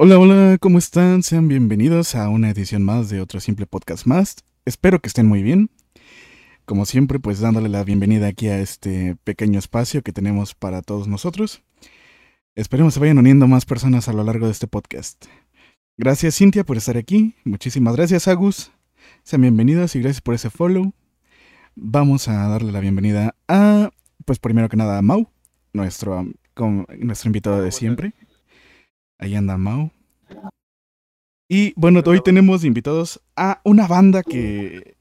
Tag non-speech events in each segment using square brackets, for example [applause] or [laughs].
Hola, hola, ¿cómo están? Sean bienvenidos a una edición más de otro simple podcast más. Espero que estén muy bien. Como siempre, pues dándole la bienvenida aquí a este pequeño espacio que tenemos para todos nosotros. Esperemos se vayan uniendo más personas a lo largo de este podcast. Gracias Cintia por estar aquí. Muchísimas gracias Agus. Sean bienvenidos y gracias por ese follow. Vamos a darle la bienvenida a, pues primero que nada a Mau, nuestro, nuestro invitado de siempre. Ahí anda Mau. Y bueno, hoy tenemos invitados a una banda que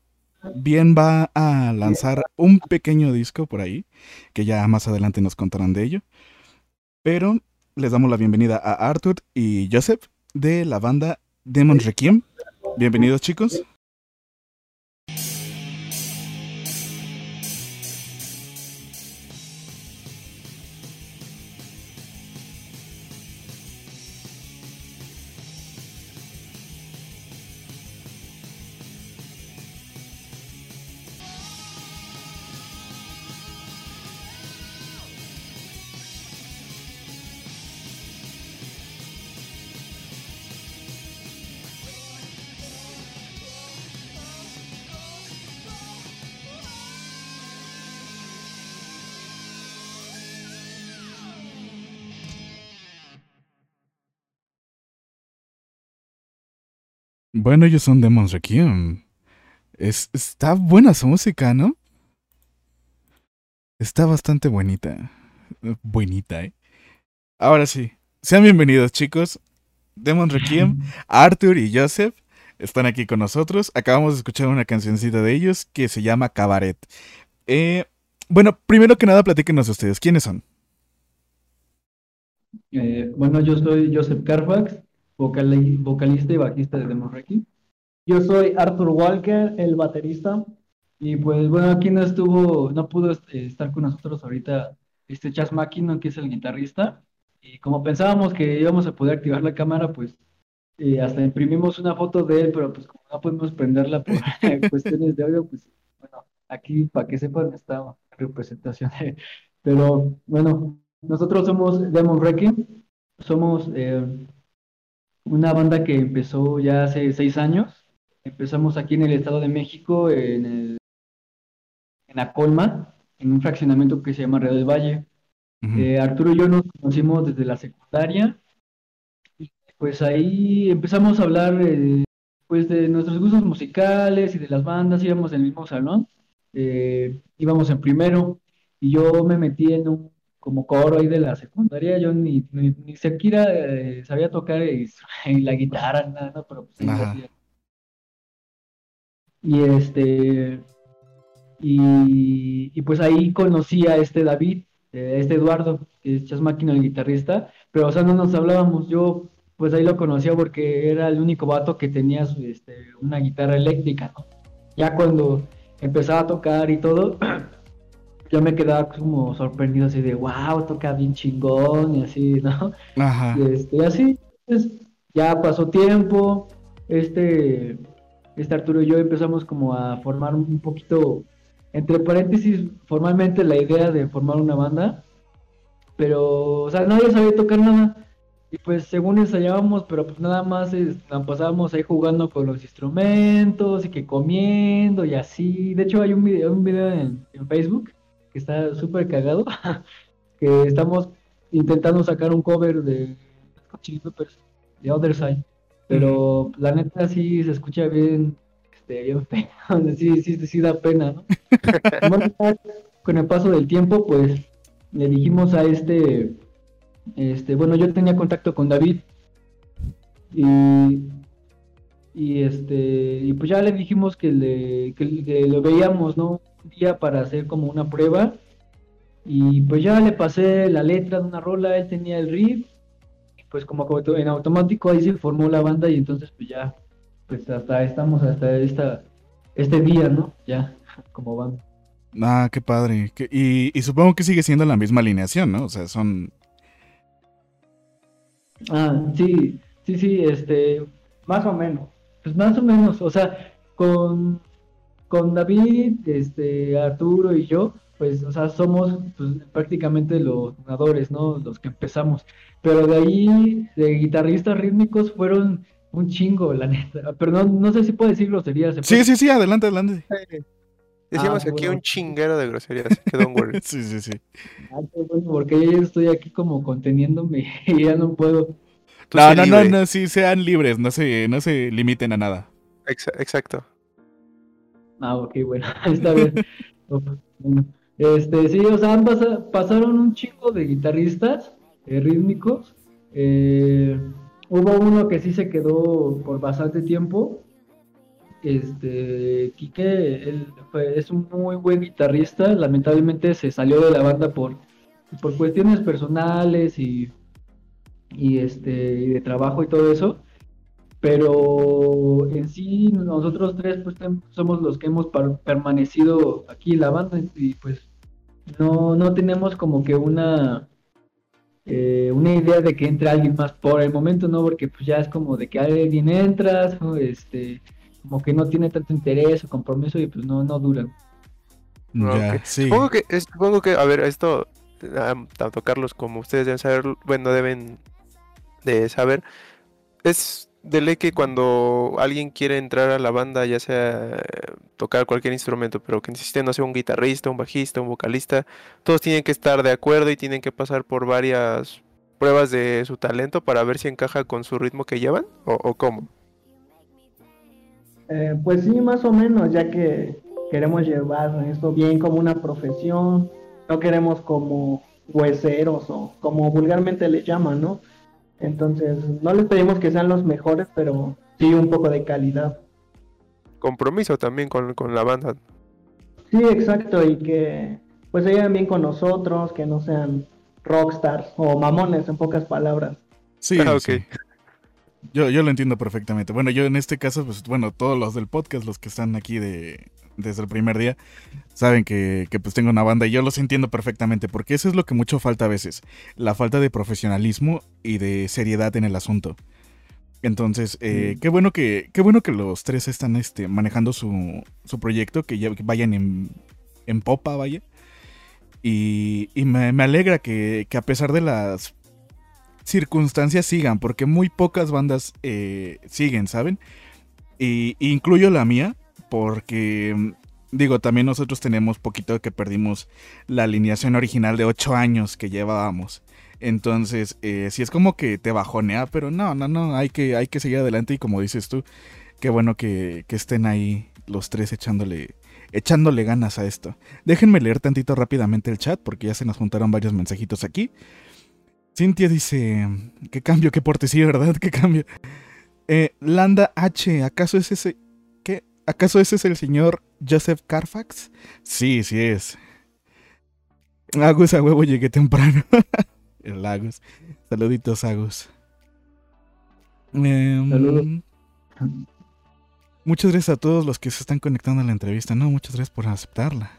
bien va a lanzar un pequeño disco por ahí, que ya más adelante nos contarán de ello. Pero les damos la bienvenida a Arthur y Joseph de la banda Demon Requiem. Bienvenidos chicos. Bueno, ellos son Demons Requiem. Es, está buena su música, ¿no? Está bastante bonita. Buenita, ¿eh? Ahora sí. Sean bienvenidos, chicos. Demon Requiem, [laughs] Arthur y Joseph están aquí con nosotros. Acabamos de escuchar una cancioncita de ellos que se llama Cabaret. Eh, bueno, primero que nada, platíquenos ustedes. ¿Quiénes son? Eh, bueno, yo soy Joseph Carfax vocalista y bajista de Demon Requiem. Yo soy Arthur Walker, el baterista. Y pues bueno, aquí no estuvo, no pudo este, estar con nosotros ahorita este Chas Mackinnon, que es el guitarrista. Y como pensábamos que íbamos a poder activar la cámara, pues eh, hasta imprimimos una foto de él, pero pues como no podemos prenderla por [laughs] cuestiones de audio, pues bueno, aquí para que sepan esta representación. pero bueno, nosotros somos Demon Requiem, somos eh, una banda que empezó ya hace seis años. Empezamos aquí en el Estado de México, en, el, en Acolma, en un fraccionamiento que se llama Río del Valle. Eh, Arturo y yo nos conocimos desde la secundaria. Y pues ahí empezamos a hablar eh, pues de nuestros gustos musicales y de las bandas. Íbamos en el mismo salón. Eh, íbamos en primero y yo me metí en un como coro ahí de la secundaria, yo ni, ni, ni siquiera eh, sabía tocar y, [laughs] la guitarra, nada, pero pues Y este, y, pues ahí conocí a este David, eh, este Eduardo, que es Chas Máquina, el guitarrista, pero o sea, no nos hablábamos, yo pues ahí lo conocía porque era el único vato que tenía este, una guitarra eléctrica, ¿no? Ya cuando empezaba a tocar y todo, [clears throat] yo me quedaba como sorprendido así de, wow, toca bien chingón y así, ¿no? Ajá. Y, este, así, pues, ya pasó tiempo, este, este Arturo y yo empezamos como a formar un poquito, entre paréntesis, formalmente la idea de formar una banda, pero, o sea, nadie sabía tocar nada. Y pues según ensayábamos, pero pues nada más nos pasábamos ahí jugando con los instrumentos y que comiendo y así. De hecho hay un video, un video en Facebook está súper cagado, [laughs] que estamos intentando sacar un cover de Chili Peppers, de Other Side, pero la neta sí se escucha bien, este, bien feo, [laughs] sí, sí, sí da pena, ¿no? [laughs] con el paso del tiempo, pues le dijimos a este, este, bueno, yo tenía contacto con David y, y este, y pues ya le dijimos que le, que lo veíamos, ¿no? Día para hacer como una prueba. Y pues ya le pasé la letra de una rola, él tenía el riff. Y pues como en automático ahí se formó la banda y entonces pues ya, pues hasta estamos hasta esta, este día, ¿no? Ya, [laughs] como banda. Ah, qué padre. Y, y supongo que sigue siendo la misma alineación, ¿no? O sea, son... Ah, sí, sí, sí, este, más o menos. Pues más o menos, o sea, con con David, este, Arturo y yo, pues, o sea, somos pues, prácticamente los ganadores, ¿no? Los que empezamos. Pero de ahí, de guitarristas rítmicos fueron un chingo, la neta. Perdón, no sé si puedo decir groserías. ¿se Sí, puede? sí, sí, adelante, adelante. Decíamos Ah, aquí bueno. un chinguero de groserías, así que don't worry. [laughs] Sí, sí, sí. Ah, qué bueno, porque yo estoy aquí como conteniéndome [laughs] y ya no puedo. Tú No, no, no, libre. no, sí, sean libres, no se, no se limiten a nada. Exa- Exacto. Ah, ok, bueno, [laughs] está bien. [laughs] Bueno, este, sí, o sea, han pasa- pasaron un chico de guitarristas eh, rítmicos. Eh, hubo uno que sí se quedó por bastante tiempo. Este, Quique, él fue- es un muy buen guitarrista. Lamentablemente se salió de la banda por, por cuestiones personales y, y este, y de trabajo y todo eso. Pero en sí, nosotros tres pues somos los que hemos permanecido aquí en la banda y pues no, no tenemos como que una, eh, una idea de que entre alguien más por el momento, ¿no? Porque pues ya es como de que alguien entras, o, este, como que no tiene tanto interés o compromiso y pues no, no duran. Sí. Supongo que, es- supongo que, a ver, esto, tanto Carlos como ustedes deben saber, bueno, deben de saber, es de ley que cuando alguien quiere entrar a la banda, ya sea eh, tocar cualquier instrumento, pero que necesite, no sé, un guitarrista, un bajista, un vocalista, todos tienen que estar de acuerdo y tienen que pasar por varias pruebas de su talento para ver si encaja con su ritmo que llevan, o, o cómo. Eh, pues sí, más o menos, ya que queremos llevar esto bien como una profesión, no queremos como hueseros o como vulgarmente le llaman, ¿no? Entonces, no les pedimos que sean los mejores, pero sí un poco de calidad. Compromiso también con, con la banda. Sí, exacto, y que pues se lleven bien con nosotros, que no sean rockstars o mamones en pocas palabras. Sí, Ah, ok. sí. Yo, yo lo entiendo perfectamente. Bueno, yo en este caso, pues bueno, todos los del podcast, los que están aquí de, desde el primer día, saben que, que pues tengo una banda y yo los entiendo perfectamente, porque eso es lo que mucho falta a veces, la falta de profesionalismo y de seriedad en el asunto. Entonces, eh, Mm. qué bueno que qué bueno que los tres están este, manejando su, su proyecto, que ya que vayan en, en popa, vaya. Y, y me, me alegra que, que a pesar de las circunstancias sigan, porque muy pocas bandas eh, siguen, ¿saben? Y, incluyo la mía, porque mm, digo, también nosotros tenemos poquito que perdimos la alineación original de 8 años que llevábamos. Entonces, eh, sí es como que te bajonea, pero no, no, no, hay que, hay que seguir adelante y como dices tú, qué bueno que, que estén ahí los tres echándole, echándole ganas a esto. Déjenme leer tantito rápidamente el chat porque ya se nos juntaron varios mensajitos aquí. Cintia dice, qué cambio, qué porte, sí, ¿verdad? [laughs] Qué cambio. Eh, Landa H, ¿acaso es ese, qué? ¿Acaso ese es el señor Joseph Carfax? Sí, sí es. Agus, a huevo llegué temprano. [laughs] el Agus. Saluditos, Agus. Em, Saludos. Muchas gracias a todos los que se están conectando a la entrevista. No, muchas gracias por aceptarla.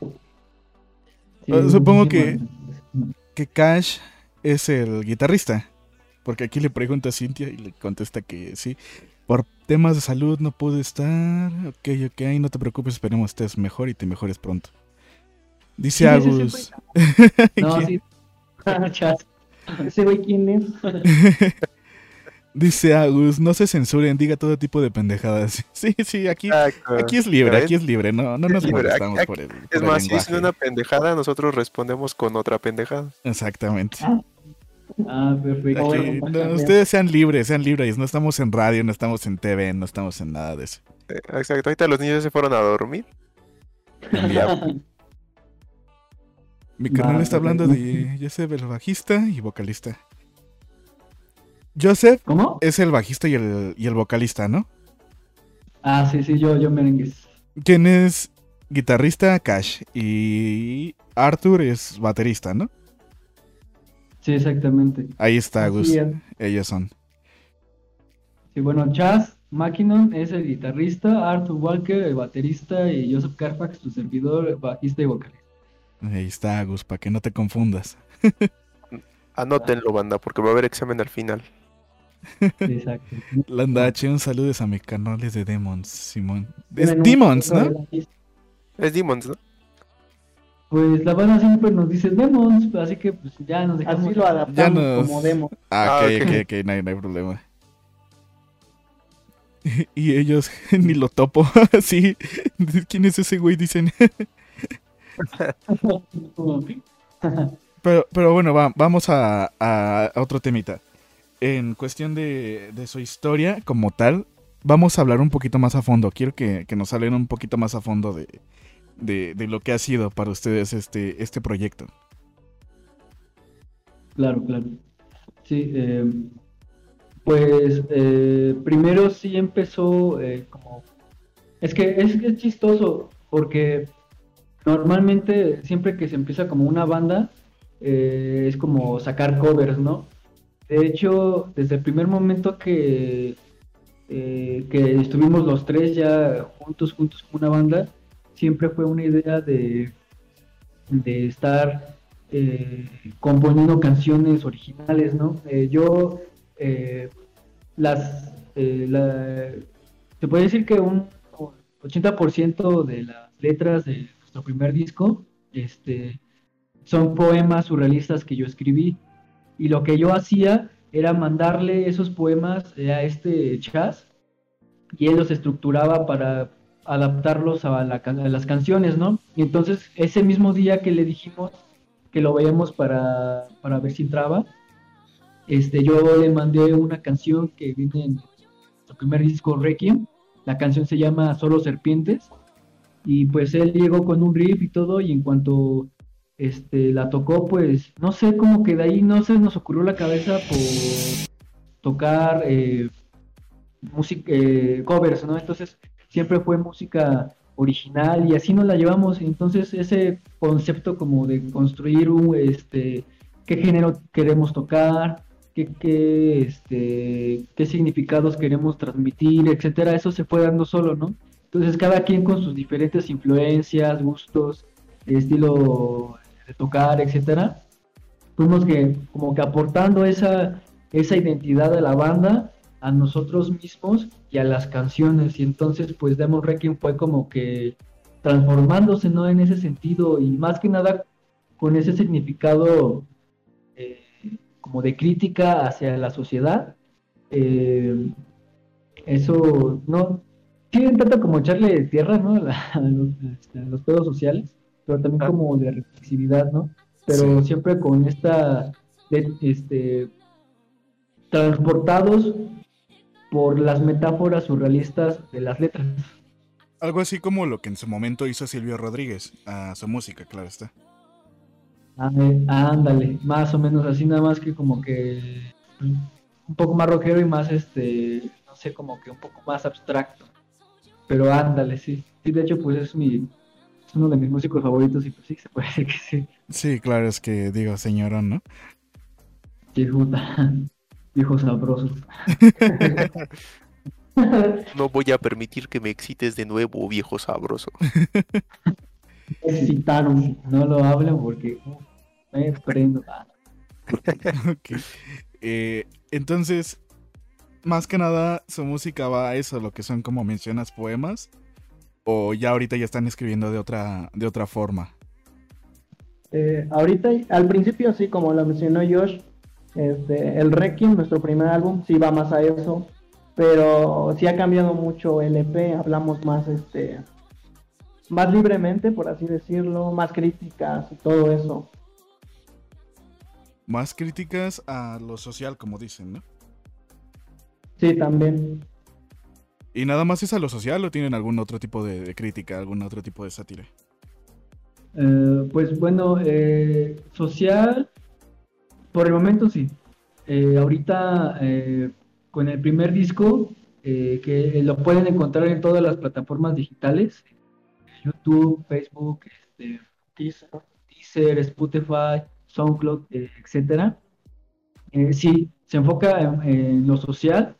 Sí, Ah, supongo que- Que Cash es el guitarrista. Porque aquí le pregunta a Cintia y le contesta que sí. Por temas de salud no pude estar. Ok, ok, no te preocupes, esperemos estés mejor y te mejores pronto. Dice Sí, sí, Agus. [laughs] No, ¿Quién? sí. [laughs] Ese güey, ¿quién es? [laughs] Dice Agus, no se censuren, diga todo tipo de pendejadas. Sí, sí, aquí, aquí es libre, aquí es libre, no, no Es nos libre, molestamos aquí- por el, por Es el más, si dicen una pendejada, nosotros respondemos con otra pendejada. Exactamente. Ah, perfecto. Aquí, bueno, no, ustedes sean libres, sean libres. No estamos en radio, no estamos en TV, no estamos en nada de eso. Eh, Exacto, ahorita los niños se fueron a dormir. [laughs] Mi canal está hablando perfecto. de Joseph, el bajista y vocalista. Joseph ¿Cómo? es el bajista y el, y el vocalista, ¿no? Ah, sí, sí, yo, yo merengues. ¿Quién es guitarrista? Cash. Y Arthur es baterista, ¿no? Sí, exactamente. Ahí está, Así Gus. es. Ellos son. Sí, bueno, Chas Mackinnon es el guitarrista, Arthur Walker el baterista y Joseph Carfax, tu servidor, bajista y vocalista. Ahí está, Gus, para que no te confundas. [laughs] Anótenlo, banda, porque va a haber examen al final. Exacto. [laughs] Landa H, un saludo a mis canales de Demons, Simón. Es Demons, ¿no? Es Demons, ¿no? Pues la banda siempre nos dice demos, así que pues ya nos dejamos. Así lo adaptamos nos- como demo. Ah, Ah, ok, ok. ok, ok, no hay, no hay problema. [laughs] Y ellos [laughs] ni lo topo. [laughs] sí. ¿Quién es ese güey? Dicen. Pero, pero bueno, va- vamos a, a- a otro temita. En cuestión de, de su historia como tal, vamos a hablar un poquito más a fondo. Quiero que, que nos hablen un poquito más a fondo de, de, de lo que ha sido para ustedes este, este proyecto. Claro, claro. Sí, eh, pues eh, primero sí empezó eh, como... Es que es, es chistoso porque normalmente siempre que se empieza como una banda es como sacar covers, ¿no? De hecho, desde el primer momento que, que estuvimos los tres ya juntos, juntos como una banda, siempre fue una idea de, de estar eh, componiendo canciones originales, ¿no? Eh, yo, eh, las, la- se puede decir que un 80% de las letras de nuestro primer disco, este, son poemas surrealistas que yo escribí. Y lo que yo hacía era mandarle esos poemas a este Chas y él los estructuraba para adaptarlos a, la a las canciones, ¿no? Y entonces ese mismo día que le dijimos que lo veíamos para, para ver si entraba, este, yo le mandé una canción que viene en nuestro primer disco Requiem, la canción se llama Solo Serpientes, y pues él llegó con un riff y todo, y en cuanto este, la tocó, pues no sé, como que de ahí no se nos ocurrió la cabeza por tocar eh, música, eh, covers, ¿no? Entonces siempre fue música original y así nos la llevamos. Entonces ese concepto como de construir este, qué género queremos tocar, qué, qué, este, qué significados queremos transmitir, etcétera, eso se fue dando solo, ¿no? Entonces cada quien con sus diferentes influencias, gustos, estilo de tocar, etcétera, fuimos que como que aportando esa, esa identidad de la banda a nosotros mismos y a las canciones. Y entonces pues Demon Requiem fue como que transformándose no en ese sentido y más que nada con ese significado eh, como de crítica hacia la sociedad eh, eso no sí intenta como echarle tierra no a, la- [laughs] a los, este, a los pedos sociales pero también Ah. como de reflexividad no pero Sí. siempre con esta de- este transportados por las metáforas surrealistas de las letras. Algo así como lo que en su momento hizo Silvio Rodríguez a su música, claro está. Ah, ándale, más o menos así, nada más que como que un poco más rockero y más, este, no sé, como que un poco más abstracto. Pero ándale, sí. Sí, de hecho, pues es mi, es uno de mis músicos favoritos y pues sí, se puede decir que sí. Sí, claro, es que digo, señorón, ¿no? Viejo, viejo sabroso. [laughs] No voy a permitir que me excites de nuevo, viejo sabroso. Excitaron. No lo hablen porque uh, me prendo. Ah, [laughs] Ok. Eh, entonces, más que nada, su música va a eso, lo que son como mencionas poemas. O ya ahorita ya están escribiendo de otra, de otra forma. Eh, ahorita, al principio, sí, como lo mencionó Josh, este, el Requiem, nuestro primer álbum, sí va más a eso, pero sí ha cambiado mucho el EP, hablamos más, este, más libremente, por así decirlo, más críticas y todo eso. Más críticas a lo social, como dicen, ¿no? Sí, también. ¿Y nada más es a lo social o tienen algún otro tipo de, de crítica, algún otro tipo de sátira? Eh, pues bueno, eh, social, por el momento sí. Eh, ahorita eh, con el primer disco, eh, que lo pueden encontrar en todas las plataformas digitales, YouTube, Facebook, este, Teaser. Deezer, Spotify, SoundCloud, eh, etcétera. Eh, sí, se enfoca en, en lo social,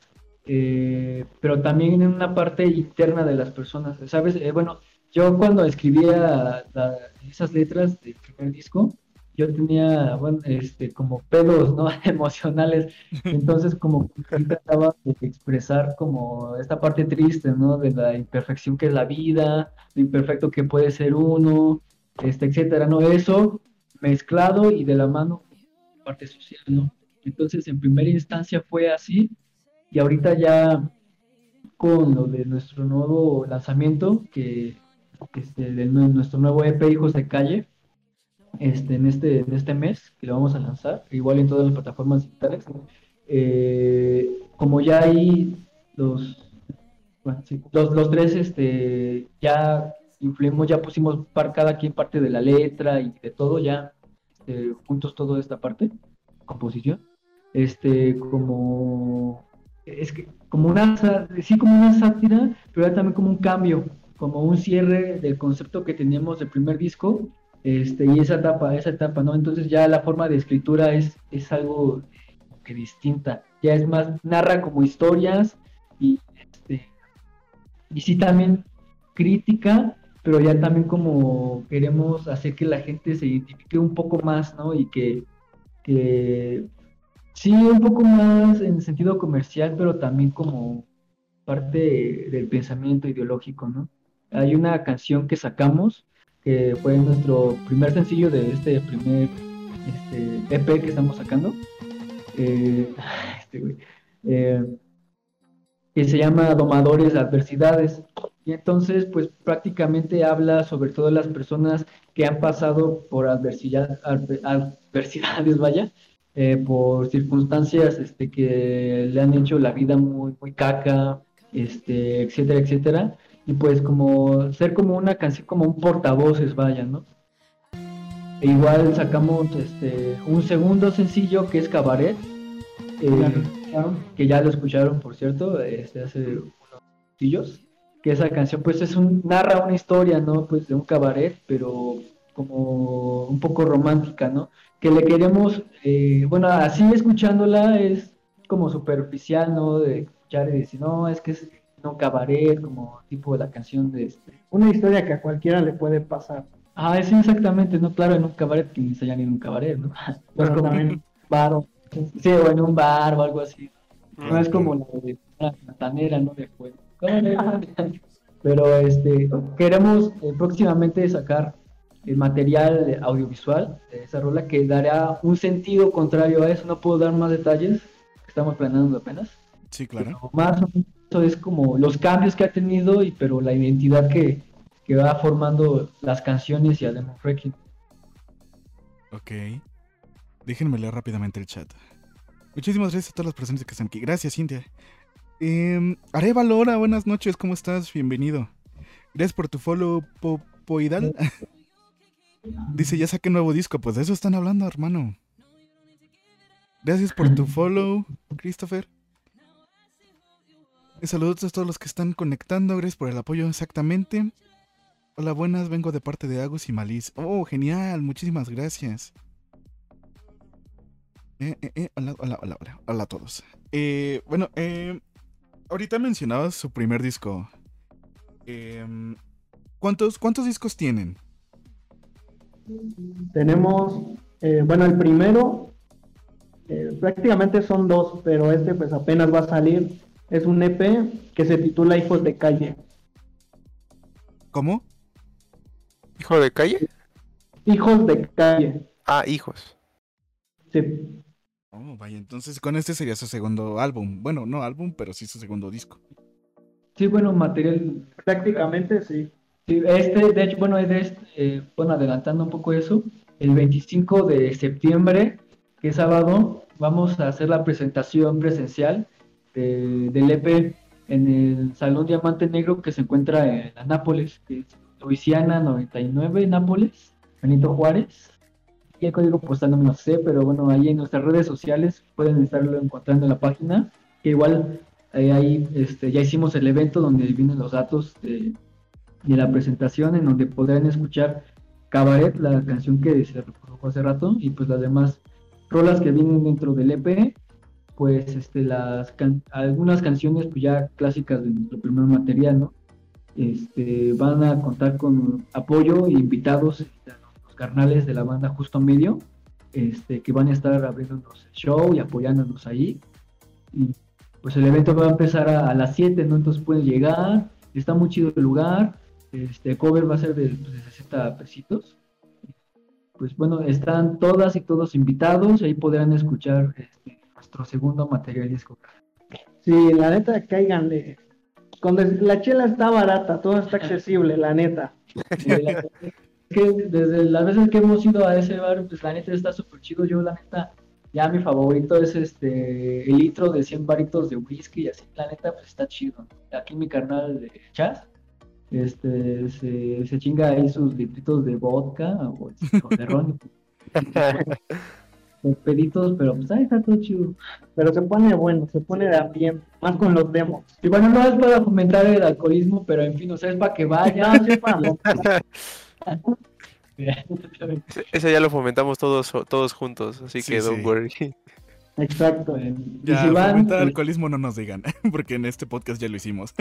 eh, pero también en una parte interna de las personas, ¿sabes? Bueno, yo cuando escribía la- esas letras del primer disco, yo tenía, bueno, este, como pedos, ¿no? [laughs] Emocionales, entonces como trataba de expresar como esta parte triste, ¿no? De la imperfección que es la vida, lo imperfecto que puede ser uno, este, etcétera, ¿no? Eso mezclado y de la mano parte social, ¿no? Entonces, en primera instancia fue así, y ahorita ya con lo de nuestro nuevo lanzamiento, que, este, de nuestro nuevo EP Hijos de Calle, este, en, este, en este mes, que lo vamos a lanzar, igual en todas las plataformas digitales, eh, como ya hay los, los, los, tres, este, ya influimos, ya pusimos par, cada quien parte de la letra y de todo, ya este, juntos toda esta parte, composición, este, como, es que, como una, sí, como una sátira, pero también como un cambio, como un cierre del concepto que teníamos del primer disco, este, y esa etapa, esa etapa, ¿no? Entonces ya la forma de escritura es, es algo que distinta, ya es más, narra como historias y, este, y sí también crítica, pero ya también como queremos hacer que la gente se identifique un poco más, ¿no? Y que, que sí, un poco más en sentido comercial, pero también como parte del pensamiento ideológico, ¿no? Hay una canción que sacamos, que fue nuestro primer sencillo de este primer este, EP que estamos sacando, eh, [laughs] este, eh, que se llama Domadores de Adversidades. Y entonces, pues prácticamente habla sobre todas las personas que han pasado por adversidad, adversidades, [laughs] vaya, eh, por circunstancias este, que le han hecho la vida muy, muy caca, este, etcétera, etcétera. Y pues como ser como una canción, como un portavoces, vaya, ¿no? E igual sacamos este, un segundo sencillo que es Cabaret, eh, que ya lo escucharon, por cierto, este, hace unos sencillos que esa canción pues es un, narra una historia, ¿no? Pues de un cabaret, pero como un poco romántica, ¿no? Que le queremos, eh, bueno, así escuchándola es como superficial, ¿no? De escuchar y decir, no, es que es un cabaret, como tipo de la canción de este. Una historia que a cualquiera le puede pasar. Ah, es exactamente, ¿no? Claro, en un cabaret, que ni se llama en un cabaret, ¿no? [laughs] Pero como también un bar o... Sí, o en un bar o algo así. No es como la de la tanera, ¿no? De juego. [laughs] Pero este, queremos eh, próximamente sacar el material audiovisual de esa rola que dará un sentido contrario a eso. No puedo dar más detalles, estamos planeando apenas. Sí, claro. más eso es como los cambios que ha tenido, y pero la identidad que, que va formando las canciones y además Freaking. Ok. Déjenme leer rápidamente el chat. Muchísimas gracias a todas las personas que están aquí. Gracias, Cintia. Eh, Valora, buenas noches, ¿cómo estás? Bienvenido. Gracias por tu follow, Popoidal. [laughs] Dice, ya saqué nuevo disco, pues de eso están hablando, hermano. Gracias por tu follow, Christopher. Saludos a todos los que están conectando, gracias por el apoyo, exactamente. Hola, buenas, vengo de parte de Agus y Maliz. Oh, genial, muchísimas gracias. Eh, eh, eh, hola, hola, hola, hola, hola a todos. Eh, bueno, eh, ahorita mencionabas su primer disco. Em, ¿cuántos, ¿Cuántos discos tienen? Tenemos, eh, bueno, el primero eh, prácticamente son dos, pero este pues apenas va a salir. Es un EP que se titula Hijos de Calle. ¿Cómo? ¿Hijo de calle? Hijos de Calle. Ah, hijos. Sí. Oh, vaya, entonces con este sería su segundo álbum. Bueno, no álbum, pero sí su segundo disco. Sí, bueno, material. Prácticamente sí. sí este, de hecho, bueno, de este, eh, bueno, adelantando un poco eso, el 25 de septiembre, que es sábado, vamos a hacer la presentación presencial de, del EP en el Salón Diamante Negro que se encuentra en Nápoles, que es Luisiana 99, Nápoles, Benito Juárez. Y el código postal no me lo sé, pero bueno, ahí en nuestras redes sociales pueden estarlo encontrando en la página, que igual eh, ahí este, ya hicimos el evento donde vienen los datos de, de, la presentación, en donde podrán escuchar Cabaret, la canción que se reprodujo hace rato, y pues las demás rolas que vienen dentro del EP, pues este, las algunas canciones pues ya clásicas de nuestro primer material, ¿no? Este, van a contar con apoyo e invitados carnales de la banda Justo Medio, este, que van a estar abriéndonos el show y apoyándonos ahí. Y pues el evento va a empezar a, las 7, ¿no? Entonces pueden llegar, está muy chido el lugar, este cover va a ser de, pues, de 60 pesitos, pues bueno, están todas y todos invitados, ahí podrán escuchar este, nuestro segundo material discográfico. Sí, la neta, cáiganle. Cuando la chela está barata, todo está accesible, la neta. Sí, la verdad es que desde las veces que hemos ido a ese bar, pues la neta está súper chido. Yo, la neta, ya mi favorito es este el litro de 100 varitos de whisky y así, la neta, pues está chido. Aquí mi carnal de Chas, este, se, se chinga ahí sus litritos de vodka o, o de ron. [laughs] [laughs] [laughs] Los peditos, pero pues ahí está todo chido. Pero se pone bueno, se pone de ambiente, más con los demos. Y bueno, no es para fomentar el alcoholismo, pero en fin, o sea, es para que vayan. No, [laughs] sí, para Ese- Ese ya lo fomentamos todos, todos juntos, así Sí, que don't sí. worry. [laughs] Exacto. Ya, si van, fomentar pues, alcoholismo no nos digan, [laughs] porque en este podcast ya lo hicimos.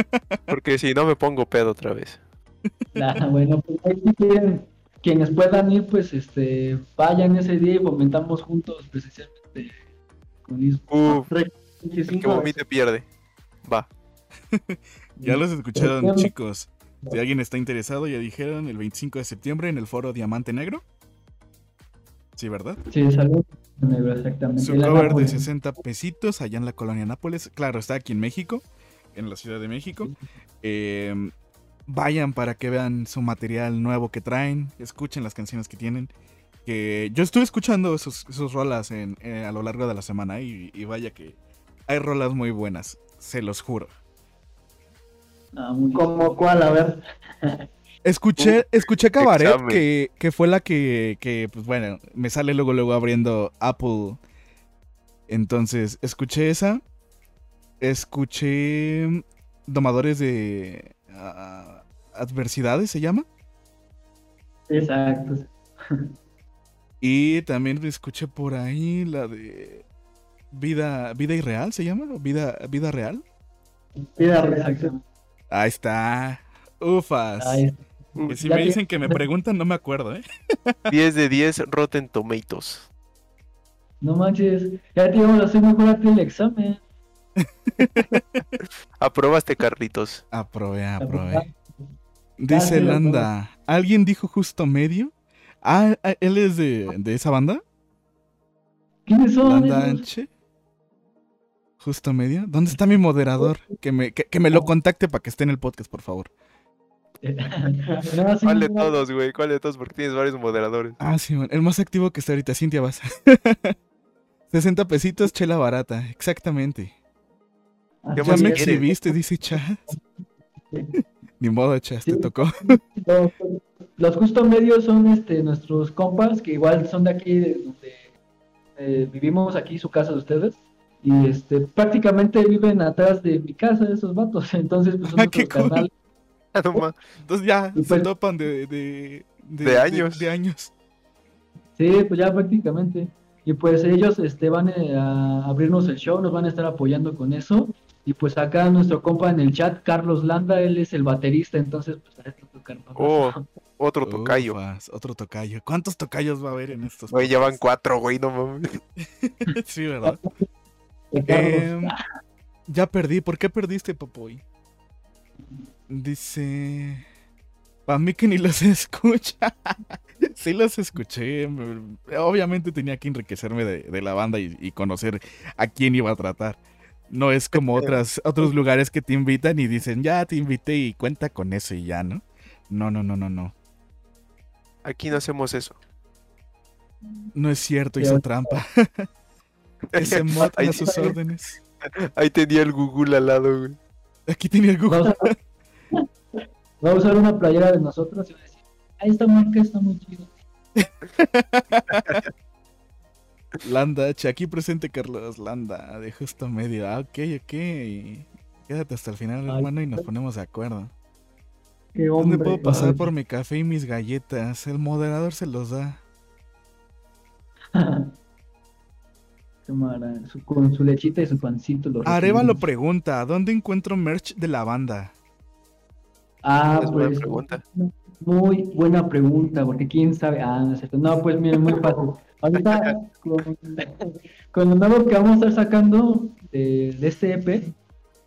Porque si no me pongo pedo otra vez. Ah, bueno, pues ahí si quieren, quienes puedan ir, pues este, vayan ese día y fomentamos juntos presencialmente. con. Uf, que 25 vomite pierde. Va. [laughs] Ya los escucharon, chicos. Si alguien está interesado, ya dijeron el 25 de septiembre en el foro Diamante Negro. Sí, ¿verdad? Sí, salud. negro, Exactamente. Su La cover de Nápoles. 60 pesitos allá en la colonia Nápoles. Claro, está aquí en México, en la Ciudad de México. Eh, vayan para que vean su material nuevo que traen, escuchen las canciones que tienen. Que yo estuve escuchando sus, sus rolas en- eh, a lo largo de la semana y, y vaya que hay rolas muy buenas, se los juro. Ah. Como cuál, a ver. [laughs] Escuché, escuché Cabaret, que, que fue la que, que, pues bueno, me sale luego, luego abriendo Apple. Entonces, escuché esa. Escuché Domadores de Adversidades, se llama. Exacto. Y también escuché por ahí la de Vida, Vida Irreal, ¿se llama? ¿O Vida, Vida Real. Vida real. Ahí está. Ufas. Ahí Y si Ya me dicen que me preguntan, no me acuerdo, ¿eh? [laughs] 10 de 10 Rotten Tomatoes. No manches, ya te íbamos a hacer mejor a ti el examen. [laughs] Aprobaste, Carlitos. Aprobé, aprobé. Dice Landa, ¿alguien dijo justo medio? Ah, ah, ¿él es de, de esa banda? ¿Quiénes son? Landa? Anche. ¿Justo medio? ¿Dónde está mi moderador? Que me, que, que me lo contacte para que esté en el podcast, por favor. [laughs] No, sí, ¿Cuál de no, todos, güey? ¿Cuál de todos? Porque tienes varios moderadores. Ah, sí, man, el más activo que está ahorita, Cintia Vas. [laughs] 60 pesitos, chela barata, exactamente. ¿Qué Ya más me exhibiste, dice Chas. [laughs] Ni modo, Chas, te tocó. Los, los justo medios son este nuestros compas que igual son de aquí de donde eh, vivimos aquí su casa de ustedes y este prácticamente viven atrás de mi casa esos vatos [laughs] entonces pues son Ah, qué cool. Ah, Entonces ya, Y se pues- topan de... De, De años. De, años. sí pues ya prácticamente y pues ellos este van eh, a abrirnos el show nos van a estar apoyando con eso y pues acá nuestro compa en el chat Carlos Landa él es el baterista entonces pues a esto tocar Oh, otro tocayo. Ufas, otro tocayo. ¿Cuántos tocayos va a haber en estos? Güey, ya van cuatro, güey, no mames. [laughs] sí, ¿verdad? [laughs] Carlos. Em, ya perdí. ¿Por qué perdiste, Popoy? Dice... Para mí que ni los [laughs] escucha. sí los escuché. me- Obviamente tenía que enriquecerme de, de la banda y, y conocer a quién iba a tratar. No es como [laughs] otras, otros lugares que te invitan y dicen, ya te invité y cuenta con eso y ya, ¿no? No, no, no, no, no. Aquí no hacemos eso. No es cierto, hizo trampa. [laughs] Ese mod ahí, a sus órdenes. ahí tenía el Google al lado, güey. Aquí tenía el Google. Vamos a, [laughs] va a usar una playera de nosotros y va a decir, ah, esta marca está muy chida. Landa H, aquí presente Carlos Landa, de justo medio. Ah, ok, ok. Quédate hasta el final, Ay, hermano, y nos ponemos de acuerdo. Qué ¿Dónde hombre. puedo pasar Ay. por mi café y mis galletas? El moderador se los da. [laughs] Con su lechita y su pancito. Lo Arevalo recibimos. pregunta, ¿dónde encuentro merch de la banda? Ah, Es buena pues, pregunta. muy buena pregunta, porque quién sabe. Ah, no es cierto. No, pues miren, muy fácil. Ahorita, con, con lo nuevo que vamos a estar sacando de, de este EP,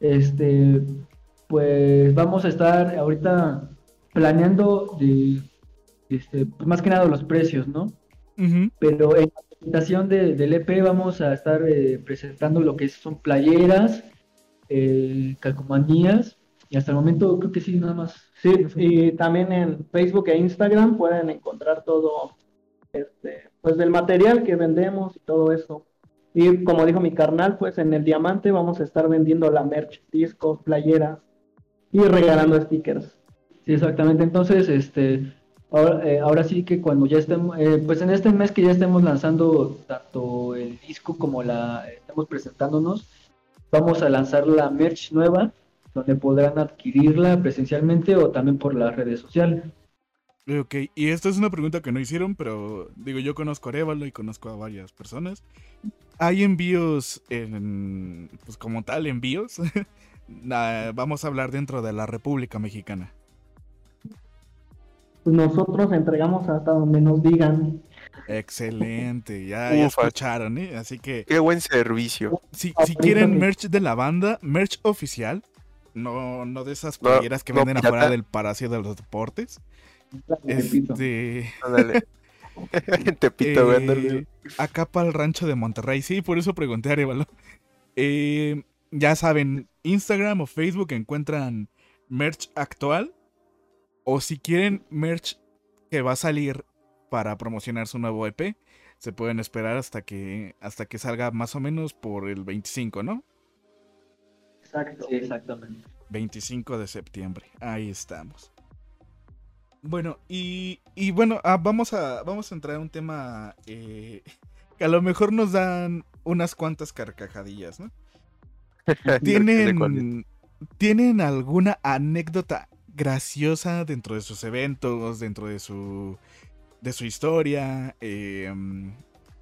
este, pues vamos a estar ahorita planeando de, este, pues más que nada los precios, ¿no? Pero en la presentación de- del EP vamos a estar eh, presentando lo que son playeras, eh, calcomanías, y hasta el momento creo que sí, nada más. Sí, y también en Facebook e Instagram pueden encontrar todo, este, pues del material que vendemos y todo eso. Y como dijo mi carnal, pues en el Diamante vamos a estar vendiendo la merch, discos, playeras y regalando stickers. Sí, exactamente. Entonces, este, ahora, eh, sí que cuando ya estemos, eh, pues en este mes que ya estemos lanzando tanto el disco como la, estamos presentándonos, vamos a lanzar la merch nueva, donde podrán adquirirla presencialmente o también por las redes sociales. Ok, y esta es una pregunta que no hicieron, pero digo, yo conozco a Arevalo y conozco a varias personas. ¿Hay envíos en, pues como tal, envíos? [laughs] Ah, Vamos a hablar dentro de la República Mexicana. Pues nosotros entregamos hasta donde nos digan. Excelente, ya, ya escucharon, ¿eh? Así que Qué buen servicio. si, si quieren merch de la banda, merch oficial, no, no de esas No, playeras que no venden afuera del Palacio de los Deportes. Este, [laughs] Tepito. Eh, acá para el rancho de Monterrey. Sí, por eso pregunté, Arevalo. Eh, ya saben, Instagram o Facebook encuentran merch actual. O si quieren merch que va a salir para promocionar su nuevo EP, se pueden esperar hasta que, hasta que salga más o menos por el 25, ¿no? Exacto. Sí, exactamente. 25 de septiembre. Ahí estamos. Bueno, y, y bueno, ah, vamos, a, vamos a entrar a un tema eh, [laughs] que a lo mejor nos dan unas cuantas carcajadillas, ¿no? [laughs] ¿Tienen, ¿Tienen alguna anécdota graciosa dentro de sus eventos, dentro de su, de su historia? eh, mm,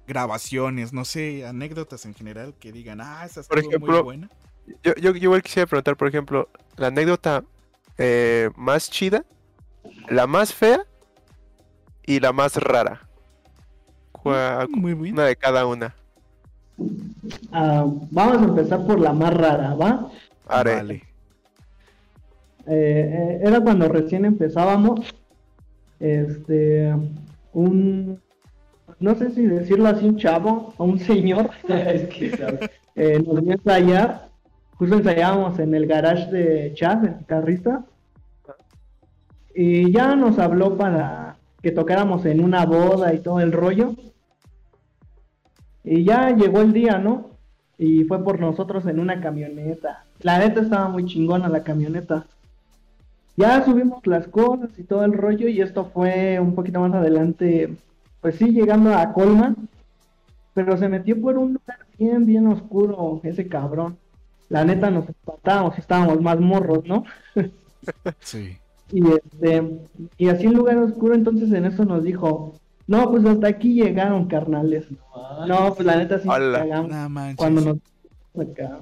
grabaciones, no sé, anécdotas en general que digan, ah, esa Por estuvo muy ejemplo, buena. Yo, yo, yo igual quisiera preguntar, por ejemplo, la anécdota eh, más chida, la más fea y la más rara. Cua- Muy bien. Una de cada una. Ah, vamos a empezar por la más rara, ¿va? Are. Vale. Eh, eh, era cuando recién empezábamos. Este, un, no sé si decirlo así, un chavo o un señor, [laughs] es que, eh, nos vio ensayar. Justo ensayábamos en el garage de Chad, el guitarrista. Y ya nos habló para que tocáramos en una boda y todo el rollo. Y ya llegó el día, ¿no? Y fue por nosotros en una camioneta. La neta estaba muy chingona la camioneta. Ya subimos las cosas y todo el rollo y esto fue un poquito más adelante, pues sí, llegando a Colman. Pero se metió por un lugar bien, bien oscuro ese cabrón. La neta nos espantábamos, estábamos más morros, ¿no? [laughs] Sí. Y este, y así en lugar oscuro, entonces en eso nos dijo, no, pues hasta aquí llegaron, carnales. No, pues la neta sí cagamos No cuando nos acá.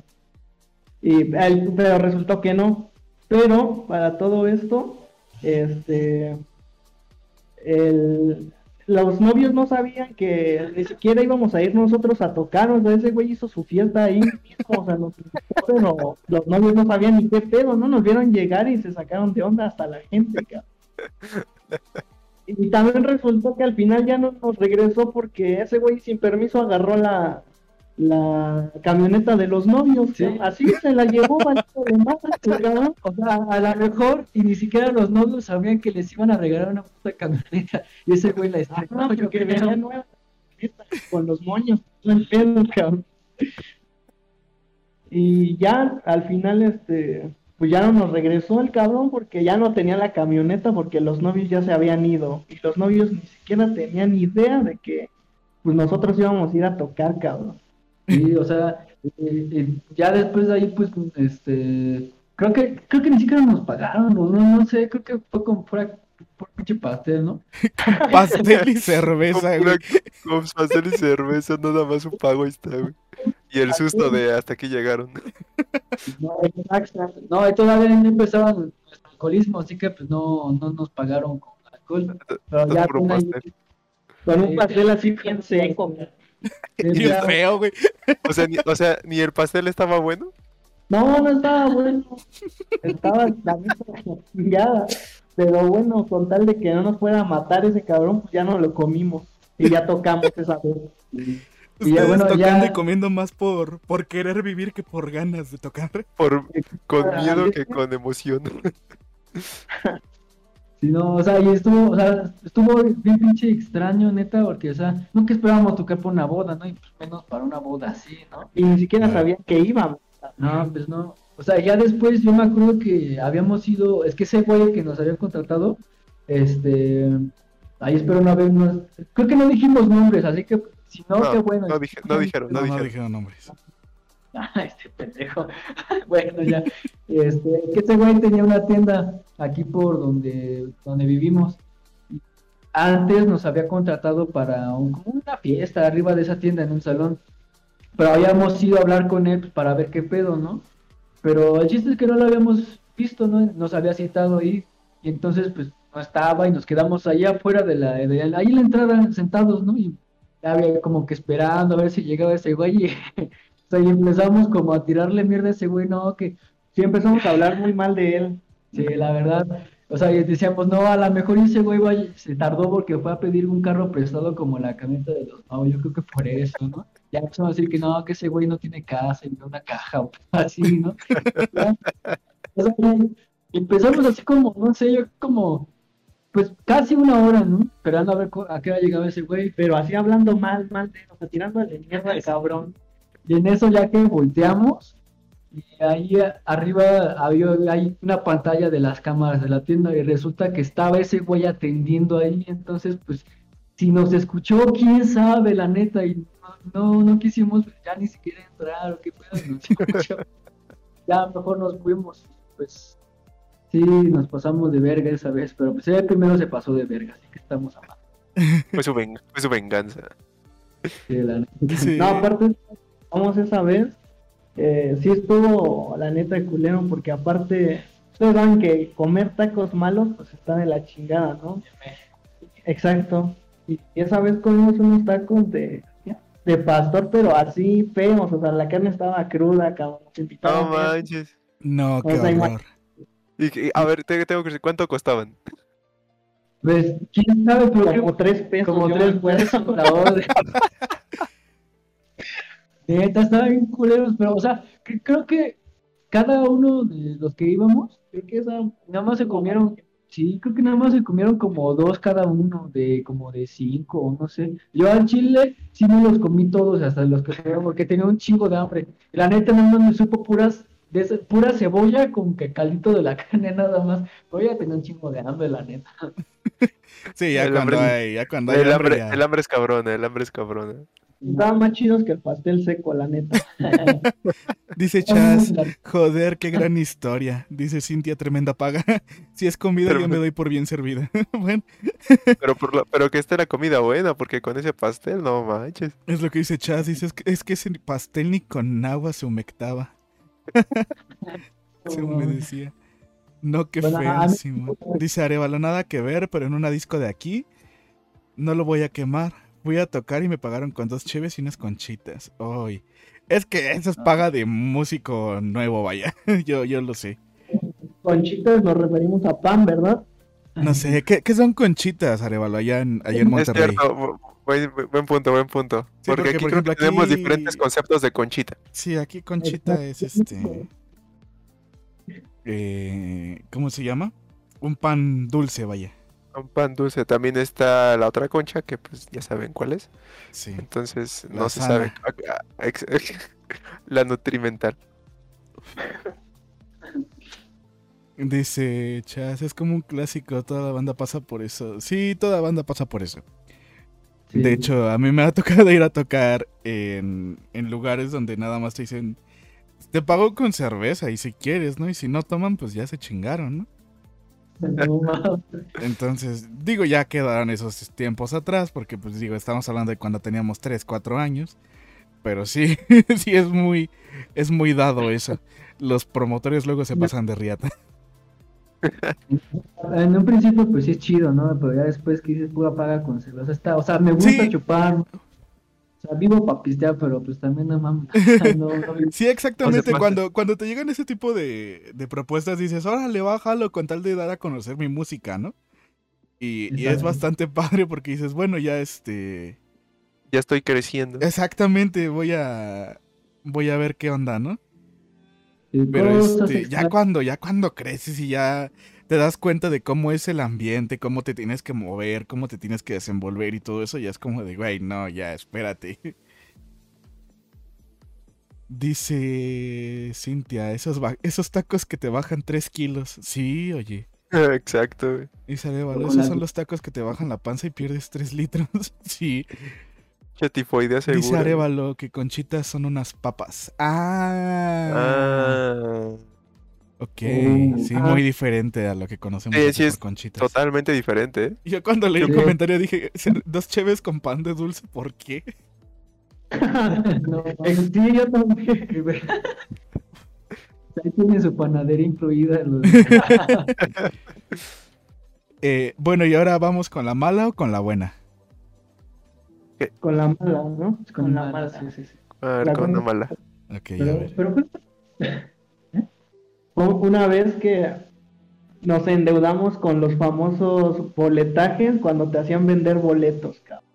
Y él- pero resultó que no. Pero para todo esto, este el- los novios no sabían que ni siquiera íbamos a ir nosotros a tocar, o sea, ese güey hizo su fiesta ahí mismo, o sea, pero los novios no sabían ni qué pedo, ¿no? Nos vieron llegar y se sacaron de onda hasta la gente, cabrón. Y también resultó que al final ya no nos regresó porque ese güey sin permiso agarró la, la camioneta de los novios. Sí. Así se la llevó de más. O sea, a lo mejor, y ni siquiera los novios sabían que les iban a regalar una puta camioneta. Y ese güey la Ah, estrenó, yo venía nueva, con los moños, no entiendo, cabrón. Y ya al final, este, pues ya no nos regresó el cabrón porque ya no tenía la camioneta porque los novios ya se habían ido y los novios ni siquiera tenían idea de que pues nosotros íbamos a ir a tocar, cabrón. Sí, o sea, y- y ya después de ahí, pues, este, creo que, creo que ni siquiera nos pagaron, o no, no sé, creo que fue como fuera por pinche pastel, ¿no? [laughs] Pastel y cerveza, Con güey. Con pastel y cerveza, nada más un pago ahí está, güey. Y el susto de hasta aquí llegaron. No, exacto. No, y todavía no empezaba nuestro alcoholismo, así que pues no, no nos pagaron con alcohol. Pero ya con, ahí- con un pastel así bien seco. [laughs] Bien feo, güey. O sea, ni, o sea, ni el pastel estaba bueno. No, no estaba bueno. Estaba la neta chingada. Pero bueno, con tal de que no nos fuera a matar ese cabrón, pues ya no lo comimos. y ya tocamos esa vez. Y- Ustedes ya, bueno, tocando ya- y comiendo más por, por querer vivir que por ganas de tocar. Por, con miedo que con emoción. [laughs] Sí, no, o sea, y estuvo, o sea, estuvo bien pinche extraño, neta, porque, o sea, nunca esperábamos tocar por una boda, ¿no? Y pues menos para una boda así, ¿no? y ni siquiera sabían que íbamos. No, pues no. O sea, ya después yo me acuerdo que habíamos ido, es que ese güey que nos había contratado, este, ahí espero no habernos, creo que no dijimos nombres, así que si no, No, qué bueno. no, dije- no dijeron, no, No, no dijeron. dijeron nombres. [laughs] Este pendejo. [laughs] bueno, ya. Este, que ese güey tenía una tienda aquí por donde, donde vivimos. Antes nos había contratado para una fiesta arriba de esa tienda en un salón. Pero habíamos ido a hablar con él pues, para ver qué pedo, ¿no? Pero el chiste es que no lo habíamos visto, ¿no? Nos había citado ahí. Y entonces, pues, no estaba y nos quedamos allá afuera de la, de ahí la entrada, sentados, ¿no? Y había como que esperando a ver si llegaba ese güey. [laughs] o sea, y empezamos como a tirarle mierda a ese güey, no, que Sí, empezamos a hablar muy mal de él. Sí, la verdad. O sea, y decíamos, no, a lo mejor ese güey vaya- se tardó porque fue a pedir un carro prestado como la camioneta de los. No, yo creo que por eso, ¿no? Ya empezamos a decir que no, que ese güey no tiene casa y no una caja o [laughs] así, ¿no? O sea, empezamos así como, no sé, yo como, pues casi una hora, ¿no? Esperando a ver a qué hora llegaba ese güey. Pero así hablando mal, mal de él, o sea, tirándole mierda al cabrón. Y en eso ya que volteamos, y ahí arriba había hay una pantalla de las cámaras de la tienda y resulta que estaba ese güey atendiendo ahí, entonces pues si nos escuchó, quién sabe, la neta, y no, no, no quisimos ya ni siquiera entrar o qué pedo, y nos [laughs] escuchó. Ya mejor nos fuimos, pues sí, nos pasamos de verga esa vez, pero pues él primero se pasó de verga, así que estamos a Fue su, ven- fue su venganza. la neta. Sí. No, aparte, vamos esa vez, eh, sí estuvo la neta de culero, porque aparte, ustedes saben que comer tacos malos, pues está de la chingada, ¿no? Exacto. Y esa vez comimos unos tacos de, de pastor, pero así feos, o sea, la carne estaba cruda, cabrón. No manches. No, qué O sea, horror. Y, que- a ver, te- tengo que decir, ¿cuánto costaban? Pues quién sabe, pero como tres pesos. como tres pesos. [laughs] Neta, estaban bien culeros, pero, o sea, cre- creo que cada uno de los que íbamos, creo que esa, nada más se comieron, sí, creo que nada más se comieron como dos cada uno, de como de cinco, o no sé. Yo al chile sí me los comí todos, hasta los que fueron, porque tenía un chingo de hambre. La neta, nada más me supo puras, de esa- pura cebolla con que caldito de la carne nada más. Pero ya tenía un chingo de hambre, la neta. Sí, ya El cuando hambre- hay, ya cuando hay El hambre, hambre, ya. el hambre es cabrón, el hambre es cabrón. Estaban más chidos que el pastel seco, la neta. [laughs] Dice Chas, joder, qué gran historia. Dice Cintia, tremenda paga. [laughs] si es comida, yo me doy por bien servida. [laughs] bueno, Pero, por pero que esta era comida buena, porque con ese pastel, no manches. es lo que dice Chas. Dice, es que, es que ese pastel ni con agua se humectaba. Se humedecía. No, qué Bueno, Simón. Dice Arevalo, nada que ver, pero en una disco de aquí no lo voy a quemar. Voy a tocar y me pagaron con dos cheves y unas conchitas. Hoy. Es que eso es paga de músico nuevo, vaya. [laughs] yo, yo lo sé. Conchitas nos referimos a pan, ¿verdad? No sé, ¿qué, qué son conchitas, Arevalo, allá en, allá en Es Monterrey? cierto, bu- buen, buen punto, buen punto. Sí, porque, porque, aquí por creo que tenemos aquí- diferentes conceptos de conchita. Sí, aquí conchita es este... eh, ¿Cómo se llama? Un pan dulce, vaya. Un pan dulce. También está la otra concha, que pues ya saben cuál es. Sí. Entonces, La no se sana. sabe. Ah, ah, [laughs] la nutrimental. Dice Chas, es como un clásico, toda la banda pasa por eso. Sí, toda banda pasa por eso. Sí. De hecho, a mí me ha tocado [laughs] ir a tocar en, en lugares donde nada más te dicen, te pago con cerveza y si quieres, ¿no? Y si no toman, pues ya se chingaron, ¿no? Entonces, digo, ya quedaron esos tiempos atrás, porque pues digo, estamos hablando de cuando teníamos 3, 4 años. Pero sí, [laughs] sí es muy, es muy dado eso. Los promotores luego se pasan de riata. En un principio, pues sí es chido, ¿no? Pero ya después que dices pura paga con cerveza, está, o sea, me gusta Sí. chupar. O sea, vivo para pistear, pero pues también no mames. No, no, [laughs] Sí, exactamente. Cuando, cuando te llegan ese tipo de, de propuestas, dices, órale, bájalo con tal de dar a conocer mi música, ¿no? Y, y es bastante padre porque dices, bueno, ya este... Ya estoy creciendo. Exactamente, voy a... Voy a ver qué onda, ¿no? Pero este, ya cuando, ya cuando creces y ya te das cuenta de cómo es el ambiente, cómo te tienes que mover, cómo te tienes que desenvolver y todo eso, ya es como de, güey, no, ya, espérate. [laughs] Dice Cintia, esos, esos tacos que te bajan 3 kilos. Sí, oye. [laughs] Exacto, güey. Dice Arevalo, Como esos son los tacos que te bajan la panza y pierdes 3 litros. [laughs] sí. Che, tifoidea segura. Dice Arevalo que conchitas son unas papas. Ah. Ah, Ok, Uh, sí, ah. muy diferente a lo que conocemos Sí, sí, por es conchitas. totalmente diferente, ¿eh? Yo cuando leí el Sí. comentario dije, "Ser- dos cheves con pan de dulce, ¿por qué? [laughs] No, sí, yo también. Ahí tiene su panadería incluida. los- [laughs] Eh, bueno, y ahora vamos con la mala o con la buena. Con la mala, ¿no? Con la mala, sí, sí, sí. A ver, La con buena- mala. Ok, a Pero, ver. pero Una vez que nos endeudamos con los famosos boletajes cuando te hacían vender boletos, cabrón.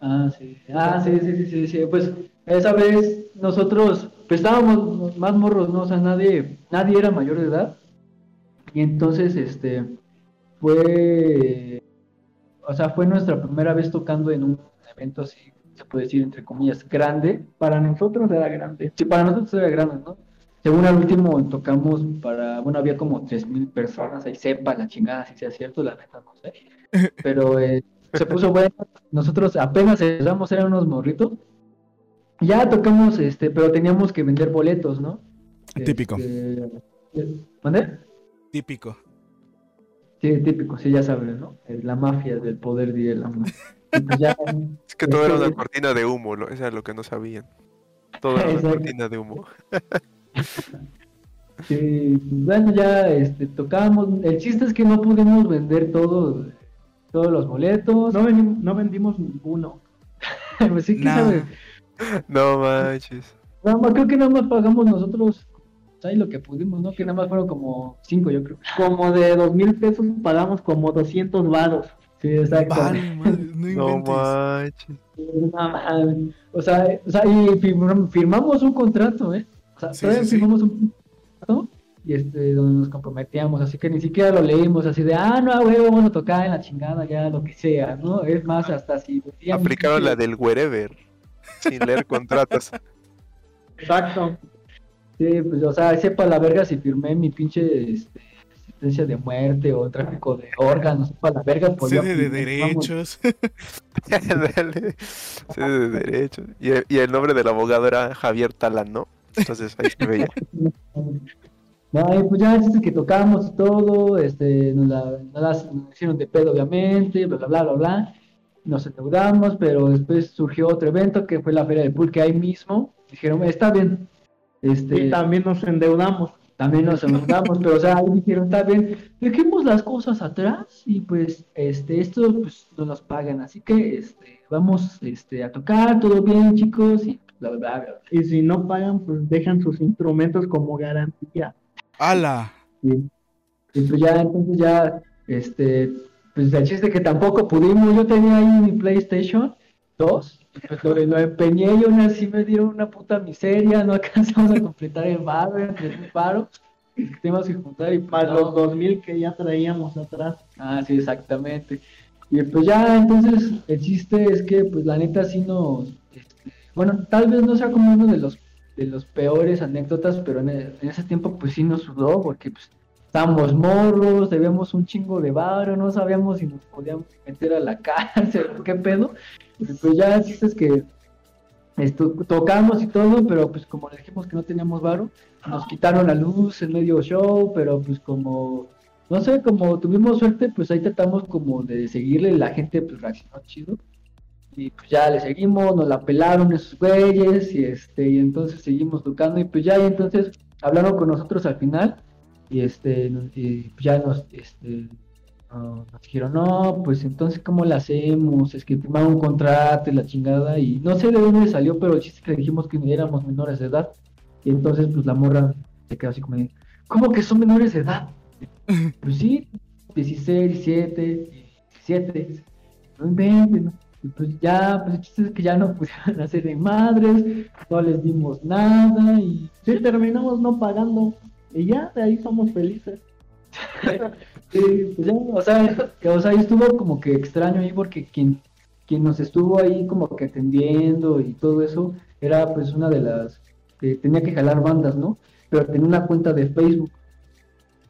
Ah, sí. Ah, sí, sí, sí, sí, sí. Pues esa vez nosotros pues, estábamos más morros, ¿no? O sea, nadie, nadie era mayor de edad. Y entonces, este, fue, o sea, fue nuestra primera vez tocando en un evento así, se puede decir, entre comillas, grande. Para nosotros era grande. Sí, para nosotros era grande, ¿no? Según al último tocamos para, bueno, había como 3.000 personas, ahí sepa la chingada si sea cierto, la neta no sé. [laughs] Pero eh, se puso bueno, nosotros apenas cerramos, eran unos morritos. Ya tocamos, este, pero teníamos que vender boletos, ¿no? Típico. Este, ¿Mande? Típico. Sí, típico, sí, ya saben, ¿no? Eh, La mafia del poder de la [laughs] Y pues ya, Es que todo era una Este- cortina de humo, lo- eso era lo que no sabían. Todo era una [laughs] cortina de humo. [laughs] Sí, bueno, ya este, tocábamos. El chiste es que no pudimos vender todo, todos los boletos. No, no vendimos ninguno. [laughs] pues sí, quién Nah. sabe. No manches. Nada más, creo que nada más pagamos nosotros ahí lo que pudimos, ¿no? Que nada más fueron como cinco, yo creo. Como de dos mil pesos pagamos como 200 varos. Sí, exacto. Vale, madre, no [laughs] inventes. manches. No. O sea, o sea, y firm- firmamos un contrato, ¿eh? O sea, Sí, todavía sí, sí. firmamos un contrato y este, donde nos comprometíamos, así que ni siquiera lo leímos así de, ah, no, güey, vamos a tocar en la chingada, ya, lo que sea, ¿no? Es más, hasta si... decían- Aplicaron la del wherever. Sin leer contratos. [laughs] Exacto. Sí, pues, o sea, sepa la verga si firmé mi pinche este, sentencia de muerte o tráfico de órganos, sepa la verga, pues Sede [laughs] ya de derechos. Dale. Sí, de derecho. Y el, y el nombre del abogado era Javier Talán, ¿no? Entonces ahí se veía. No, y pues ya el chiste es que tocamos y todo, este, nos la, nos hicieron de pedo obviamente, bla bla bla bla bla, nos endeudamos, pero después surgió otro evento que fue la feria del pulque ahí mismo, dijeron, está bien, este, Y también nos endeudamos. también nos endeudamos, pero o sea, ahí dijeron, está bien, dejemos las cosas atrás y pues, este, esto pues no nos pagan, así que, este, vamos, este, a tocar, todo bien chicos, y bla bla bla, bla. Y si no pagan, pues dejan sus instrumentos como garantía. ¡Hala! Y, y pues ya, entonces ya, este, pues el chiste que tampoco pudimos, yo tenía ahí mi PlayStation 2, pues lo, lo empeñé y aún así me dieron una puta miseria, no alcanzamos a completar el entre el paro, que teníamos que juntar y Más no. los 2000 que ya traíamos atrás. Ah, sí, exactamente. Y pues ya, entonces, el chiste es que, pues la neta sí nos, bueno, tal vez no sea como uno de los, de los peores anécdotas, pero en, e- ese tiempo pues sí nos sudó, porque pues estábamos morros, debíamos un chingo de varo, no sabíamos si nos podíamos meter a la [laughs] cárcel, qué pedo. Y pues ya el chiste es que esto, tocamos y todo, pero pues como le dijimos que no teníamos varo, nos quitaron la luz en medio show, pero pues como no sé, como tuvimos suerte, pues ahí tratamos como de seguirle, la gente pues reaccionó chido. Y pues ya le seguimos, nos la pelaron esos güeyes, y este, y entonces seguimos tocando, y pues ya, y entonces hablaron con nosotros al final, y este, y ya nos, este, no, nos dijeron, no, pues entonces, ¿cómo le hacemos? Es que firmaron un contrato y la chingada, y no sé de dónde salió, pero el chiste que dijimos que éramos menores de edad, y entonces, pues la morra se quedó así como, ¿cómo que son menores de edad? [laughs] Pues sí, 16, 17, 17. No inventen, ¿no? Y pues ya, pues el chiste es que ya no [laughs] pudieron hacer de madres, no les dimos nada y Sí, terminamos no pagando. Y ya, de ahí somos felices. [laughs] Sí, pues ya, o sea, que, o estuvo como que extraño ahí porque quien, quien nos estuvo ahí como que atendiendo y todo eso era pues una de las que tenía que jalar bandas, ¿no? Pero tenía una cuenta de Facebook.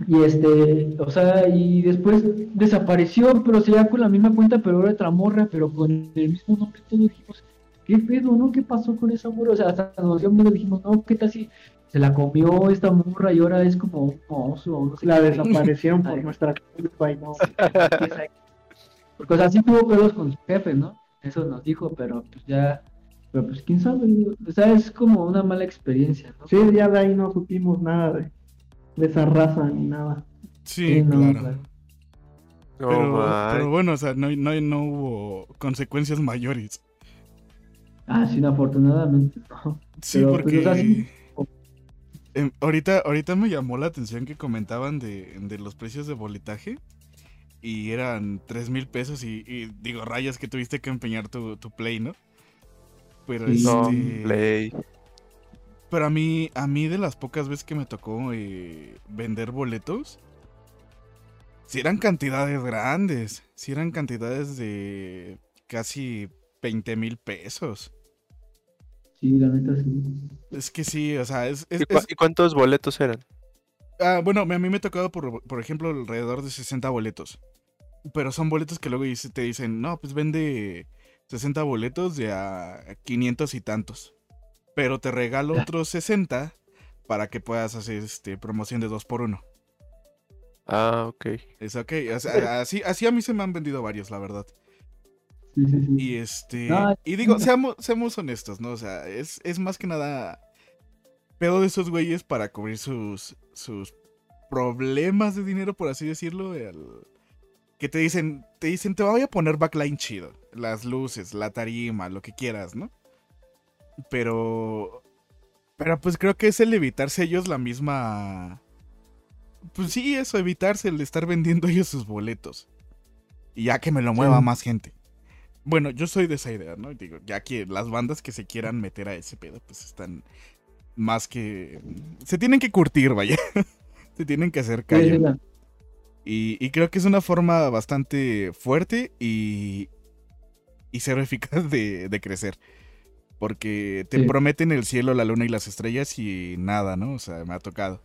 Y este, o sea, y después desapareció, pero seguía con la misma cuenta, pero era otra morra, pero con el mismo nombre, todo dijimos, ¿qué pedo, no? ¿Qué pasó con esa morra? O sea, hasta nos dio miedo, dijimos, no, ¿qué tal si se la comió esta morra y ahora es como un oso? No sé La qué? desaparecieron por nuestra culpa y no. [laughs] Porque, o sea, sí tuvo pedos con su jefe, ¿no? Eso nos dijo, pero pues ya, pero pues quién sabe, o sea, es como una mala experiencia, ¿no? Sí, ya de ahí no supimos nada de, de esa raza ni nada. Sí, Sí, no, claro. claro. No, Pero, bueno, o sea, no, no, no hubo consecuencias mayores. Ah, sí, afortunadamente, no. Sí, Pero, pues, porque o sea, sí. em, ahorita, ahorita me llamó la atención que comentaban de, de los precios de boletaje y eran tres mil pesos y, y digo, rayas que tuviste que empeñar tu, tu play, ¿no? Pero Sí. No, este, Play. Pero a mí, a mí de las pocas veces que me tocó eh, vender boletos, si eran cantidades grandes, si eran cantidades de casi 20 mil pesos. Sí, la neta sí. Es que sí, o sea, es, es- ¿Y, es- y cuántos boletos eran? Ah, bueno, a mí me ha tocado, por, por ejemplo, alrededor de 60 boletos. Pero son boletos que luego te dicen, no, pues vende 60 boletos de a 500 y tantos. Pero te regalo otros 60 para que puedas hacer este, promoción de 2 por 1 Ah, ok. Es ok. o sea, así, así a mí se me han vendido varios, la verdad. Sí, sí, sí. Y este. No, y digo, seamos, seamos honestos, ¿no? O sea, es, es más que nada. Pedo de esos güeyes para cubrir sus. sus problemas de dinero, por así decirlo. el- que te dicen. Te dicen, te voy a poner backline chido. Las luces, la tarima, lo que quieras, ¿no? Pero. Pero pues creo que es el evitarse ellos la misma. Pues sí, eso, evitarse el estar vendiendo ellos sus boletos. Y ya que me lo mueva Sí. más gente. Bueno, yo soy de esa idea, ¿no? Digo, ya que las bandas que se quieran meter a ese pedo, pues están más que... Se tienen que curtir, vaya. [laughs] se tienen que hacer sí, callo. Y, y creo que es una forma bastante fuerte y, y cero eficaz de, de crecer. Porque te Sí. prometen el cielo, la luna y las estrellas y nada, ¿no? O sea, me ha tocado.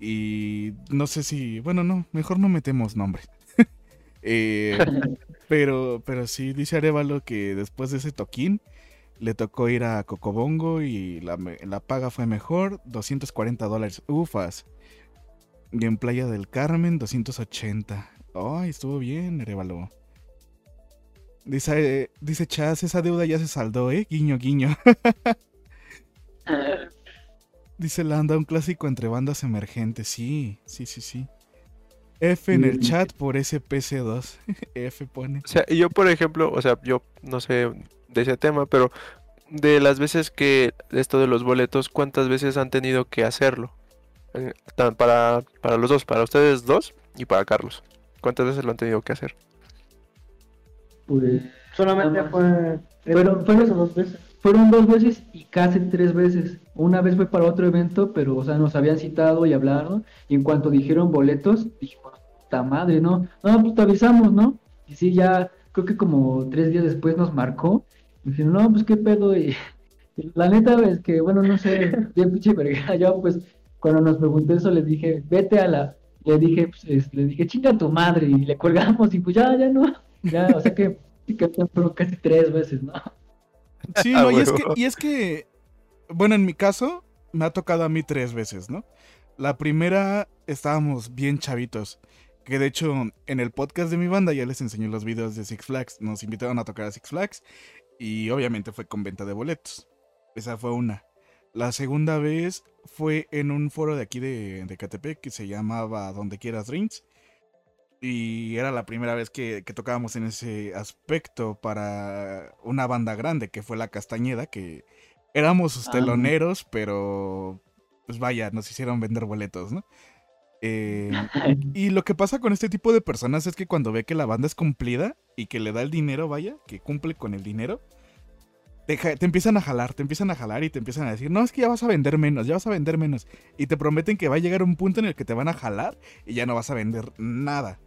Y no sé si... Bueno, no, mejor no metemos nombre. [laughs] Eh, [laughs] pero, pero sí, dice Arevalo que después de ese toquín le tocó ir a Cocobongo y la, la paga fue mejor, 240 dólares, ufas. Y en Playa del Carmen, 280. Ay, estuvo bien, Arevalo. Dice, eh, dice Chaz, esa deuda ya se saldó, ¿eh? Guiño, guiño. [laughs] Dice Landa, un clásico entre bandas emergentes. Sí, sí, sí, sí. F en el Sí. chat por SPC2. [laughs] F pone. O sea, y yo, por ejemplo, o sea, yo no sé de ese tema, pero de las veces que esto de los boletos, ¿cuántas veces han tenido que hacerlo? Eh, Para, para los dos, para ustedes dos y para Carlos. ¿Cuántas veces lo han tenido que hacer? Pues, Solamente fue. Fueron- fueron- dos veces. fueron dos veces y casi tres veces. Una vez fue para otro evento, pero, o sea, nos habían citado y hablaron. Y en cuanto dijeron boletos, dijimos, puta madre, ¿no? No, pues te avisamos, ¿no? Y sí, ya, creo que como tres días después nos marcó. Y dijeron, no, pues qué pedo. Y, y [laughs] la neta es que, bueno, no sé, [laughs] bien pinche verga. [laughs] Yo, pues, cuando nos preguntó eso, les dije, vete a la. Le dije, pues, es- le dije, chinga a tu madre. Y le colgamos, y pues ya, ya no. Ya, o sea que, casi tres veces, ¿no? Sí, Ah, no, y es, que, huevo. y es que, bueno, en mi caso, me ha tocado a mí tres veces, ¿no? La primera estábamos bien chavitos. Que de hecho, en el podcast de mi banda ya les enseñé los videos de Six Flags. Nos invitaron a tocar a Six Flags. Y obviamente fue con venta de boletos. Esa fue una. La segunda vez fue en un foro de aquí de, de Catepec que se llamaba Donde Quieras Drinks. Y era la primera vez que, que tocábamos en ese aspecto para una banda grande, que fue La Castañeda, que éramos sus Ah. teloneros, pero pues vaya, nos hicieron vender boletos, ¿no? Eh, [laughs] y lo que pasa con este tipo de personas es que cuando ve que la banda es cumplida y que le da el dinero, vaya, que cumple con el dinero, te, te empiezan a jalar, te empiezan a jalar y te empiezan a decir, no, es que ya vas a vender menos, ya vas a vender menos. Y te prometen que va a llegar un punto en el que te van a jalar y ya no vas a vender nada.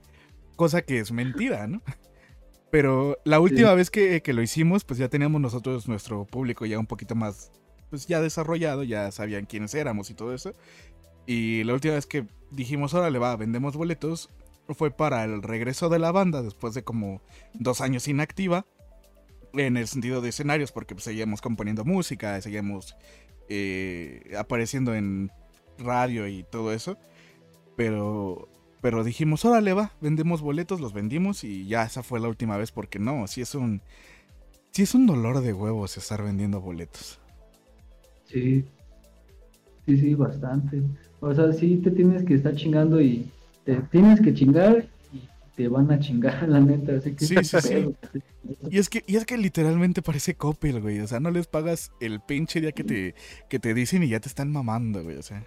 Cosa que es mentira, ¿no? [laughs] Pero la última vez que, que lo hicimos, pues ya teníamos nosotros nuestro público ya un poquito más, pues ya desarrollado, ya sabían quiénes éramos y todo eso. Y la última vez que dijimos, órale, va, vendemos boletos, fue para el regreso de la banda después de como dos años inactiva, en el sentido de escenarios, porque pues, seguíamos componiendo música, seguíamos eh, apareciendo en radio y todo eso. Pero, pero dijimos, órale, va, vendemos boletos, los vendimos y ya esa fue la última vez, porque no, sí es un, sí es un dolor de huevos estar vendiendo boletos. Sí. Sí, sí, bastante. O sea, sí te tienes que estar chingando y te tienes que chingar y te van a chingar, [laughs] la neta. Así que Sí, sí, sí. Y es que, y es que literalmente parece Coppel, güey. O sea, no les pagas el pinche día que te, que te dicen y ya te están mamando, güey. O sea.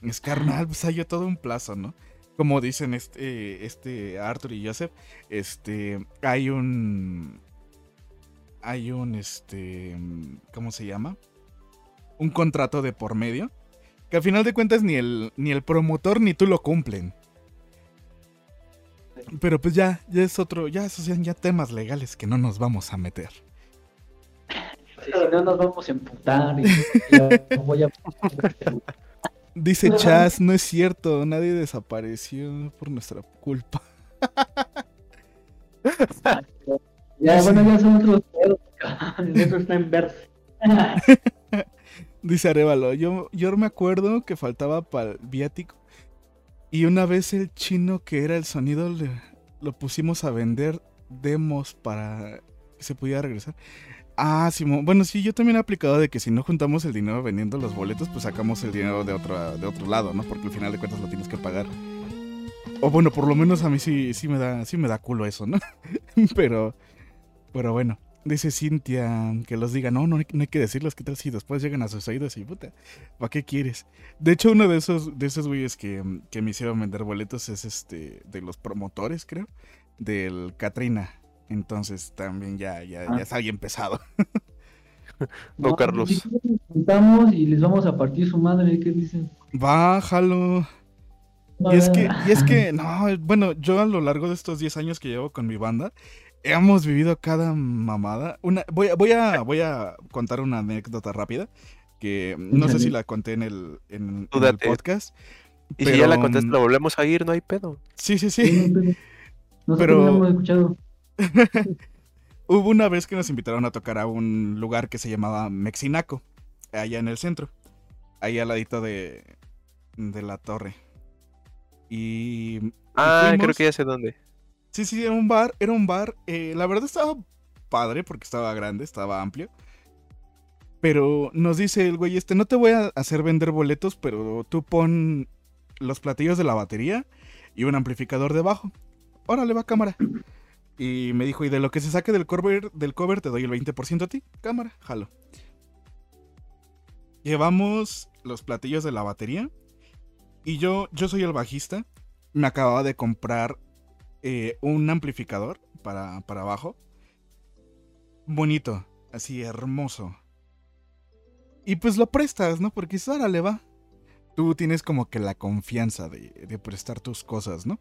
Es carnal, pues hay todo un plazo, ¿no? Como dicen este, este Arthur y Joseph, este, hay un, hay un, este, ¿cómo se llama? Un contrato de por medio, que al final de cuentas ni el, ni el promotor ni tú lo cumplen. Pero pues ya, ya es otro, ya esos ya temas legales que no nos vamos a meter. Sí, no nos vamos a emputar. Y, [laughs] ya voy a... Dice Chaz, no es cierto, nadie desapareció por nuestra culpa. [laughs] Ya, bueno, ya son otros pedos. [laughs] Eso está en verde. [laughs] Dice Arevalo, yo, yo me acuerdo que faltaba para el viático y una vez el chino que era el sonido le- lo pusimos a vender demos para que se pudiera regresar. Ah, Simón. Bueno, sí, yo también he aplicado de que si no juntamos el dinero vendiendo los boletos, pues sacamos el dinero de otro, de otro lado, ¿no? Porque al final de cuentas lo tienes que pagar. O bueno, por lo menos a mí sí, sí me da, sí me da culo eso, ¿no? [laughs] pero, pero bueno. Dice Cintia que los diga, no, no hay, no hay que decirlos, ¿qué tal si después llegan a sus oídos y puta, ¿para qué quieres? De hecho, uno de esos, de esos güeyes que, que me hicieron vender boletos es este, de los promotores, creo, del Katrina. Entonces también ya, ya, ya Ah. es alguien pesado. [laughs] [laughs] No, Carlos. nos juntamos y les vamos a partir su madre. ¿Qué dicen? Bájalo. Y es que, y es que, no, bueno, yo a lo largo de estos 10 años que llevo con mi banda, hemos vivido cada mamada. Una, voy, a- voy, a, voy a contar una anécdota rápida, que no sé si la conté en el, en, el podcast. Y si ya la contaste, la volvemos a ir, no hay pedo. Sí, sí, Sí, Nosotros Pero- no hemos escuchado. [laughs] Hubo una vez que nos invitaron a tocar a un lugar que se llamaba Mexinaco, allá en el centro, ahí al ladito de, de la torre. Y... Ah, creo que ya sé dónde. Sí, sí, era un bar, era un bar. eh, la verdad estaba padre porque estaba grande, estaba amplio. Pero nos dice el güey este, no te voy a hacer vender boletos, pero tú pon los platillos de la batería y un amplificador debajo. Órale, va cámara. Y me dijo, y de lo que se saque del cover, del cover te doy el 20% a ti. Cámara, jalo. Llevamos los platillos de la batería. Y yo, yo soy el bajista. Me acababa de comprar eh, un amplificador para, para abajo. Bonito, así hermoso. Y pues lo prestas, ¿no? Porque dices, órale, va. Tú tienes como que la confianza de, de prestar tus cosas, ¿no?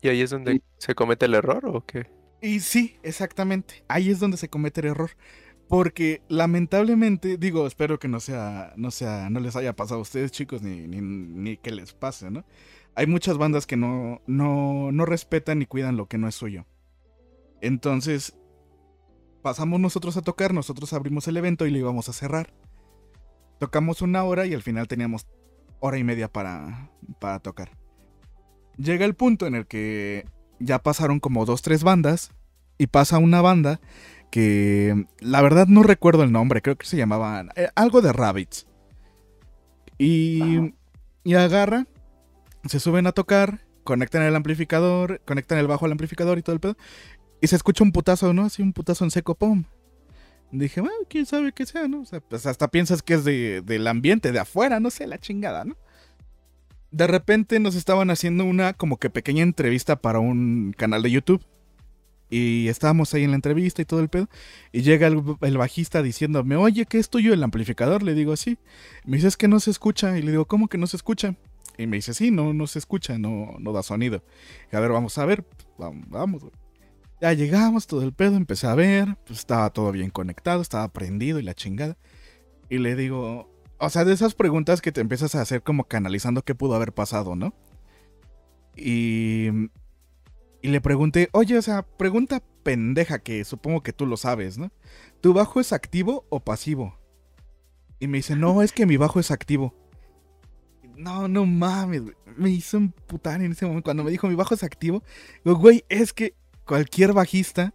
¿Y ahí es donde se comete el error o qué? Y sí, exactamente. Ahí es donde se comete el error. Porque lamentablemente, digo, espero que no sea, no sea, no les haya pasado a ustedes, chicos, ni, ni, ni que les pase, ¿no? Hay muchas bandas que no, no, no respetan ni cuidan lo que no es suyo. Entonces, pasamos nosotros a tocar, nosotros abrimos el evento y lo íbamos a cerrar. Tocamos una hora y al final teníamos hora y media para, para tocar. Llega el punto en el que ya pasaron como dos, tres bandas y pasa una banda que la verdad no recuerdo el nombre, creo que se llamaban eh, algo de Rabbits. Y, y agarra, se suben a tocar, conectan el amplificador, conectan el bajo al amplificador y todo el pedo. Y se escucha un putazo, ¿no? Así un putazo en seco, pum. Dije, bueno, quién sabe qué sea, ¿no? O sea, pues hasta piensas que es de, del ambiente, de afuera, no sé, la chingada, ¿no? De repente nos estaban haciendo una como que pequeña entrevista para un canal de YouTube. Y estábamos ahí en la entrevista y todo el pedo. Y llega el, bajista diciéndome, oye, ¿qué es tuyo el amplificador? Le digo, sí. Me dice, es que no se escucha. Y le digo, ¿cómo que no se escucha? Y me dice, sí, no, no se escucha, no, no da sonido. A ver, vamos a ver. Vamos, vamos. Ya llegamos, todo el pedo, empecé a ver. Pues estaba todo bien conectado, estaba prendido y la chingada. Y le digo, o sea, de esas preguntas que te empiezas a hacer como canalizando qué pudo haber pasado, ¿no? Y, y le pregunté, oye, o sea, pregunta pendeja que supongo que tú lo sabes, ¿no? ¿Tu bajo es activo o pasivo? Y me dice, no, es que mi bajo es activo. No, no mames, me hizo emputar en ese momento. Cuando me dijo mi bajo es activo, digo, güey, es que cualquier bajista,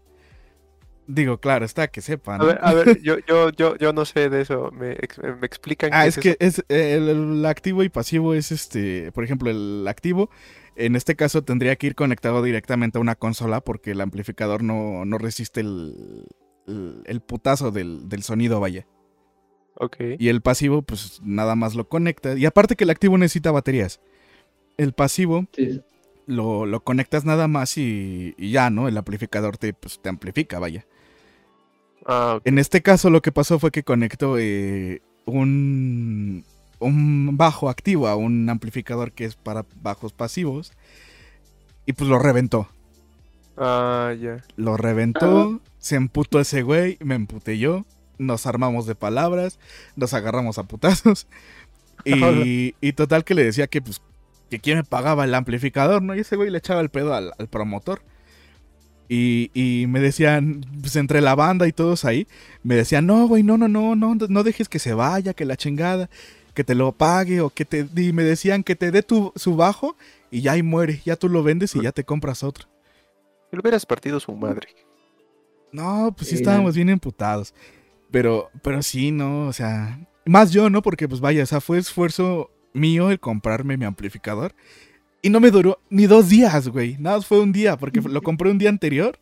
digo, claro, está que sepa, ¿no? A ver, a ver, [laughs] yo, yo, yo, yo no sé de eso. ¿Me, ex- me explican Ah, qué es es que eso? es eh, el, el activo y pasivo es este, por ejemplo, el activo en este caso tendría que ir conectado directamente a una consola porque el amplificador no, no resiste el, el, el putazo del, del sonido, vaya. Ok. Y el pasivo, pues nada más lo conecta. Y aparte que el activo necesita baterías. El pasivo Sí, lo, lo conectas nada más y, y ya, ¿no? El amplificador te, pues, te amplifica, vaya. Ah. En este caso lo que pasó fue que conectó eh, un, un bajo activo a un amplificador que es para bajos pasivos y pues lo reventó. Ah, ya. Lo reventó, se emputó ese güey, me emputé yo, nos armamos de palabras, nos agarramos a putazos [laughs] y, y total que le decía que pues que quién me pagaba el amplificador, ¿no? Y ese güey le echaba el pedo al, al promotor. Y, y me decían, pues entre la banda y todos ahí, me decían, no, güey, no, no, no, no, no dejes que se vaya, que la chingada, que te lo pague o que te... Y me decían que te dé tu, su bajo y ya ahí muere, ya tú lo vendes y ya te compras otro. Le hubieras partido su madre. No, pues sí Sí, estábamos bien emputados. Pero, pero sí, no, o sea, más yo, ¿no? Porque pues vaya, o sea, fue esfuerzo mío el comprarme mi amplificador. Y no me duró ni dos días, güey. Nada, más fue un día, porque lo [laughs] compré un día anterior.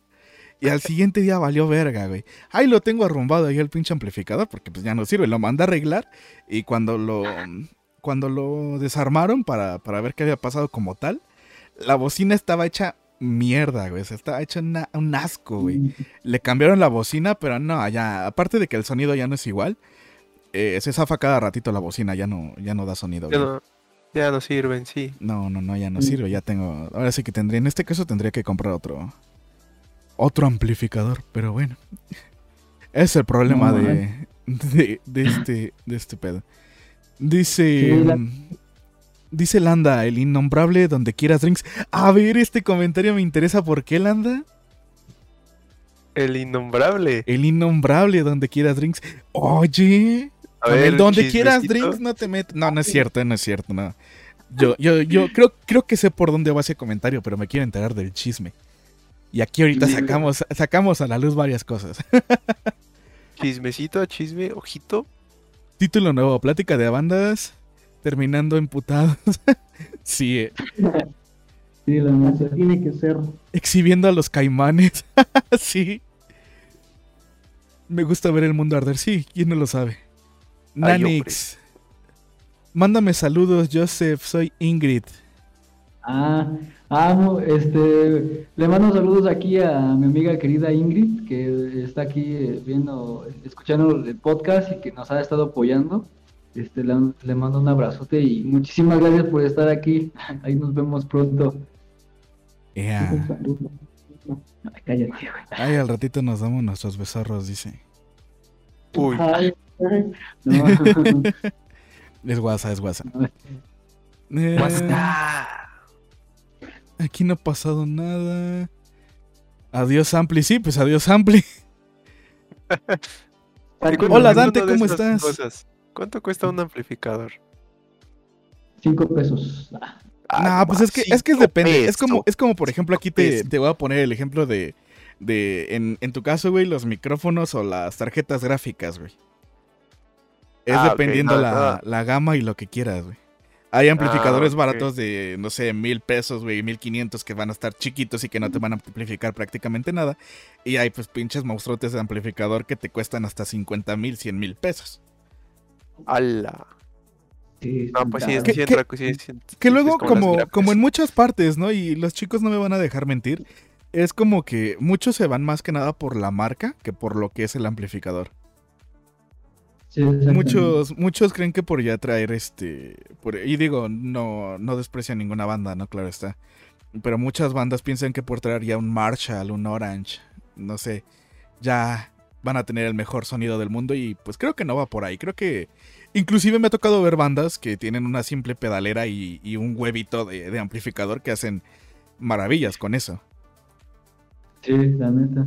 Y al siguiente día valió verga, güey. Ahí lo tengo arrumbado ahí el pinche amplificador, porque pues ya no sirve. Lo mandé a arreglar. Y cuando lo, cuando lo desarmaron para, para ver qué había pasado como tal, la bocina estaba hecha mierda, güey. O sea, estaba hecha una- un asco, güey. [laughs] Le cambiaron la bocina, pero no, ya, aparte de que el sonido ya no es igual, eh, se zafa cada ratito la bocina, ya no, ya no da sonido. Güey. No, ya no sirven, sí. No, no, no, ya no sirve, ya tengo, ahora sí que tendría, en este caso tendría que comprar otro, otro amplificador, pero bueno. Es el problema No, de, de, de este, de este pedo. Dice, mm, dice Landa, el innombrable donde quieras drinks. A ver, este comentario me interesa, ¿por qué Landa? El innombrable. El innombrable donde quieras drinks. Oye, A con el donde quieras drinks no te metes. No, no es cierto, no es cierto, no. Yo, yo, yo [laughs] creo, creo que sé por dónde va ese comentario, pero me quiero enterar del chisme. Y aquí ahorita sacamos, sacamos a la luz varias cosas. [laughs] Chismecito, chisme, ojito. Título nuevo, plática de bandas, terminando emputados. [laughs] sí, eh, Sí, la neta. Tiene que ser. exhibiendo a los caimanes. sí. Me gusta ver el mundo arder. Sí, ¿quién no lo sabe? Ay, Nanix. Mándame saludos, Joseph. Soy Ingrid. Ah, ah, no, este, le mando saludos aquí a mi amiga querida Ingrid, que está aquí eh, viendo, escuchando el podcast y que nos ha estado apoyando. Este, le, le mando un abrazote y muchísimas gracias por estar aquí. [laughs] Ahí nos vemos pronto. Saludo. Ay, cállate, güey. Ay, al ratito nos damos nuestros besorros, dice. Uy, Ay, ay, No, Es guasa, es guasa. Eh, WhatsApp. aquí no ha pasado nada. Adiós, Ampli. Sí, pues adiós, Ampli. [laughs] ¿Y cuánto Hola, Dante, ¿cómo estás? cosas? ¿Cuánto cuesta un amplificador? cinco pesos. Ah, No, pues es que, es que depende. Es como, es como, por ejemplo, aquí te, te voy a poner el ejemplo de, de en, en tu caso, güey, los micrófonos o las tarjetas gráficas, güey. Es Ah, dependiendo no, la, no. la gama y lo que quieras, güey. Hay amplificadores baratos de, no sé, mil pesos, güey, mil quinientos que van a estar chiquitos y que no te van a amplificar prácticamente nada. Y hay, pues, pinches monstruotes de amplificador que te cuestan hasta 50 mil, 100 mil pesos. ¡Hala! Sí, No, pues sí, sí Que- entra, sí, sí, Que sí, luego, es como, como en muchas partes, ¿no? Y los chicos no me van a dejar mentir, es como que muchos se van más que nada por la marca que por lo que es el amplificador. Sí. Muchos, muchos creen que por ya traer este. por- y digo, no, no desprecia ninguna banda, ¿no? Claro está. Pero muchas bandas piensan que por traer ya un Marshall, un Orange, no sé, ya van a tener el mejor sonido del mundo. Y pues creo que no va por ahí. Creo que. Inclusive me ha tocado ver bandas que tienen una simple pedalera y, y un huevito de, de amplificador que hacen maravillas con eso. Sí, la neta.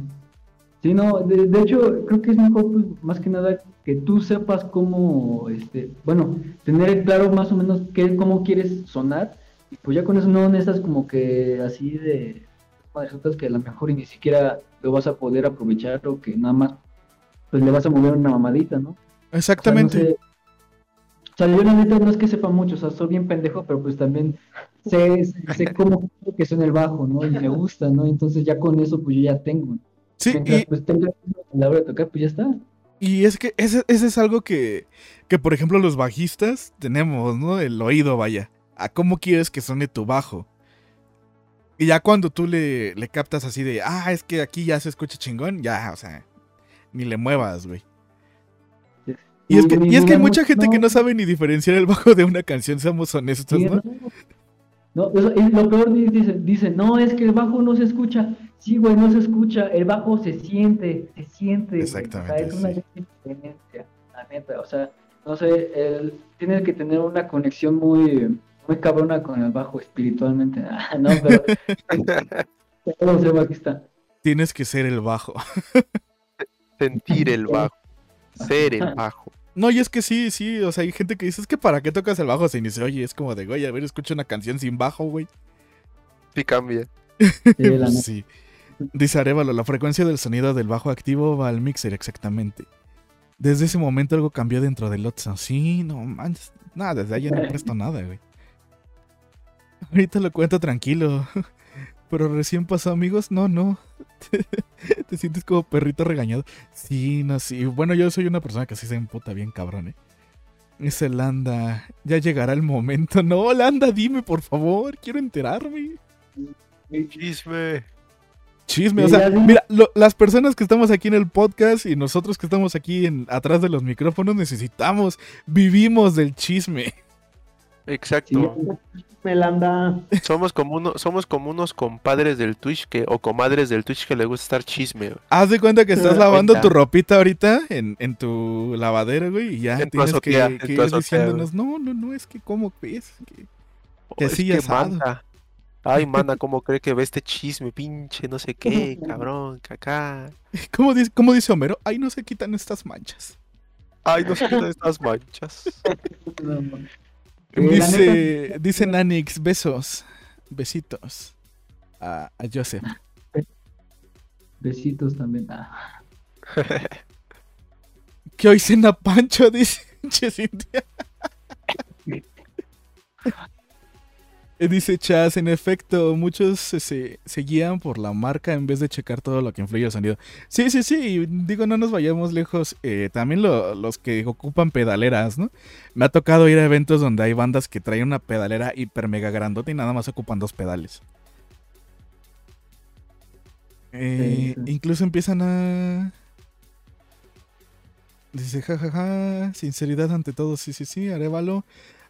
Sí, no, de, de hecho, creo que es mejor, pues, más que nada, que tú sepas cómo, este, bueno, tener claro más o menos qué, cómo quieres sonar, y pues ya con eso no necesitas como que así de, resultas que a lo mejor ni siquiera lo vas a poder aprovechar, o que nada más, pues le vas a mover una mamadita, ¿no? O sea, no Exactamente. sé. O sea, yo la neta no es que sepa mucho, o sea, soy bien pendejo, pero pues también sé, sé cómo quiero que suene el bajo, ¿no? Y me gusta, ¿no? Entonces ya con eso pues yo ya tengo. Sí, Mientras y, pues tenga a la hora de tocar, pues ya está. Y es que ese, ese es algo que, que, por ejemplo, los bajistas tenemos, ¿no? El oído, vaya. A cómo quieres que suene tu bajo. Y ya cuando tú le, le captas así de, ah, es que aquí ya se escucha chingón, ya, o sea, ni le muevas, güey. Y es que, y es que hay mucha mu- gente que no. sabe ni diferenciar el bajo de una canción, seamos honestos, ¿no? no, y lo peor di- dice, dice, no, es que el bajo no se escucha. Sí, güey, no se escucha. El bajo se siente, se siente. Exactamente, O sea, es una sí. diferencia, la neta. O sea, no sé, el- tienes que tener una conexión muy, muy cabrona con el bajo espiritualmente. Ah, no, pero no sé, aquí está. Tienes que ser el bajo. Sentir el bajo. Ser el [laughs] bajo. No, y es que sí, sí, o sea, hay gente que dice, es que para qué tocas el bajo se oye, es como de, güey, a ver, escucha una canción sin bajo, güey. Sí cambia. Sí, [laughs] Pues. Dice Arevalo, la frecuencia del sonido del bajo activo va al mixer, exactamente. Desde ese momento algo cambió dentro del Otso. Sí, no manches. Nada, desde ahí ya no presto nada, güey. [laughs] Ahorita lo cuento tranquilo. Pero recién pasó, amigos. No, no. [laughs] Te sientes como perrito regañado. Sí, no, sí. Bueno, yo soy una persona que sí se emputa bien cabrón, eh. Dice Landa, ya llegará el momento. [laughs] No, Landa, dime, por favor. Quiero enterarme. Chisme. Chisme, o sea, mira, lo- las personas que estamos aquí en el podcast y nosotros que estamos aquí en, atrás de los micrófonos necesitamos, vivimos del chisme. Exacto. Melanda. Somos como uno, somos como unos compadres del Twitch que, o comadres del Twitch que le gusta estar chisme. güey. Haz de cuenta que estás lavando cuenta. tu ropita ahorita en, en tu lavadero, güey, y ya En tienes azotea, que, que ir azotea, diciéndonos, no, no, no, es que cómo ves, que... Oh, Que es sí, que manda. Ay, [laughs] mana, ¿cómo cree que ve este chisme? Pinche, no sé qué, cabrón, cacá. [laughs] ¿Cómo dice, cómo dice Homero? Ay, no se quitan estas manchas. Ay, no qué de estas manchas. [laughs] Dice, dice Nanix, besos, besitos a, a Joseph. [laughs] Besitos también. Ah. [laughs] Que hoy cena Pancho, [laughs] dice Cintia. Eh, Dice Chas, en efecto, muchos se, se, se guían por la marca en vez de checar todo lo que influye al sonido. Sí, sí, sí, digo, no nos vayamos lejos. eh, también lo- los que ocupan pedaleras, ¿no? Me ha tocado ir a eventos donde hay bandas que traen una pedalera hiper mega grandota y nada más ocupan dos pedales. Eh, Sí, sí. Incluso empiezan a... Dice, jajaja, sinceridad ante todo, sí, sí, sí, Arevalo.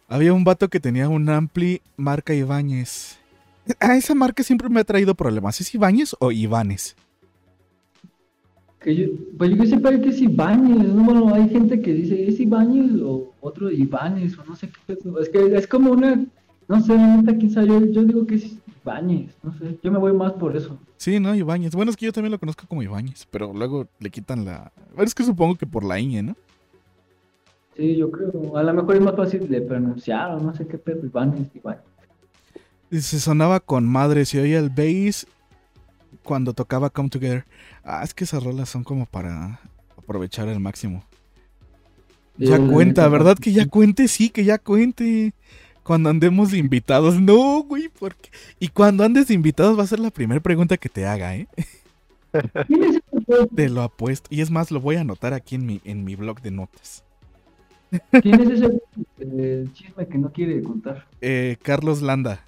Había un vato que tenía un ampli marca Ibáñez. A esa marca siempre me ha traído problemas. ¿Es Ibáñez o Ibanes? Que yo, pues yo sepa que es Ibáñez, ¿no? Bueno, hay gente que dice, ¿es Ibáñez o otro Ibáñez o no sé qué pedo? Es que es como una, no sé, neta, quién sabe, yo, yo digo que es Ibáñez, no sé, yo me voy más por eso. Sí, no, Ibáñez. Bueno, es que yo también lo conozco como Ibáñez, pero luego le quitan la... Bueno, es que supongo que por la ñ, ¿no? Sí, yo creo, a lo mejor es más fácil de pronunciar o no sé qué pedo, Ibáñez, Ibáñez. Se sonaba con madre, se oía el bass cuando tocaba Come Together. Ah, es que esas rolas son como para aprovechar al máximo. Ya cuenta, ¿verdad? Que ya cuente, sí, que ya cuente. Cuando andemos de invitados. No, güey, porque... Y cuando andes de invitados va a ser la primera pregunta que te haga, ¿eh? [laughs] Te lo apuesto. Y es más, lo voy a anotar aquí en mi, en mi blog de notas. ¿Quién es ese eh, chisme que no quiere contar? Eh, Carlos Landa.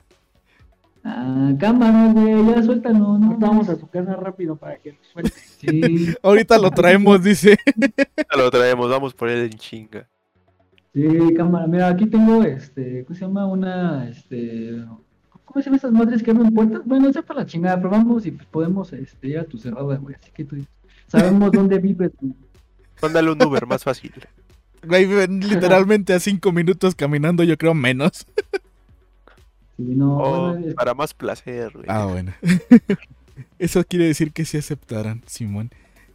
Ah, cámara, güey, ya suéltalo, ¿no? Ahorita vamos a su casa rápido para que lo suelte. [laughs] Sí, Ahorita lo traemos, dice. Ya lo traemos, vamos por él en chinga. sí, cámara. Mira, aquí tengo, este, ¿cómo se llama? Una, este, ¿cómo se llaman esas madres que abren puertas? Bueno, sea para la chingada, pero vamos y pues podemos, este, ir a tu cerrada, güey. Así que tú sabemos dónde vives. Mándale un Uber, más fácil. Güey, literalmente a cinco minutos caminando, yo creo menos. Sí, no, O bueno, es- para más placer, güey. Ah, bueno. [laughs] Eso quiere decir que sí aceptarán, Simón.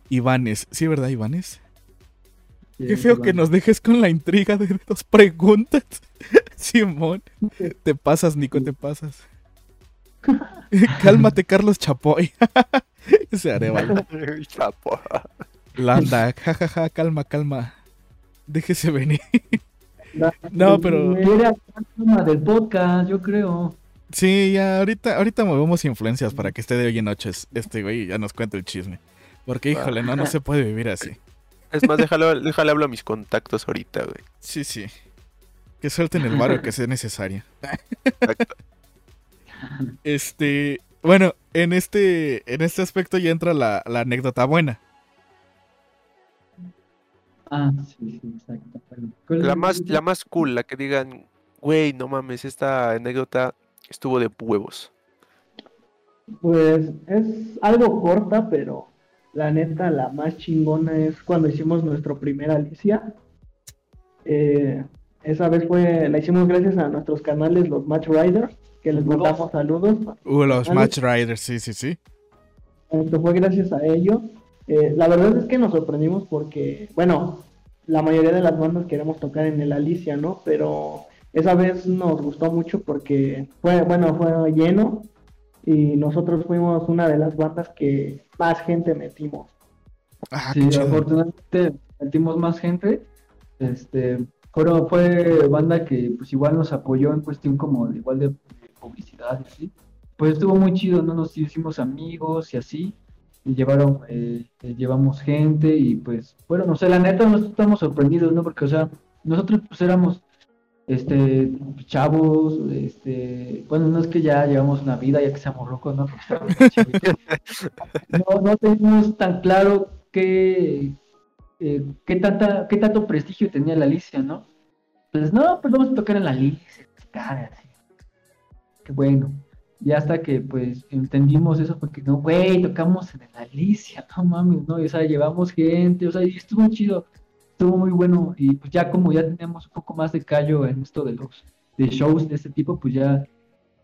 Ivanes, ¿sí, verdad, Ivanes? sí, Qué feo que nos dejes con la intriga de dos preguntas. [laughs] Simón, te pasas, Nico, te pasas. [laughs] Cálmate, Carlos Chapoy. Ese Arevalo. Chapo. Landa, jajaja, calma, calma. Déjese venir. [laughs] No, pero- Era del podcast, yo creo. Sí, ya, ahorita, ahorita movemos influencias para que esté de hoy en noches este güey y ya nos cuente el chisme. Porque, híjole, no, no se puede vivir así. Es más, déjalo, déjale hablo a mis contactos ahorita, güey. Sí, sí. Que suelten el barrio que sea necesario. Exacto. Este, bueno, en este, en este aspecto ya entra la, la anécdota buena. Ah, sí, sí, exacto. ¿Cuál es La más, la más cool, la que digan, güey, no mames, esta anécdota estuvo de huevos. Pues es algo corta, pero la neta, la más chingona es cuando hicimos nuestro primer Alicia. Eh, esa vez fue, la hicimos gracias a nuestros canales, los Match Riders, que les mandamos saludos. Uh, los. Match Riders, sí, sí, sí. Esto fue gracias a ellos. Eh, la verdad es que nos sorprendimos porque, bueno, la mayoría de las bandas queremos tocar en el Alicia, ¿no? Pero esa vez nos gustó mucho porque fue, bueno, fue lleno y nosotros fuimos una de las bandas que más gente metimos. Ah, Sí, chido. afortunadamente metimos más gente. Este, fueron, fue banda que pues igual nos apoyó en cuestión como de- igual de, de publicidad y así. Pues estuvo muy chido, ¿no? Nos hicimos amigos y así. Y llevaron, eh, eh, llevamos gente y pues, bueno, no sé, la neta nosotros estamos sorprendidos, ¿no? Porque, o sea, nosotros pues éramos, este, chavos, este, bueno, no es que ya llevamos una vida, ya que seamos locos, ¿no? [laughs] No, no tenemos tan claro qué, eh, qué, tanta, qué tanto prestigio tenía la Alicia, ¿no? Pues no, pues vamos a tocar en la Alicia, así. Qué bueno. Y hasta que pues entendimos eso, porque no, güey, tocamos en la Alicia, no mames, ¿no? Y, o sea, llevamos gente, o sea, y estuvo chido, estuvo muy bueno. Y pues ya como ya tenemos un poco más de callo en esto de los de shows de este tipo, pues ya,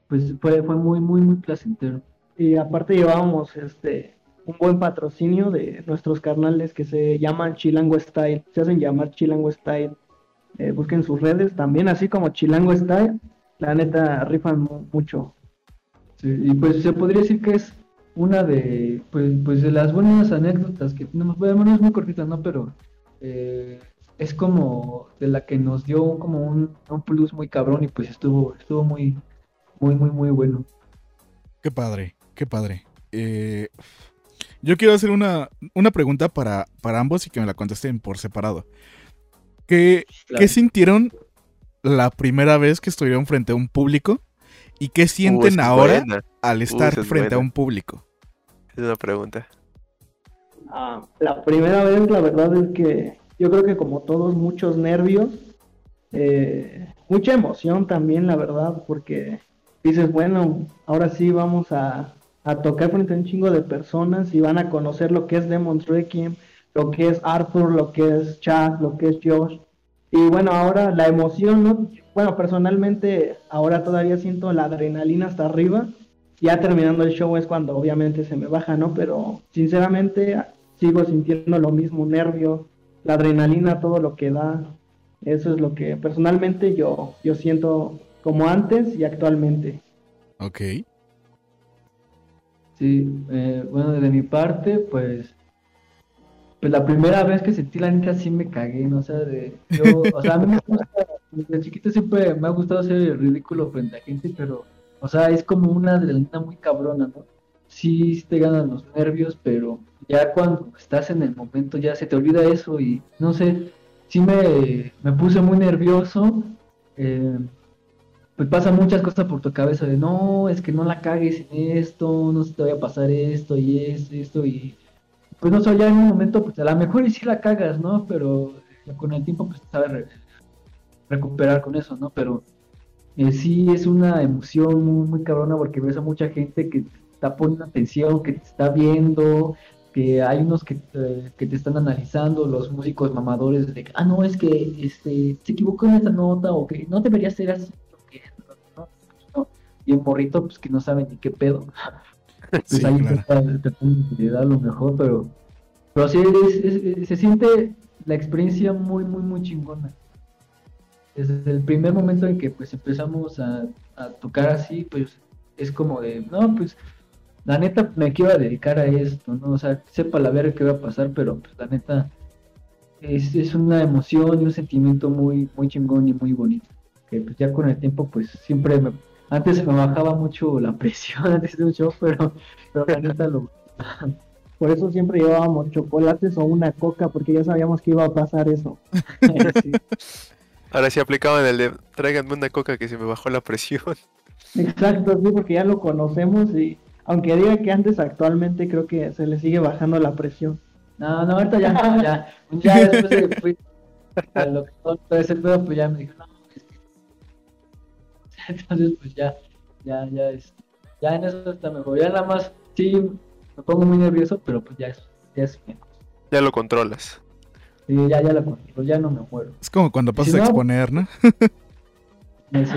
pues fue, fue muy, muy, muy placentero. Y aparte llevábamos este un buen patrocinio de nuestros carnales que se llaman Chilango Style. Se hacen llamar Chilango Style. Eh, busquen sus redes también, así como Chilango Style. La neta rifan mu- mucho. Sí, y pues se podría decir que es una de, pues, pues de las buenas anécdotas que tenemos, bueno, no es muy cortita, ¿no? Pero eh, es como de la que nos dio como un, un plus muy cabrón y pues estuvo, estuvo muy, muy, muy, muy bueno. Qué padre, qué padre. Eh, yo quiero hacer una, una pregunta para, para ambos y que me la contesten por separado. ¿Qué, Claro. ¿Qué sintieron la primera vez que estuvieron frente a un público? ¿Y qué Uh, sienten esa ahora buena. al estar esa es frente a un público? Es una pregunta. Ah, la primera vez, la verdad es que yo creo que como todos, muchos nervios, eh, mucha emoción también, la verdad, porque dices, bueno, ahora sí vamos a, a tocar frente a un chingo de personas y van a conocer lo que es Demon's Requiem, lo que es Arthur, lo que es Chad, lo que es Josh. Y bueno, ahora la emoción, ¿no? Bueno, personalmente ahora todavía siento la adrenalina hasta arriba. Ya terminando el show es cuando obviamente se me baja, ¿no? Pero sinceramente sigo sintiendo lo mismo, nervios, la adrenalina, todo lo que da. Eso es lo que personalmente yo, yo siento como antes y actualmente. Ok. Sí, eh, bueno, de mi parte, pues, pues la primera vez que sentí la neta sí me cagué, ¿no? O sea, de, yo, o sea, a mí me gusta, desde chiquito siempre me ha gustado el ridículo frente a gente, pero, o sea, es como una adrenalina muy cabrona, ¿no? Sí, te ganan los nervios, pero ya cuando estás en el momento ya se te olvida eso y, no sé, sí me, me puse muy nervioso. eh, pues pasan muchas cosas por tu cabeza de no, es que no la cagues en esto, no se te vaya a pasar esto y esto y esto y pues no sé, ya en un momento pues a lo mejor y sí la cagas, ¿no? Pero con el tiempo pues sabes recuperar con eso, ¿no? Pero eh, sí es una emoción muy, muy cabrona porque ves a mucha gente que te está poniendo atención, que te está viendo, que hay unos que, te- que te están analizando, los músicos mamadores de que, ah, no, es que este, se equivocó en esta nota o que no debería ser así. no, no. Y el morrito, pues que no sabe ni qué pedo. [laughs] Pues Sí, ahí claro. de dar lo mejor, pero, pero sí, es- es- se siente la experiencia muy, muy, muy chingona. Desde el primer momento en que pues empezamos a, tocar así, pues es como de, no, pues la neta me quiero dedicar a esto, ¿no? O sea, sepa la verga qué va a pasar, pero pues la neta es, es una emoción y un sentimiento muy, muy chingón y muy bonito. Que pues ya con el tiempo pues siempre me, antes me bajaba mucho la [laughs] presión antes de un show, pero, pero la neta lo, [laughs] Por eso siempre llevábamos chocolates o una coca, porque ya sabíamos que iba a pasar eso. [laughs] Ahora sí aplicaban el de tráiganme una coca que se me bajó la presión. [laughs] Exacto, sí, porque ya lo conocemos y aunque diga que antes actualmente creo que se le sigue bajando la presión. No, no, ahorita ya, no, ya, ya después de que fui a lo que todo ese pedo, pues ya me dijo, no, es que... [laughs] Entonces, pues ya, ya, ya, es, ya en eso está mejor. Ya nada más, sí, me pongo muy nervioso, pero pues ya es, ya es menos. Ya lo controlas. Sí, ya, ya la controlo, ya no me muero. Es como cuando pasas Si a no- exponer, ¿no? Me [laughs] sí,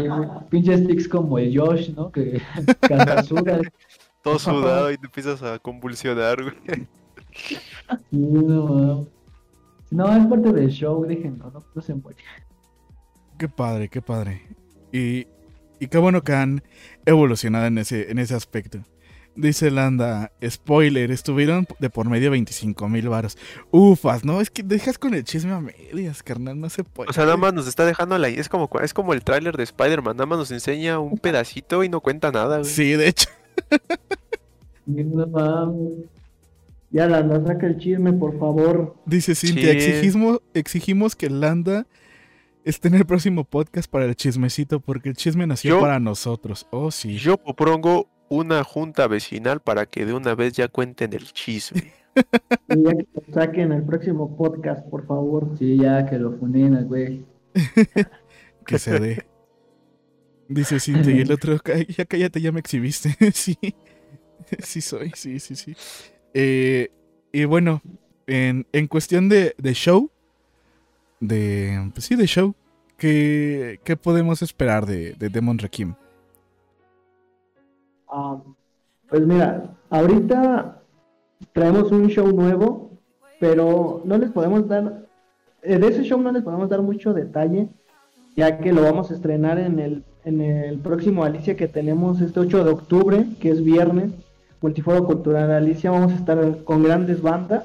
pinches sticks como el Josh, ¿no? Que [laughs] cantazura. Todo sudado y te empiezas a convulsionar, güey. Sí, no, no, es parte del show, déjenlo, no, no se muere. Qué padre, qué padre. Y, y qué bueno que han evolucionado en ese, en ese aspecto. Dice Landa, spoiler, estuvieron de por medio 25 mil varos. Ufas, no, es que dejas con el chisme a medias, carnal, no se puede. O sea, nada más nos está dejando la... Es como, es como el tráiler de Spider-Man, nada más nos enseña un pedacito y no cuenta nada, güey. Sí, de hecho. No mames. Ya la nos saca el chisme, por favor. Dice Cintia, Sí. exigimos, exigimos que Landa esté en el próximo podcast para el chismecito, porque el chisme nació Yo- para nosotros. Oh, sí. Yo propongo una junta vecinal para que de una vez ya cuenten el chisme. [laughs] Y ya que lo saquen el próximo podcast, por favor. Sí, ya que lo funen al güey. [laughs] Que se dé. Dice Cintia, y el [laughs] otro, "Cá- ya cállate, ya me exhibiste. sí, sí soy, sí, sí, sí. Eh, y bueno, en, en cuestión de, de show, de, pues sí, de show, ¿qué, qué podemos esperar de, de Demon Requiem? Ah, pues mira, ahorita traemos un show nuevo, pero no les podemos dar, eh, de ese show no les podemos dar mucho detalle, ya que lo vamos a estrenar en el, en el próximo Alicia que tenemos este 8 de octubre, que es viernes, Multiforo Cultural Alicia, vamos a estar con grandes bandas,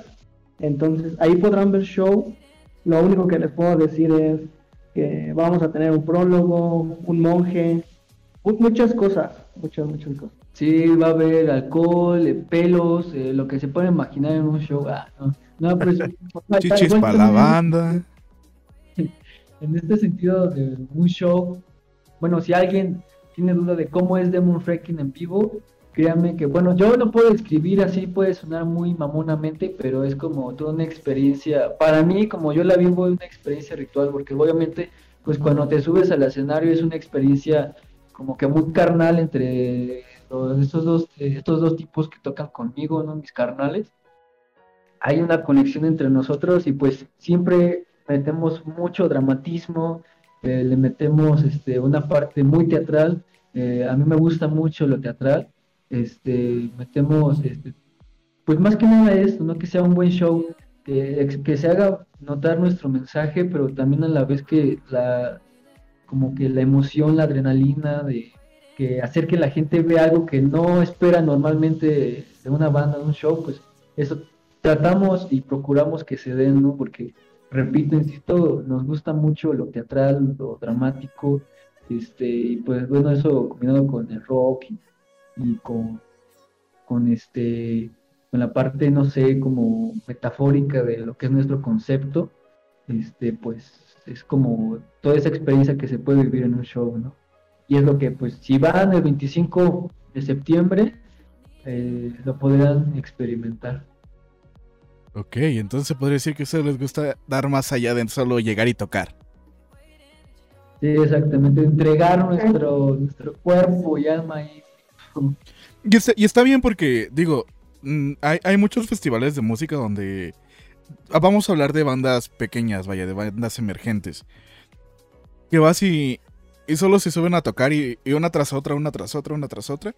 entonces ahí podrán ver show, lo único que les puedo decir es que vamos a tener un prólogo, un monje, mu- muchas cosas, muchas, muchas cosas. Sí, va a haber alcohol, eh, pelos, eh, lo que se puede imaginar en un show. Ah, no. No, pues. [laughs] Chichis igual para la banda. [laughs] En este sentido de un show, bueno, si alguien tiene duda de cómo es Demon Freaking en vivo, créanme que, bueno, yo lo puedo describir así, puede sonar muy mamonamente, pero es como toda una experiencia, para mí, como yo la vivo, es una experiencia ritual, porque obviamente, pues cuando te subes al escenario es una experiencia como que muy carnal entre estos dos, eh, estos dos tipos que tocan conmigo, ¿no? Mis carnales. Hay una conexión entre nosotros y pues siempre metemos mucho dramatismo, eh, le metemos este, una parte muy teatral. eh, a mí me gusta mucho lo teatral. Este, metemos, este, pues más que nada esto, ¿no? Que sea un buen show, que, que se haga notar nuestro mensaje, pero también a la vez que la, como que la emoción, la adrenalina de que hacer que la gente vea algo que no espera normalmente de una banda, de un show, pues eso tratamos y procuramos que se den, ¿no? Porque, repito, insisto, nos gusta mucho lo teatral, lo dramático, este, y pues bueno, eso combinado con el rock y, y con, con este, con la parte, no sé, como metafórica de lo que es nuestro concepto, este, pues es como toda esa experiencia que se puede vivir en un show, ¿no? Y es lo que, pues, si van el 25 de septiembre, eh, lo podrán experimentar. Ok, entonces podría decir que a ustedes les gusta dar más allá de solo llegar y tocar. Sí, exactamente, entregar nuestro, nuestro cuerpo y alma y... Y está, y está bien porque, digo, mm, hay, hay muchos festivales de música donde ah, vamos a hablar de bandas pequeñas, vaya, de bandas emergentes. Que vas y, y solo se suben a tocar y, una tras otra, una tras otra, una tras otra.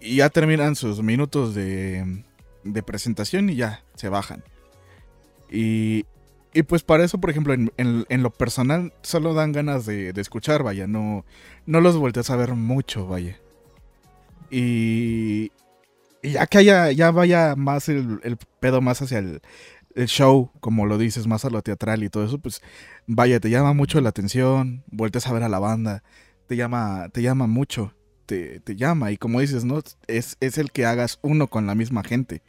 Y ya terminan sus minutos de, de presentación y ya se bajan. Y, y pues para eso, por ejemplo, en, en- en lo personal, solo dan ganas de, de escuchar, vaya, no, no los volteas a ver mucho, vaya. Y, y ya que haya, ya vaya más el, el pedo más hacia el, el show, como lo dices, más a lo teatral y todo eso, pues vaya, te llama mucho la atención, volteas a ver a la banda, te llama, te llama mucho, te, te llama, y como dices, ¿no? Es, es el que hagas uno con la misma gente.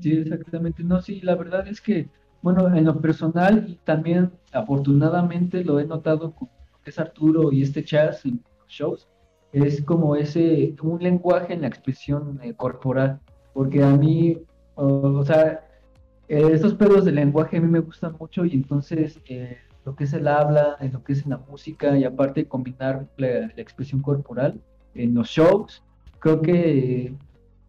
Sí, exactamente. No, sí, la verdad es que, bueno, en lo personal y también afortunadamente lo he notado con lo que es Arturo y este Chas en los shows, es como ese, un lenguaje en la expresión eh, corporal, porque a mí, o, sea, eh, estos pedos del lenguaje a mí me gustan mucho y entonces eh, lo que es el habla, en lo que es en la música y aparte combinar la, la expresión corporal en los shows, creo que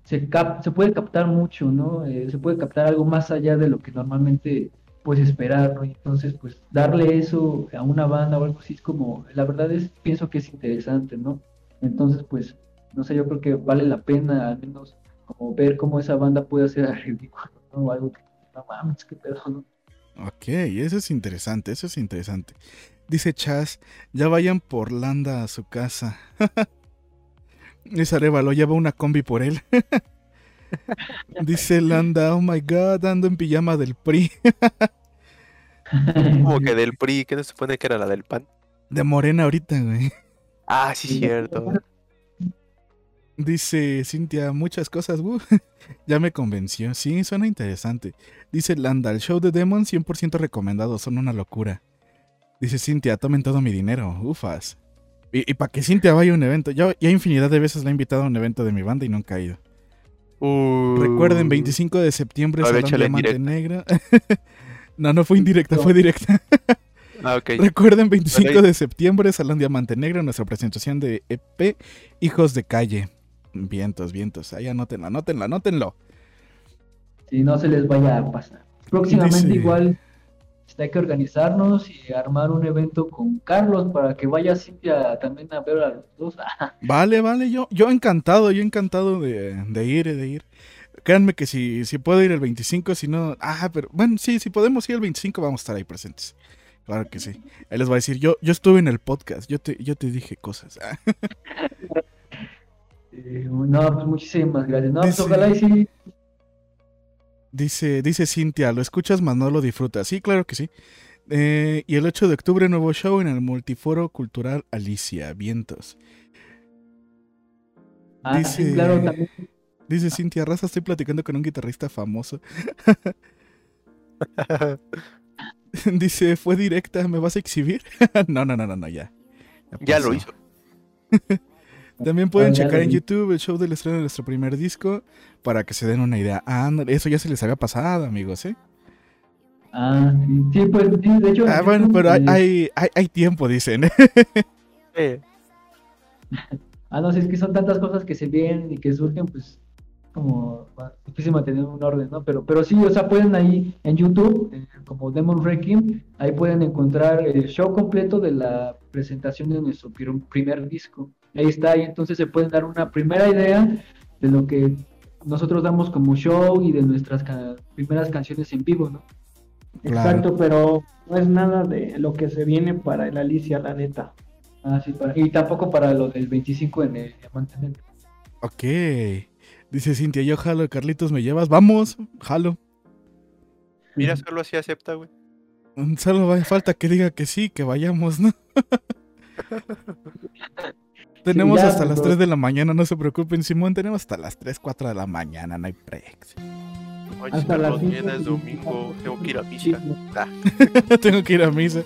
se, cap- se puede captar mucho, ¿no? Eh, se puede captar algo más allá de lo que normalmente puedes esperar, ¿no? Y entonces, pues, darle eso a una banda o algo así es como, la verdad es, pienso que es interesante, ¿no? Entonces, pues, no sé, yo creo que vale la pena al menos como ver cómo esa banda puede hacer ridículo, ¿no? O algo que, no mames, qué pedo, ¿no? Ok, eso es interesante, eso es interesante. Dice Chas, ya vayan por Landa a su casa. [laughs] Dice Arevalo, lleva una combi por él. [laughs] Dice Landa, oh my god, ando en pijama del PRI. [laughs] Como que del PRI, que no se supone que era la del PAN. De Morena ahorita, güey. Ah, sí, Sí. cierto. Dice Cintia, muchas cosas, uh, [laughs] ya me convenció. Sí, suena interesante. Dice Landa, el show de Demon 100% recomendado, son una locura. Dice Cintia, tomen todo mi dinero, ufas. Y, para que Cintia vaya a un evento, yo ya infinidad de veces la he invitado a un evento de mi banda y nunca ha ido. Uh, Recuerden, 25 de septiembre, Salón Diamante. Negra. no, no fue indirecta, fue directa. [laughs] Ah. Recuerden, 25 Vale. de septiembre, Salón Diamante Negro, nuestra presentación de EP Hijos de Calle. Vientos, vientos. Ahí anótenlo, anótenlo, anótenlo. Si no se les vaya a pasar. Próximamente Dice- igual este, hay que organizarnos y armar un evento con Carlos para que vaya Cintia también a ver a los dos. [laughs] Vale, vale, yo, yo encantado, yo encantado de, de ir, de ir. Créanme que si, si puedo ir el 25, si no... Ah, pero bueno, sí, si podemos ir el 25 vamos a estar ahí presentes. Claro que sí. Él les va a decir, yo, yo estuve en el podcast, yo te, yo te dije cosas. [laughs] Eh, no, pues muchísimas gracias. No, pues Dice- ojalá y sí. Dice, dice Cintia, lo escuchas más no lo disfrutas. Sí, claro que sí. Eh, y el 8 de octubre, nuevo show en el Multiforo Cultural Alicia, Vientos. Ah, dice- sí, claro, también. Dice Cintia Raza, estoy platicando con un guitarrista famoso. [laughs] Dice, fue directa, ¿me vas a exhibir? [laughs] no, no, no, no, no, ya. Ya lo hizo. [laughs] También pueden checar en. YouTube el show del estreno de nuestro primer disco para que se den una idea. Ah, eso ya se les había pasado, amigos, ¿eh? Ah, sí, sí, pues sí, de hecho. Ah, bueno, pero hay, hay, hay, hay tiempo, dicen. Eh, [laughs] Ah, no sé, es que son tantas cosas que se vienen y que surgen, pues, como va, difícil mantener un orden, ¿no? Pero, pero sí, o sea, pueden ahí en YouTube, eh, como Demon Requiem, ahí pueden encontrar el show completo de la presentación de nuestro primer disco. Ahí está, y entonces se pueden dar una primera idea de lo que nosotros damos como show y de nuestras ca- primeras canciones en vivo, ¿no? Claro. Exacto, pero no es nada de lo que se viene para el Alicia, la neta. Ah, sí, para- y tampoco para lo del 25 en el Diamante Negro. ok. Dice Cintia, yo jalo, Carlitos, ¿me llevas? Vamos, jalo. mira, solo así acepta, güey. Solo falta que diga que sí, que vayamos, ¿no? [laughs] tenemos ya, hasta las pero- 3 de la mañana, no se preocupen, Simón, tenemos hasta las 3, 4 de la mañana, no hay prex. Ay, Hasta las es domingo, tengo que ir a misa. Ah, [laughs] Tengo que ir a misa.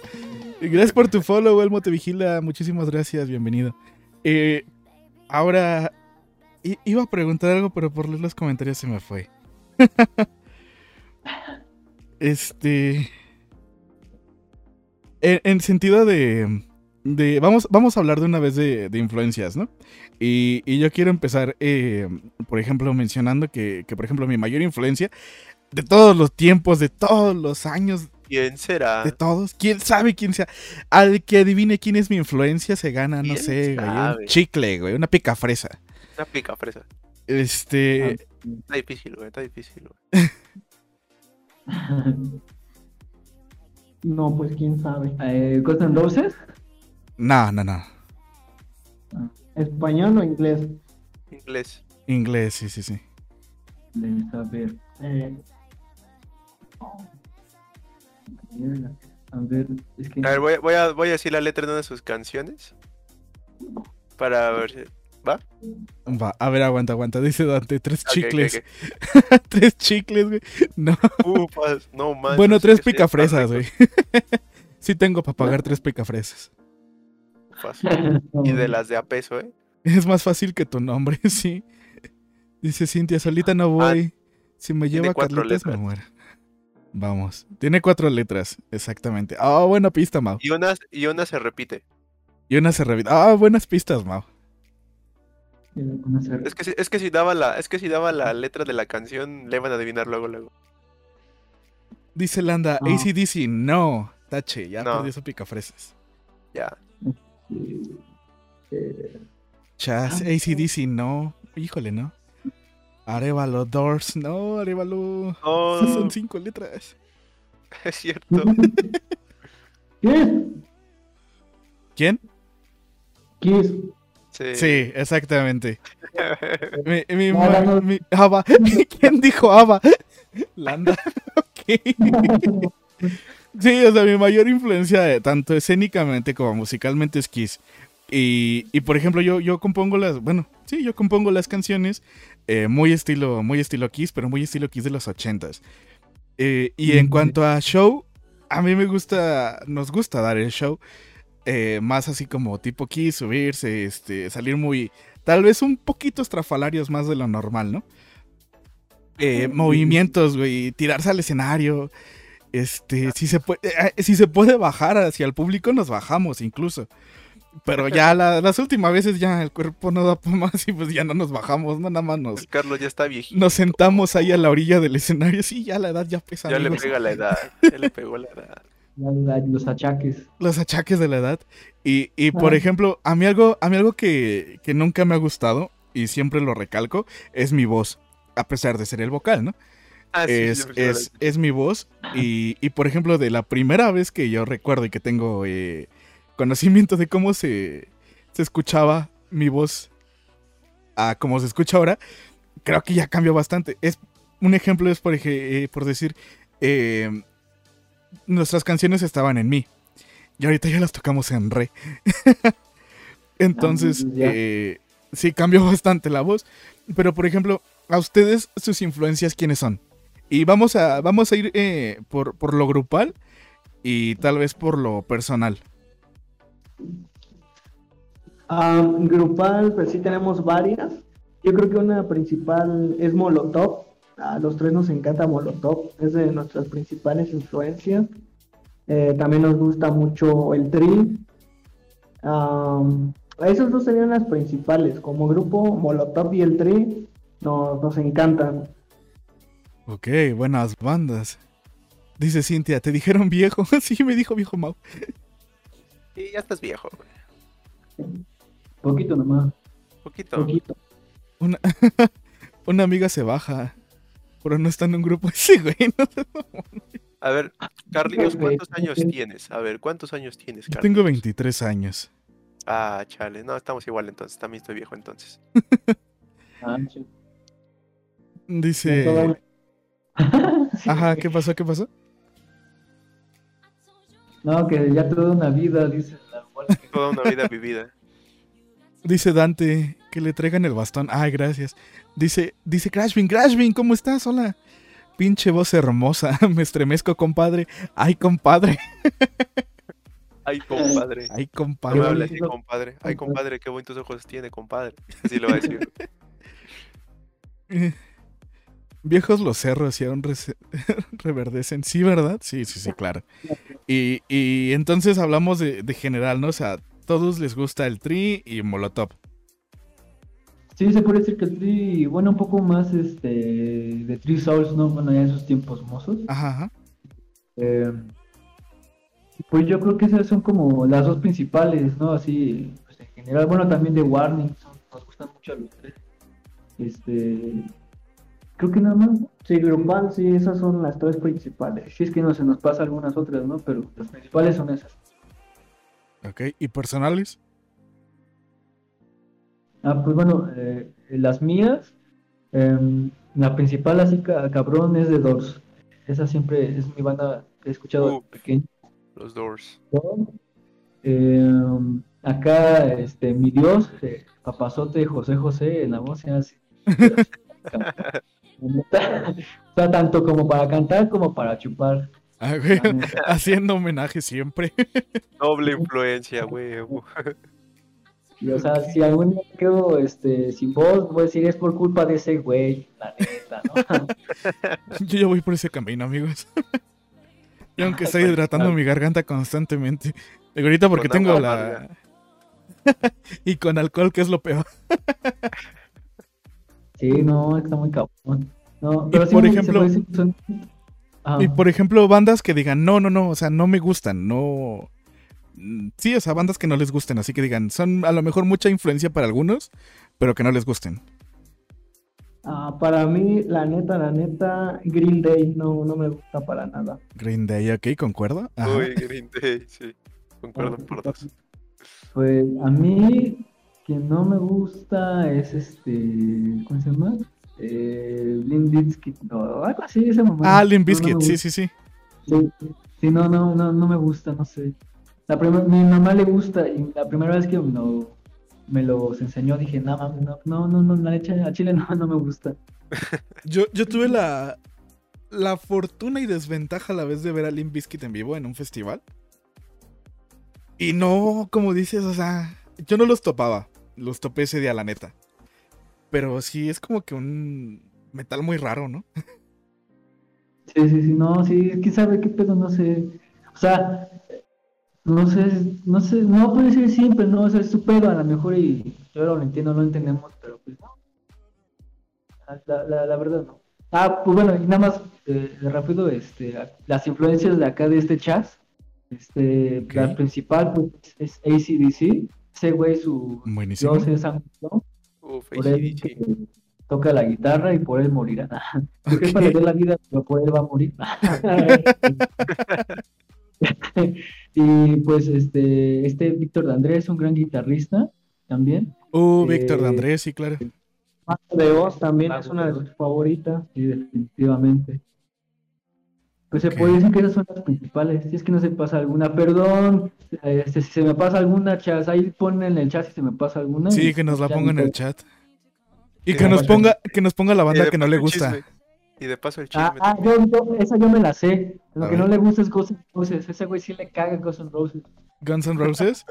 Gracias por tu follow, Elmo Te Vigila. Muchísimas gracias, bienvenido. Eh, ahora, i- iba a preguntar algo, pero por leer los comentarios se me fue. [laughs] este. En, en sentido de. De vamos, vamos a hablar de una vez de, de influencias, ¿no? Y, y yo quiero empezar, eh, por ejemplo, mencionando que, que, por ejemplo, mi mayor influencia de todos los tiempos, de todos los años, ¿Quién será? de todos. ¿Quién sabe quién sea? Al que adivine quién es mi influencia se gana, no ¿Quién sé, güey, un chicle, güey, una pica fresa. Una pica fresa. Este, Está difícil, güey, está difícil, güey. [laughs] No, pues quién sabe. eh, Roses. No, no, no. ¿Español o inglés? Inglés. Inglés, sí, sí, sí. Debes saber. Eh, A ver, es que. A ver, voy, a- voy, a, voy a decir la letra de una de sus canciones. Para ver si. ¿Va? Va, a ver, aguanta, aguanta. Dice Dante, tres chicles. [laughs] tres chicles, güey. No. Ufas, no manches. bueno, tres picafresas, güey. [laughs] sí tengo para pagar tres picafresas. Y de las de a peso, ¿eh? [laughs] Es más fácil que tu nombre, [laughs] sí. Dice Cintia, solita no voy. si me Ah, lleva cuatro Carlitos me muero. Vamos. Tiene cuatro letras, exactamente. Ah, buena pista, Mau. Y una, y una se repite. Y una se repite. Ah, buenas pistas, Mau. Es que, si- es que si daba la, es que si daba la letra de la canción, le van a adivinar luego, luego. Dice Landa, No. ACDC, no. Tache, ya No. perdió su picafresas. Ya. Chas, Ah, ACDC, no. Híjole, no. Arevalo, Doors, no, Arevalo. No, [laughs] Son cinco letras. [laughs] es cierto. [laughs] Kiss. ¿Quién? Kiss. Sí. Sí, exactamente. Mi, mi, No, no, no. mi- Ava. ¿Quién dijo Ava? Landa. ok. Sí, o sea, mi mayor influencia, eh, tanto escénicamente como musicalmente, es Kiss. Y, y, por ejemplo, yo, yo compongo las, bueno, sí, yo compongo las canciones eh, muy estilo, muy estilo Kiss, pero muy estilo Kiss de los ochentas. Eh, y en cuanto a show, a mí me gusta, nos gusta dar el show. eh, más así como tipo Kiss, subirse, este, salir muy, tal vez un poquito estrafalarios más de lo normal, ¿no? Movimientos, güey, tirarse al escenario. Este, si se puede, eh, si se puede bajar hacia el público, nos bajamos incluso. Pero ya la- las últimas veces ya el cuerpo no da para más y pues ya no nos bajamos, no nada más nos, El Carlos ya está viejito. nos sentamos ahí a la orilla del escenario. Sí, ya la edad ya pesa. Ya le pega la edad. Ya le pegó la edad. Los achaques. los achaques de la edad. Y, y por Ah. ejemplo, a mí algo, a mí algo que, que nunca me ha gustado, y siempre lo recalco, es mi voz. A pesar de ser el vocal, ¿no? Ah, sí, es, es, mi voz. Y, y, por ejemplo, de la primera vez que yo recuerdo y que tengo eh, conocimiento de cómo se, se escuchaba mi voz a cómo se escucha ahora, creo que ya cambió bastante. Es, un ejemplo es, por, eh, por decir, eh, nuestras canciones estaban en mi. Y ahorita ya las tocamos en re. [laughs] Entonces, Ah, eh, sí cambió bastante la voz. Pero, por ejemplo, a ustedes, sus influencias, ¿quiénes son? Y vamos a, vamos a ir eh, por, por lo grupal y tal vez por lo personal. Ah, grupal, pues sí tenemos varias. Yo creo que una principal es Molotov. A los tres nos encanta Molotov, es de nuestras principales influencias. Eh, también nos gusta mucho el Tri. Am, esos dos serían las principales. Como grupo, Molotov y el Tri nos, nos encantan. Ok, buenas bandas. Dice Cintia, ¿te dijeron viejo? [laughs] sí, me dijo viejo Mau. Sí, ya estás viejo, güey. Poquito nomás. Poquito. Poquito. Una, [laughs] una amiga se baja, pero no está en un grupo [laughs] ese, güey. ¿no? A ver, Carlitos, ¿cuántos años tienes? A ver, ¿cuántos años tienes, Yo Carlitos? tengo 23 años. Ah, chale. No, estamos igual entonces. También estoy viejo entonces. Ah. Dice... Ajá, ¿qué pasó? ¿Qué pasó? No, que ya toda una vida, dice la Toda una vida vivida. Dice Dante que le traigan el bastón. Ay, gracias. Dice, dice Crashbin, Crashbin, ¿cómo estás? Hola. pinche voz hermosa. [laughs] Me estremezco, compadre. Ay, compadre. Ay, compadre. Ay, No me compadre. hable así, compadre. Ay, compadre, qué bonitos ojos tiene, compadre. Así lo va a decir. [laughs] Viejos los cerros y aún [laughs] reverdecen. Sí, ¿verdad? Sí, sí, sí, claro. Y, y entonces hablamos de, de general, ¿no? O sea, todos les gusta el Tri y Molotov. Sí, se puede decir que el Tri, bueno, un poco más este de Three Souls, ¿no? Bueno, ya en sus tiempos mozos. Ajá, ajá. Eh, pues yo creo que esas son como las dos principales, ¿no? Así, pues en general, bueno, también de Warning, son- nos gustan mucho a los tres. Este, creo que nada más. Sí, grupal, sí, esas son las tres principales. si es que no se nos pasa algunas otras, ¿no? Pero las principales son esas. Ok. ¿Y personales? Ah, pues bueno, eh, las mías, em, la principal así ca- cabrón es de Doors. Esa siempre es mi banda que he escuchado Uf. pequeño. Los Doors. Em, acá, este, mi Dios, eh, papazote José José, en la voz hace. [laughs] [laughs] O sea, tanto como para cantar como para chupar. Ah, güey. [laughs] Haciendo homenaje siempre. [laughs] Doble influencia, huevo. Y, o sea, si algún día quedo este, sin voz, voy a decir es por culpa de ese güey, la neta, ¿no? Yo ya voy por ese camino, amigos. y aunque estoy hidratando mi garganta constantemente. Digo, ahorita porque tengo la... y con alcohol, que es lo peor. Sí, no, está muy cabrón. No, Y pero sí por ejemplo- son-. Y por ejemplo, bandas que digan, no, no, no, o sea, no me gustan, no... Mm, Sí, o sea, bandas que no les gusten, así que digan, son a lo mejor mucha influencia para algunos, pero que no les gusten. Ah, para mí, la neta, la neta, Green Day no, no me gusta para nada. Green Day, ok, concuerdo. Ajá. Uy, Green Day, sí. Concuerdo por dos. [laughs] Pues a mí, que no me gusta es este. ¿Cómo se llama? Eh, Limp Bizkit, no, algo así, ese momento. Ah, Limp No, no sí, sí, sí. Sí, sí, no, no, no, no me gusta, no sé. La mi mamá le gusta y la primera vez que me, lo- me los enseñó dije, no, mami, no, no, no, no, la leche a Chile no, no me gusta. [laughs] Yo, yo tuve la, la fortuna y desventaja a la vez de ver a Limp Bizkit en vivo en un festival. Y no, como dices, o sea, yo no los topaba. Los topé ese día, la neta. Pero sí, es como que un metal muy raro, ¿no? [laughs] Sí, sí, sí, no, sí, quién sabe qué pedo, no sé. O sea, no sé, no sé, no puede ser siempre, no, o sea, es su pedo a lo mejor y yo lo entiendo, no entendemos, pero pues no. La, la, la verdad no. Ah, pues bueno, y nada más eh, rápido, este, las influencias de acá de este chas, este, la principal pues es ACDC, ese güey su Buenísimo. dios es Por él que toca la guitarra y por él morirá. [laughs] Porque es para ver la vida, pero por él va a morir. [laughs] y pues este, este Víctor de Andrés, un gran guitarrista también. Uh, Víctor de Eh, Andrés, sí, claro. De Oz también es una de de sus favoritas. Sí, definitivamente. Pues se puede decir que esas son las principales. Si es que no se pasa alguna, perdón. Este, si se me pasa alguna, chas, ahí ponen en el chat si se me pasa alguna. Sí, que nos la ya ponga en el chat. Y Y que nos ponga, que nos ponga la banda que no le gusta. chisme. Y de paso el chisme. Ah, ah, yo, yo- esa yo me la sé. Lo A que no le gusta es Guns N' Roses. Ese güey sí le caga Guns N' Roses. Guns N' Roses.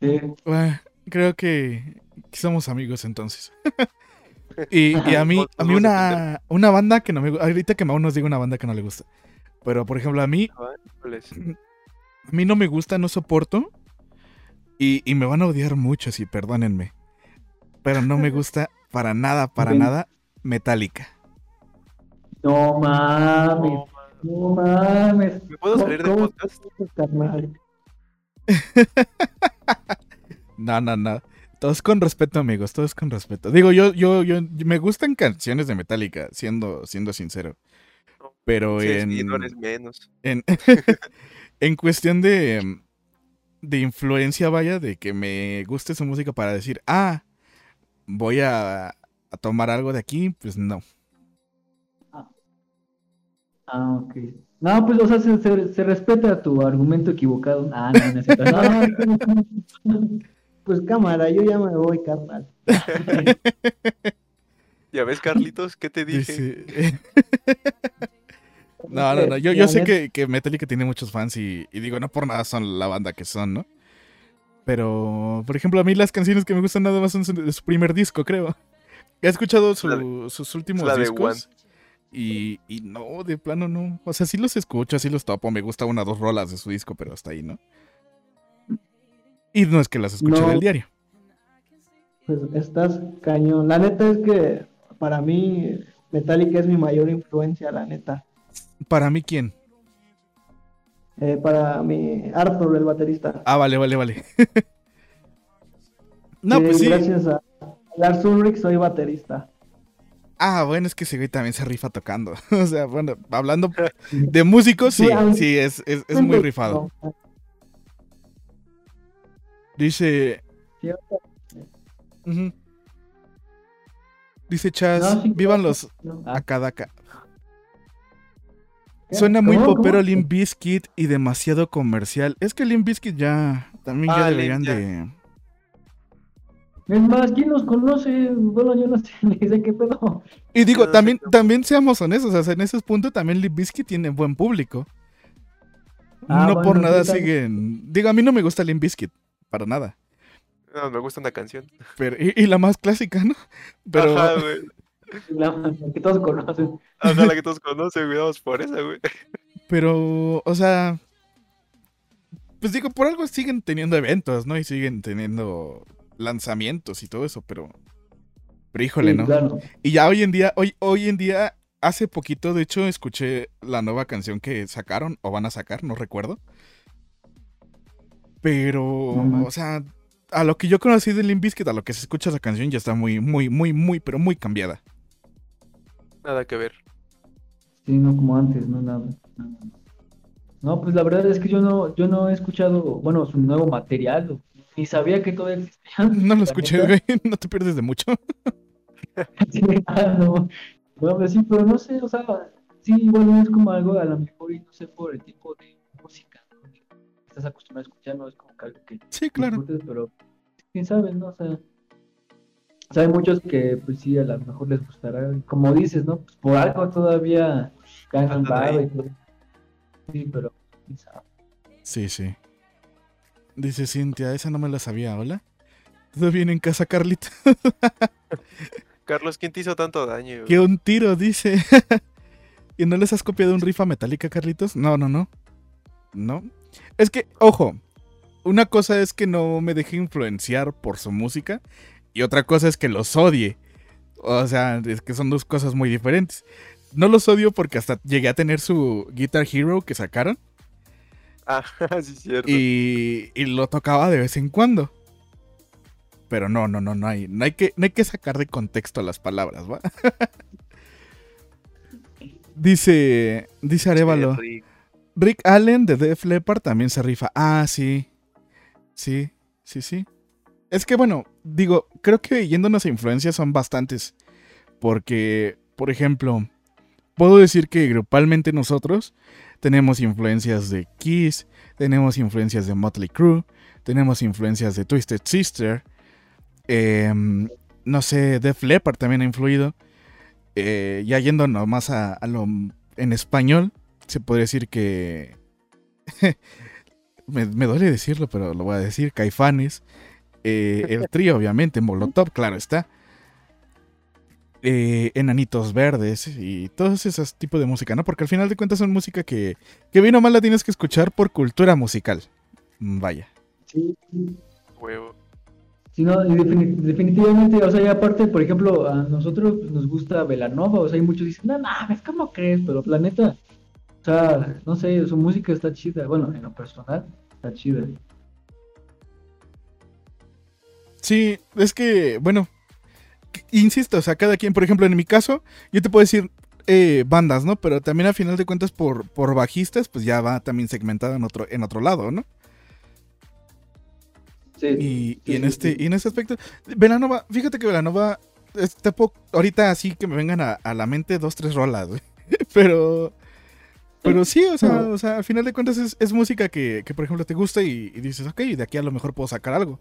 Sí. Bueno, creo que somos amigos entonces. [laughs] y, y a mí, a mí una, una banda que no me gusta. Ahorita que Mau nos diga una banda que no le gusta. Pero por ejemplo, a mí, a mí no me gusta, no soporto. Y, y me van a odiar mucho, sí, perdónenme. Pero no me gusta para nada, para nada, Metallica. No mames, No, mames. ¿Me puedo salir ¿Cómo- podcast? [laughs] No, no, no. Todos con respeto, amigos, todos con respeto. Digo, yo, yo, yo, me gustan canciones de Metallica, siendo, siendo sincero. Pero Sí, en, sí, no eres menos. en, [laughs] en cuestión de, de influencia, vaya, de que me guste su música para decir, ah, voy a, a tomar algo de aquí, pues no. Ah, ok. No, pues, o sea, se, se- se respeta tu argumento equivocado. Ah, no, no es cierto. No, Pues cámara, yo ya me voy, carnal. [laughs] Ya ves, Carlitos, ¿qué te dije? [laughs] No, no, no. Yo, yo sé que, que Metallica tiene muchos fans y, y digo, no por nada son la banda que son, ¿no? Pero, por ejemplo, a mí las canciones que me gustan nada más son su- de su primer disco, creo. He escuchado su- La de- sus últimos la de discos. Y, y no, de plano no. O sea, sí los escucho, sí los topo. Me gusta una o dos rolas de su disco, pero hasta ahí, ¿no? Y no es que las escuche No. del diario. Pues estás cañón. La neta es que para mí Metallica es mi mayor influencia, la neta. Para mí, ¿quién? Eh, para mi Arthur, el baterista. Ah, vale, vale, vale. [laughs] no, pues sí. Gracias a Lars Ulrich soy baterista. Ah, bueno, es que ese güey también se rifa tocando. [laughs] o sea, bueno, hablando de músicos, sí, Sí, es, es, es muy rifado. No, Dice. ujú. Dice Chas, No, sí, vivan los no. Akadaka. ¿Qué? Suena muy ¿Cómo? popero. Limp Bizkit y demasiado comercial. Es que Limp Bizkit ya también ya Ah, deberían ya. de. Es más, ¿quién nos conoce? Bueno, yo no sé, [laughs] ni sé qué pedo. Y digo, No, también, también seamos honestos, o sea, en ese punto también Limp Bizkit tiene buen público. Ah, no por nada siguen. Digo, a mí no me gusta Limp Bizkit, para nada. No, me gusta una canción. Pero, y, y la más clásica, ¿no? Pero Ajá, güey. [laughs] La, la que todos conocen. Ajá, la que todos conocen, cuidados por esa, güey. Pero, o sea, pues digo, por algo siguen teniendo eventos, ¿no? Y siguen teniendo lanzamientos y todo eso, pero, pero híjole, Sí, ¿no? claro. Y ya hoy en día, hoy, hoy en día, hace poquito, de hecho, escuché la nueva canción que sacaron, o van a sacar, no recuerdo. Pero, No o sea, a lo que yo conocí de Limp Bizkit, a lo que se escucha esa canción, ya está muy, muy, muy, muy, pero muy cambiada. Nada que ver. Sí, no como antes, no nada. nada. No, pues la verdad es que yo no, yo no he escuchado, bueno, su nuevo material, ni sabía que todavía existía. No lo escuché, güey, [laughs] no te pierdes de mucho. [laughs] Sí, no. No, pues sí, pero no sé, o sea, sí, igual es como algo a lo mejor y no sé por el tipo de estás acostumbrado a escuchar, no es como que algo que Sí, claro. disfrutes, pero quién sabe, ¿no? O sea, o sea, hay muchos que pues sí, a lo mejor les gustará, como dices, ¿no? Pues por algo todavía ahí. y todo. Sí, pero quién sabe. Sí, sí. Dice Cintia, esa no me la sabía, ¿hola? ¿Todo bien en casa, Carlita? [laughs] Carlos, ¿quién te hizo tanto daño? Que un tiro, dice. [laughs] ¿Y no les has copiado un rifa metálica, Carlitos? No, no, no. No. Es que, ojo, una cosa es que no me deje influenciar por su música y otra cosa es que los odie. O sea, es que son dos cosas muy diferentes. No los odio porque hasta llegué a tener su Guitar Hero que sacaron Ah, [laughs] sí, cierto. y, y lo tocaba de vez en cuando. Pero no, no, no, no hay, no hay que, no hay que sacar de contexto las palabras, ¿va? [laughs] dice, dice Arevalo, Rick. Allen de Def Leppard también se rifa. Ah, sí, sí, sí, sí. Es que bueno, digo, creo que yéndonos a influencias son bastantes. Porque, por ejemplo, puedo decir que grupalmente nosotros tenemos influencias de Kiss, tenemos influencias de Motley Crue, tenemos influencias de Twisted Sister, em, no sé, Def Leppard también ha influido. Eh, ya yendo nomás a, a lo en español, se podría decir que... [laughs] me, me duele decirlo, pero lo voy a decir, Caifanes, eh, el [laughs] trío obviamente, Molotov, claro está. eh, Enanitos Verdes y todos esos tipos de música, ¿no? Porque al final de cuentas son música que, que bien o mal la tienes que escuchar por cultura musical. Vaya. Sí. Huevo. Sí, no, y defini- definitivamente, o sea, y aparte, por ejemplo, a nosotros nos gusta Velanova, o sea, hay muchos dicen, no, no, es como crees, pero la neta, o sea, no sé, su música está chida, bueno, en lo personal, está chida. Sí, es que, bueno, insisto, o sea, cada quien, por ejemplo, en mi caso, yo te puedo decir eh, bandas, ¿no? Pero también a final de cuentas por, por bajistas, pues ya va también segmentada en otro, en otro lado, ¿no? Sí, Y, sí, y en sí, este, y en este aspecto, Velanova, fíjate que Velanova, ahorita así que me vengan a, a la mente dos, tres rolas, güey. [laughs] Pero, pero sí, o sea, o sea, al final de cuentas es, es música que, que, por ejemplo, te gusta y, y dices, ok, de aquí a lo mejor puedo sacar algo.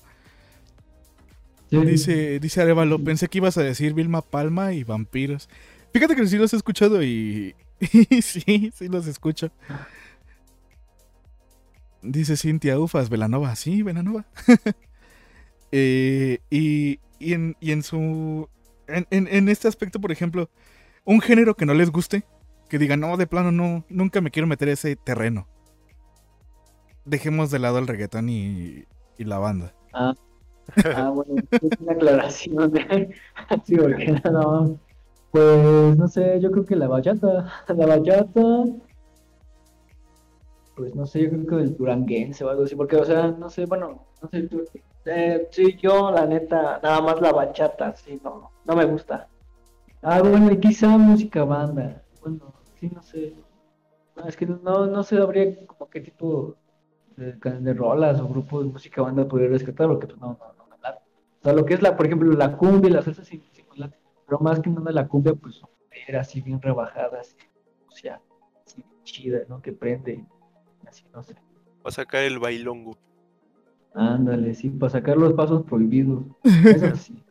Sí. Dice, dice Arevalo, pensé que ibas a decir Vilma Palma y vampiros. Fíjate que sí los he escuchado y, [laughs] y sí, sí los escucho. Dice Cintia Ufas, Velanova, sí, Velanova. [laughs] Eh, y, y, en, y en su... En, en- en este aspecto, por ejemplo, un género que no les guste, que digan, no, de plano, no, nunca me quiero meter a ese terreno. Dejemos de lado el reggaetón y, y la banda. Ah, ah, [laughs] bueno, es una aclaración. [laughs] sí, porque no. Pues no sé, yo creo que la bachata. [laughs] La bachata. Pues no sé, yo creo que el duranguense o algo así. Porque, o sea, no sé, bueno, no sé tú. Eh, sí, yo la neta, nada más la bachata, sí, no, no me gusta. Ah, bueno, y quizá música banda. Sí, no sé. No, es que no, no sé, habría como qué tipo de, de rolas o grupos de música banda podría rescatar, porque pues no, no, no. O sea, lo que es la, por ejemplo, la cumbia y la salsa sí, sí me late. Pero más que nada la cumbia, pues, era así bien rebajada, así, o sea, así chida, ¿no? Que prende, así, no sé. Va a sacar el bailongo. Ándale, sí, para sacar los pasos prohibidos. Eso [laughs] sí.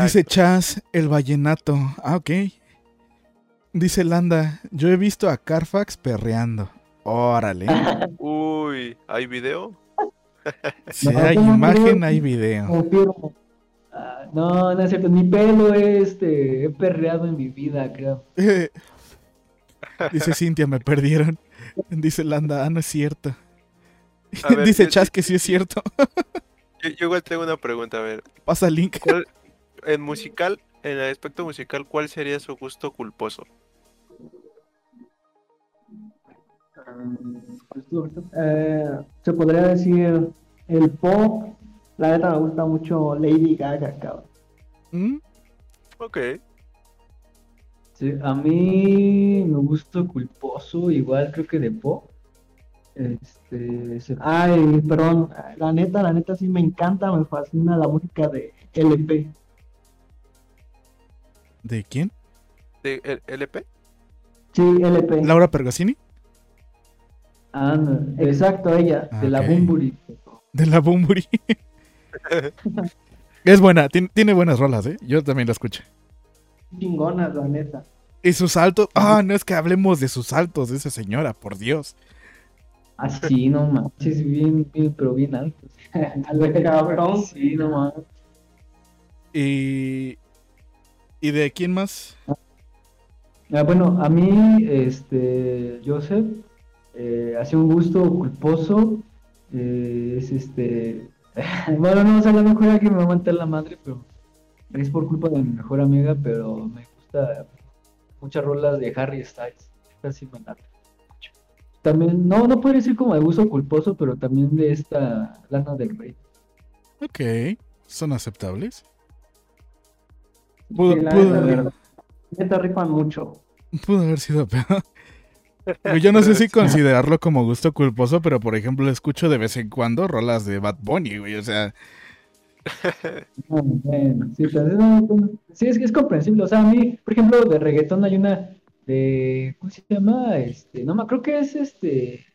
Dice Chas, el vallenato. Ah, ok. Dice Landa, yo he visto a Carfax perreando. Órale. [laughs] Uy, ¿hay video? [laughs] Si No, hay ¿cómo imagen, hay video. Ah, no, no es cierto, mi pelo este, he perreado en mi vida, creo. [laughs] Dice Cintia, me perdieron. Dice Landa, ah, no es cierto. Ver, Dice yo- Chas que sí es cierto. Yo, yo igual tengo una pregunta, a ver. Pasa el link. ¿cuál- en musical, en el aspecto musical, ¿cuál sería su gusto culposo? Eh, se podría decir el pop, la neta me gusta mucho Lady Gaga, cabrón. ¿Mm? Ok. Sí, a mí me gusta culposo, igual creo que de pop. Este, se- Ay, perdón, la neta, la neta sí me encanta, me fascina la música de LP. ¿De quién? ¿De LP? Sí, LP. ¿Laura Pergosini? Ah, no, Exacto, ella. de la. Bumburi. De la Bumburi. [laughs] es buena, tien- tiene buenas rolas, ¿eh? Yo también la escucho. Chingonas, la neta. Y sus saltos. Ah, no es que hablemos de sus saltos de esa señora, por Dios. Ah, sí, no manches, bien, bien, pero bien altos. [laughs] Al cabrón. Sí, no manches. Y. ¿Y de quién más? Ah, bueno, a mí, este, Joseph, eh, hace un gusto culposo, eh, es este, [laughs] bueno, no, o sea, a lo mejor alguien me va a mentar la madre, pero es por culpa de mi mejor amiga, pero me gusta muchas rolas de Harry Styles, late mucho. También, no, no podría decir como de gusto culposo, pero también de esta Lana del Rey. Ok. ¿Son aceptables? Pudo, Sí, la pudo- neta, la Neta rifan mucho. pudo haber sido peor. Yo no sé si [laughs] considerarlo como gusto culposo, pero por ejemplo escucho de vez en cuando rolas de Bad Bunny, güey. O sea, Bueno, sí, bueno, sí, es que es comprensible. O sea, a mí, por ejemplo, de reggaetón hay una de, ¿cómo se llama? Este, no creo que es este,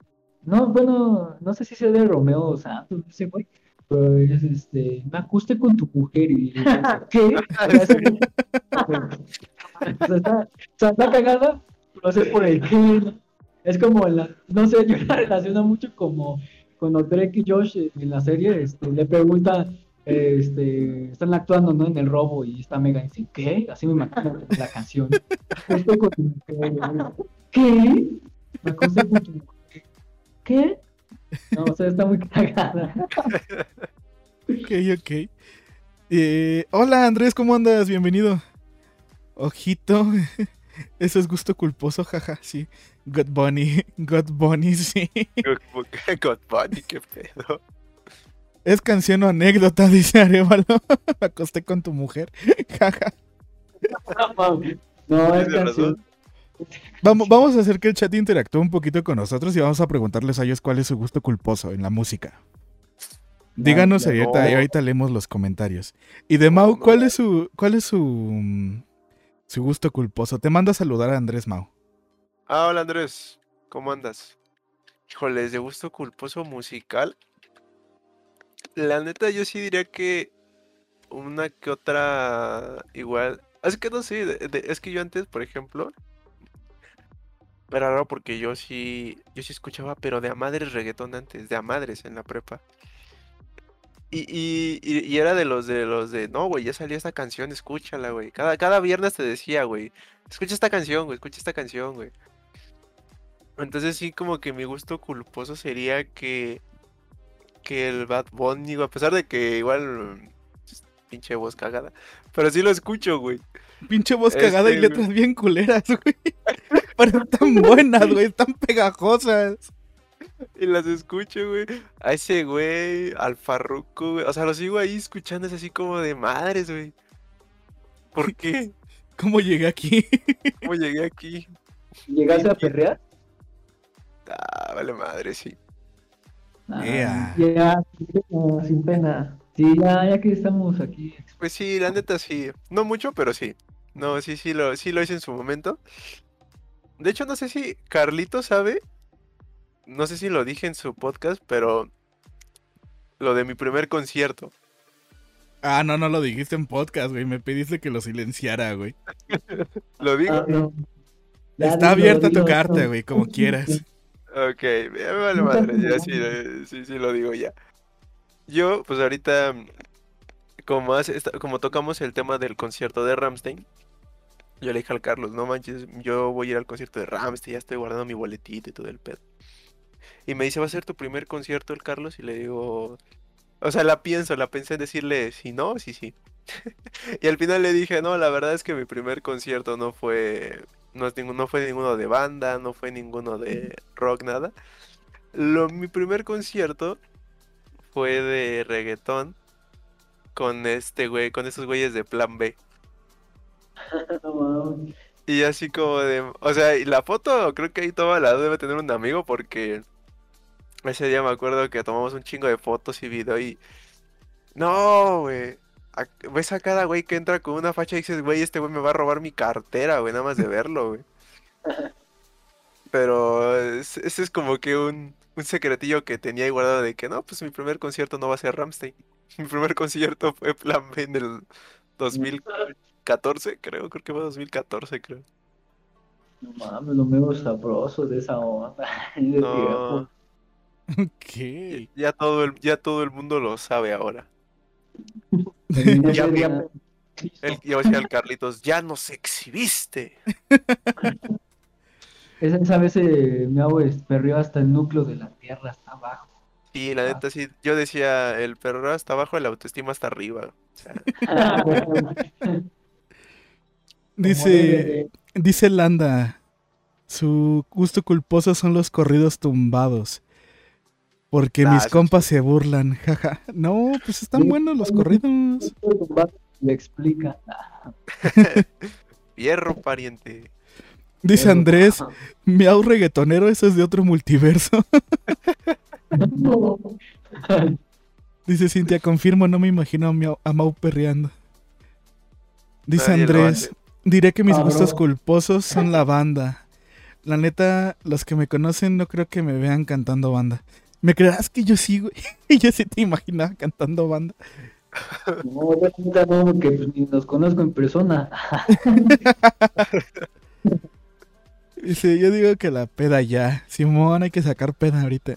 no, bueno, no sé si sea de Romeo Santos, no sé, güey, pero es este, me acosté con tu mujer y ¿qué? [laughs] O sea, está, o sea, está cagada, pero sé por el qué. Es como la, no sé, [laughs] yo la relaciono mucho como cuando Drake y Josh en la serie este, le preguntan, este, están actuando ¿no? en el robo y está Megan y dice, ¿qué? Así me imagino [laughs] la canción. ¿Qué? Me acosté con tu. ¿Qué? No, o sea, está muy cagada. ok, ok. Eh, hola Andrés, ¿cómo andas? Bienvenido. Ojito. [laughs] Eso es gusto culposo, jaja, sí. God Bunny, [laughs] God Bunny, sí. [laughs] God Bunny, qué pedo. Es canción o anécdota, [laughs] dice Arevalo. Me acosté con tu mujer. Jaja. No, es canción. Vamos, vamos a hacer que el chat interactúe un poquito con nosotros y vamos a preguntarles a ellos cuál es su gusto culposo en la música. Díganos ahorita, y ahorita leemos los comentarios. Y de Mau, ¿cuál es su, cuál es su, mm, su gusto culposo? Te manda a saludar a Andrés Mau. Ah, hola Andrés, ¿cómo andas? Híjoles, de gusto culposo musical. La neta, yo sí diría que una que otra igual. Es que no sé, de- es que yo antes, por ejemplo, era raro porque yo sí, yo sí escuchaba, pero de a madres reggaetón antes, de a madres en la prepa. Y, y, y- era de los de los de, no, güey, ya salió esta canción, escúchala, güey. Cada, cada viernes te decía, güey, escucha esta canción, güey, escucha esta canción, güey. Entonces sí, como que mi gusto culposo sería que, que el Bad Bunny, a pesar de que igual, mm, es pinche voz cagada, pero sí lo escucho, güey. Pinche voz cagada y Este, letras bien culeras, güey. [laughs] Pero tan buenas, [laughs] güey, tan pegajosas. Y las escucho, güey. A ese güey, al Farruko, güey. O sea, lo sigo ahí escuchando, es así como de madres, güey. ¿Por [laughs] qué? ¿Cómo llegué aquí? [laughs] ¿Cómo llegué aquí? ¿Llegaste a perrear? Ah, vale madre, sí. Ah, Ea. Ya, sin pena. Sí, ya, ya que estamos aquí. Pues sí, la neta sí. No mucho, pero sí. No, sí, sí lo, sí lo hice en su momento. De hecho, no sé si Carlito sabe. No sé si lo dije en su podcast, pero. Lo de mi primer concierto. Ah, no, no lo dijiste en podcast, güey. Me pediste que lo silenciara, güey. [laughs] ¿Lo digo? Ah, no. Está abierta tu carta, güey, como quieras. Ok, vale madre, ya sí, sí, sí lo digo ya. Yo, pues ahorita, como, hace- como tocamos el tema del concierto de Ramstein, yo le dije al Carlos, no manches, yo voy a ir al concierto de Ramstein, ya estoy guardando mi boletito y todo el pedo. Y me dice, ¿va a ser tu primer concierto el Carlos? Y le digo, o sea, la pienso, la pensé en decirle, si no, sí, sí. [laughs] Y al final le dije, no, la verdad es que mi primer concierto no fue, no, es ningún- no fue ninguno de banda, no fue ninguno de rock, nada. Lo, mi primer concierto fue de reggaetón con este güey, con esos güeyes de Plan B. [laughs] Y así como de, o sea, y la foto creo que ahí toda la debe tener un amigo porque ese día me acuerdo que tomamos un chingo de fotos y video y no, güey. Ves a cada güey que entra con una facha y dices, güey, este güey me va a robar mi cartera, güey, nada más de verlo, güey. Pero es- ese es como que un, un secretillo que tenía ahí guardado de que no, pues mi primer concierto no va a ser Ramstein. [laughs] Mi primer concierto fue Plan B en el 2014, creo, creo que fue 2014, creo. No mames, lo medio sabroso de esa onda. [laughs] de No, ¿Qué? ya todo el, ya todo el mundo lo sabe ahora. Ya, día- El, yo decía al Carlitos, ya nos exhibiste. Esa, esa vez eh, me hago perreó hasta el núcleo de la tierra, hasta abajo. Y la neta sí, yo decía, el perro hasta abajo, el autoestima hasta arriba. O sea, [laughs] Dice, dice Landa, su gusto culposo son los corridos tumbados. Porque Ah, mis eso compas se burlan, [laughs] jaja. No, pues están buenos los corridos. Le explica. [laughs] Fierro, pariente. Dice Andrés, miau reggaetonero, eso es de otro multiverso. [laughs] Dice Cintia, confirmo, no me imagino a, Miau- a Mau perreando. Dice Nadie Andrés, diré que mis Ah, gustos bro. culposos son la banda. La neta, los que me conocen no creo que me vean cantando banda. ¿Me creerás que yo sí, güey? [laughs] yo sí te imaginaba cantando banda. No, yo nunca no, porque pues, ni los conozco en persona. [laughs] Dice, yo digo que la peda ya. Simón, hay que sacar peda ahorita.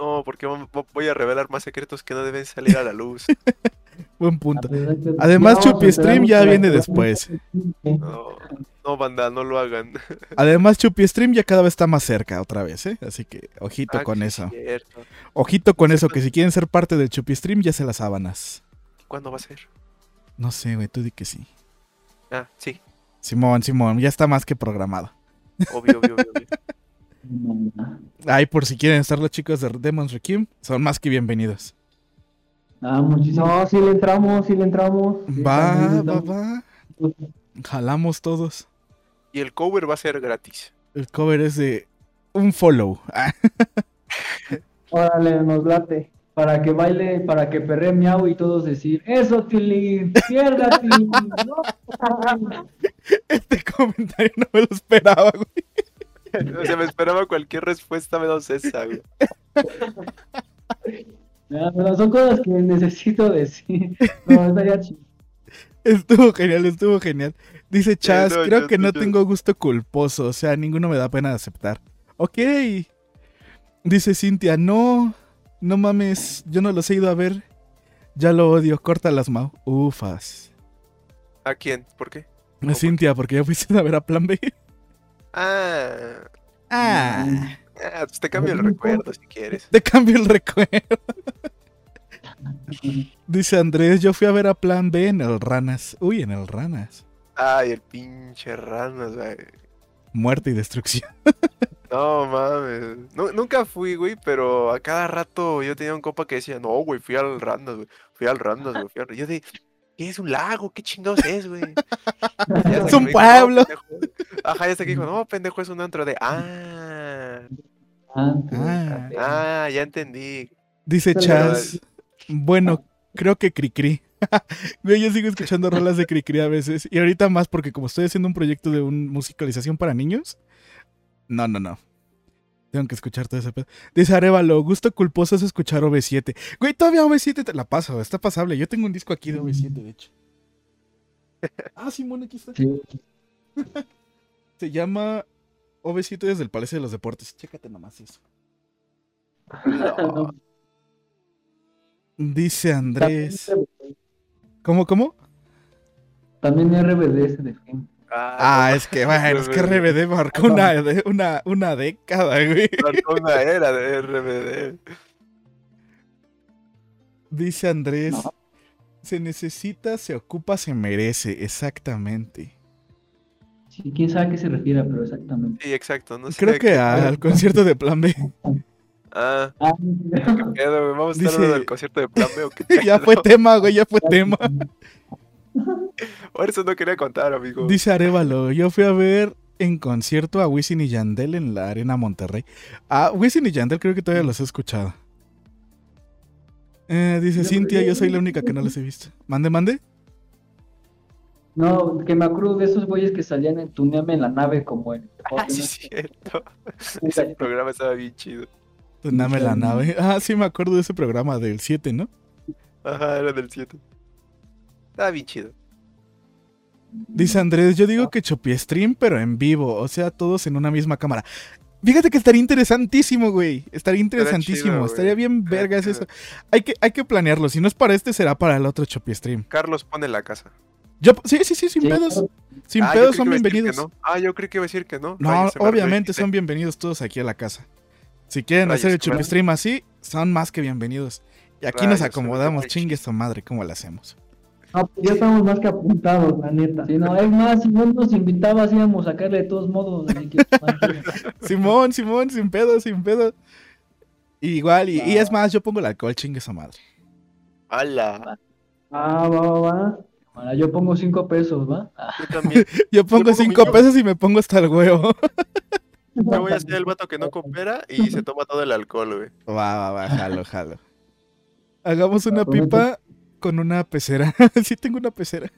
No, porque voy a revelar más secretos que no deben salir a la luz. [laughs] Buen punto. Además, Chupi Stream ya viene después. No, no, banda, no lo hagan. [laughs] Además, Chupi Stream ya cada vez está más cerca otra vez, ¿eh? Así que, ojito Ah, con eso. cierto. Ojito con eso, que si quieren ser parte del Chupi Stream, ya se las sábanas. ¿Cuándo va a ser? No sé, güey, tú di que sí. Ah, sí, Simón, Simón, ya está más que programado. obvio, obvio, obvio. obvio. [laughs] Ay, por si quieren estar los chicos de Demon's Requiem, son más que bienvenidos. Ah, muchísimo. No, si le entramos, si le entramos. Va, va, va. Jalamos todos. Y el cover va a ser gratis. El cover es de un follow. Órale, nos late. Para que baile, para que perre miau y todos decir, eso, Tilín, pierda, Tilín. [laughs] No. este comentario no me lo esperaba, güey. O sea, me esperaba cualquier respuesta menos esa, güey. [laughs] Ya, pero son cosas que necesito decir. No, estaría chido. Estuvo genial, estuvo genial. Dice Chas, no, creo yo- que no yo- tengo gusto culposo, o sea, ninguno me da pena de aceptar. Ok. Dice Cintia, no, no mames, yo no los he ido a ver. Ya lo odio, corta las mau. Ufas. ¿A quién? ¿Por qué? No, Cintia, porque ya fuiste a ver a Plan B. Ah, Ah, ah, pues te cambio el recuerdo si quieres. te cambio el recuerdo. Dice Andrés, yo fui a ver a Plan B en el Ranas. Uy, en el Ranas. Ay, el pinche ranas, güey. Muerte y destrucción. No mames. Nu- nunca fui, güey, pero a cada rato yo tenía un compa que decía, no, güey, fui al Randas, güey. Fui al Randas, güey. Fui al... Yo de, ¿qué es un lago? ¿Qué chingados es, güey? [laughs] Es un dijo, "No, pueblo". pendejo". Ajá, ya que dijo, no, pendejo, es un antro de, ah, Ah, Ah. ah, ya entendí. Dice Chas, bueno, creo que Cricri. [laughs] Güey, yo sigo escuchando rolas de Cricri a veces. Y ahorita más porque como estoy haciendo un proyecto de un musicalización para niños. No, no, no. Tengo que escuchar todo ese pedo. Dice Arevalo, gusto culposo es escuchar OV7. Güey, todavía OV7 te la paso, está pasable. Yo tengo un disco aquí de OV7, de hecho. [laughs] Ah, Simón, aquí está. Sí. [laughs] Se llama OV7 desde el Palacio de los Deportes. Chécate nomás eso. No. [laughs] Dice Andrés. ¿Cómo, cómo? También RBD se defiende. Ah, no es que, bueno, es que RBD. Marcó una, de- una, una década, güey. Marcó una [laughs] era de RBD. Dice Andrés, No. se necesita, se ocupa, se merece, exactamente. Sí, quién sabe a qué se refiere, pero exactamente. Sí, exacto. No sé Creo que al concierto de Plan B. Ah, Ah, qué pedo, güey. Vamos a estar Dice- hablando del concierto de Plan B o qué [laughs] ya fue tema, güey, ya fue tema. Por eso no quería contar, amigo. Dice Arevalo, yo fui a ver en concierto a Wisin y Yandel en la Arena Monterrey. Ah, Wisin y Yandel creo que todavía los he escuchado. Eh, dice Cintia, yo- soy la única que no los he visto. Mande, mande. No, que me acuerdo de esos güeyes que salían en Tuneame en la nave como en... [laughs] Ah, sí, es cierto. Ese programa estaba bien chido. Dame la nave. Ah, sí, me acuerdo de ese programa del 7, ¿no? Ajá, era del 7. Estaba bien chido. Dice Andrés, yo digo que Chopi Stream, pero en vivo, o sea, todos en una misma cámara. Fíjate que estaría interesantísimo, güey. Estaría interesantísimo. chido, estaría güey. bien vergas eso. Hay que, hay que planearlo. Si no es para este, será para el otro Chopi Stream. Carlos pone la casa. Yo, sí, sí, sí, sin Sí, pedos. Sin Ah, pedos son bienvenidos. no. Ah, yo creí que iba a decir que no. No, Rayos, obviamente son bienvenidos todos aquí a la casa. Si quieren Rayos, hacer el Chopi Stream así, son más que bienvenidos. Y aquí nos Rayos, acomodamos, chingue su madre, ¿cómo lo hacemos? No, pues ya estamos más que apuntados, la neta. Sí, no, es más, si no nos invitabas íbamos a sacarle de todos modos. así que, [laughs] Simón, Simón, sin pedos, sin pedos. Igual, y, y es más, yo pongo el alcohol, chingue su madre. ¡Hala! Ah, va, va, va. Ahora yo pongo cinco pesos, ¿va? Ah, [laughs] Yo también. [laughs] Yo pongo cinco pesos y me pongo hasta el huevo. Yo voy a ser el vato que no coopera y se toma todo el alcohol, güey. Va, va, va, jalo, jalo. Hagamos una pipa con una pecera. [laughs] sí tengo una pecera.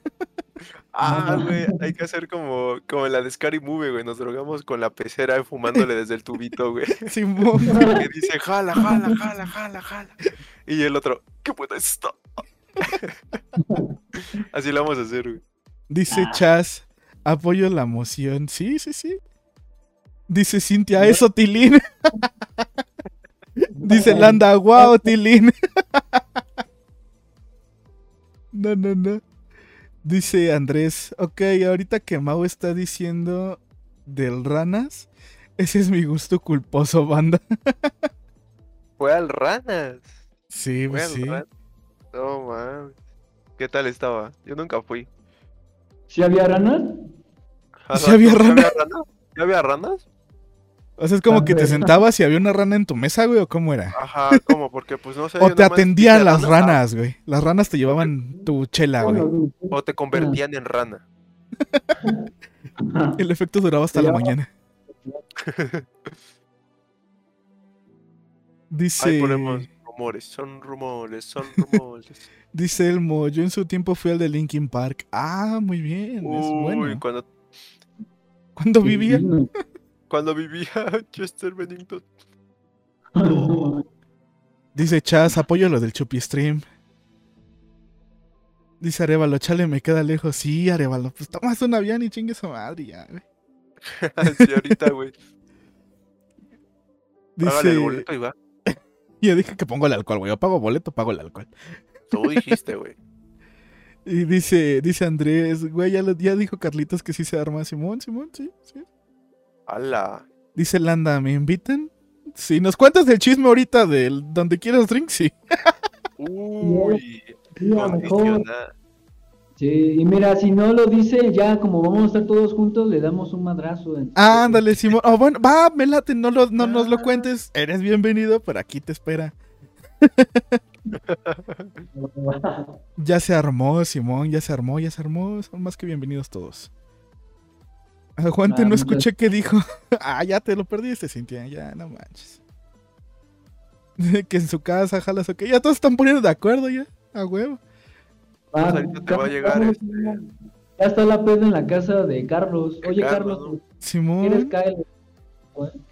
Ah, güey, hay que hacer como, como en la de Scary Movie, güey. Nos drogamos con la pecera fumándole desde el tubito, güey. [laughs] Simón. [laughs] Que dice, jala, jala, jala, jala, jala. Y el otro, ¿qué puto es esto? Así lo vamos a hacer, güey. Dice Chas, apoyo la moción. Sí, sí, sí. Dice Cintia, eso, Tilín. Dice Landa, wow, Tilín. No, no, no. Dice Andrés, ok, ahorita que Mau está diciendo del ranas, ese es mi gusto culposo, banda. [laughs] Fue al Ranas. Sí, Fue pues al sí. No, mames. ¿Qué tal estaba? Yo nunca fui. ¿Sí había ranas? ¿Sí había ranas? ranas? ¿Sí había ranas? O sea, es como que te sentabas y había una rana en tu mesa, güey, o cómo era. Ajá, ¿cómo? Porque pues no sé. O te atendían las ranas, ranas, güey. Las ranas te llevaban tu chela, güey. O te convertían en rana. El efecto duraba hasta la mañana. [laughs] Dice, Ahí ponemos rumores, son rumores, son rumores. [laughs] dice Elmo, yo en su tiempo fui al de Linkin Park. Ah, muy bien, es Uy, bueno. cuando, ¿Cuándo vivía? Cuando vivía [laughs] Chester Bennington. [laughs] Dice Chaz, apoyo lo del Chupi Stream. Dice Arevalo, chale, me queda lejos. Sí, Arevalo, pues tomas un avión y chingue su madre ya, güey. [laughs] sí, ahorita, güey. Págale el Dice, boleto y va. yo dije que pongo el alcohol, güey. Yo pago boleto, pago el alcohol. Tú dijiste, güey. Y dice, dice Andrés, güey, ya, lo- ya dijo Carlitos que sí se arma. Simón, Simón, sí, sí. ¡Hala! Dice Landa, ¿me invitan? Si nos cuentas del chisme ahorita del donde quieras drink, sí. Uy, Sí, condiciona. Y mira, si no lo dice, ya como vamos a estar todos juntos, le damos un madrazo. en- Ándale, Simón. Oh, bueno, va, me late, no, lo, no nos lo cuentes. Eres bienvenido, pero aquí te espera. [laughs] Ya se armó, Simón, ya se armó, ya se armó. Son más que bienvenidos todos. Aguante, Ah, no escuché qué dijo. [laughs] ah, ya te lo perdiste, Cintia. Ya, no manches. que en su casa, jalas, ok. Ya todos están poniendo de acuerdo ya. A huevo. Pues ahorita te va a llegar, este, Ya está la peda en la casa de Carlos. Oye, Carlos, Carlos, ¿quieres Simón. caer?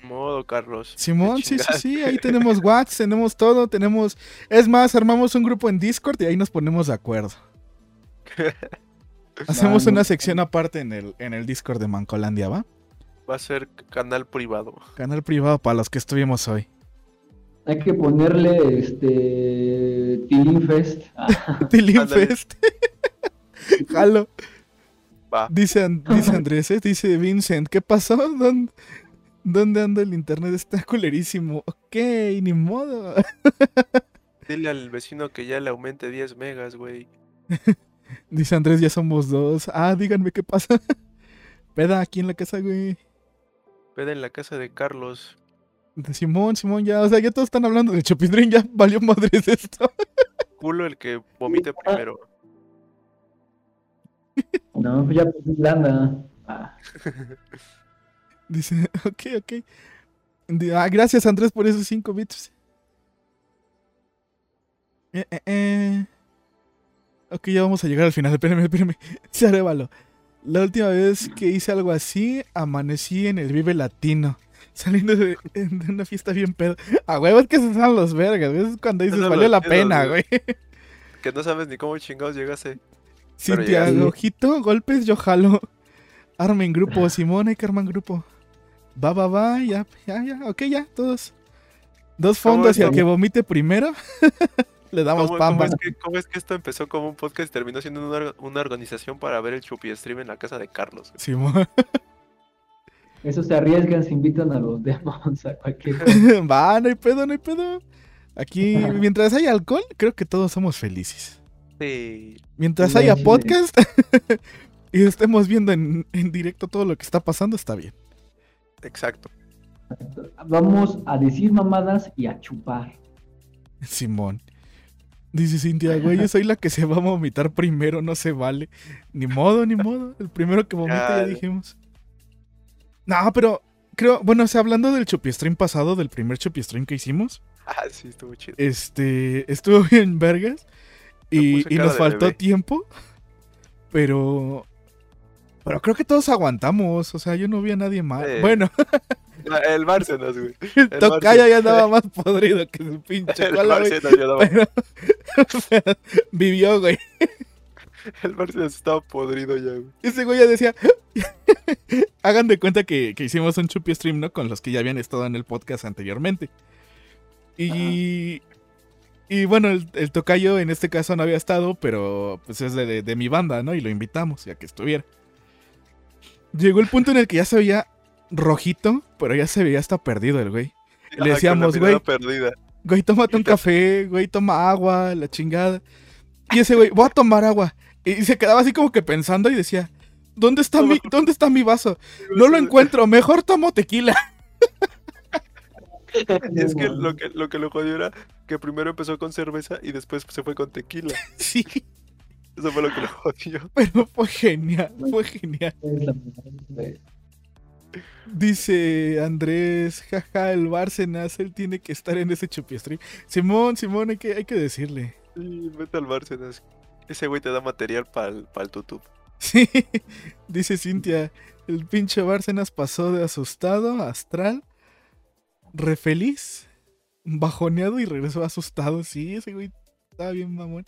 Modo, Carlos. Simón, sí, sí, sí. Ahí tenemos WhatsApp, tenemos todo, tenemos. Es más, armamos un grupo en Discord y ahí nos ponemos de acuerdo. [laughs] Hacemos una sección aparte en el, en el Discord de Mancolandia, ¿va? Va a ser canal privado. Canal privado para los que estuvimos hoy. Hay que ponerle este. Tilín Fest. [laughs] Ah, Tilín Ándale. Fest. [laughs] Jalo. Va. Dice, dice Andrés, ¿eh? dice Vincent, ¿qué pasó? ¿Dónde, ¿Dónde anda el internet? Está culerísimo. Ok, ni modo. [laughs] Dile al vecino que ya le aumente 10 megas, güey. [laughs] Dice Andrés, ya somos dos. Ah, díganme qué pasa. [laughs] Peda aquí en la casa, güey. Vete en la casa de Carlos. De Simón, Simón, ya. O sea, ya todos están hablando de Chopindrin, ya [laughs] valió madres esto. Culo el que vomite primero. no, pues ya pues, Landa. Ah, Dice, ok, ok. Ah, gracias Andrés por esos 5 bits. Eh, eh, eh. Ok, ya vamos a llegar al final. [laughs] Espérame, espérame. Se arévalo. La última vez que hice algo así, amanecí en el Vive Latino. [laughs] Saliendo de, de una fiesta bien pedo. A huevos que se son los vergas. Es cuando dices, valió la pena, güey. [laughs] Que no sabes ni cómo chingados llegase. Cintia, llegaste. ojito, golpes, yo jalo. Armen grupo, Simón, hay que armar grupo. Va, va, va, ya, ya, ya, ok, ya, todos. Dos ¿Cómo fondos y es? al que vomite primero, le damos ¿Cómo, cómo pamba. es que, cómo es que esto empezó como un podcast y terminó siendo una, orga- una organización para ver el Chupi Stream en la casa de Carlos? güey? Simón, [laughs] Eso se arriesgan, se invitan a los demons, a cualquier cosa. [laughs] va, no hay pedo, no hay pedo. Aquí, [laughs] mientras haya alcohol, creo que todos somos felices. Sí. Mientras Sí, haya sí. podcast y estemos viendo en, en directo todo lo que está pasando, está bien. Exacto. Vamos a decir mamadas y a chupar. Simón. Dice Cintia, güey, yo soy la que se va a vomitar primero, no se vale. Ni modo, ni modo. El primero que vomita ya Ya. dijimos. No, pero creo, bueno, o sea, hablando del Chopistream pasado, del primer Chopistream que hicimos, Ah, sí, estuvo chido. este, estuvo [laughs] bien vergas. Y, y nos faltó bebé. tiempo. Pero. Pero creo que todos aguantamos. O sea, yo no vi a nadie. Sí. Bueno, [laughs] El Bárcenas, güey. el Tocayo ya andaba más podrido que su pinche El cola, güey. Bárcenas ya daba- Pero, [laughs] pero vivió, güey. El Bárcenas estaba podrido ya, güey. Ese güey ya decía. [laughs] Hagan de cuenta que, que hicimos un chupi stream, ¿no? Con los que ya habían estado en el podcast anteriormente. Y. Y bueno, el, el tocayo en este caso no había estado, pero pues es de, de- de mi banda, ¿no? Y lo invitamos, ya que estuviera. Llegó el punto en el que ya se veía rojito, pero ya se veía hasta perdido el güey. [laughs] Le Ajá, decíamos, güey. perdida. Güey, tómate un [laughs] café, güey, toma agua, la chingada. Y ese güey, voy a tomar agua. Y se quedaba así como que pensando y decía, ¿dónde está mi, [laughs] dónde está mi vaso? No lo encuentro, mejor tomo tequila. Y es que lo que lo que lo jodió era que primero empezó con cerveza y después se fue con tequila. Sí, Eso fue lo que lo jodió. pero fue genial, fue genial. Dice Andrés, jaja, el Bárcenas, él tiene que estar en ese chupiestri. Simón, Simón, hay que, hay que decirle. Sí, vete al Bárcenas. Ese güey te da material para el, para el tutub. [laughs] Sí, dice Cintia, el pinche Bárcenas pasó de asustado astral, re feliz bajoneado y regresó asustado. Sí, ese güey estaba bien mamón.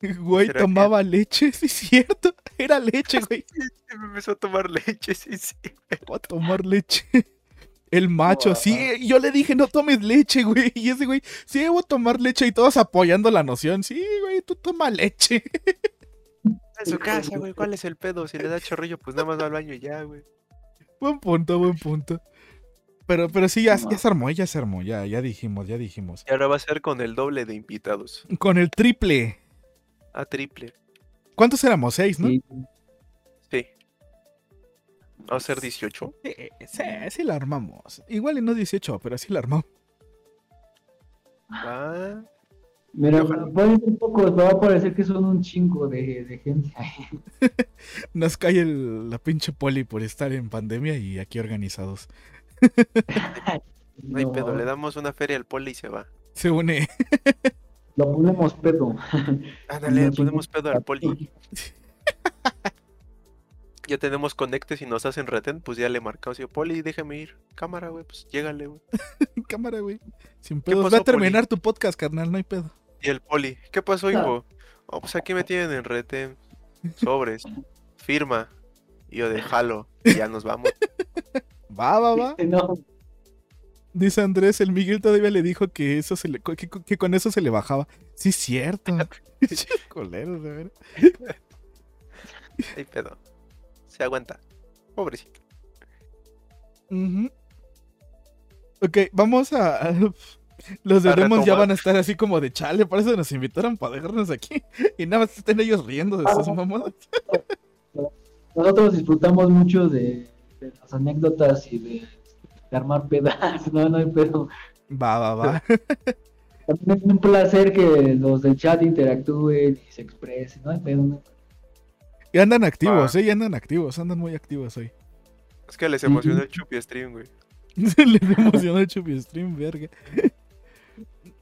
[laughs] Güey, ¿Será que- tomaba leche, [laughs] sí es cierto. Era leche, [laughs] güey. Me empezó a tomar leche, sí, sí. Va a tomar leche. El macho, sí, yo le dije no tomes leche, güey. Y ese güey, sí, debo tomar leche y todos apoyando la noción. Sí, güey, tú toma leche. En su casa, güey, ¿cuál es el pedo? Si le da chorrillo, pues nada más va al baño y ya, güey. Buen punto, buen punto. Pero, pero sí, ya, No. ya se armó, ya se armó, ya, ya dijimos, ya dijimos. Y ahora va a ser con el doble de invitados. Con el triple. A triple. ¿Cuántos éramos? Seis, ¿no? Sí. Sí. Va a ser 18. Sí, sí, sí la armamos. Igual y no 18, pero sí la armamos. Va. Mira, pueden ser pocos, va a parecer que son un chingo de, de gente. [laughs] Nos cae el- la pinche poli por estar en pandemia y aquí organizados. [laughs] No hay pedo, le damos una feria al poli y se va. Se une. [laughs] Lo ponemos pedo. Ándale, le ponemos pedo al poli. [laughs] Ya tenemos conectes y nos hacen retén, pues ya le marcamos. Y yo, poli, déjame ir. Cámara, güey, pues llégale, güey. [laughs] Cámara, güey. Sin ¿Qué pedos. pasó, Va a terminar tu podcast, carnal, no hay pedo. Y el poli, ¿qué pasó, hijo? Oh, pues aquí me tienen en retén. Sobres. Firma. Y yo de jalo. Y ya nos vamos. [laughs] Va, va, va. No, Dice Andrés, el Miguel todavía le dijo que eso se le, que, que con eso se le bajaba. Sí, cierto. [laughs] Coleros, de ver. Ay, pedo. Se aguanta. Pobrecito. Ujú. Ok, vamos a. [laughs] Los de Demons ya van a estar así como de chale, por eso nos invitaron para dejarnos aquí. Y nada más estén ellos riendo de sus mamadas. nosotros disfrutamos mucho de, de las anécdotas y de, de armar pedas. [laughs] No, no hay pedo. Va, va, va. [laughs] También es un placer que los del chat interactúen y se expresen. No hay pedo. no hay pedo. Y andan activos, Va. eh, y andan activos, andan muy activos hoy. Es que les emocionó el chupi stream, güey. [laughs] Les emocionó el Chupi Stream, verga.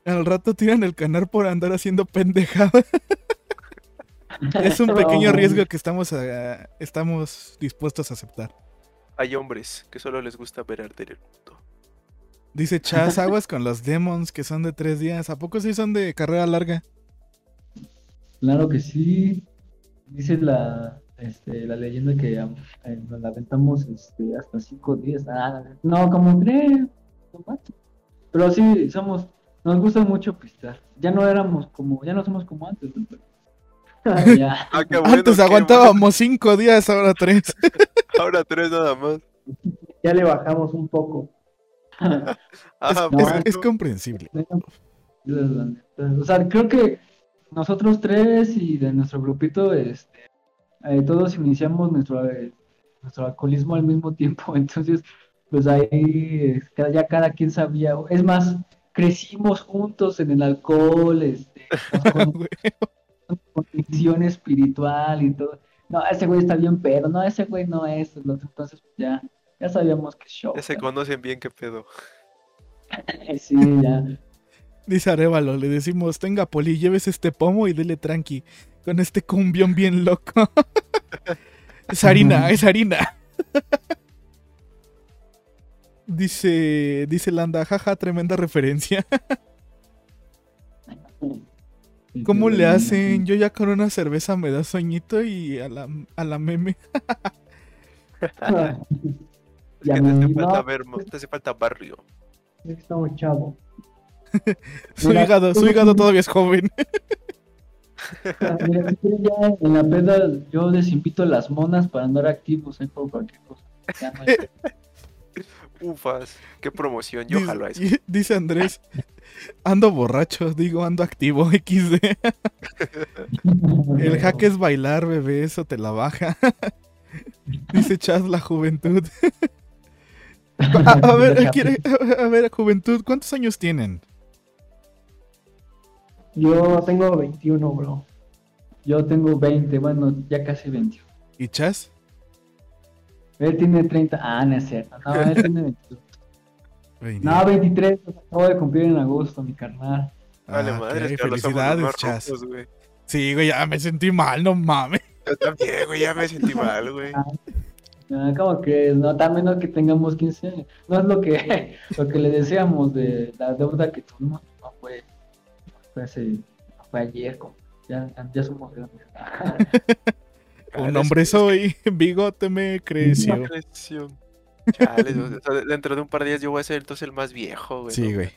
Al rato tiran el canal por andar haciendo pendejada. Es un pequeño riesgo que estamos, a- estamos dispuestos a aceptar. Hay hombres que solo les gusta ver arder el mundo. Dice [laughs] Chas, aguas con los demons que son de tres días. ¿A poco sí son de carrera larga? Claro que sí. Dice la, este, la leyenda que eh, nos la aventamos este, hasta cinco días. Ah, no, como tres. Pero sí, somos, nos gusta mucho pistar. Ya no éramos como, ya no somos como antes. [laughs] ya. Ah, bueno, Antes aguantábamos cinco días, ahora tres. [laughs] Ahora tres nada más. Ya le bajamos un poco. Ah, Es, no, es- es comprensible. O sea, creo que nosotros tres y de nuestro grupito, este, eh, todos iniciamos nuestro, eh, nuestro alcoholismo al mismo tiempo, entonces, pues ahí eh, ya cada quien sabía, es más, crecimos juntos en el alcohol, este, con- espiritual y todo. No, ese güey está bien, pero no, ese güey no es, entonces pues, ya, ya sabíamos que show. Ya se conocen bien qué pedo. [laughs] Sí, ya. Dice Arevalo, le decimos, tenga poli, lleves este pomo y dele tranqui. Con este cumbión bien loco. [laughs] es harina, es harina. [laughs] dice, dice Landa, jaja, tremenda referencia. ¿Cómo le hacen? Yo ya con una cerveza me da sueñito y a la, a la meme. [laughs] Ya que te hace falta ver, te hace falta barrio. Estamos chavos. [laughs] Su Mira, hígado, su hígado todavía es joven. Mira, ya en la peda yo les invito a las monas para andar activos ahí por cualquier cosa. Ya no hay- [laughs] Ufas, qué promoción, yo jalo a eso. dice, dice Andrés, Ando borracho, digo, ando activo, [laughs] XD. El hack es bailar, bebé, eso te la baja. [laughs] Dice Chas la juventud. A, a ver, [laughs] quiere, a ver, juventud, ¿cuántos años tienen? Yo tengo 21, bro. Yo tengo 20, bueno, ya casi 21. ¿Y Chas? Él tiene 30. Ah, no es cierto. No, él tiene 21. No, 23, pues, acabo de cumplir en agosto, mi carnal. Vale, ah, madre, okay. felicidades, chas. Sí, güey, ya me sentí mal, no mames. [laughs] Yo también, güey, ya me sentí mal, güey. No, [laughs] ah, como que no, tan menos que tengamos 15. No es lo que, [laughs] lo que le decíamos de la deuda que tuvimos. No fue, fue, hace, no fue ayer, como, ya, ya somos grandes. Un ah, hombre soy, bigote. Me creció. Chales, [laughs] o sea, dentro de un par de días yo voy a ser entonces el más viejo, güey. Sí, ¿no? güey.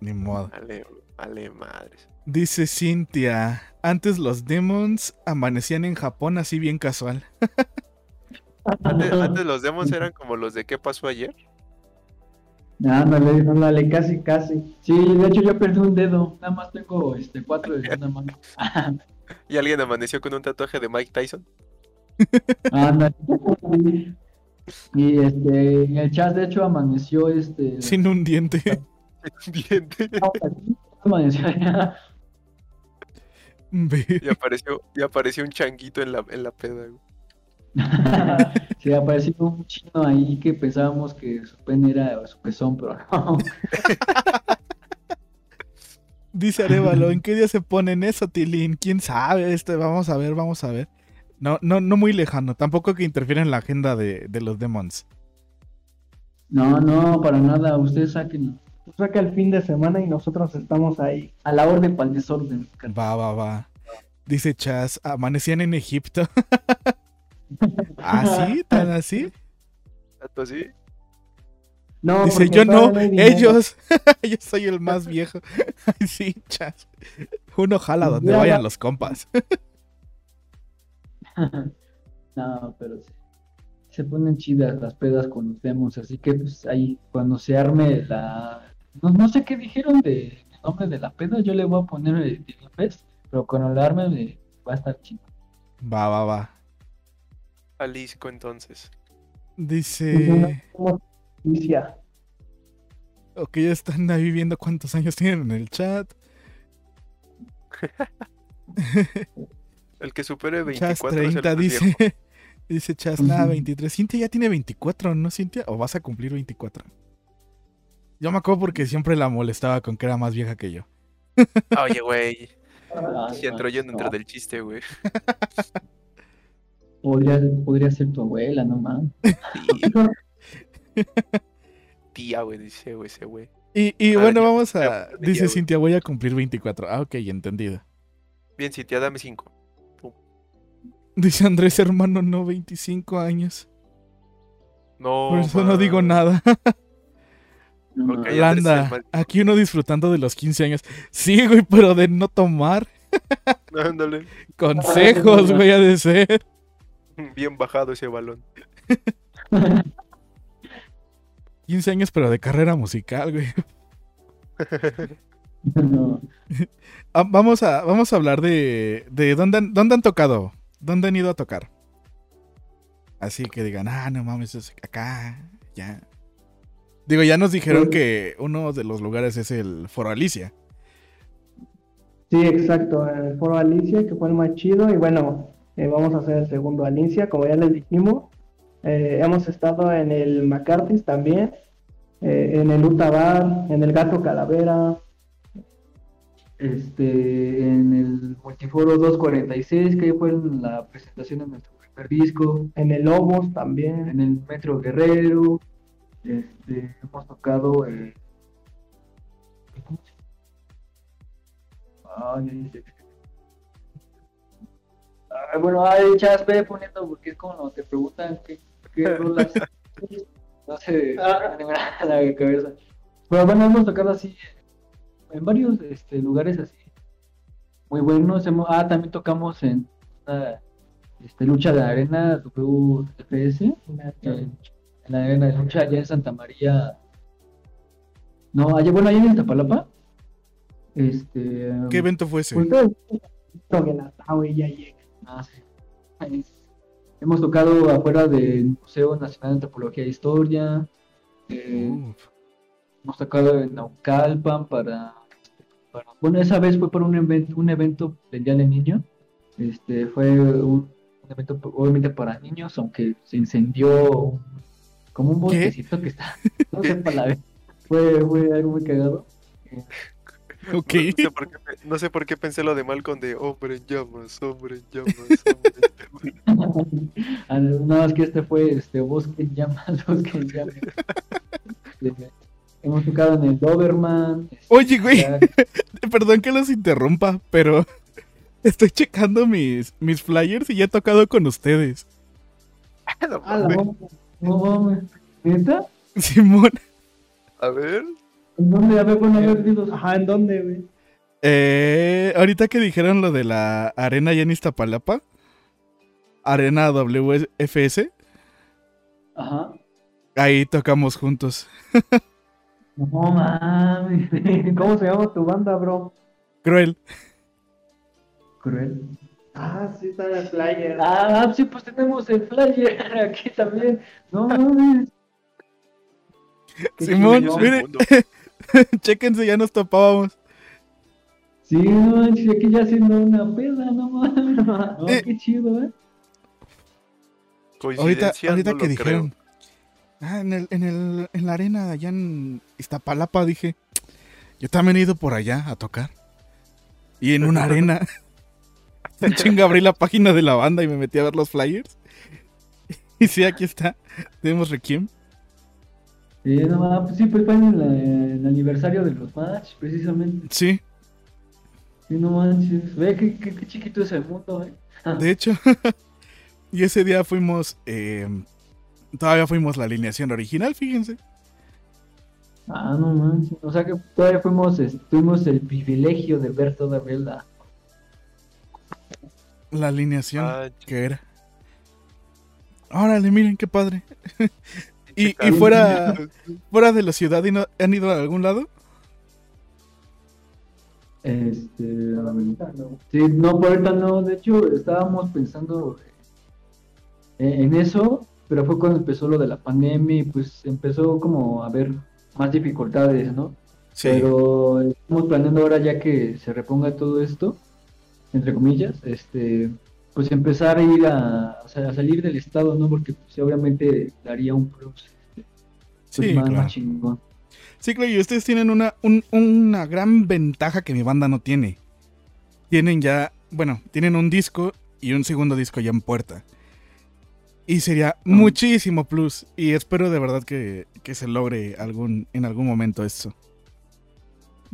Ni modo. Vale, vale, madres. Dice Cintia, antes los demons amanecían en Japón así bien casual. Antes, [laughs] antes los demos eran como los de ¿Qué pasó ayer? Ándale, Ándale, casi, casi. Sí, de hecho yo perdí un dedo. Nada más tengo este cuatro de una mano. ¿Y alguien amaneció con un tatuaje de Mike Tyson? Ándale. Y este, en el chat de hecho amaneció este. Sin un diente. [laughs] Diente. Amaneció Ve. Y apareció, y apareció un changuito en la, en la peda, güey. [laughs] Se apareció un chino ahí que pensábamos que su pene era su pezón, pero no. Dice Arevalo, ¿en qué día se ponen eso, Tilín? ¿Quién sabe? Este, vamos a ver, vamos a ver. No, no, no muy lejano, tampoco que interfiera en la agenda de, de los demons. No, no, para nada. Ustedes saquen Saca el fin de semana y nosotros estamos ahí. a la orden para el desorden. Va, va, va. Dice Chas, amanecían en Egipto. [laughs] ¿Así? ¿Tan así? ¿Tanto así? No, Dice, yo no, ellos. [laughs] yo soy el más viejo. [laughs] Sí, Chas. Uno jala donde Ya, vayan ya. los compas. [laughs] No, pero sí. Se ponen chidas las pedas con los demos, así que pues ahí cuando se arme la... No, no sé qué dijeron de el nombre de la peda, yo le voy a poner el Fest, pero cuando la arme eh, va a estar chido. Va, va, va. Jalisco, entonces. Dice. Noticia. Ok, ya están ahí viendo cuántos años tienen en el chat. [laughs] El que supere Chas 24 es el 30 más dice. viejo. [laughs] Dice Chas, nada, Ujú. 23. Cintia ya tiene 24, ¿no, Cintia? ¿O vas a cumplir 24? Yo me acuerdo porque siempre la molestaba con que era más vieja que yo. [laughs] Oye, güey. Ah, Si entro yo no. dentro del chiste, güey. [laughs] Podría, podría ser tu abuela, no man. Tía, Tía, güey, dice, güey, ese güey. Y, bueno, vamos a. Dice Cintia, voy a cumplir 24. Ah, ok, entendido. Bien, Cintia, dame 5. Dice Andrés, hermano, no, 25 años. No. Por eso no digo nada. No, Ok. man. Ya Andrés es el Landa, aquí uno disfrutando de los 15 años. Sí, güey, pero de no tomar. [laughs] Ándale. Consejos, güey, ha de ser. Bien bajado ese balón. [laughs] 15 años, pero de carrera musical, güey. [laughs] no. Ah, vamos, a, vamos a hablar de, de dónde, han, dónde han tocado. ¿Dónde han ido a tocar? Así que digan, ah, no mames, es acá, ya. Digo, ya nos dijeron que uno de los lugares es el Foro Alicia. Sí, exacto. El foro Alicia, que fue el más chido. Y bueno, eh, vamos a hacer el segundo Alicia, como ya les dijimos. Eh, hemos estado en el McCarthy's también, eh, en el Uta Bar, en el Gato Calavera. Este, en el Multiforo 246, que fue la presentación de nuestro primer disco. En el Lobos también. en el Metro Guerrero, este, hemos tocado eh, ¿cómo se- Ay, ay. Ay, bueno, ay, chas, ve poniendo porque es como te preguntan qué, qué [laughs] rolas. No sé, Ah. la cabeza. Pero bueno, hemos tocado así en varios este, lugares así muy buenos. Hemos, ah, también tocamos en una este, lucha de arena WFS en, en la arena de lucha allá en Santa María. No, allá, bueno, allá en Iztapalapa. Este. ¿Qué evento fue ese? Llega. ah, sí. Ahí. Hemos tocado afuera del Museo Nacional de Antropología e Historia. eh, hemos tocado en Naucalpan para, Bueno, esa vez fue para un evento, un evento del Día del Niño. Este, fue un, un evento obviamente para niños, aunque se incendió como un ¿Qué? bosquecito que está. [laughs] No sé para la Fue, fue algo muy cagado. Ok. No, sé por qué, pe- no sé por qué pensé lo de Malcolm de hombre en llamas, hombre en llamas, hombre en llamas. [laughs] Ah, Nada más que este fue este Bosque en Llamas, [laughs] Bosque en Llamas. Hemos tocado en el Doberman. Oye, güey, [laughs] perdón que los interrumpa, pero [laughs] estoy checando mis, mis flyers y ya he tocado con ustedes. [laughs] No Ah, la mames. bomba. No mames. ¿Neta? Simón, A ver. ¿En dónde? A ver, bueno, a ver, dilos. Ajá, ¿en dónde, güey? eh, ahorita que dijeron lo de la arena ya en Iztapalapa, arena WFS, Ajá. ahí tocamos juntos. No mames. [laughs] ¿Cómo se llama tu banda, bro? Cruel. Cruel. Ah, sí, está en el flyer. Ah, sí, pues tenemos el flyer aquí también. No mames. Simón, mire. [laughs] Chéquense, ya nos topábamos. Sí, no manches, aquí ya haciendo una peda, no mames. No, Eh. qué chido, eh. Ahorita, ahorita no que dijeron. Ah, en, el, en, el, en la arena allá en Iztapalapa dije. Yo también he ido por allá a tocar. Y en una arena. [laughs] Chinga, abrí la página de la banda y me metí a ver los flyers. Y sí, aquí está. Tenemos Requiem. Sí, no mames, sí, pues fue en la- en el aniversario de los match, precisamente. Sí, Sí, no manches. Ve qué, qué, qué chiquito es el mundo, eh. de hecho. [laughs] y ese día fuimos. eh, todavía fuimos la alineación original, fíjense. Ah, no manches. O sea que todavía fuimos, este, tuvimos el privilegio de ver todavía la. La alineación Ah, que era. Órale, miren qué padre. [laughs] y, y fuera, fuera de la ciudad, ¿y no- ¿han ido a algún lado? Este. Sí, no, por ahorita no. De hecho, estábamos pensando en, en eso, pero fue cuando empezó lo de la pandemia y pues empezó como a haber más dificultades, ¿no? Sí. Pero estamos planeando ahora ya que se reponga todo esto, entre comillas, este, pues empezar a ir a, o sea, a salir del estado, ¿no? Porque pues, obviamente daría un plus este, pues, Sí, más, más claro. chingón. Sí, claro, y ustedes tienen una, un- una gran ventaja que mi banda no tiene. Tienen ya, bueno, tienen un disco y un segundo disco ya en puerta. Y sería muchísimo plus. Y espero de verdad que, que se logre algún, en algún momento esto.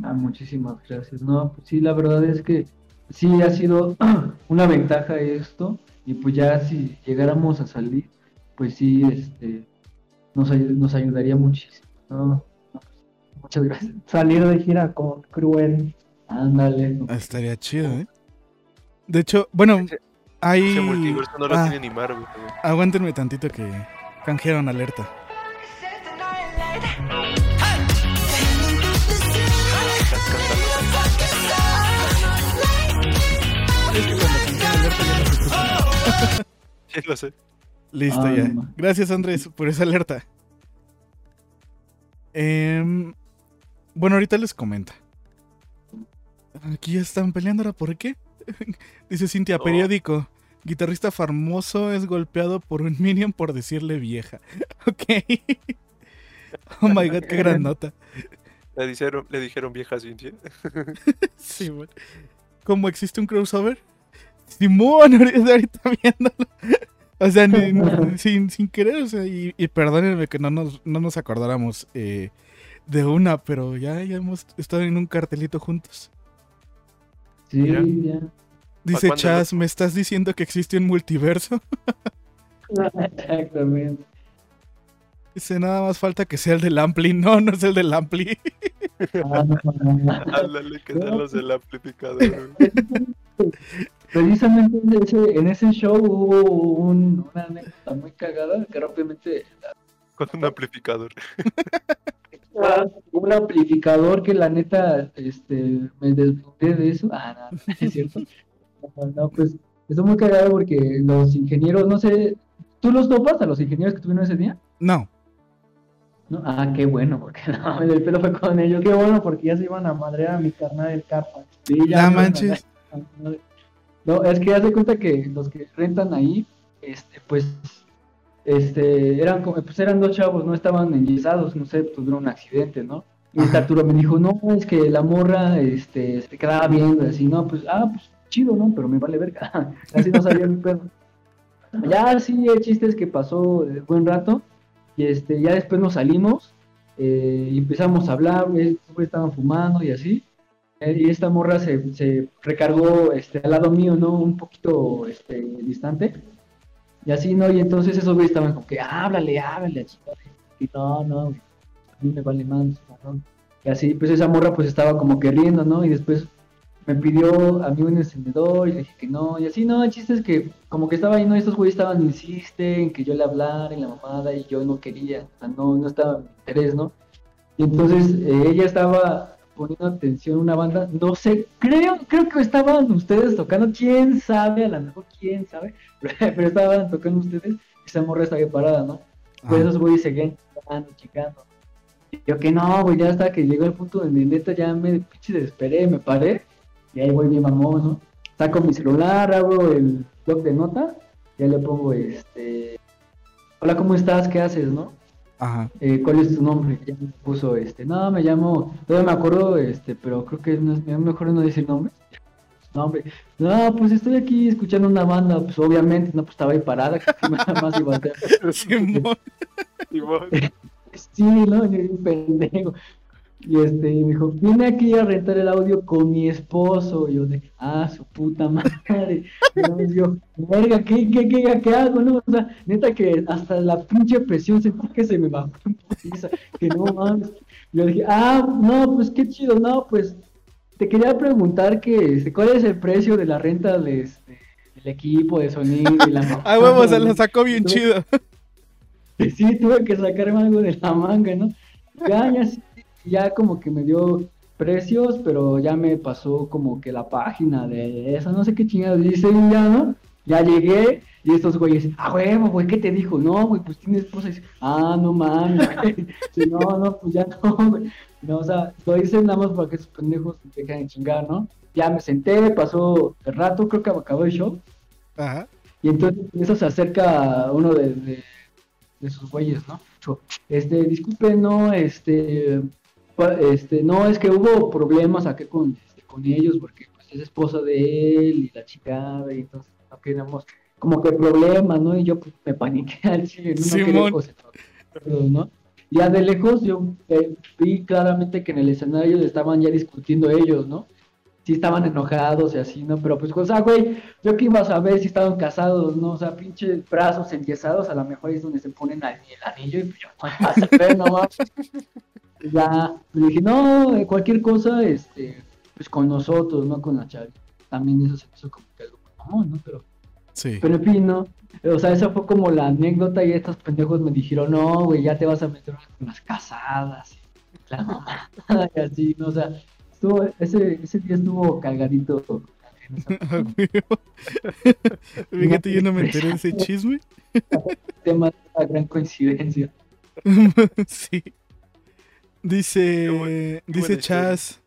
Ah, muchísimas gracias. No, pues sí, la verdad es que sí ha sido [clears throat] una ventaja esto y pues ya si llegáramos a salir, pues sí, este, nos, ay- nos ayudaría muchísimo. No, no, pues, muchas gracias. [laughs] Salir de gira con Cruel. Ándale. Estaría chido, ¿eh? De hecho, bueno, hay... Ese multiverso no lo Ah, tiene ni Marvel. Aguántenme tantito que canjearon alerta. Sí, lo sé. Listo Ah, ya. no. Gracias Andrés por esa alerta. Em, bueno, ahorita les comenta. Aquí ya están peleando ahora, ¿por qué? [laughs] Dice Cintia, periódico. Guitarrista famoso es golpeado por un minion por decirle vieja. [laughs] Ok. [laughs] Oh my god, qué gran nota. Le dijeron, le dijeron vieja Cintia. [laughs] Sí, bueno. ¿Cómo existe un crossover? Simón, ahorita ahorita viéndolo. O sea, ni- ni- sin, sin querer, o sea, y, y perdónenme que no nos, no nos acordáramos eh, de una, pero ya, ya hemos estado en un cartelito juntos. Sí, Mira. ya. Dice Chas, ¿me estás diciendo que existe un multiverso? [laughs] Exactamente. Dice, nada más falta que sea el del Ampli. No, no es el del Ampli. Ah, [laughs] no, no, no. Ándale, que sean los del amplificador. [laughs] Precisamente en ese, en ese show hubo un- una anécdota muy cagada que rápidamente Con un amplificador. un amplificador que la neta este me desbloqueé de eso. Ah, no, no es cierto. No, pues está muy cagado porque los ingenieros, no sé, ¿tú los topas a los ingenieros que tuvieron ese día? No. ¿No? Ah, qué bueno, porque [laughs] no, el pelo fue con ellos. Qué bueno porque ya se iban a madrear a mi carnal el carpa. Sí, Ya me iban a manches. No, es que hace cuenta que los que rentan ahí, este, pues, este, eran como, pues eran dos chavos, no estaban enyesados, no sé, tuvieron un accidente, ¿no? Y Ajá. Arturo me dijo, no, es que la morra, este, se quedaba viendo, así, no, pues, ah, pues, chido, ¿no? Pero me vale verga, [laughs] así no sabía mi pedo. Ya sí, el chiste es que pasó el buen rato y este, ya después nos salimos eh, y empezamos a hablar, estaban fumando y así. Eh, y esta morra se, se recargó este, al lado mío, ¿no? Un poquito este, distante. Y así, ¿no? Y entonces esos güeyes estaban como que, háblale, háblale. Y no, no, a mí me vale más, cabrón. Y así, pues esa morra pues estaba como que riendo, ¿no? Y después me pidió a mí un encendedor y le dije que no. Y así, no, el chiste es que como que estaba ahí, ¿no? Estos güeyes estaban, insisten en que yo le hablara en la mamada y yo no quería, o sea, no, no estaba en mi interés, ¿no? Y entonces eh, ella estaba poniendo atención a una banda, no sé, creo, creo que estaban ustedes tocando, quién sabe, a lo mejor quién sabe, [laughs] pero, estaban tocando ustedes, y esa morra estaba parada, ¿no? Pues esos güeyes seguían chingando. Y yo que no, güey, ya hasta que llegó el punto donde neta ya me pinche desesperé, me paré, y ahí voy bien mamón, ¿no? Saco mi celular, abro el blog de nota, ya le pongo este, hola, ¿cómo estás? ¿Qué haces, no? Ajá. eh, ¿cuál es tu nombre? Ya me puso, este, no, me llamo, todavía me acuerdo, este, pero creo que no es, mejor no decir nombre. [laughs] Nombre. No, pues estoy aquí escuchando una banda, pues obviamente, no, pues estaba ahí parada, que nada más iba a. [laughs] [laughs] Sí, no, yo un pendejo. Y este, y me dijo, vine aquí a rentar el audio con mi esposo. Y yo de, ah, su puta madre. Y yo, verga, ¿qué, qué, qué, qué hago? No, o sea, neta que hasta la pinche presión sentí que se me bajó en que no mames. Y yo dije, ah, no, pues qué chido, no, pues te quería preguntar que, este, ¿cuál es el precio de la renta de este, del equipo de sonido y la [laughs] Ah, huevo, se lo mamada?" sacó bien Tuve- chido. [laughs] Sí, tuve que sacarme algo de la manga, ¿no? Ya, ya como que me dio precios, pero ya me pasó como que la página de esa, no sé qué chingados dice, y ya, ¿no? Ya llegué y estos güeyes, ah, huevo, güey, ¿qué te dijo? No, güey, pues tiene esposa. Y ah, no mames. [laughs] Sí, no, no, pues ya no, [laughs] güey. No, o sea, lo hice nada más para que esos pendejos se dejen de chingar, ¿no? Ya me senté, pasó el rato, creo que acabó el show. Ajá. Y entonces en eso se acerca uno de, de, de sus güeyes, ¿no? Este, disculpe, no, este, este, no, es que hubo problemas acá con, este, con ellos porque pues, es esposa de él y la chica, y entonces no queremos, como que problemas, ¿no? Y yo pues, me paniqué [laughs] al chile, no, no quería cosas, ¿no? Ya de lejos yo eh, vi claramente que en el escenario estaban ya discutiendo ellos, ¿no? Sí estaban enojados y así, ¿no? Pero pues, o sea, güey, yo que iba a saber si estaban casados, ¿no? O sea, pinches brazos enyesados, a lo mejor es donde se ponen el anillo y pues yo no [laughs] a saber, no. Y Ya, le dije, no, eh, cualquier cosa, este, pues con nosotros, no con la Chavi. También eso se hizo como que algo, no, ¿no? Pero, Sí. pero en fin, ¿no? O sea, esa fue como la anécdota y estos pendejos me dijeron, no, güey, ya te vas a meter con las casadas y la mamá, y así, ¿no? O sea, estuvo, ese, ese día estuvo cargadito. en esa [laughs] Ah. [laughs] Fíjate, yo no me enteré de ese chisme. [laughs] tema de una gran coincidencia. sí. Dice, buen- dice historia. Chas,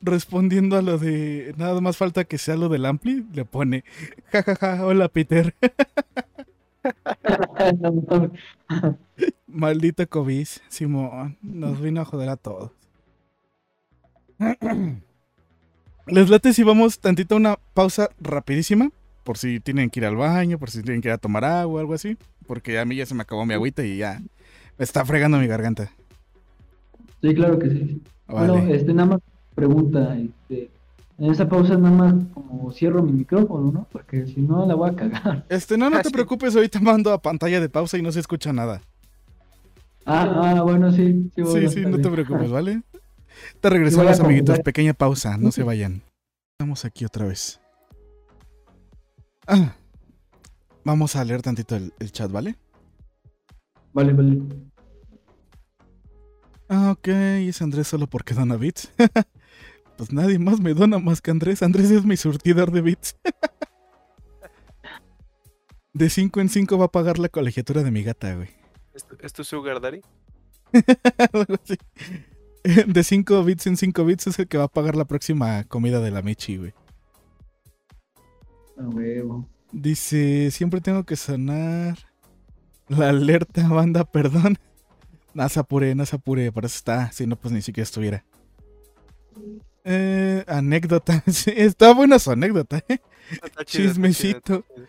respondiendo a lo de nada más falta que sea lo del Ampli, le pone, jajaja, hola Peter, [laughs] No mames. maldita COVID, Simón, nos vino a joder a todos. [clears throat] Les late si vamos tantito a una pausa rapidísima, por si tienen que ir al baño, por si tienen que ir a tomar agua o algo así, porque a mí ya se me acabó mi agüita y ya me está fregando mi garganta. Sí, claro que sí. Vale. Bueno, este, nada más pregunta, este, en esa pausa nada más como cierro mi micrófono, ¿no? Porque si no la voy a cagar. Este, no, no Ah, te sí. [laughs] preocupes, ahorita mando a pantalla de pausa y no se escucha nada. Ah, ah, bueno, sí. Sí, Sí, sí, no te preocupes, [laughs] ¿vale? Te regresamos, a amiguitos, pequeña pausa, no se vayan. Estamos aquí otra vez. Ah, vamos a leer tantito el, el chat, ¿vale? Vale, vale. Ah, ok, es Andrés solo porque dona bits. [laughs] pues nadie más me dona más que Andrés. Andrés es mi surtidor de bits. [laughs] de 5 en 5 va a pagar la colegiatura de mi gata, güey. ¿Es tu, es tu sugar daddy? [laughs] Algo así. De 5 bits en 5 bits es el que va a pagar la próxima comida de la Michi, güey. A huevo. Dice, siempre tengo que sonar la alerta, banda, perdón. No se apure, no se apure, por eso está. Si no, pues ni siquiera estuviera. Eh, anécdota. [laughs] Sí, está buena su anécdota, ¿eh? Está chido, está chido, Chismecito. está chido.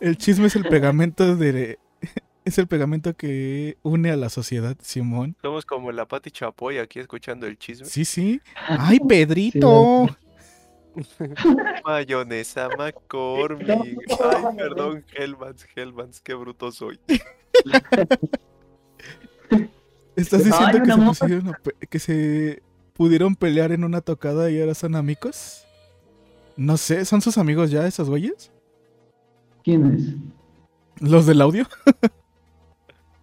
El chisme es el pegamento de. Es el pegamento que une a la sociedad, Simón. Somos como la Pati Chapoy aquí escuchando el chisme. Sí, sí. [laughs] ¡Ay, Pedrito! [laughs] Mayonesa McCormick. Ay, perdón, Hellmans, Hellmans, qué bruto soy. ¿Estás diciendo que, se pusieron que se pudieron pelear en una tocada y ahora son amigos? No sé, ¿son sus amigos ya esos güeyes? ¿Quién es? ¿Los del audio? [laughs]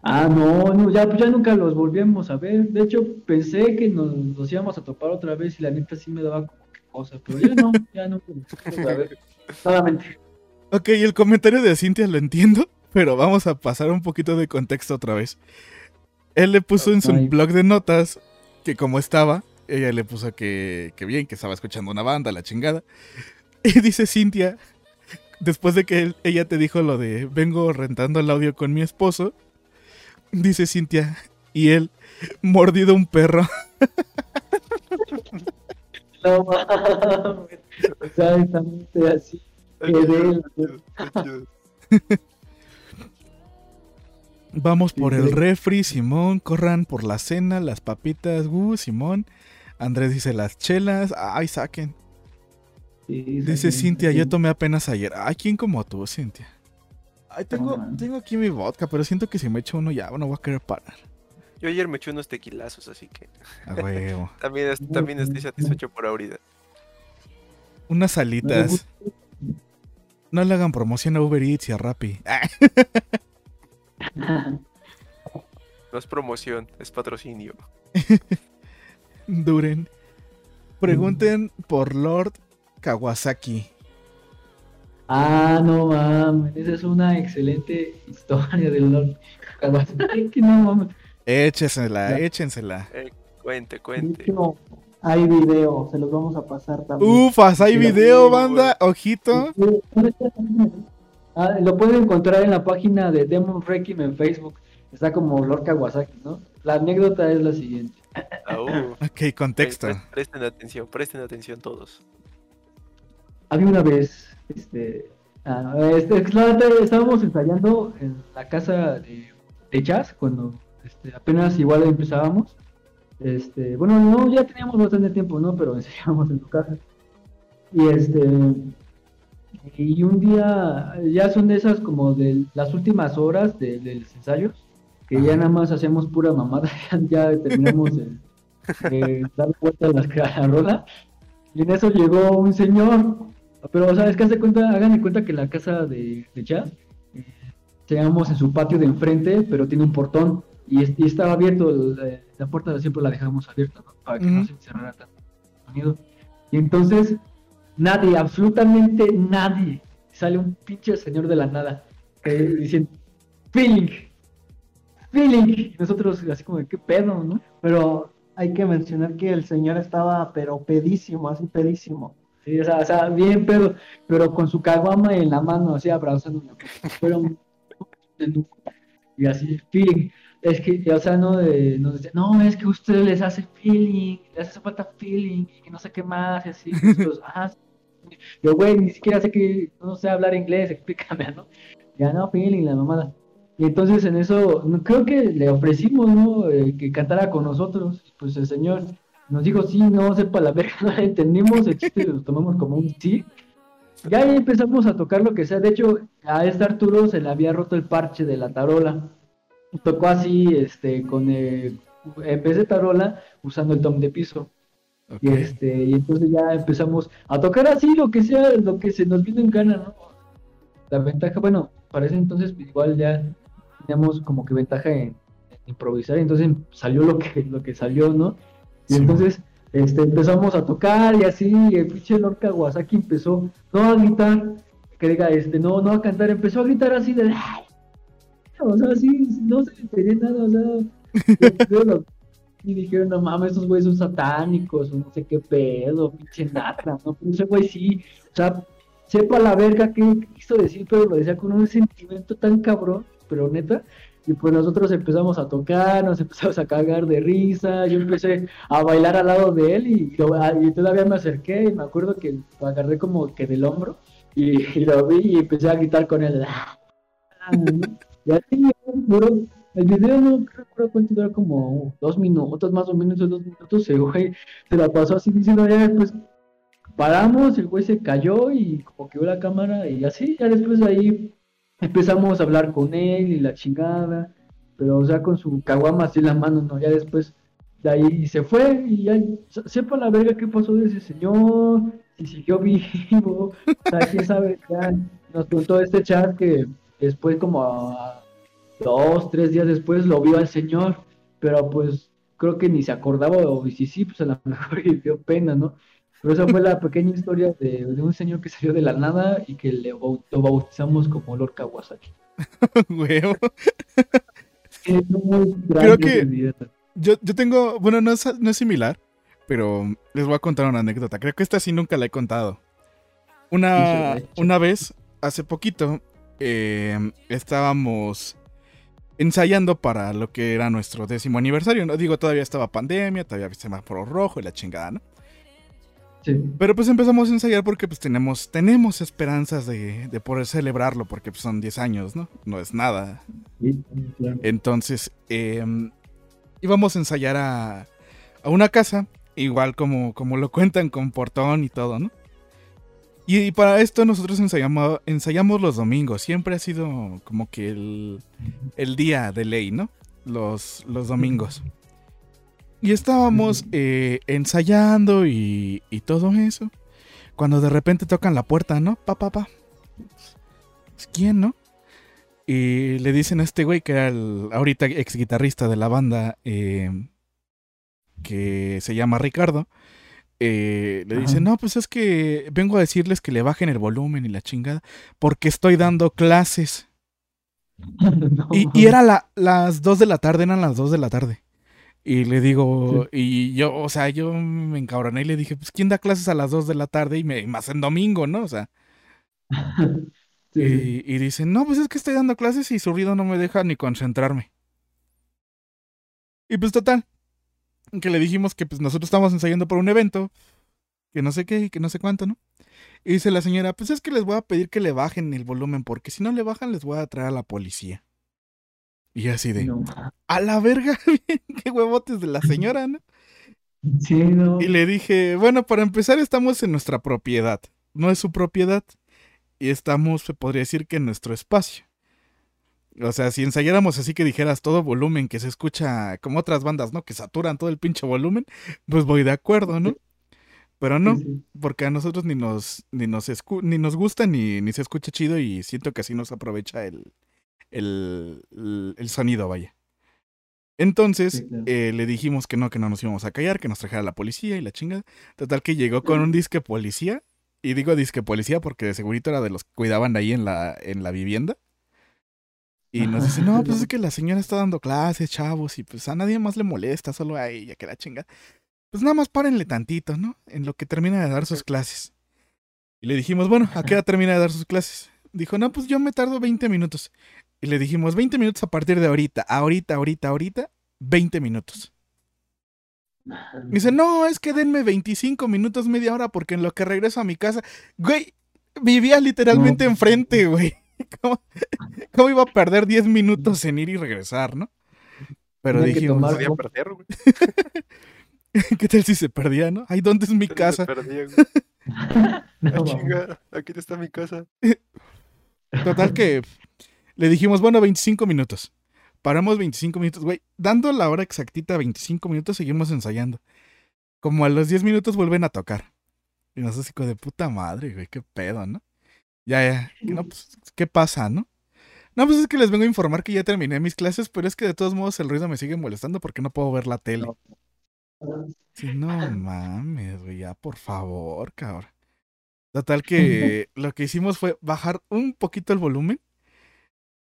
Ah, no, no, ya, ya nunca los volvimos a ver. De hecho, pensé que nos íbamos a topar otra vez y la neta sí me daba como que cosa, pero ya no, ya no. volvimos a ver. [laughs] Solamente. Ok, el comentario de Cintia lo entiendo, pero vamos a pasar un poquito de contexto otra vez. Él le puso en su Ay. blog de notas que como estaba, ella le puso que, que bien, que estaba escuchando una banda, la chingada. [laughs] Y dice Cintia, después de que él- ella te dijo lo de vengo rentando el audio con mi esposo, dice Cintia, y él mordido un perro. [laughs] No mames. Exactamente así. Ay, Vamos por Sí, el sí. refri, Simón, corran por la cena, las papitas, uh, Simón. Andrés dice las chelas, ay, saquen. Sí, Dice Cintia, yo tomé apenas ayer. Ay, ¿quién como tú, Cintia? Ay, tengo, tengo aquí mi vodka, pero siento que si me echo uno ya no voy a querer parar. Yo ayer me eché unos tequilazos, así que A huevo. [laughs] también, es- también estoy satisfecho por ahorita. Unas alitas. No le hagan promoción a Uber Eats y a Rappi. [laughs] No es promoción, es patrocinio. [laughs] duren. Pregunten por Lord Kawasaki. Ah, no mames, esa es una excelente historia del Lord Kawasaki, no mames. Échensela, Ya. échensela. Eh, cuente, cuente. hay video, se los vamos a pasar también. Ufas, hay video, sí, banda. Ojito. Ah, lo pueden encontrar en la página de Demon Requiem en Facebook. Está como Lord Kawasaki, ¿no? La anécdota es la siguiente. Ah, uh. [laughs] Ok, contexto. Pre- Presten atención, presten atención todos. Había una vez, este, ah, este, la neta, estábamos ensayando en la casa de, de jazz cuando este, apenas igual empezábamos. Este, bueno, no, ya teníamos bastante tiempo, ¿no? Pero ensayábamos en su casa. Y este, y un día, ya son de esas como de las últimas horas de, de los ensayos, que ya Ajá. nada más hacemos pura mamada, [laughs] ya, ya terminamos de, de dar vuelta a la, a la rola. Y en eso llegó un señor, pero, o sea, es que hace cuenta, hagan de cuenta que la casa de, de jazz, eh, teníamos en su patio de enfrente, pero tiene un portón, y, y estaba abierto, la, la puerta siempre la dejamos abierta, ¿no? Para que no se encerrara tanto sonido. Y entonces, nadie, absolutamente nadie, sale un pinche señor de la nada, dicen, feeling, feeling, nosotros así como, ¿qué pedo, no? Pero hay que mencionar que el señor estaba, pero pedísimo, así pedísimo. Sí, o sea, bien pedo, pero con su caguama en la mano, así abrazándome. Fuera un- [laughs] Y así, feeling. Es que, o sea, no, de, nos decía, no, es que a ustedes les hace feeling, les hace falta feeling, y que no sé qué más, y así. Nosotros, [laughs] ah, sí". Yo, güey, ni siquiera sé que, no sé hablar inglés, [laughs] explícame, ¿no? Ya no, feeling, la mamada. Y entonces en eso, creo que le ofrecimos, ¿no? Eh, que cantara con nosotros. Pues el señor nos dijo, sí, no, sepa la verga, [laughs] no entendimos, el chiste lo tomamos como un sí. Ya ahí empezamos a tocar lo que sea. De hecho, a este Arturo se le había roto el parche de la tarola. Tocó así, este, con el, en vez de tarola, usando el tom de piso. Y este, y entonces ya empezamos a tocar así lo que sea, lo que se nos vino en gana, ¿no? La ventaja, bueno, para ese entonces pues, igual ya teníamos como que ventaja en, en improvisar, y entonces salió lo que, lo que salió, ¿no? Y Sí, entonces este, empezamos a tocar y así, y el pinche Lord Kawasaki empezó no a gritar, que diga, este, no, no a cantar, empezó a gritar así de, "Ay", o sea, así, no se le entendía nada, o sea, [laughs] yo lo- y dijeron, no mames, estos güeyes son satánicos, o no sé qué pedo, pinche nata, ¿no? Pero ese güey sí, o sea, sepa la verga qué quiso decir, pero lo decía con un sentimiento tan cabrón, pero neta, y pues nosotros empezamos a tocar, nos empezamos a cagar de risa, yo empecé a bailar al lado de él y, y todavía me acerqué y me acuerdo que lo agarré como que del hombro y, y lo vi y empecé a gritar con él. [laughs] Y así duró, el video no recuerdo cuánto duró, como dos minutos, más o menos dos minutos, el güey se la pasó así diciendo, ya después paramos, el güey se cayó y como que la cámara y así, ya después de ahí empezamos a hablar con él y la chingada, pero o sea, con su caguama así en la mano, ¿no? Ya después de ahí se fue y ya sepa la verga qué pasó de ese señor, si siguió vivo, o sea, quién sabe, ya nos preguntó este chat que después como a dos, tres días después lo vio al señor, pero pues creo que ni se acordaba o si sí, pues a lo mejor [laughs] le dio pena, ¿no? Pero esa fue la [laughs] pequeña historia de, de un señor que salió de la nada y que le, lo bautizamos como Lord Kawasaki. [laughs] Huevo. Es muy Creo que-. Yo, yo tengo, bueno, no es, no es similar, pero les voy a contar una anécdota. Creo que esta sí nunca la he contado. Una, una vez, hace poquito, eh, estábamos ensayando para lo que era nuestro décimo aniversario. No digo, todavía estaba pandemia, todavía había semáforo rojo y la chingada, ¿no? Sí. Pero pues empezamos a ensayar porque pues tenemos, tenemos esperanzas de, de poder celebrarlo porque pues, son 10 años, ¿no? No es nada. Sí, claro. Entonces, eh, íbamos a ensayar a, a una casa, igual como, como lo cuentan con portón y todo, ¿no? Y, para esto nosotros ensayamos, ensayamos los domingos, siempre ha sido como que el, el día de ley, ¿no? Los, los domingos. Y estábamos eh, ensayando y, y todo eso, cuando de repente tocan la puerta, ¿no? Pa, pa, pa. ¿Quién, no? Y le dicen a este güey que era el ahorita ex guitarrista de la banda eh, que se llama Ricardo. Eh, le dicen, no, pues es que vengo a decirles que le bajen el volumen y la chingada porque estoy dando clases. [laughs] No, Y, y era la- las 2 de la tarde, eran las 2 de la tarde. Y le digo, y yo, o sea, yo me encabroné y le dije, pues ¿quién da clases a las 2 de la tarde? Y me, más en domingo, ¿no? O sea, [laughs] sí. y, y dicen, no, pues es que estoy dando clases y su ruido no me deja ni concentrarme. Y pues total, que le dijimos que pues nosotros estamos ensayando por un evento, que no sé qué, y que no sé cuánto, ¿no? Y dice la señora, pues es que les voy a pedir que le bajen el volumen, porque si no le bajan les voy a traer a la policía. Y así de, No. a la verga, [laughs] qué huevotes de la señora, ¿no? Sí, no. Y le dije, bueno, para empezar estamos en nuestra propiedad, no es su propiedad. Y estamos, se podría decir que en nuestro espacio. O sea, si ensayáramos así que dijeras todo volumen que se escucha como otras bandas, ¿no? Que saturan todo el pinche volumen, pues voy de acuerdo, ¿no? Pero no, porque a nosotros ni nos, ni nos, escu- ni nos gusta ni, ni se escucha chido y siento que así nos aprovecha el, el, el, el sonido, vaya. Entonces Sí, claro. eh, le dijimos que no, que no nos íbamos a callar, que nos trajera la policía y la chingada. Total que llegó con un disque policía. Y digo disque policía porque de segurito era de los que cuidaban ahí en la, en la vivienda. Y nos dice, no, pues es [laughs] que la señora está dando clases, chavos, y pues a nadie más le molesta, solo a ella, que la chinga. Pues nada más párenle tantito, ¿no? En lo que termina de dar sus clases. Y le dijimos, bueno, ¿a qué hora termina de dar sus clases? Dijo, no, pues yo me tardo 20 minutos. Y le dijimos, 20 minutos a partir de ahorita, ahorita, ahorita, ahorita, 20 minutos. Y dice, no, es que denme 25 minutos, media hora, porque en lo que regreso a mi casa, güey, vivía literalmente No. enfrente, güey. [laughs] ¿Cómo, cómo iba a perder 10 minutos en ir y regresar, no? Pero Tenía que dijimos, tomar- Podía perder, güey. [laughs] ¿qué tal si se perdía, no? Ay, ¿dónde es mi Se casa? perdía, güey. [laughs] No, Ah, chinga, aquí está mi casa. Total que le dijimos, bueno, 25 minutos. Paramos 25 minutos, güey. Dando la hora exactita, 25 minutos, seguimos ensayando. Como a los 10 minutos vuelven a tocar. Y nos así como de puta madre, güey, qué pedo, ¿no? Ya, ya. No, pues, ¿qué pasa, no? No, pues es que les vengo a informar que ya terminé mis clases, pero es que de todos modos el ruido me sigue molestando porque no puedo ver la tele. Sí, no [laughs] mames, güey, ya por favor, cabrón. Total que [laughs] lo que hicimos fue bajar un poquito el volumen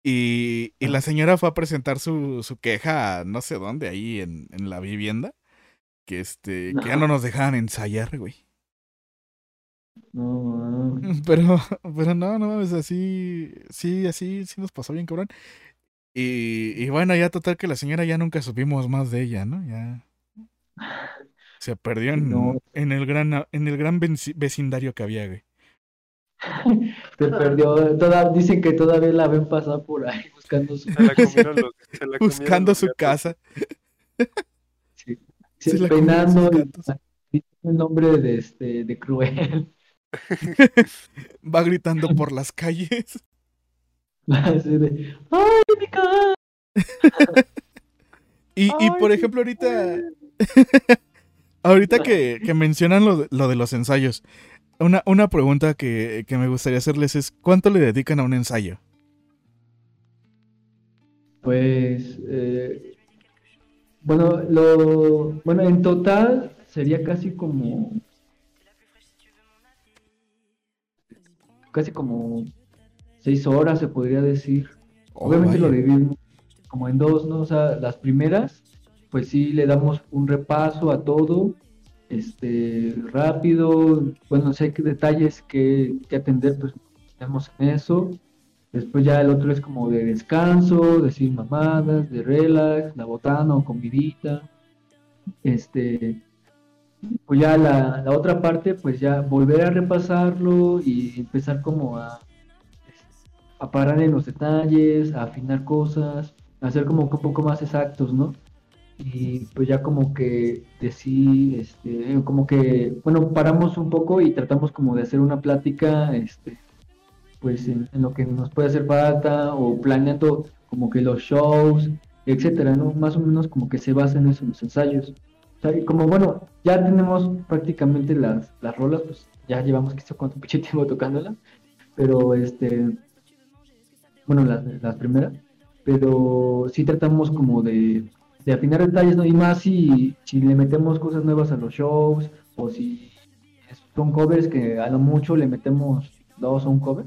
y, y la señora fue a presentar su, su queja a no sé dónde, ahí en, en la vivienda, que este, que ya no nos dejaban ensayar, güey. No. [laughs] Pero, pero no, no mames, así, sí, así, sí nos pasó bien, cabrón. Y, y bueno, ya total que la señora ya nunca supimos más de ella, ¿no? Ya se perdió en, No. en el gran, en el gran vecindario que había, güey. [laughs] Se perdió. Toda, dicen que todavía la ven pasar por ahí [laughs] buscando su, Se la comieron los- se la comieron Buscando los su gatos. casa. sí, Se la peinando comieron sus y- gatos. dice el nombre de este de Cruel. [laughs] Va gritando por las calles. [laughs] Así de, ¡ay, mi! [laughs] Y, y por ejemplo, ahorita. ahorita que, que mencionan lo de, lo de los ensayos. Una, una pregunta que, que me gustaría hacerles es: ¿cuánto le dedican a un ensayo? Pues, eh, bueno, lo, bueno, en total sería casi como, casi como seis horas se podría decir. Oh, Obviamente lo dividimos como en dos, ¿no? O sea, las primeras, pues sí le damos un repaso a todo, este, rápido, bueno, sé qué detalles que, que atender, pues tenemos en eso. Después ya el otro es como de descanso, decir mamadas, de relax, la botana o comidita. Este, pues ya la, la otra parte, pues ya volver a repasarlo y empezar como a, a parar en los detalles, a afinar cosas, a ser como un poco más exactos, ¿no? Y pues ya como que decir, este, como que, bueno, paramos un poco y tratamos como de hacer una plática, este, pues en, en lo que nos puede hacer falta o planeando como que los shows, etcétera, ¿no? Más o menos como que se basa en eso, en los ensayos. Como bueno, ya tenemos prácticamente las, las rolas, pues ya llevamos que sé cuánto pinche tiempo tocándolas, pero este, bueno, las, las primeras, pero sí tratamos como de, de afinar detalles, ¿no? Y más si, si le metemos cosas nuevas a los shows, o si son covers que a lo mucho le metemos dos o un cover,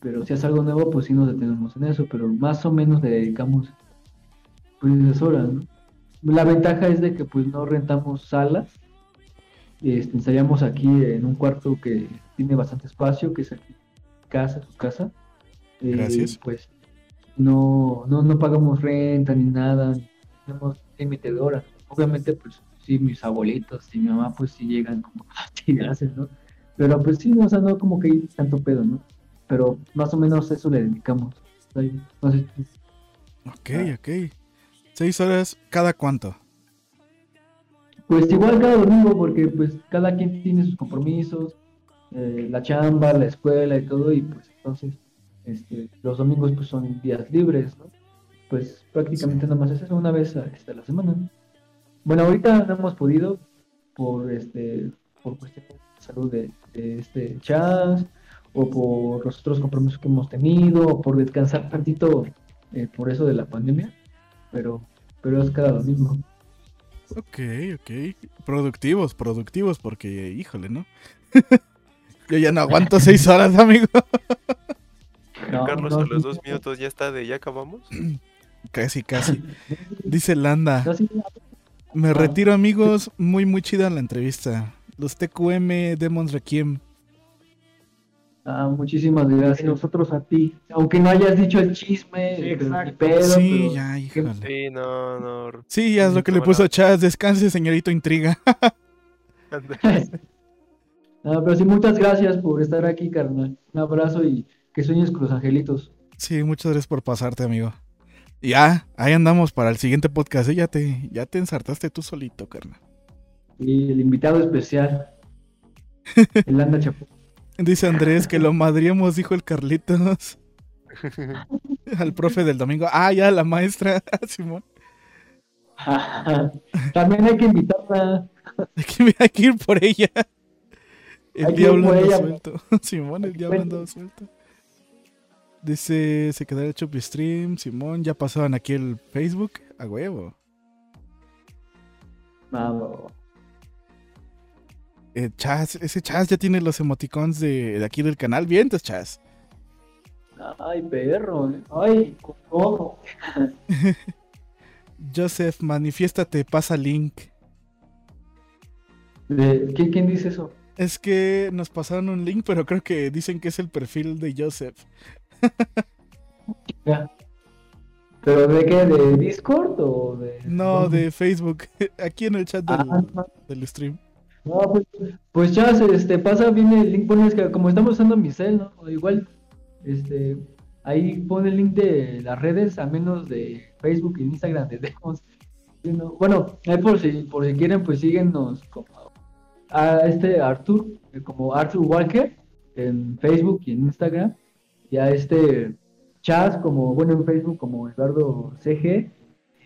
pero si es algo nuevo, pues sí nos detenemos en eso, pero más o menos le dedicamos pues esas horas, ¿no? La ventaja es de que pues no rentamos salas, este, ensayamos aquí en un cuarto que tiene bastante espacio, que es aquí casa, su casa. Eh, Gracias. Pues no, no, no pagamos renta ni nada, tenemos límite de horas. Obviamente, pues sí, mis abuelitos y mi mamá, pues sí llegan como [laughs] a tirarse, ¿no? Pero pues sí, no, o sea, no como que hay tanto pedo, ¿no? Pero más o menos eso le dedicamos. No sé, Ok, ok. Seis horas, ¿cada cuánto? Pues igual cada domingo, porque pues cada quien tiene sus compromisos, eh, la chamba, la escuela y todo, y pues entonces este, los domingos pues son días libres, ¿no? Pues prácticamente nada más es eso, una vez a, este, a la semana. ¿no? Bueno, ahorita no hemos podido por este por cuestiones de salud de, de este Chas, o por los otros compromisos que hemos tenido, o por descansar tantito eh, por eso de la pandemia, pero, pero es cada domingo. Ok, ok. Productivos, productivos, porque, híjole, ¿no? [laughs] Yo ya no aguanto [laughs] seis horas, amigo. No, Carlos, no, a los dos minutos ya está de ya acabamos. [clears throat] Casi, casi. [laughs] Dice Landa. Me retiro, amigos. Muy, muy chida la entrevista. Los TQM Demons Requiem. Ah, muchísimas gracias. Y nosotros a ti. Aunque no hayas dicho el chisme, Sí, exacto. pedo, Sí, pero- ya, híjole. Sí, no, no. Sí, ya es lo que le puso Chas. Descanse, señorito Intriga. No, [laughs] [laughs] pero sí, muchas gracias por estar aquí, carnal. Un abrazo y que sueñes con los angelitos. Sí, muchas gracias por pasarte, amigo. Ya, ahí andamos para el siguiente podcast. ¿eh? Ya te, ya te ensartaste tú solito, carnal. Y el invitado especial, [laughs] el Anda Chapo. Dice Andrés que lo madriemos, dijo el Carlitos. [laughs] Al profe del domingo. Ah, ya, la maestra. [laughs] Simón. [laughs] También hay que invitarla. Hay que, hay que ir por ella. El Hay diablo anda suelto. Simón, el diablo anda suelto. Dice, se quedará el Chopi Stream. Simón, ya pasaban aquí el Facebook. A huevo. Vamos. Eh, Chas, ese Chas ya tiene los emoticons de, de aquí del canal. Vientos, Chas. Ay, perro. eh. Ay, ojo. [laughs] Joseph, manifiéstate, pasa link. De- ¿Quién, dice eso? Es que nos pasaron un link, pero creo que dicen que es el perfil de Joseph. [laughs] ¿Pero de qué? ¿De Discord o de.? No, de Facebook. [laughs] Aquí en el chat del, Ah, del stream. No, pues, pues ya este, pasa, viene el link, bueno, es que como estamos usando mi cel, ¿no? O igual, este, ahí pone el link de las redes, a menos de Facebook y Instagram de Demos. Bueno, ahí por si, por si quieren, pues síguenos a este Arthur, eh, como Arthur Walker, en Facebook y en Instagram, y a este Chas, como, bueno, en Facebook como Eduardo CG,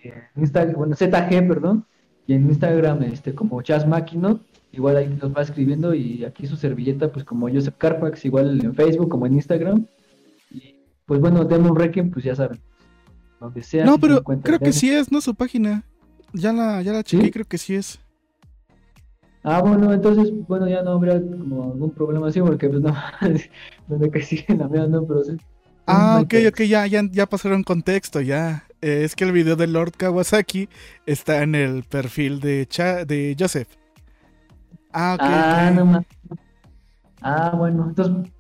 en Instagram, bueno, ZG, perdón, y en Instagram este como Chas Máquino, igual ahí nos va escribiendo y aquí su servilleta pues como Joseph Carpax, igual en Facebook como en Instagram. Y pues bueno, Demon Requiem pues ya saben, donde sea. No, pero creo que sí es, ¿no? Su página. Ya la, ya la chequé, creo que sí es. Ah, bueno, entonces, bueno, ya no habrá como algún problema así, porque pues [laughs] no, donde que siguen la mía, no, pero sí. Ah, ok, ok, ya, ya, ya pasaron contexto, ya. Eh, es que el video de Lord Kawasaki está en el perfil de, de Joseph. Ah, ok. Ah, no más. Ah, bueno, entonces.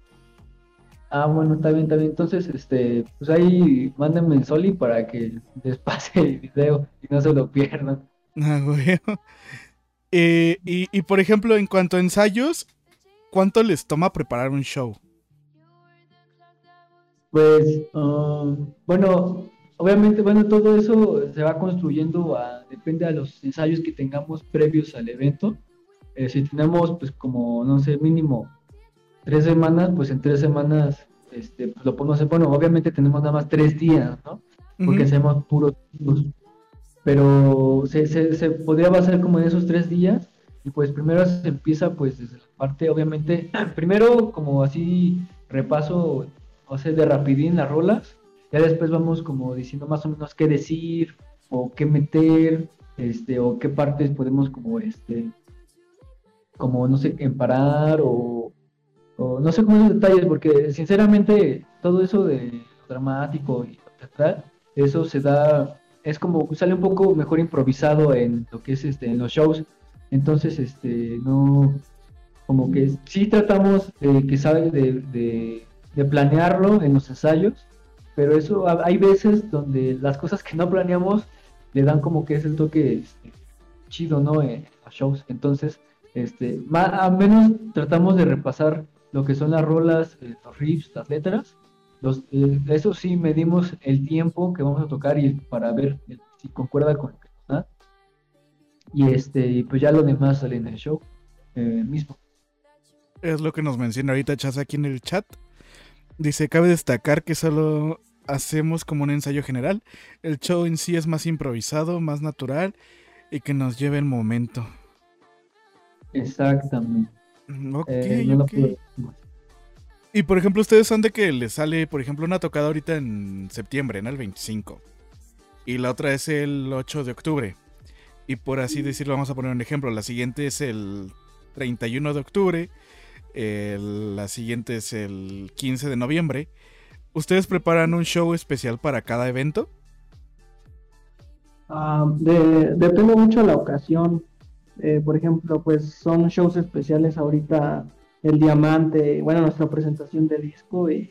Ah, bueno, está bien, está bien. Entonces, este, pues ahí mándenme el Soli para que les [laughs] pase el video y no se lo pierdan. Ah, bueno. Eh, y, y por ejemplo, en cuanto a ensayos, ¿cuánto les toma preparar un show? Pues, ah, bueno, obviamente, bueno, todo eso se va construyendo, a, depende de los ensayos que tengamos previos al evento. Eh, si tenemos, pues, como, no sé, mínimo tres semanas, pues en tres semanas, este, pues lo podemos hacer. Bueno, obviamente tenemos nada más tres días, ¿no? Porque hacemos puros Pero se, se, se podría basar como en esos tres días. Y pues primero se empieza, pues, desde la parte, obviamente, [clears throat] primero como así repaso o sea, de rapidín las rolas. Ya después vamos como diciendo más o menos qué decir o qué meter, este, o qué partes podemos como este, como no sé, emparar o, o no sé cómo los detalles, porque sinceramente todo eso de dramático y teatral, eso se da, es como sale un poco mejor improvisado en lo que es este, en los shows. Entonces, este, no, como que sí tratamos de que sabe de de planearlo en los ensayos, pero eso hay veces donde las cosas que no planeamos le dan como que es el toque este, chido, ¿no? En shows. Entonces, este, más, al menos tratamos de repasar lo que son las rolas, eh, los riffs, las letras. Los, eh, eso sí, medimos el tiempo que vamos a tocar y para ver si concuerda con lo que está. Y este, pues ya lo demás sale en el show eh, mismo. Es lo que nos menciona ahorita Chas aquí en el chat. Dice, cabe destacar que solo hacemos como un ensayo general. El show en sí es más improvisado, más natural y que nos lleve el momento. Exactamente. Mm, ok, eh, Y por ejemplo, ustedes son de que les sale, por ejemplo, una tocada ahorita en septiembre, en el 25. Y la otra es el 8 de octubre. Y por así decirlo, vamos a poner un ejemplo. La siguiente es el 31 de octubre la siguiente es el 15 de noviembre. ¿Ustedes preparan un show especial para cada evento? Ah, depende mucho de la ocasión. Eh, por ejemplo, pues son shows especiales ahorita el diamante, bueno, nuestra presentación de disco y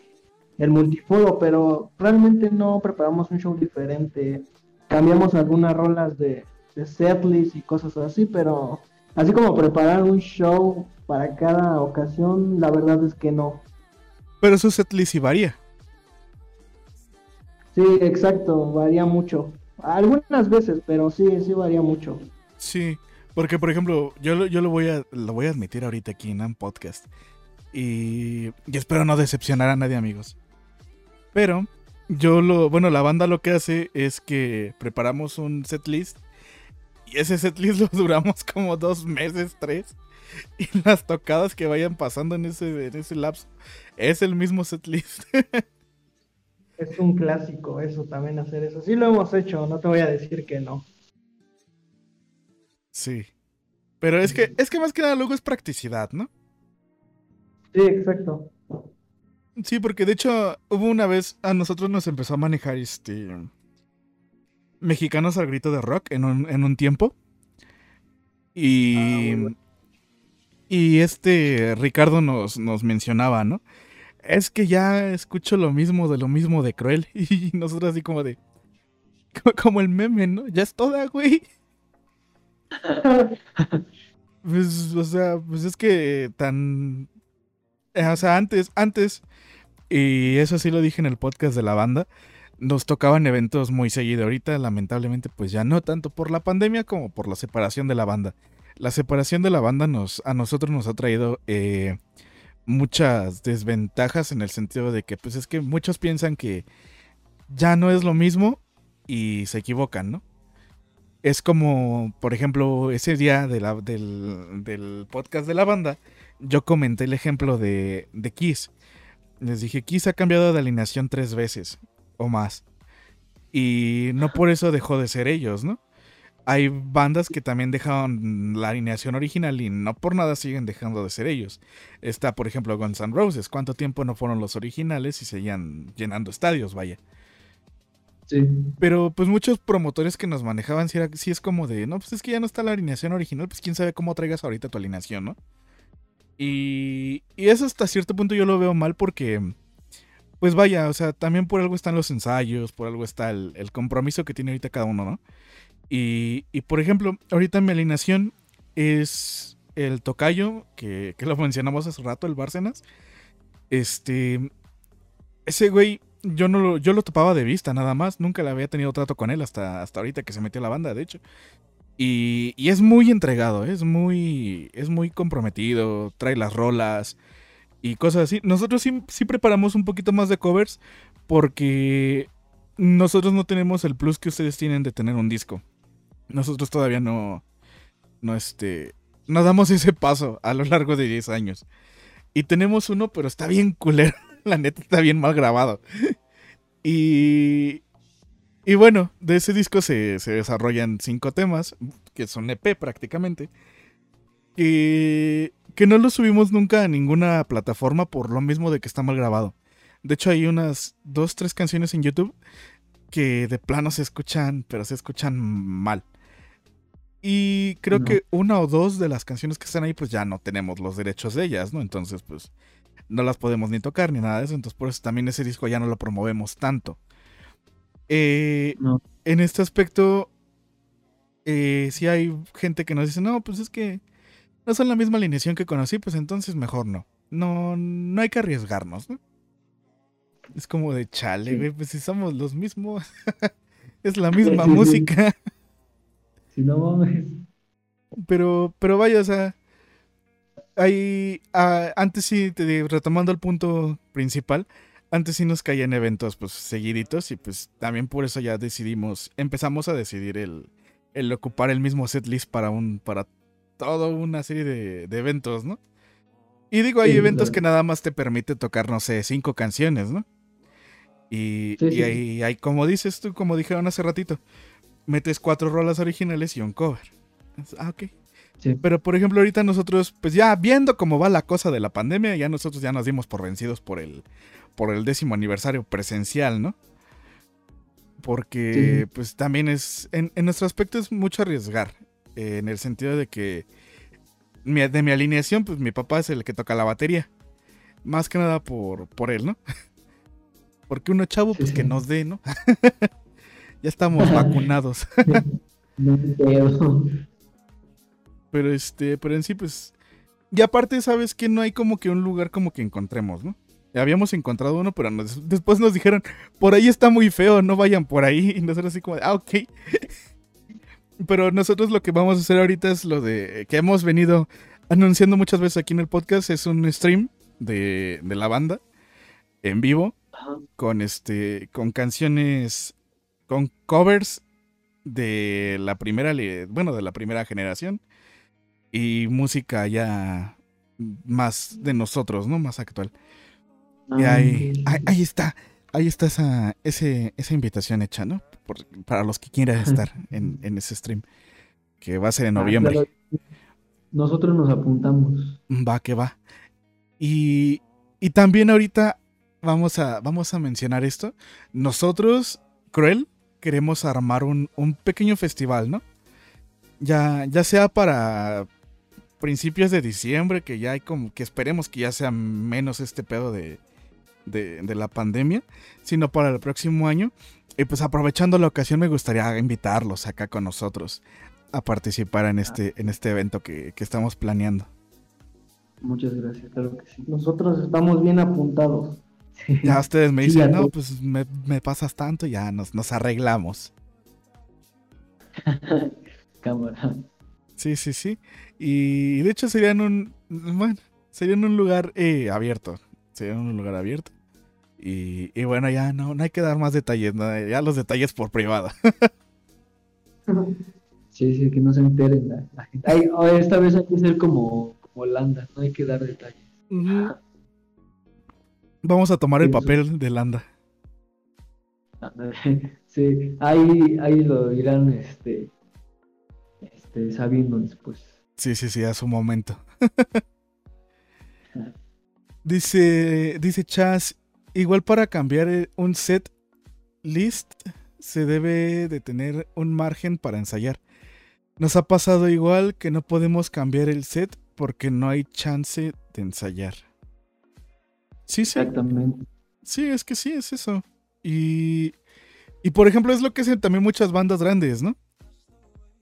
el multiforo, pero realmente no preparamos un show diferente. Cambiamos algunas rolas de, de setlist y cosas así, pero así como preparar un show para cada ocasión, la verdad es que no. Pero su setlist sí varía. Sí, exacto, varía mucho. Algunas veces, pero sí, sí varía mucho. Sí, porque por ejemplo, yo, yo lo, voy a, lo voy a admitir ahorita aquí en un podcast. Y, y espero no decepcionar a nadie, amigos. Pero yo lo, bueno, la banda lo que hace es que preparamos un setlist y ese setlist [laughs] lo duramos como dos meses, tres. [laughs] y las tocadas que vayan pasando en ese, en ese lapso es el mismo setlist. [laughs] es un clásico eso también hacer eso. Sí lo hemos hecho, no te voy a decir que no. Sí. Pero es que, es que más que nada luego es practicidad, ¿no? Sí, exacto. Sí, porque de hecho hubo una vez a nosotros nos empezó a manejar este mexicanos al grito de rock en un, en un tiempo. Y ah, y este Ricardo nos, nos mencionaba, ¿no? Es que ya escucho lo mismo de lo mismo de Cruel. [laughs] Y nosotros así como de... Como el meme, ¿no? Ya es toda, güey. [laughs] Pues, o sea, pues es que tan... eh, O sea, antes, antes, y eso sí lo dije en el podcast de la banda, nos tocaban eventos muy seguido. Ahorita, lamentablemente, pues ya no tanto por la pandemia como por la separación de la banda. La separación de la banda nos, a nosotros nos ha traído eh, muchas desventajas en el sentido de que, pues es que muchos piensan que ya no es lo mismo y se equivocan, ¿no? Es como, por ejemplo, ese día del podcast de la banda, yo comenté el ejemplo de, de Kiss. Les dije, Kiss ha cambiado de alineación tres veces o más. Y no por eso dejó de ser ellos, ¿no? Hay bandas que también dejaron la alineación original y no por nada siguen dejando de ser ellos. Está, por ejemplo, Guns N' Roses. ¿Cuánto tiempo no fueron los originales y seguían llenando estadios, vaya? Sí. Pero pues muchos promotores que nos manejaban sí, era, sí es como de, no, pues es que ya no está la alineación original, pues quién sabe cómo traigas ahorita tu alineación, ¿no? Y, y eso hasta cierto punto yo lo veo mal porque, pues vaya, o sea, también por algo están los ensayos, por algo está el, el compromiso que tiene ahorita cada uno, ¿no? Y, y, por ejemplo, ahorita mi alineación es el tocayo, que, que lo mencionamos hace rato, el Bárcenas. Este, ese güey, yo no lo, yo lo topaba de vista nada más, nunca le había tenido trato con él hasta, hasta ahorita que se metió a la banda, de hecho. Y, y es muy entregado, es muy, es muy comprometido, trae las rolas y cosas así. Nosotros sí, sí preparamos un poquito más de covers porque nosotros no tenemos el plus que ustedes tienen de tener un disco. Nosotros todavía no, no este, no damos ese paso a lo largo de 10 años. Y tenemos uno, pero está bien culero. [laughs] La neta está bien mal grabado. Y, y bueno, de ese disco se, se desarrollan cinco temas, que son EP prácticamente. Que, que no lo subimos nunca a ninguna plataforma por lo mismo de que está mal grabado. De hecho, hay unas dos, tres canciones en YouTube que de plano se escuchan, pero se escuchan mal. Y creo No. que una o dos de las canciones que están ahí, pues ya no tenemos los derechos de ellas, ¿no? Entonces, pues no las podemos ni tocar ni nada de eso. Entonces, por eso también ese disco ya no lo promovemos tanto. Eh, No. En este aspecto, eh, si hay gente que nos dice, no, pues es que no son la misma alineación que conocí, pues entonces mejor no. No, no hay que arriesgarnos, ¿no? Es como de chale, Sí. güey, pues si somos los mismos. [laughs] es la misma sí. música. Si no mames. Pero, pero vaya, o sea, hay, ah, antes sí, te retomando el punto principal, antes sí nos caían eventos pues seguiditos y pues también por eso ya decidimos, empezamos a decidir el, el ocupar el mismo setlist para un, para toda una serie de, de eventos, ¿no? Y digo, hay Sí, eventos claro. que nada más te permite tocar, no sé, cinco canciones, ¿no? Y, Sí, y sí, ahí, ahí, como dices tú, como dijeron hace ratito, metes cuatro rolas originales y un cover. Ah, ok. Sí. Pero por ejemplo, ahorita nosotros, pues ya viendo cómo va la cosa de la pandemia, ya nosotros ya nos dimos por vencidos por el, por el décimo aniversario presencial, ¿no? Porque, Sí. pues también es, en, en nuestro aspecto es mucho arriesgar, eh, en el sentido de que mi- de mi alineación, pues mi papá es el que toca la batería. Más que nada por, por él, ¿no? [laughs] Porque uno chavo, Sí, pues que nos dé, ¿no? [laughs] ya estamos [laughs] vacunados. No. Pero este, pero en sí, pues. Y aparte, sabes que no hay como que un lugar como que encontremos, ¿no? Habíamos encontrado uno, pero nos- después nos dijeron, por ahí está muy feo, no vayan por ahí. [laughs] Y nosotros así como, de, ah, ok. [laughs] Pero nosotros lo que vamos a hacer ahorita es lo de que hemos venido anunciando muchas veces aquí en el podcast, es un stream de, de la banda en vivo Ajá. con este con canciones con covers de la primera bueno de la primera generación y música ya más de nosotros no más actual y Ah, ahí, ahí, ahí está ahí está esa ese, esa invitación hecha no Por- para los que quieran estar en, en ese stream que va a ser en Ah, noviembre claro. Nosotros nos apuntamos. Va que va. Y, y también ahorita vamos a, vamos a mencionar esto. Nosotros, Cruel, queremos armar un, un pequeño festival, ¿no? Ya, ya sea para principios de diciembre, que ya hay como que esperemos que ya sea menos este pedo de, de, de la pandemia, sino para el próximo año. Y pues aprovechando la ocasión me gustaría invitarlos acá con nosotros a participar en este, en este evento que, que estamos planeando. Muchas gracias, claro que sí. Nosotros estamos bien apuntados. Ya [laughs] ustedes me dicen, no, pues me, me pasas tanto, ya nos, nos arreglamos. [laughs] Cámara. Sí, sí, sí. Y de hecho serían un, bueno, serían un lugar eh, abierto. Serían un lugar abierto. Y, y bueno, ya no, no hay que dar más detalles, ¿no? ya los detalles por privado. [laughs] Sí, sí, que no se enteren la, la gente. Ay, oh, esta vez hay que ser como, como Holanda, no hay que dar detalles. Vamos a tomar el Sí, papel de Landa. [laughs] Sí, ahí, ahí lo irán este, este, sabiendo después. Sí, sí, sí, a su momento. dice, dice Chas, igual para cambiar eh, un set list se debe de tener un margen para ensayar. Nos ha pasado igual que no podemos cambiar el set porque no hay chance de ensayar. Sí, sí, Exactamente. sí, es que sí, es eso. Y, y por ejemplo, es lo que hacen también muchas bandas grandes, ¿no?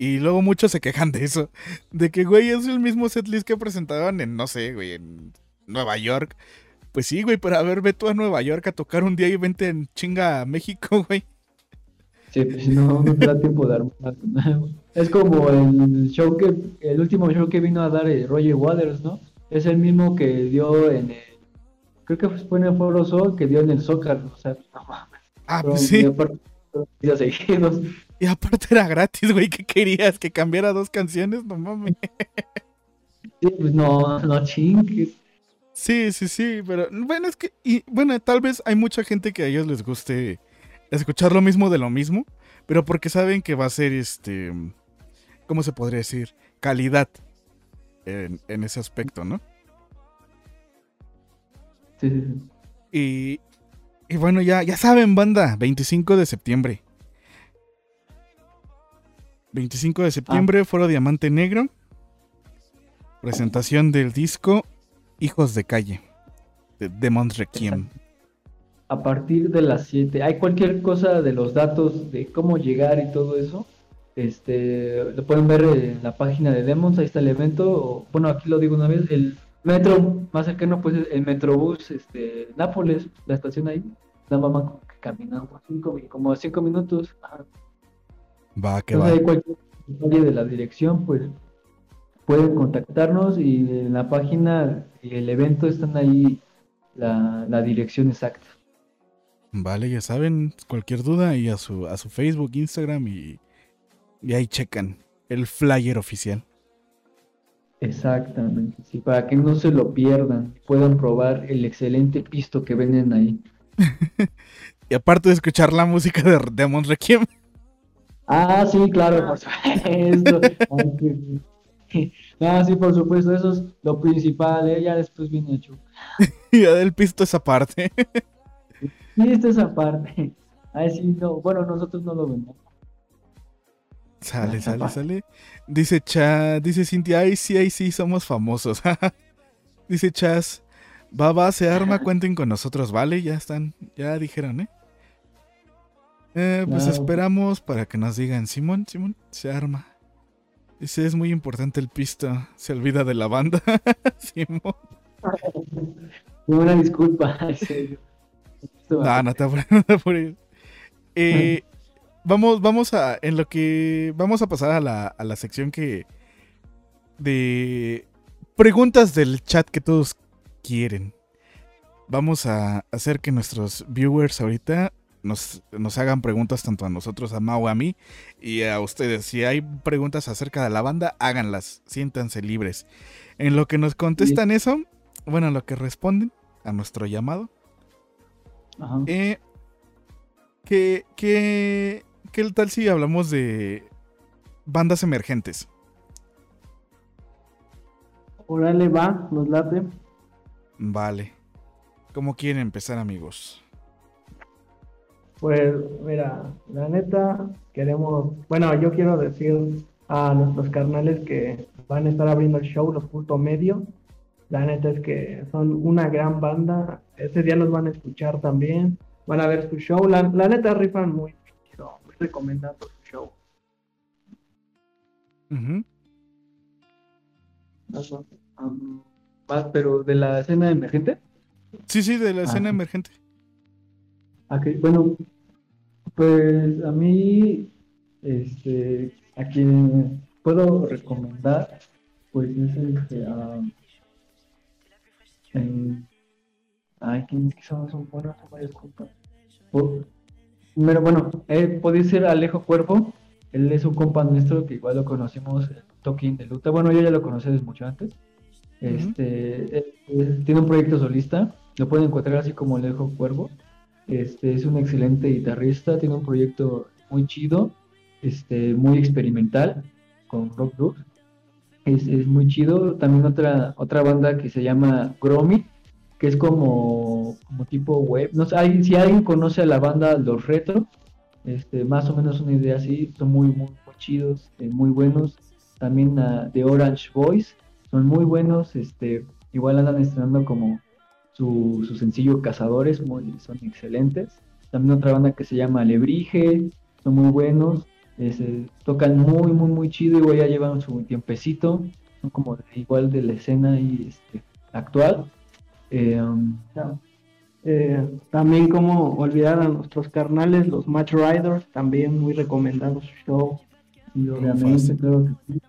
Y luego muchos se quejan de eso. De que, güey, es el mismo setlist que presentaban en, no sé, güey, en Nueva York. Pues sí, güey, pero a ver, ve tú a Nueva York a tocar un día y vente en chinga a México, [laughs] güey. Sí, pues no, no te da tiempo de armar nada. Es como el show que, el último show que vino a dar eh, Roger Waters, ¿no? Es el mismo que dio en el, creo que fue en el Foro Sol, que dio en el Zócalo, o sea, no mames. Ah, pues sí. aparte, días seguidos. Y aparte era gratis, güey. ¿Qué querías? ¿Que cambiara dos canciones? No mames. Sí, pues no, no chingues. Sí, sí, sí, pero bueno, es que, y bueno, tal vez hay mucha gente que a ellos les guste escuchar lo mismo de lo mismo, pero porque saben que va a ser, este, ¿cómo se podría decir? Calidad en, en ese aspecto, ¿no? Sí. Y, y bueno, ya, ya saben, banda, 25 de septiembre. 25 de septiembre, Foro Diamante Negro. Presentación del disco Hijos de Calle, de Demon's Requiem. [laughs] A partir de las 7, hay cualquier cosa de los datos de cómo llegar y todo eso. Este, lo pueden ver en la página de Demons, ahí está el evento. o, bueno, aquí lo digo una vez, el metro más cercano pues es el Metrobús este, Nápoles, la estación ahí. Nada más como que caminando cinco, como 5 minutos. Ajá. Va, que Entonces va. hay cualquier de la dirección, pues pueden contactarnos y en la página y el evento están ahí la, la dirección exacta. Vale, ya saben, cualquier duda y a su, a su Facebook, Instagram y, y ahí checan el flyer oficial. Exactamente, sí, para que no se lo pierdan, puedan probar el excelente pisto que venden ahí. [laughs] Y aparte de escuchar la música de Demon Requiem, Ah, sí, claro, por supuesto. [laughs] Ah, sí, por supuesto, eso es lo principal, ¿eh? ya después viene y [laughs] ya del pisto esa parte. Y esta es aparte. Ay, sí, no, bueno, nosotros no lo vemos. Sale, [laughs] sale, sale. Dice Cha, dice Cintia, ay sí, ay sí, somos famosos. [laughs] dice Chas, va, va, se arma, cuenten con nosotros, vale, ya están, ya dijeron, ¿eh? Eh, pues esperamos para que nos digan, Simón, Simón, se arma. Dice, es muy importante el pisto, se olvida de la banda. [laughs] Simón. Una disculpa, en serio. No, no te apures, no te apures. Eh, vamos, vamos a, en lo que, vamos a pasar a la, a la sección que, de preguntas del chat que todos quieren. Vamos a hacer que nuestros viewers ahorita nos, nos hagan preguntas tanto a nosotros, a Mau, a mí y a ustedes. Si hay preguntas acerca de la banda, háganlas, siéntanse libres. En lo que nos contestan eso, bueno, en lo que responden a nuestro llamado, Ajá. eh, ¿qué, qué, ¿Qué tal si hablamos de bandas emergentes? Órale, va, nos late. Vale. ¿Cómo quieren empezar, amigos? Pues mira, la neta, queremos, bueno, yo quiero decir a nuestros carnales que van a estar abriendo el show, los punto medio. La neta es que son una gran banda. Ese día los van a escuchar también. Van a ver su show. La, la neta rifan muy recomendado su show. Ajá. Am, más, pero de la escena emergente. Sí, sí, de la escena Ah. emergente. Ah, que, bueno, pues a mí, este, a quien puedo recomendar, pues es este, a, en- ay, ¿quién es que son, son buenos, son varios compas. Po- Pero bueno, eh, puede ser Alejo Cuervo, él es un compa nuestro que igual lo conocimos en Tokin de Luta, bueno, yo ya lo conocí desde mucho antes. Este, él- él tiene un proyecto solista, lo pueden encontrar así como Alejo Cuervo. Este es un excelente guitarrista, tiene un proyecto muy chido, este, muy experimental con rock blues. Es, es muy chido. También otra otra banda que se llama Gromit, que es como, como tipo web. No sé, si alguien conoce a la banda Los Retro, este, más o menos una idea así, son muy, muy, chidos, eh, muy buenos. También a The Orange Boys, son muy buenos, este, igual andan estrenando como su, su sencillo Cazadores, muy, son excelentes. También otra banda que se llama Alebrije, son muy buenos, este, tocan muy, muy, muy chido, igual ya llevan su tiempecito, son como de- igual de la escena ahí, este, actual. Eh, um, Eh, también como olvidar a nuestros carnales, los Match Riders, también muy recomendados su show. y obviamente, claro que sí.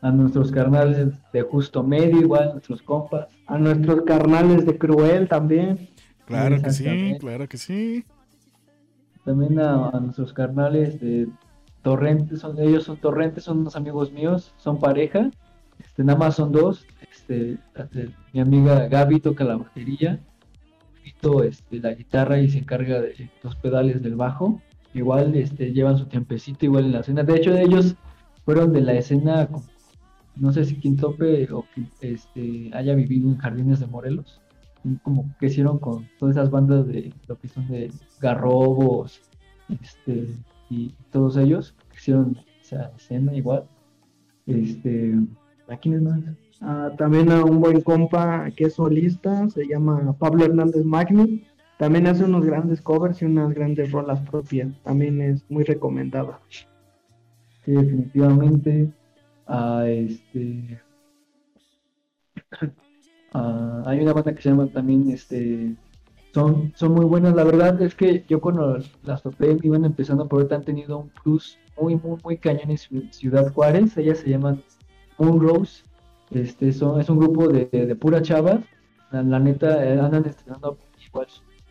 A nuestros carnales de justo medio, igual, nuestros compas. A nuestros carnales de Cruel también. Claro que sí, claro que sí. También a, a nuestros carnales de Torrentes, son, ellos son Torrentes, son unos amigos míos, son pareja. Este, nada más son dos. Este, mi amiga Gaby toca la batería, Vito este, la guitarra y se encarga de los pedales del bajo. Igual este, llevan su tiempecito igual en la escena. De hecho, ellos fueron de la escena, no sé si quien tope o que este, haya vivido en Jardines de Morelos. Como que hicieron con todas esas bandas de lo que son de Garrobos este, y todos ellos que hicieron esa escena igual. Este, ¿a quiénes más? Ah, también a un buen compa que es solista, se llama Pablo Hernández Magni. También hace unos grandes covers y unas grandes rolas propias. También es muy recomendado. Sí, definitivamente. Ah, este. [clears throat] ah, hay una banda que se llama también, este. Son, son muy buenas. La verdad es que yo cuando las topé iban empezando, pero ahorita han tenido un plus muy, muy, muy cañón en Ciu- Ciudad Juárez. Ellas se llaman Moon Rose. Este, son, es un grupo de, de pura chavas. La, la neta, eh, andan estrenando igual.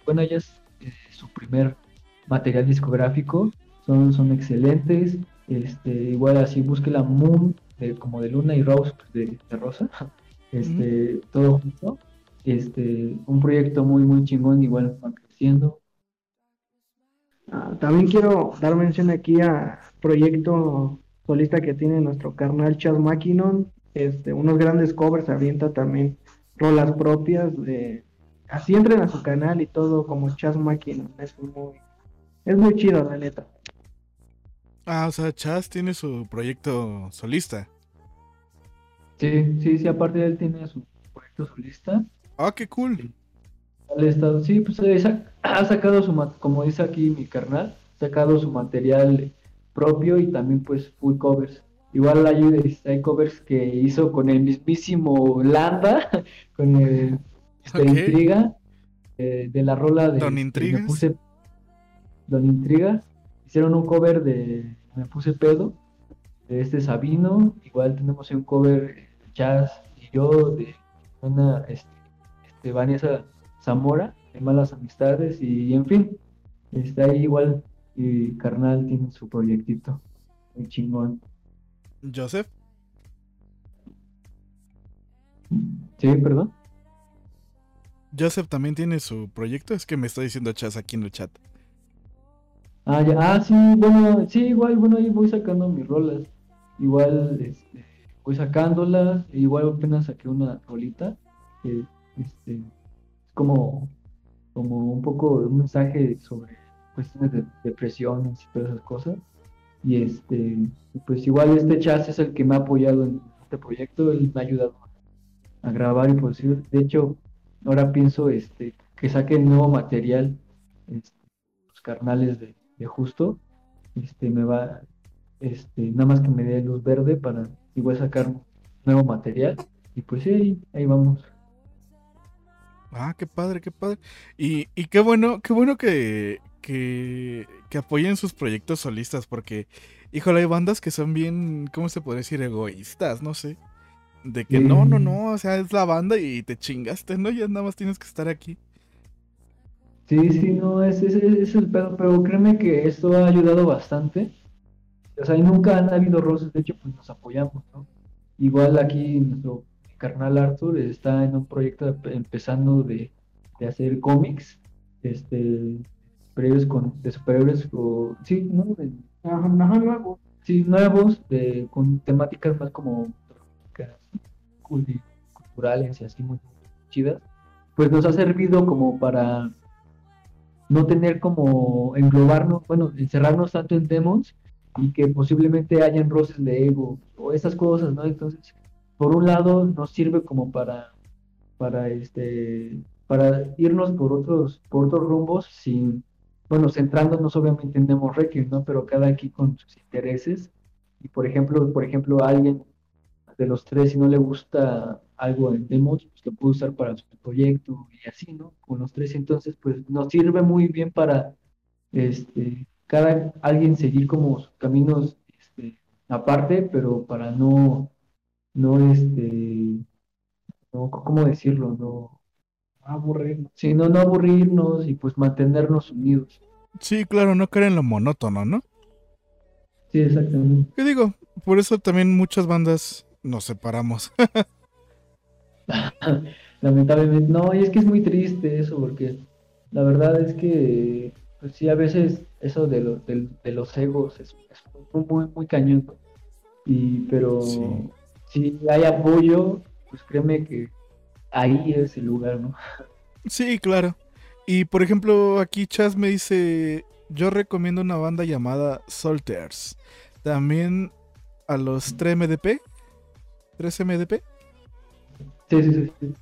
Bueno, ellas, eh, su primer material discográfico. Son, son excelentes. Este, igual así busque la Moon de- como de Luna y Rose de, de Rosa. [laughs] Este, todo junto. Este, un proyecto muy muy chingón, igual van creciendo. Ah, también quiero dar mención aquí a proyecto solista que tiene nuestro carnal Chas Mackinon. Este, unos grandes covers, avienta también rolas propias de así entren a su canal y todo como Chas Mackinon. Es muy, es muy chido la neta. Ah, o sea, Chas tiene su proyecto solista. Sí, sí, sí, aparte él tiene su proyecto solista. Ah, qué cool. Estado- sí, pues ha sacado su, como dice aquí mi carnal, ha sacado su material propio y también pues full covers. Igual hay, hay covers que hizo con el mismísimo Landa, [laughs] con el este, Ok. Intriga, eh, de la rola de Don este, Intrigas. Me puse Don Intriga. Hicieron un cover de Me puse pedo, de este Sabino. Igual tenemos un cover eh, Jazz y yo de una este, este, Vanessa Zamora, de Malas Amistades, y en fin, está ahí igual y Carnal tiene su proyectito, muy chingón. Joseph. Sí, perdón. Joseph también tiene su proyecto. Es que me está diciendo Chas aquí en el chat. Ah, ya, ah, sí, bueno, sí, igual, bueno, ahí voy sacando mis rolas. Igual, este, voy sacándolas, e igual apenas saqué una rolita, que, este, es como, como un poco de un mensaje sobre cuestiones de depresiones y todas esas cosas. Y este, pues igual este Chas es el que me ha apoyado en este proyecto, él me ha ayudado a grabar y producir. De hecho, ahora pienso, este, que saque nuevo material, este, los carnales de, justo, este, me va, este, nada más que me dé luz verde para igual sacar nuevo material. Y pues sí, ahí vamos. Ah, qué padre, qué padre. Y, y qué bueno, qué bueno que, que, que apoyen sus proyectos solistas, porque, híjole, hay bandas que son bien, ¿cómo se puede decir? Egoístas, no sé. De que no, no, no, o sea, es la banda y te chingaste, ¿no? Ya nada más tienes que estar aquí. Sí, sí, no, es, es, es el pedo, pero créeme que esto ha ayudado bastante. O sea, y nunca han habido roces, de hecho, pues nos apoyamos, ¿no? Igual aquí nuestro carnal Arthur está en un proyecto empezando de, de hacer cómics, este, superhéroes con, de superhéroes, o, sí, ¿no? De- Ajá, ajá, nuevo. sí, nuevos, de, con temáticas más como culturales y así muy chidas, pues nos ha servido como para no tener como englobarnos, bueno, encerrarnos tanto en demos y que posiblemente hayan roces de ego o esas cosas, ¿no? Entonces, por un lado nos sirve como para, para este, para irnos por otros, por otros rumbos sin, bueno, centrándonos obviamente en Demo Requiem, ¿no? Pero cada aquí con sus intereses. Y por ejemplo, por ejemplo, alguien de los tres, si no le gusta algo en demos, pues lo puede usar para su proyecto y así, ¿no? Con los tres, entonces, pues nos sirve muy bien para, este, cada alguien seguir como sus caminos, este, aparte, pero para no, no, este, no, ¿cómo decirlo? No, Aburrido. sí, no, no aburrirnos y pues mantenernos unidos. Sí, claro, no caer en lo monótono, ¿no? Sí, exactamente. ¿Qué digo? Por eso también muchas bandas nos separamos. [laughs] Lamentablemente, no, y es que es muy triste eso, porque la verdad es que, pues sí, a veces eso de, lo- de los egos es, es muy, muy, cañón. Y, pero Sí. si hay apoyo, pues créeme que ahí es el lugar, ¿no? Sí, claro. Y por ejemplo, aquí Chas me dice, yo recomiendo una banda llamada Solters. También a los 3MDP, 3MDP, Sí, sí, sí. sí.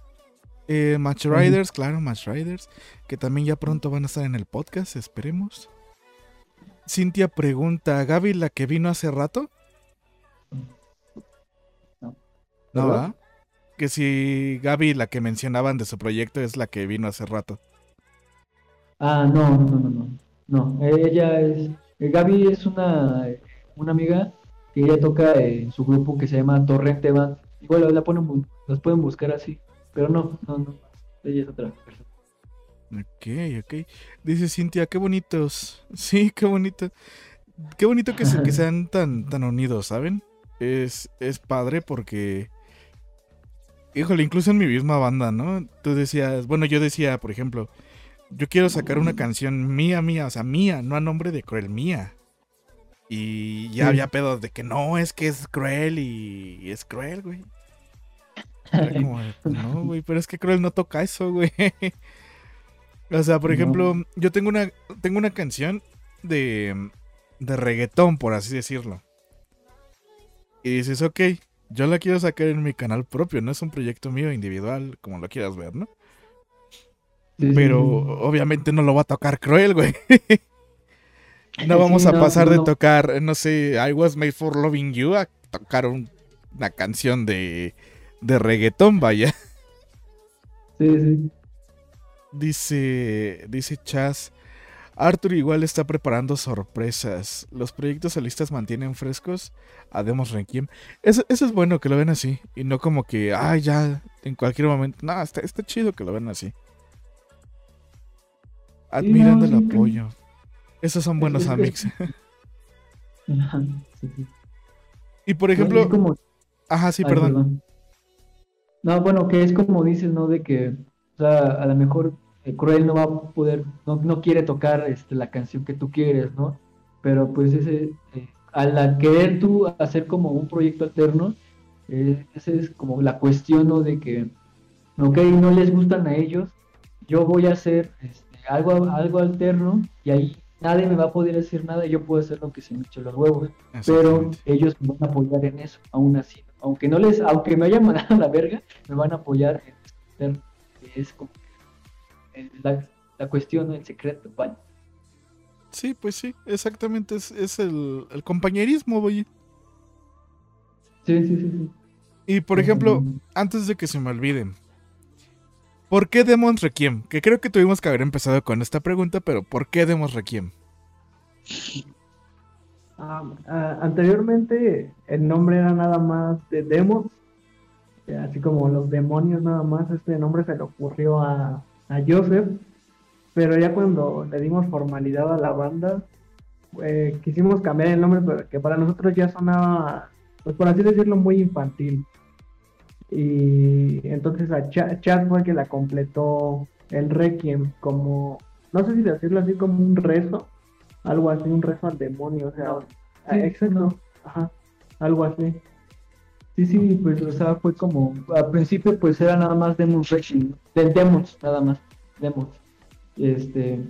eh, Match. Riders, claro, Match Riders, que también ya pronto van a estar en el podcast, esperemos. Cintia pregunta, ¿Gaby la que vino hace rato? No. No, ¿Verdad? Que si Gaby la que mencionaban de su proyecto es la que vino hace rato. Ah, no, no, no, no. No, ella es. eh, Gaby es una, una amiga que ella toca en su grupo que se llama Torrente Band. Igual la, la ponen, las pueden buscar así, pero no, no, no. Ella es otra persona. Ok, ok. Dice Cintia, qué bonitos. [laughs] Sí, qué bonito. Qué bonito que, se- que [laughs] sean tan, tan unidos, ¿saben? Es, es padre porque... Híjole, incluso en mi misma banda, ¿no? Tú decías, bueno, yo decía, por ejemplo, yo quiero sacar una canción mía, mía, o sea, mía, no a nombre de Cruel, mía. Y ya Sí. había pedos de que no, es que es cruel y, y es cruel, güey. Era [laughs] como, pues no, güey, pero es que Cruel no toca eso, [laughs] güey. O sea, por No. ejemplo, yo tengo una, tengo una canción de, de reggaetón, por así decirlo. Y dices, ok, yo la quiero sacar en mi canal propio, no es un proyecto mío individual, como lo quieras ver, ¿no? Sí, Pero obviamente no lo va a tocar Cruel, güey. [laughs] No Sí, vamos a pasar no, de tocar, no sé, I Was Made for Loving You a tocar un- una canción de, de reggaetón, vaya. Sí, sí. Dice, dice Chas, Arthur igual está preparando sorpresas. Los proyectos solistas mantienen frescos a Demos Requiem. Eso, eso es bueno que lo ven así. Y no como que, ay, ya, en cualquier momento. No, está, está chido que lo ven así. Admirando no, el apoyo. Esos son buenos amigos. [laughs] Y por ejemplo, como- ajá, sí, Ay, perdón. No, bueno, que es como dices, ¿no? De que, o sea, a lo mejor eh, Cruel no va a poder, no, no quiere tocar este, la canción que tú quieres, ¿no? Pero pues ese, eh, al querer tú hacer como un proyecto alterno, eh, esa es como la cuestión, ¿no? De que, ok, no les gustan a ellos, yo voy a hacer este, algo, algo alterno y ahí nadie me va a poder decir nada yo puedo hacer lo que se me eche los huevos pero ellos me van a apoyar en eso, aún así. Aunque no les, aunque me hayan mandado a la verga, me van a apoyar en es como la, la cuestión, ¿no? el secreto, vaya. Sí, pues sí, exactamente. Es, es el, el compañerismo, oye. Sí, sí, sí. sí. Y por ejemplo, antes de que se me olviden, ¿por qué Demons Requiem? Que creo que tuvimos que haber empezado con esta pregunta, pero ¿por qué Demons Requiem? Ah, ah, anteriormente el nombre era nada más de Demos, así como los demonios nada más, este nombre se le ocurrió a, a Joseph, pero ya cuando le dimos formalidad a la banda, eh, quisimos cambiar el nombre, pero que para nosotros ya sonaba, pues por así decirlo, muy infantil. Y entonces a Cha- Chad fue el que la completó el Requiem como, no sé si decirlo así, como un rezo, algo así, un rezo al demonio, o sea, Sí, exacto, no. ajá, algo así. Sí, sí, pues, o sea, fue como, al principio, pues era nada más Demons Requiem, ¿no? de Demons, nada más, Demons. Este,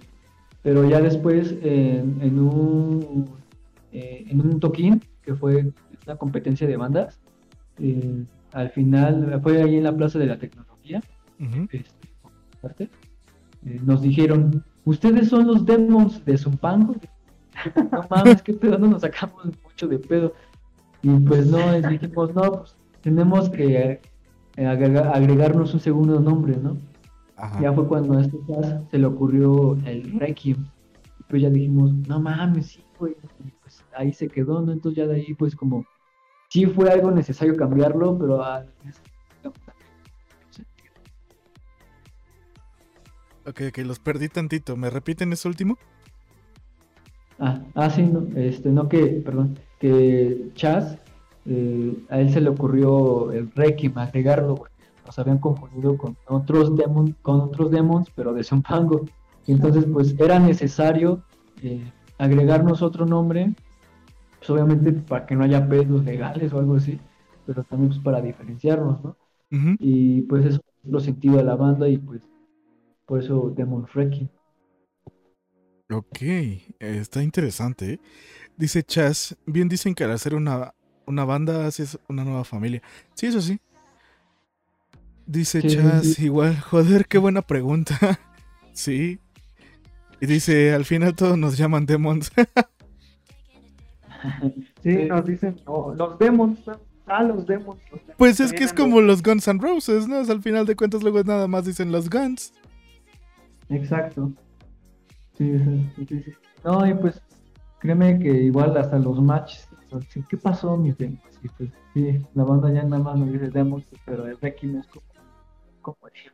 pero ya después, en, en un, eh, en un toquín, que fue una competencia de bandas, eh, al final, fue ahí en la Plaza de la Tecnología, este, eh, nos dijeron, ustedes son los Demons de Zumpango. [laughs] No mames, qué pedo, no nos sacamos mucho de pedo. Y pues no, dijimos, no, pues tenemos que eh, agrega- agregarnos un segundo nombre, ¿no? Ajá. Ya fue cuando a este Chas se le ocurrió el Requiem. Pues ya dijimos, no mames, sí, güey. Y pues ahí se quedó, ¿no? Entonces ya de ahí, pues como, sí fue algo necesario cambiarlo, pero a Ok, ok, los perdí tantito. ¿Me repiten ese último? Ah, ah, sí, no, este, no que, perdón, que Chas, eh, a él se le ocurrió el Requiem, agregarlo, güey. Nos habían confundido con otros demons, con otros demons, pero de Zumpango. Y entonces, pues, era necesario eh, agregarnos otro nombre, pues obviamente para que no haya pedos legales o algo así, pero también pues para diferenciarnos, ¿no? Y pues eso es lo sentido de la banda y pues por eso Demon Requiem. Ok, está interesante. ¿eh? Dice Chas, bien dicen que al hacer una, una banda haces una nueva familia. Sí, eso sí. Dice Chas, igual, joder, qué buena pregunta. [laughs] sí. Y dice, al final todos nos llaman demons. [laughs] Sí, nos dicen, "Oh, los Demons, ah, los Demons. los Demons". pues es que es como los Guns N' Roses, ¿no? O sea, al final de cuentas luego nada más dicen los Guns. Exacto. Sí. No, y pues créeme que igual hasta los matches, ¿qué pasó, mis demos? Y pues sí, la banda ya nada más nos dice demos, pero el Requiem es como, como el-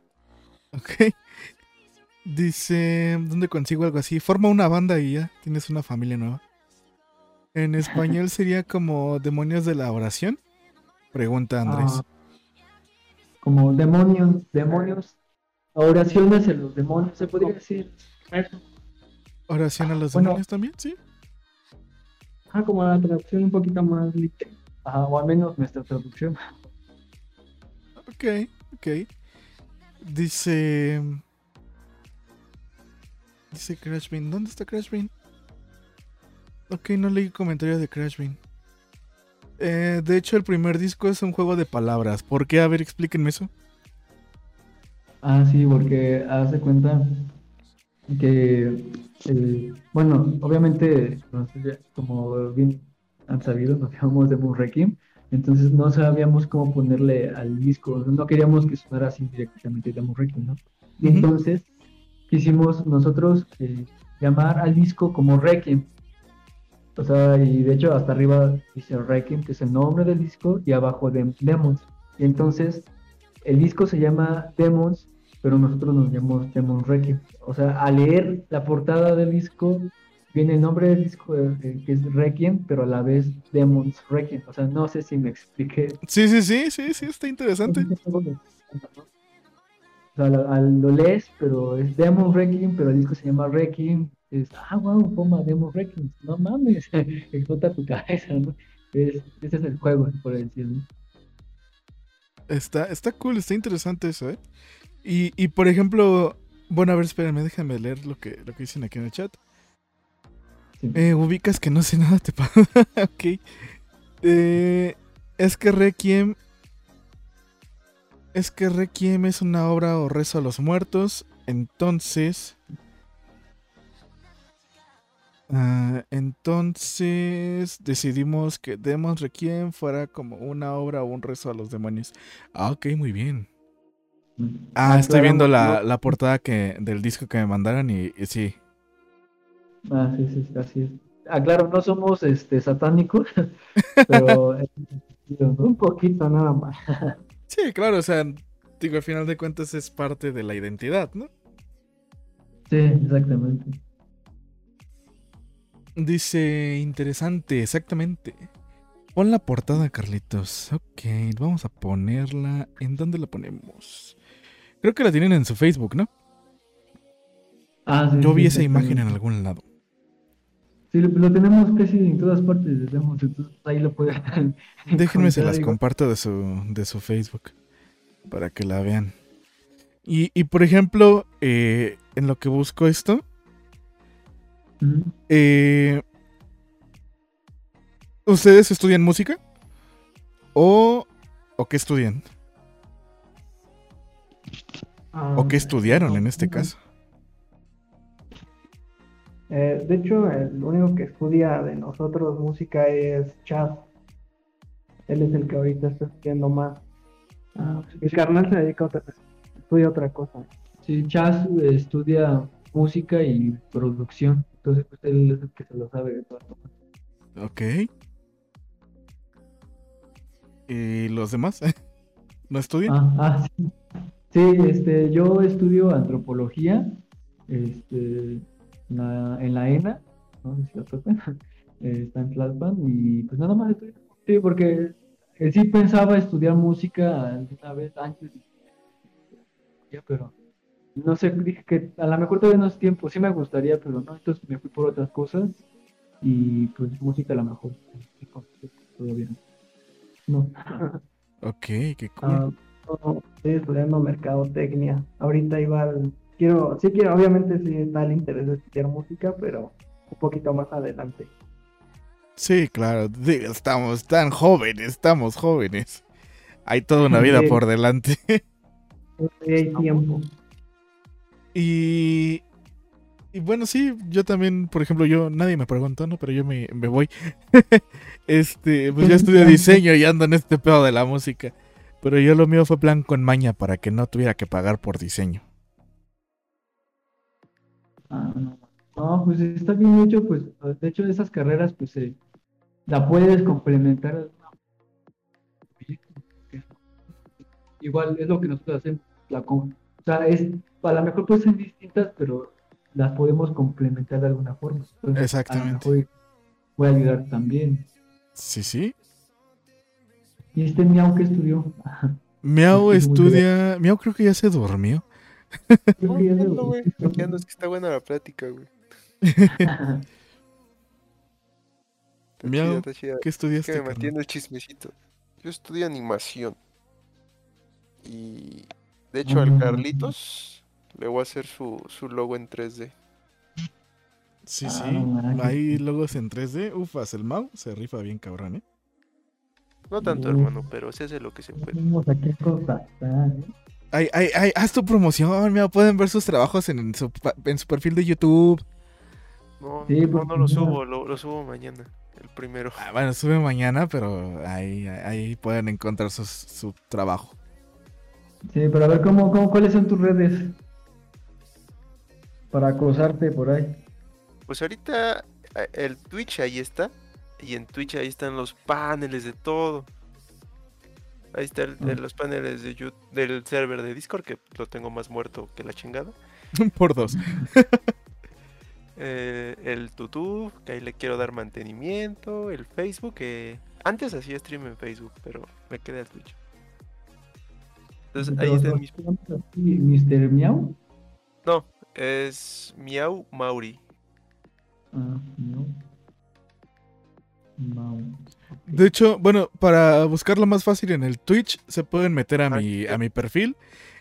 Ok. Dice, ¿dónde consigo algo así? Forma una banda y ya tienes una familia nueva. En español [laughs] sería como demonios de la oración. Pregunta Andrés. Ah, como demonios, demonios, oraciones en los demonios, se podría decir. Eso. Oración a los bueno. demonios también, sí. Ah, como la traducción un poquito más literal. Ajá, o al menos nuestra traducción. Ok, ok. Dice. Dice Crashbean. ¿Dónde está Crashbean? Ok, no leí comentarios de Crashbean. Eh, de hecho, el primer disco es un juego de palabras. ¿Por qué? A ver, explíquenme eso. Ah, sí, porque haz de cuenta que, eh, bueno, obviamente, como bien han sabido, nos llamamos Demon Requiem, entonces no sabíamos cómo ponerle al disco, no queríamos que sonara así directamente Demon Requiem, ¿no? Y entonces quisimos nosotros eh, llamar al disco como Requiem. O sea, y de hecho hasta arriba dice Requiem, que es el nombre del disco, y abajo Dem- Demons. Y entonces el disco se llama Demons, pero nosotros nos llamamos Demon Requiem. O sea, al leer la portada del disco, viene el nombre del disco, eh, que es Requiem, pero a la vez Demons Requiem. O sea, no sé si me expliqué. Sí, sí, sí, sí, sí, está interesante. O sea, lo lees, pero es Demon Requiem, pero el disco se llama Requiem. Es, ah, wow, toma Demon Requiem. No mames, [laughs] explota tu cabeza, ¿no? Es, ese es el juego, por decirlo. Está, está cool, está interesante eso, ¿eh? Y, y por ejemplo, bueno, a ver, espérenme, déjame leer lo que, lo que dicen aquí en el chat. Sí. Eh, ubicas que no sé [laughs] nada, te pasa. ok. Eh, es que Requiem. Es que Requiem es una obra o rezo a los muertos. Entonces. Ah, entonces decidimos que Demons Requiem fuera como una obra o un rezo a los demonios. Ah, ok, muy bien. Ah, estoy claro, viendo la, la portada que, del disco que me mandaron y, y sí. Ah, sí, sí, sí, así es. Ah, claro, no somos este satánicos, [laughs] pero. [laughs] Un poquito nada más. Sí, claro, o sea, digo, al final de cuentas es parte de la identidad, ¿no? Sí, exactamente. Dice, interesante, exactamente. Pon la portada, Carlitos. Ok, vamos a ponerla. ¿En dónde la ponemos? Creo que la tienen en su Facebook, ¿no? Ah, sí, Yo sí, vi esa imagen en algún lado. Sí, lo, lo tenemos casi en todas partes de Demos, entonces ahí lo pueden [laughs] Déjenme se las comparto de su, de su Facebook para que la vean. Y, y, por ejemplo, eh, en lo que busco esto, eh, ¿ustedes estudian música? ¿O, o qué estudian? ¿O qué estudiaron en este caso? Eh, de hecho, el único que estudia de nosotros música es Chaz. Él es el que ahorita está estudiando más. Ah, sí, Mi sí. carnal se dedica a otra, estudia otra cosa. Sí, Chas eh, estudia música y producción, entonces pues él es el que se lo sabe de todas formas. Ok. ¿Y los demás? [laughs] ¿No estudian? Ah, ah, sí. Sí, este, yo estudio antropología, este, en la, en la ENA, no sé si la tocan, eh, está en Tlalpan, y pues nada más estudio. Sí, porque eh, sí pensaba estudiar música alguna vez antes, ya, pero no sé, dije que a lo mejor todavía no es tiempo, sí me gustaría, pero no, entonces me fui por otras cosas, y pues música a lo mejor, sí, todavía no. Ok, qué cool. Ah, no, estoy estudiando mercadotecnia. Ahorita iba al... Quiero, sí quiero, obviamente sí está el interés de estudiar música, pero un poquito más adelante. Sí, claro. estamos tan jóvenes, estamos jóvenes. Hay toda una vida Sí. por delante. [laughs] Todavía hay tiempo. Y, y bueno, sí, yo también, por ejemplo, yo, nadie me preguntó, ¿no? Pero yo me, me voy. [laughs] este, pues yo estudio diseño y ando en este pedo de la música. Pero yo lo mío fue plan con maña para que no tuviera que pagar por diseño. Ah, no. Pues está bien hecho, pues de hecho esas carreras pues se la puedes complementar. Igual es lo que nosotros hacemos, la o sea, es a lo mejor pues son distintas, pero las podemos complementar de alguna forma. Entonces, Exactamente. A lo mejor puede ayudar también. Sí, sí. ¿Y este miau que estudió? Miau [laughs] estudia. Miau creo que ya se durmió. Creo que ya se- No, güey, aquí ando, es que está buena la plática, güey. [laughs] Miau. ¿Qué Es estudiaste? que me mantiene el chismecito. Yo estudio animación. Y de hecho al Mm. Carlitos le voy a hacer su, su logo en 3D. Sí, Ah, sí. Hay logos en 3D. Ufas, el Mau se rifa bien cabrón, ¿eh? No tanto, Uf. hermano, pero se hace lo que se puede. Vamos a qué ¿eh? Ay, ay, ay, haz tu promoción, Miau. Pueden ver sus trabajos en su, en su perfil de YouTube. No, Sí, no, porque no lo subo, lo, lo subo mañana, el primero. Ah, bueno, sube mañana, pero ahí, ahí pueden encontrar sus- su trabajo. Sí, pero a ver, ¿cómo, cómo, ¿cuáles son tus redes? Para acosarte por ahí. Pues ahorita eh, el Twitch ahí está. Y en Twitch ahí están los paneles de todo. Ahí están Ah. los paneles de del server de Discord, que lo tengo más muerto que la chingada. [laughs] Por dos. [laughs] Eh, el YouTube, que ahí le quiero dar mantenimiento. El Facebook, que antes hacía stream en Facebook, pero me quedé al Twitch. Entonces ahí están mis... Mr. Miau. No, es Miau Mauri. Ah, no. De hecho, bueno, para buscarlo más fácil en el Twitch, se pueden meter a mi, a mi perfil.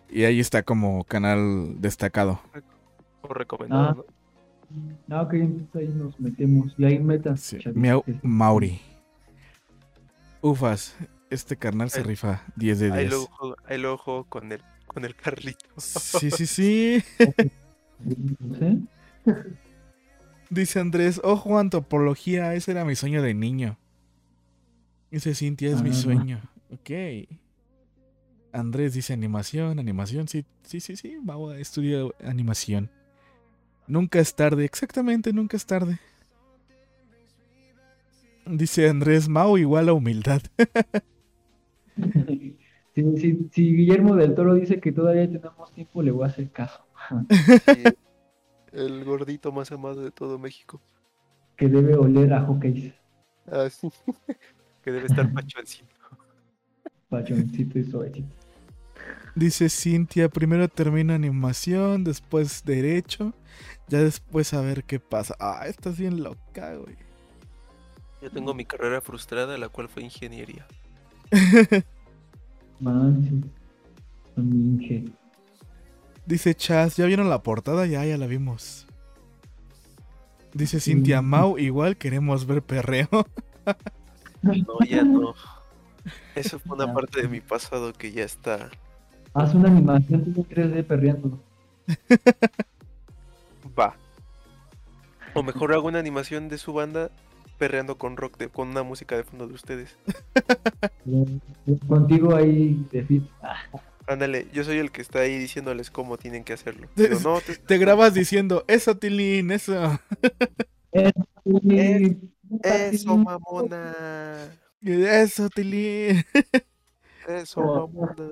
Y ahí está como canal destacado. O recomendado, Ah. ¿no? Ok, entonces ahí nos metemos. Y ahí metan. Sí, Miau Mauri. Ufas, este carnal se Ahí- rifa 10 de Ahí 10. luego, juego- ahí luego juego con el, con el Carlito. Sí, sí, sí. [laughs] [laughs] ¿Sí? Dice Andrés, ojo, antropología, ese era mi sueño de niño. Dice Cintia, es mi sueño. Ok. Andrés dice animación, animación, sí, sí, sí, sí, Mau estudia animación. Nunca es tarde, exactamente, nunca es tarde. Dice Andrés, Mau igual a humildad. [laughs] [laughs] Si, si- si Guillermo del Toro dice que todavía tenemos tiempo, le voy a hacer caso. [laughs] El gordito más amado de todo México. Que debe oler a hockeys, Ah, sí. [laughs] que debe estar pachoncito. [laughs] pachoncito y suavecito. Dice Cintia, primero termina animación, después derecho, ya después a ver qué pasa. Ah, estás bien loca, güey. Yo tengo mi carrera frustrada, la cual fue ingeniería. [laughs] Manches. Minge. Dice Chas, ¿ya vieron la portada? Ya, ya la vimos. Dice Cintia. Mau, igual queremos ver perreo. [laughs] No, ya no. [laughs] Eso fue una parte de mi pasado que ya está. Haz una animación tú 3D perreando. [laughs] Va. O mejor hago una animación de su banda perreando con rock, de- con una música de fondo de ustedes. Contigo ahí de fit. Ándale, yo soy el que está ahí diciéndoles cómo tienen que hacerlo. Te- Digo, no, te, Te grabas diciendo, eso, Tilín, eso. [laughs] sí, Eso, mamona. Eso, Tilín. [laughs] Eso, mamona.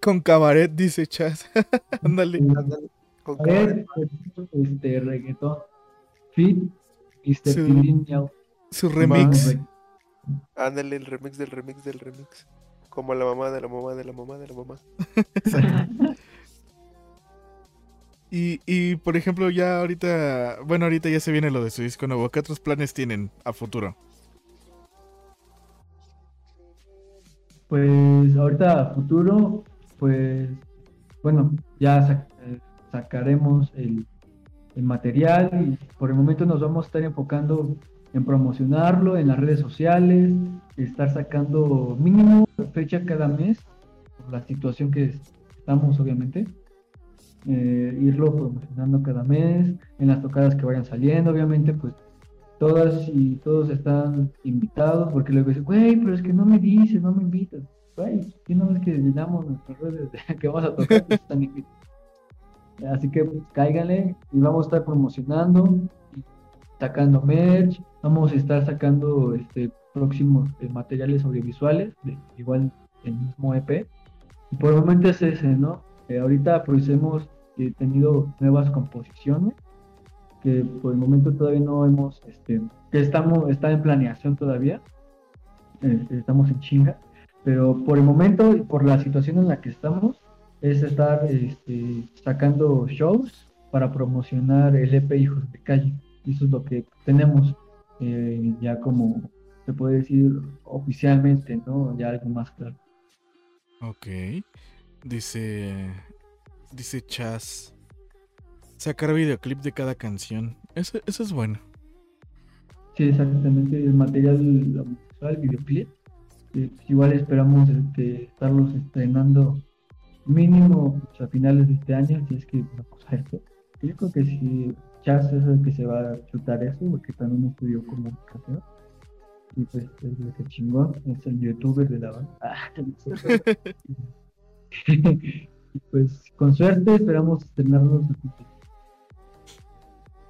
Con cabaret, dice Chas. [laughs] Ándale. Ándale, con A ver, cabaret. este reggaetón. Fit, Mr. Tilín. Su remix. Ándale, el remix del remix del remix. Como la mamá de la mamá de la mamá de la mamá. [laughs] Y, y, por ejemplo, ya ahorita, bueno, ahorita ya se viene lo de su disco nuevo. ¿Qué otros planes tienen a futuro? Pues ahorita a futuro, pues bueno, ya sac- eh, sacaremos el, el material y por el momento nos vamos a estar enfocando en promocionarlo en las redes sociales, estar sacando mínimo fecha cada mes, por la situación que estamos obviamente, eh, irlo promocionando cada mes, en las tocadas que vayan saliendo, obviamente pues todas y todos están invitados, porque luego dicen, güey, pero es que no me dices, no me invitas. Güey, ¿qué no ves que llenamos nuestras redes de [laughs] que vamos a tocar? Están invitados. [laughs] Así que pues, cáiganle y vamos a estar promocionando, y sacando merch, vamos a estar sacando este próximos eh, materiales audiovisuales, de, igual el mismo EP. Y por el momento es ese, ¿no? Eh, ahorita pues hemos eh, tenido nuevas composiciones que por el momento todavía no hemos, este, que estamos, está en planeación todavía, eh, estamos en chinga, pero por el momento y por la situación en la que estamos, es estar este, sacando shows para promocionar el EP Hijos de Calle, y eso es lo que tenemos eh, ya como se puede decir oficialmente, ¿no? Ya algo más claro. Ok. Dice. Dice Chas. Sacar videoclip de cada canción. Eso, eso es bueno. Sí, exactamente, el material audiovisual, videoclip. eh, igual esperamos este, estarlos estrenando mínimo pues, a finales de este año, si es que vamos a esto. Yo creo que si Es el que se va a chutar eso, porque también estudió comunicación. Y pues es lo que chingón, es el youtuber de la banda. Ah, [laughs] [laughs] y pues con suerte esperamos estrenarlos así.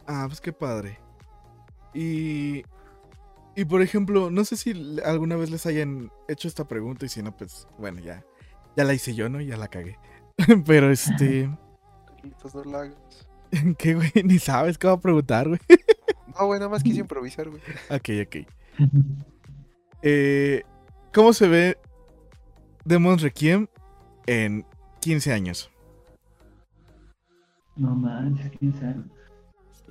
Ah, pues qué padre. Y. Y por ejemplo, no sé si alguna vez les hayan hecho esta pregunta y si no, pues bueno, ya. Ya la hice yo, ¿no? Ya la cagué. [laughs] Pero este. [laughs] ¿Qué, güey? Ni sabes qué va a preguntar, güey. No, güey, nada más quise [laughs] improvisar, güey. Ok, ok. Eh, ¿Cómo se ve Demon Requiem en 15 años? No manches, quién sabe.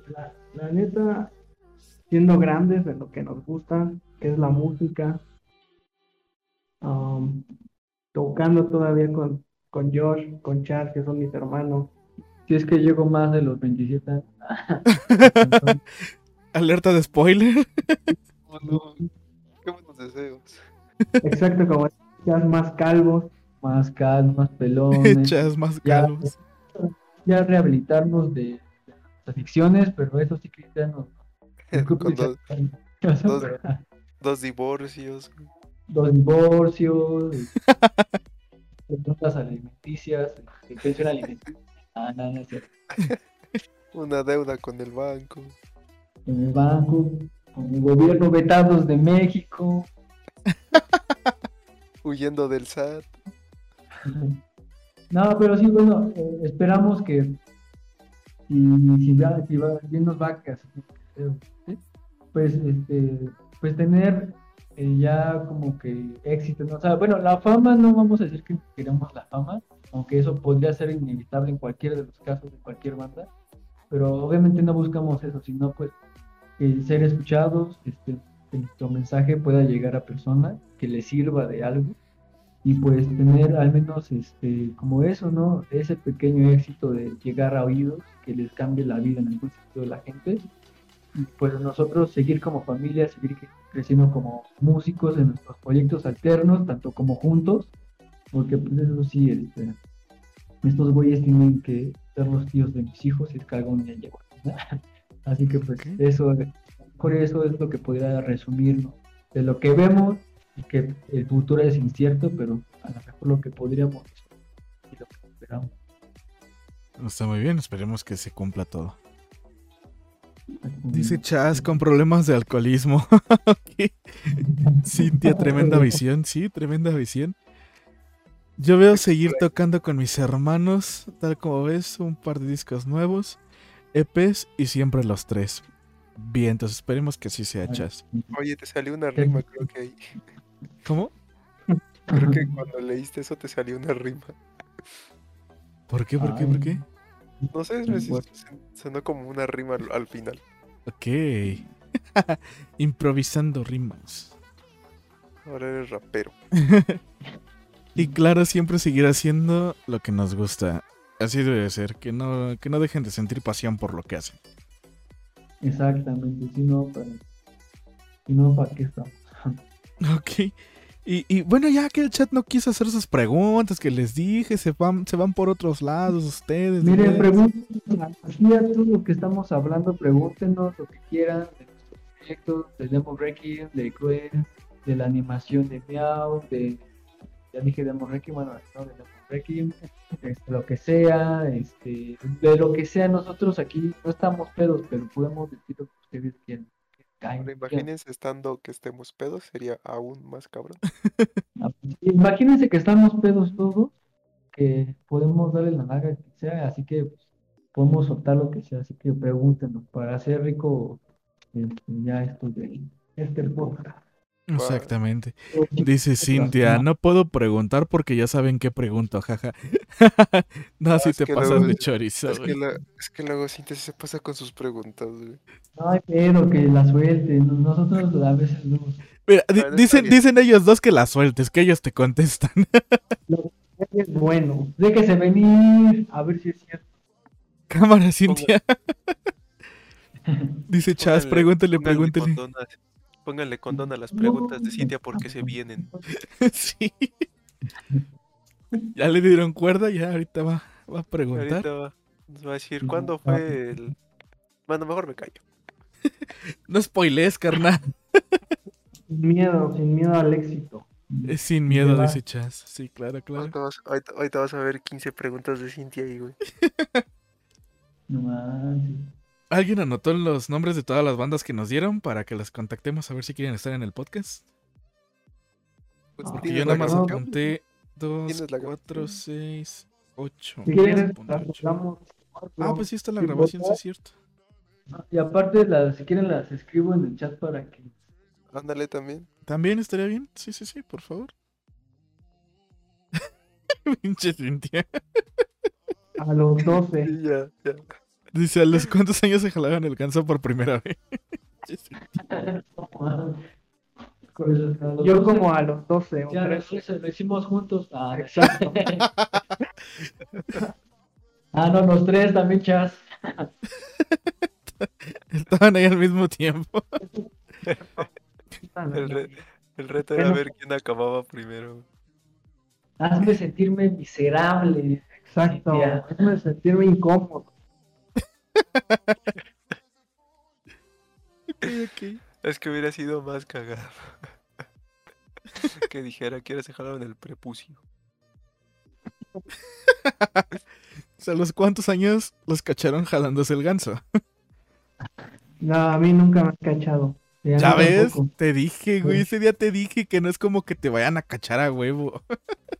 La, la neta, siendo grandes de lo que nos gusta, que es la música, um, tocando todavía con, con Josh, con Char, que son mis hermanos. Si es que llego más de los 27 años. [laughs] Alerta de spoiler. Oh, no. Qué buenos deseos. Exacto, como Char más calvos. más calma, más pelones. [laughs] Echas más Ya. calvos. ya rehabilitarnos de, de adicciones, pero eso sí cristianos. Con dos, dos- dos divorcios. dos divorcios, [laughs] preguntas alimenticias, pensión alimenticia, ah, no, no es cierto. [laughs] Una deuda con el banco. con el banco, con el gobierno vetados de México. [laughs] Huyendo del SAT. [laughs] No, pero sí, bueno, eh, esperamos que si, si, va- si va- bien nos va, ¿sí? pues, este, pues tener eh, ya como que éxito, ¿no? O sea, bueno, la fama no vamos a decir que queremos la fama, aunque eso podría ser inevitable en cualquiera de los casos de cualquier banda, pero obviamente no buscamos eso, sino pues ser escuchados, este, que nuestro mensaje pueda llegar a personas, que les sirva de algo y pues tener al menos este como eso, ¿no? Ese pequeño éxito de llegar a oídos que les cambie la vida en algún sentido de la gente. Y pues nosotros seguir como familia, seguir cre- creciendo como músicos en nuestros proyectos alternos, tanto como juntos, porque pues eso sí, este, estos güeyes tienen que ser los tíos de mis hijos si es que algún día. [laughs] Así que pues eso, por eso es lo que podría resumir ¿no? de lo que vemos y que el futuro es incierto, pero a lo mejor lo que podríamos y lo que esperamos. Está muy bien, esperemos que se cumpla todo. Dice Chas con problemas de alcoholismo. [laughs] Cintia, tremenda [laughs] visión, sí, tremenda visión. Yo veo seguir tocando con mis hermanos, tal como ves, un par de discos nuevos, EPs y siempre los tres. Bien, entonces esperemos que así sea, Chas. Oye, te salió una rima, creo que ahí. ¿Cómo? Creo que cuando leíste eso te salió una rima. ¿Por qué? ¿Por qué? ¿Por qué? No sé, me- sonó como una rima al, al final. Ok. [laughs] Improvisando rimas. Ahora eres rapero. [laughs] Y claro, siempre seguir haciendo lo que nos gusta. Así debe ser, que no, que no dejen de sentir pasión por lo que hacen. Exactamente, si no, para, si no, ¿para qué estamos? [laughs] Ok. Y, y bueno, ya que el chat no quiso hacer sus preguntas que les dije, se van, se van por otros lados ustedes. Miren, pregunten, así a todo lo que estamos hablando, pregúntenos lo que quieran de nuestros proyectos, de Demo Requiem, de Cruel, de la animación de Meow, de, ya dije Demo Requiem, bueno, no, de Demo Requiem, este, lo que sea, este, de lo que sea, nosotros aquí no estamos pedos, pero podemos decir lo que ustedes quieran. Ahora imagínense estando que estemos pedos, sería aún más cabrón. Imagínense que estamos pedos todos, que podemos darle la naga que sea, así que pues, podemos soltar lo que sea, así que pregúntenos para hacer rico este, ya esto de este podcast. Exactamente. [laughs] Dice Cintia, no puedo preguntar porque ya saben qué pregunto, jaja. [laughs] no, si te que pasas luego- de chorizo, Es que, güey. la- es que luego Cintia se pasa con sus preguntas, güey. Ay, pero que la suelte, nosotros a veces no. Mira, dicen, dicen ellos dos que la sueltes, que ellos te contestan. [laughs] Es bueno. Déjese venir, a ver si es cierto. Cámara, Cintia. Dice Chas, Pónganle- pregúntele, pónganle condón a- las preguntas de Cintia porque se vienen. [laughs] sí. Ya le dieron cuerda, ya ahorita va, va a preguntar. Ahorita va- nos va a decir, ¿cuándo fue el...? Bueno, mejor me callo. [laughs] No spoilees, carnal. Sin miedo, sin miedo al éxito. Es sin miedo, va. dice Chas. Sí, claro, claro. Ahorita vas, ahorita- ahorita vas a ver 15 preguntas de Cintia ahí, güey. [laughs] No manches. ¿Alguien anotó los nombres de todas las bandas que nos dieron para que las contactemos a ver si quieren estar en el podcast? Pues, Ah, yo la nada más apunté 2, Tienes la 4, 6, 8. Si quieres, Punto ocho. damos- Ah, pues sí está la grabación, sí es cierto. Y aparte, las, si quieren, las escribo en el chat para que. Ándale también. ¿También estaría bien? Sí, sí, sí, por favor. [laughs] Pinche Cintia. a los 12. [laughs] Sí, ya, ya. Dice, ¿a los cuántos años se jalaban el ganso por primera vez? [laughs] Yo como a los 12 o Ya, 13. lo hicimos juntos. Ah, [laughs] Exacto. ah, no, los tres también, chas. [laughs] Estaban ahí al mismo tiempo. El, re- el reto era ver quién acababa primero. Hazme sentirme miserable. Exacto. Hazme sentirme incómodo. Es que hubiera sido más cagado. [laughs] que dijera, ¿quieres dejarlo en el prepucio? [laughs] O sea, ¿los cuántos años los cacharon jalándose el ganso? No, a mí nunca me han cachado. A ¿Ya ves? tampoco. Te dije, güey, Sí. ese día te dije que no es como que te vayan a cachar a huevo.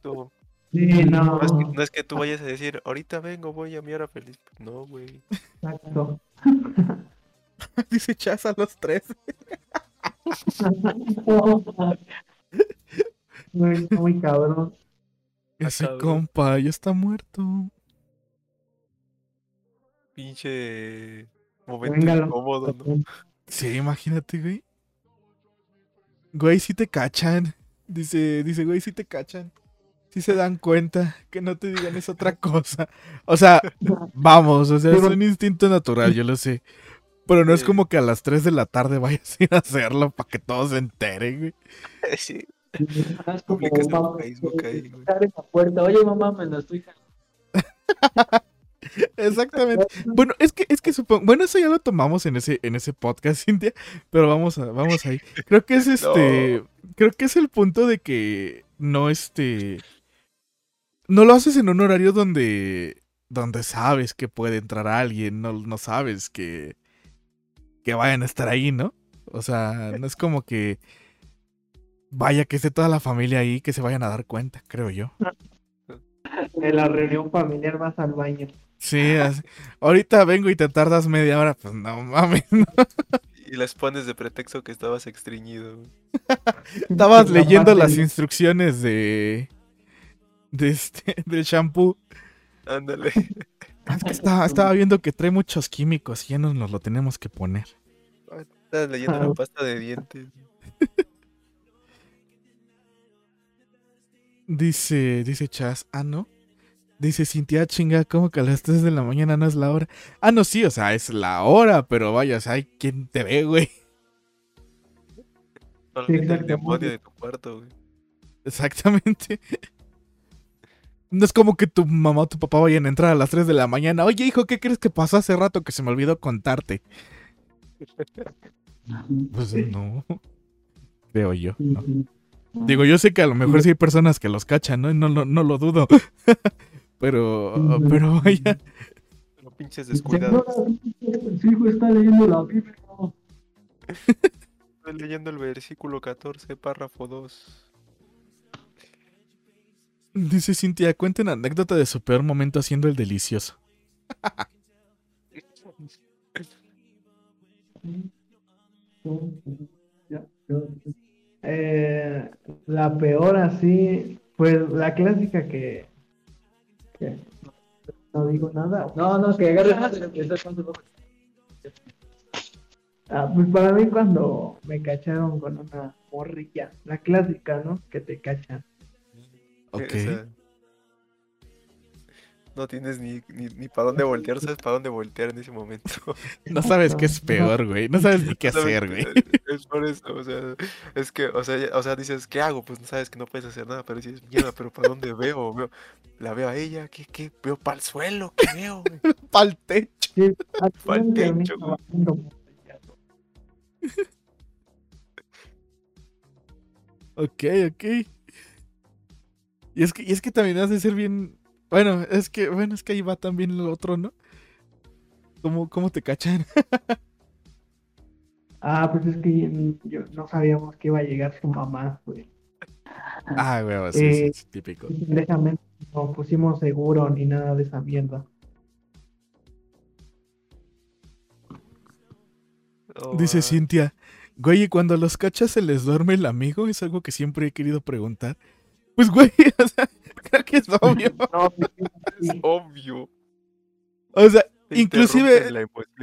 Tú- Sí, no, no, es que, no es que tú vayas a decir, ahorita vengo, voy a mi hora feliz. No, güey. exacto. [laughs] Dice Chaz a los tres. [laughs] Muy, muy cabrón. Ese cabrón. compa ya está muerto. Pinche momento Véngalo. incómodo, ¿no? Sí, imagínate, güey. Güey, sí te cachan. Dice, dice, güey, sí te cachan. Sí se dan cuenta que no te digan es otra cosa. O sea, vamos, o sea, es un instinto natural, yo lo sé. Pero no es como que a las 3 de la tarde vayas a ir a hacerlo para que todos se enteren, güey. [laughs] Sí. Es como Publicas en vamos, Facebook ahí, güey. tocar en la puerta. Oye, mamá, me la estoy jalando. [laughs] Exactamente. Bueno, es que, es que supongo, bueno, eso ya lo tomamos en ese, en ese podcast, [laughs] Cintia, pero vamos a, vamos ahí. Creo que es este, creo que es el punto de que no este, no lo haces en un horario donde, donde sabes que puede entrar alguien, no, no sabes que, que vayan a estar ahí, ¿no? O sea, no es como que vaya que esté toda la familia ahí, que se vayan a dar cuenta, creo yo. En la reunión familiar vas al baño. Sí, así- ahorita vengo y te tardas media hora, pues no mames. ¿no? Y les pones de pretexto que estabas extriñido. güey. [laughs] Estabas leyendo las instrucciones de. De este. [laughs] del shampoo. Ándale. Ah, Es que estaba, estaba viendo que trae muchos químicos y ya nos, nos lo tenemos que poner. Estás leyendo Ah. la pasta de dientes. Dice. Dice Chas. Ah, no. Dice Cintia, chinga, ¿cómo que a las 3 de la mañana no es la hora? Ah, no, sí, o sea, es la hora, pero vaya, o sea, hay quien te ve, güey. Solamente el demonio de tu cuarto, güey. Exactamente. No es como que tu mamá o tu papá vayan a entrar a las 3 de la mañana. Oye, hijo, ¿qué crees que pasó hace rato que se me olvidó contarte? [laughs] Pues no. Creo yo. ¿no? Digo, yo sé que a lo mejor sí hay personas que los cachan, ¿no? No, no, no lo dudo. [laughs] pero, pero vaya. Pero pinches descuidados. Hijo está leyendo la Biblia. Estoy leyendo el versículo 14, párrafo 2. Dice Cintia, cuenten anécdota de su peor momento haciendo el delicioso. Eh, la peor así, pues la clásica que, que no digo nada. No, no, que agarres. Ah, pues para mí cuando me cacharon con una morrilla, la clásica, ¿no? Que te cachan. Ok. O sea, no tienes ni, ni, ni para dónde voltear, sabes para dónde voltear en ese momento. [laughs] No sabes qué es peor, güey. No sabes ni qué hacer, güey. Es por eso, o sea, es que, o sea, o sea, dices, ¿qué hago? Pues no sabes que no puedes hacer nada, pero dices, mierda, pero ¿para dónde veo? veo? La veo a ella, ¿qué, qué? Veo para el suelo, ¿qué veo? güey? [laughs] Pa'l techo. Sí, final termina techo. [laughs] Ok, ok. Y es que, y es que también has de ser bien. Bueno, es que, bueno, es que ahí va también el otro, ¿no? ¿Cómo, cómo te cachan? [laughs] Ah, pues es que yo no sabíamos que iba a llegar su mamá, güey. Ah, güey, sí, sí, Eh, sí, típico. Déjame, no pusimos seguro ni nada de esa mierda. Oh, Dice ah, Cintia, güey, ¿y cuando los cachas se les duerme el amigo? Es algo que siempre he querido preguntar. Pues, güey, [laughs] o sea, creo que es [laughs] obvio. No, Es obvio. O sea, te inclusive, la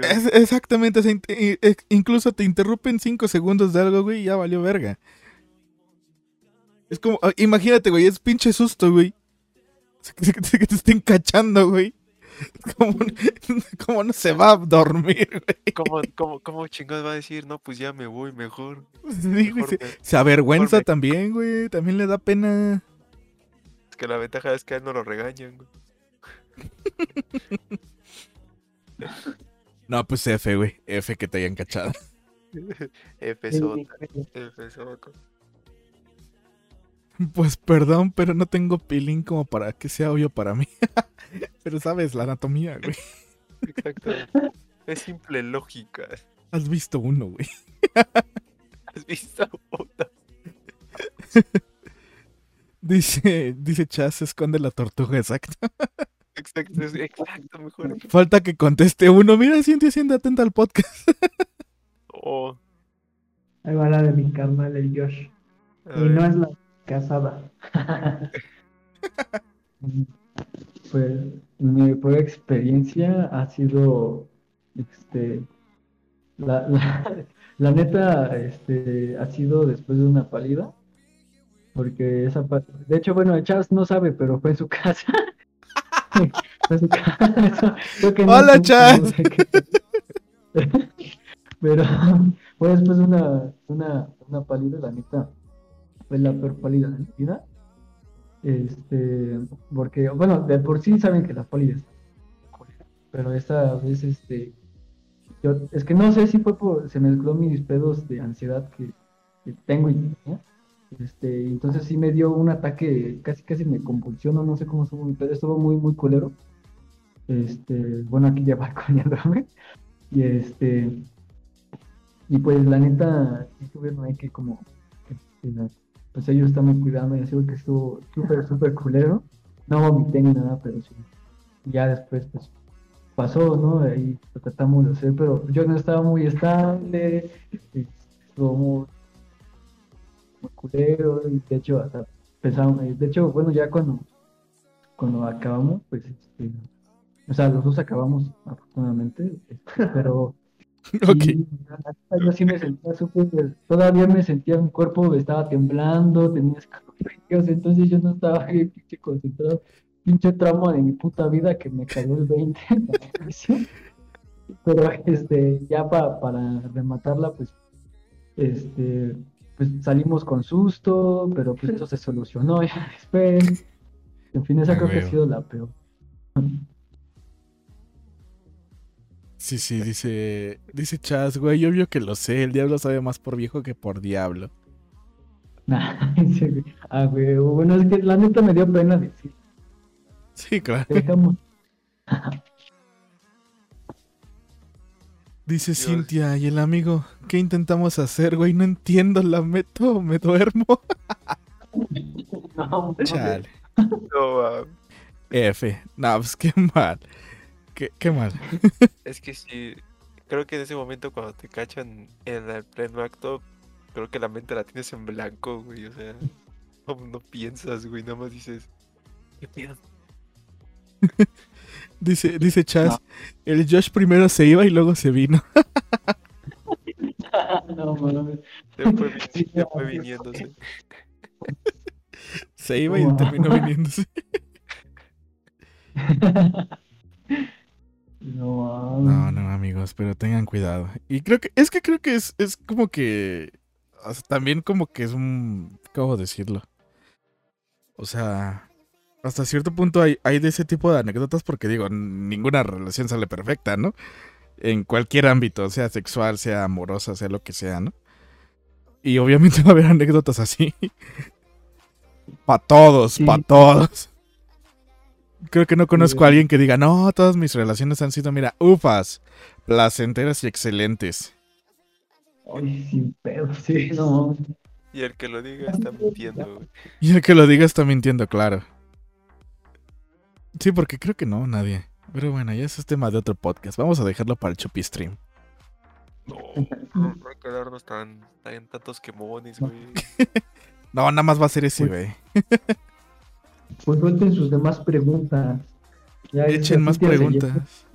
es- exactamente, o sea, int- i- e- incluso te interrumpen cinco segundos de algo, güey, y ya valió verga. Es como, ah, imagínate, güey, es pinche susto, güey. [laughs] Que- que te estén cachando, güey. [laughs] ¿Cómo, cómo no se va a dormir, güey? ¿Cómo, cómo, cómo chingados va a decir? No, pues ya me voy mejor. Sí, mejor se, me- se avergüenza también, güey. También le da pena. Es que la ventaja es que a él no lo regañan, güey. [laughs] No, pues F, güey. F que te hayan cachado. [laughs] F sota, F soco. Pues perdón, pero no tengo pilín como para que sea obvio para mí. [laughs] pero sabes, la anatomía, güey. Exacto. Es simple lógica. Has visto uno, güey. [laughs] ¿Has visto uno? [laughs] Dice, dice Chas, esconde la tortuga, exacto. Exacto, exacto, mejor. Falta que conteste uno. Mira, siente siendo atenta al podcast. Oh, Ahí va la de mi carnal, el Josh. a Y ver. no es la casada. Pues mi peor experiencia ha sido, este, la, la, la neta, este, ha sido después de una pálida, porque esa, pa- de hecho, bueno, Chas no sabe, pero fue en su casa. [laughs] Fue en su casa. Que Hola, Chas. no sé qué- Pero fue después de una, una, una pálida, la neta, fue la peor pálida de mi vida. Este, porque, bueno, de por sí saben que las pálidas, pero esta vez, este, yo, es que no sé si fue por, se mezcló mis pedos de ansiedad que, tengo y este, entonces sí me dio un ataque, casi casi me convulsionó, no sé cómo estuvo mi estuvo muy, muy culero, este, bueno, aquí ya balconeándome, [laughs] y este, y pues la neta, sí tuvieron ahí que como, pues ellos estaban cuidando y así que estuvo súper, súper culero. No vomité ni nada, pero sí. Y ya después, pues, pasó, ¿no? Ahí lo tratamos de hacer, pero yo no estaba muy estable, este, estuvo muy, muy culero, y de hecho, hasta pensamos, eh, de hecho, bueno, ya cuando, cuando acabamos, pues, este, o sea, los dos acabamos, afortunadamente, este, pero [laughs] ok. y yo sí me sentía súper, todavía me sentía, mi cuerpo me estaba temblando, tenía escalofríos, entonces yo no estaba bien pinche concentrado, pinche trauma de mi puta vida que me cayó el 20 en la prisión. Pero este, ya pa- para rematarla, pues, este, pues salimos con susto, pero pues eso se solucionó [laughs] ya después. En fin, esa creo que ha sido la peor. Sí, sí, dice, dice Chas, güey, obvio que lo sé, el diablo sabe más por viejo que por diablo. [laughs] Nah, sí, güey. Ah, güey, bueno, es que la neta me dio pena decir. Sí, claro. Dejamos. [laughs] Dice Dios. Cintia, y el amigo, ¿qué intentamos hacer, güey? No entiendo, la meto, me duermo. No, [laughs] no, Chale. No, F. No, pues qué mal. Qué, qué mal. [laughs] es que sí. Creo que en ese momento cuando te cachan en el pleno acto, creo que la mente la tienes en blanco, güey. O sea, no, no piensas, güey. Nada más dices, ¿qué pedo? [laughs] Dice, dice Chas, el Josh primero se iba y luego se vino. [laughs] no, mames. Ya fue, no, fue viniéndose. Se iba y terminó viniéndose. No, No, no, amigos, pero tengan cuidado. Y creo que, es que creo que es, es como que, o sea, también como que es un, ¿cómo decirlo? O sea, hasta cierto punto hay, hay de ese tipo de anécdotas porque digo, ninguna relación sale perfecta, ¿no? En cualquier ámbito, sea sexual, sea amorosa, sea lo que sea, ¿no? Y obviamente [laughs] va a haber anécdotas así. [laughs] Para todos, Sí. para todos. Creo que no conozco a alguien que diga, no, todas mis relaciones han sido, mira, ufas, placenteras y excelentes. Ay, sin pedo, sí, no. Y el que lo diga está mintiendo, güey. Y el que lo diga está mintiendo, claro. Sí, porque creo que no, nadie. Pero bueno, ya ese es tema de otro podcast. Vamos a dejarlo para el Chupi Stream. No, no, no hay que darnos tan, tan tantos quemones, güey. [laughs] No, nada más va a ser ese, güey. Pues suelten sus demás preguntas. Ya, Echen más preguntas.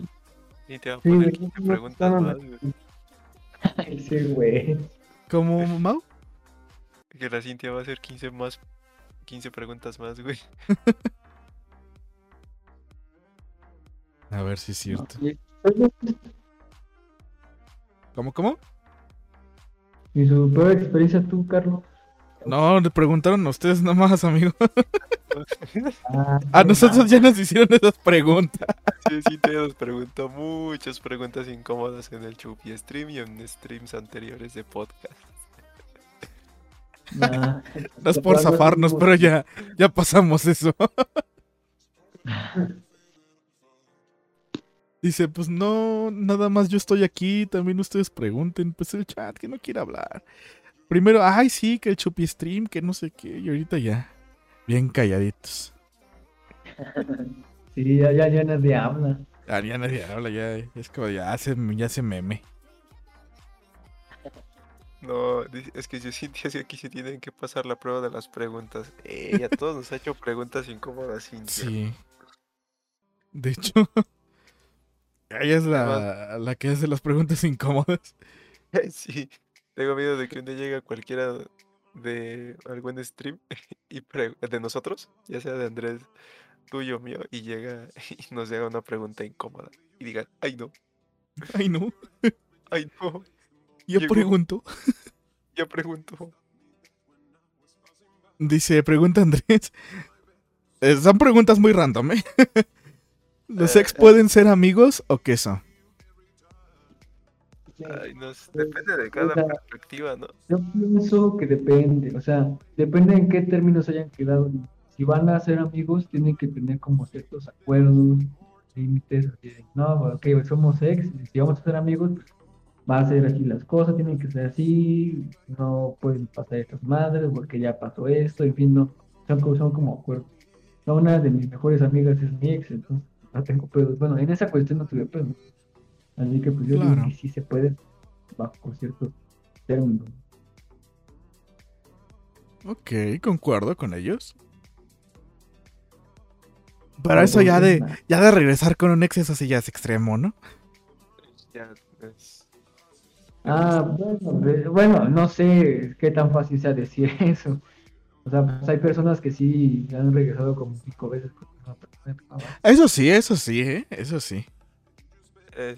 Y te va a Sí, poner 15 no, preguntas no, más, no. Ay, sí, güey. ¿Cómo, [laughs] Mau? Que la Cintia va a hacer 15 más. 15 preguntas más, güey. [laughs] A ver si es cierto. ¿Cómo, cómo? ¿Y su peor experiencia tú, Carlos? No, le preguntaron a ustedes nomás, amigo. [laughs] A nosotros ya nos hicieron esas preguntas. Sí, sí, te nos preguntó muchas preguntas incómodas en el Chupi Stream y en streams anteriores de podcast. nah. No es por zafarnos, pero ya, ya pasamos eso. [laughs] Dice, pues no, nada más yo estoy aquí, también ustedes pregunten, pues el chat que no quiere hablar. Primero, ay sí, que el chupi stream, que no sé qué, y ahorita ya, bien calladitos. [laughs] Sí, ya, ya, ya nadie habla. Ah, ya nadie habla, ya, es como ya se, ya se meme. No, es que yo siento que aquí se tienen que pasar la prueba de las preguntas. Ella a todos nos ha hecho preguntas incómodas, Cintia. Sí. De hecho, [laughs] ella es la, la que hace las preguntas incómodas. [laughs] Sí, tengo miedo de que un día llegue cualquiera de algún stream [laughs] y de nosotros, ya sea de Andrés, tuyo, mío, y llega [laughs] y nos haga una pregunta incómoda y digan, ay no, [laughs] Ay, no, ay no, yo Llegó. pregunto. ya pregunto. Dice, pregunta Andrés. Eh, son preguntas muy random, ¿eh? ¿Los ex pueden ser amigos o qué son? Ay, no, s- depende de cada sea, perspectiva, ¿no? Yo pienso que depende, o sea, depende en qué términos hayan quedado. Si van a ser amigos, tienen que tener como ciertos acuerdos, límites, no, ok, somos ex, si vamos a ser amigos, pues, va a ser así las cosas, tienen que ser así, no pueden pasar estas madres porque ya pasó esto, en fin, no, son, como- son como acuerdos. No, una de mis mejores amigas es mi ex, entonces no tengo pedos. Bueno, en esa cuestión no tuve pedos. Así que pues yo Claro. digo que sí se puede bajo ciertos términos. Ok, concuerdo con ellos. Pero eso ya de, ya de regresar con un ex, eso sí ya es extremo, ¿no? Ya es- Ah, bueno, bueno, no sé qué tan fácil sea decir [laughs] eso. O sea, pues hay personas que sí han regresado como cinco veces con una persona. Ah, Eso sí, eso sí, ¿eh? Eso sí. eh,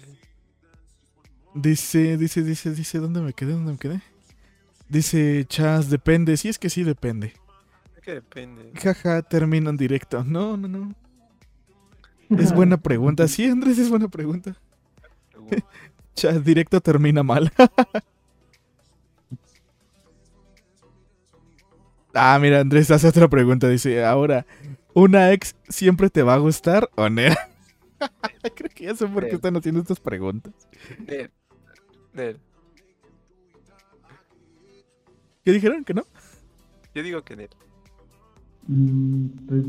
Dice, dice, dice, dice, ¿dónde me quedé? ¿Dónde me quedé? Dice, Chas, depende. Sí, es que sí depende. es que depende. Jaja, termino en directo. No, no, no. Es buena pregunta. Sí, Andrés, es buena pregunta. [laughs] Chas, directo termina mal. [laughs] ah, mira, Andrés hace otra pregunta. Dice, ahora, ¿una ex siempre te va a gustar o no? [laughs] Creo que ya sé por qué están haciendo estas preguntas. ¿Qué dijeron? ¿Que no? Yo digo que Nel. Mm, pues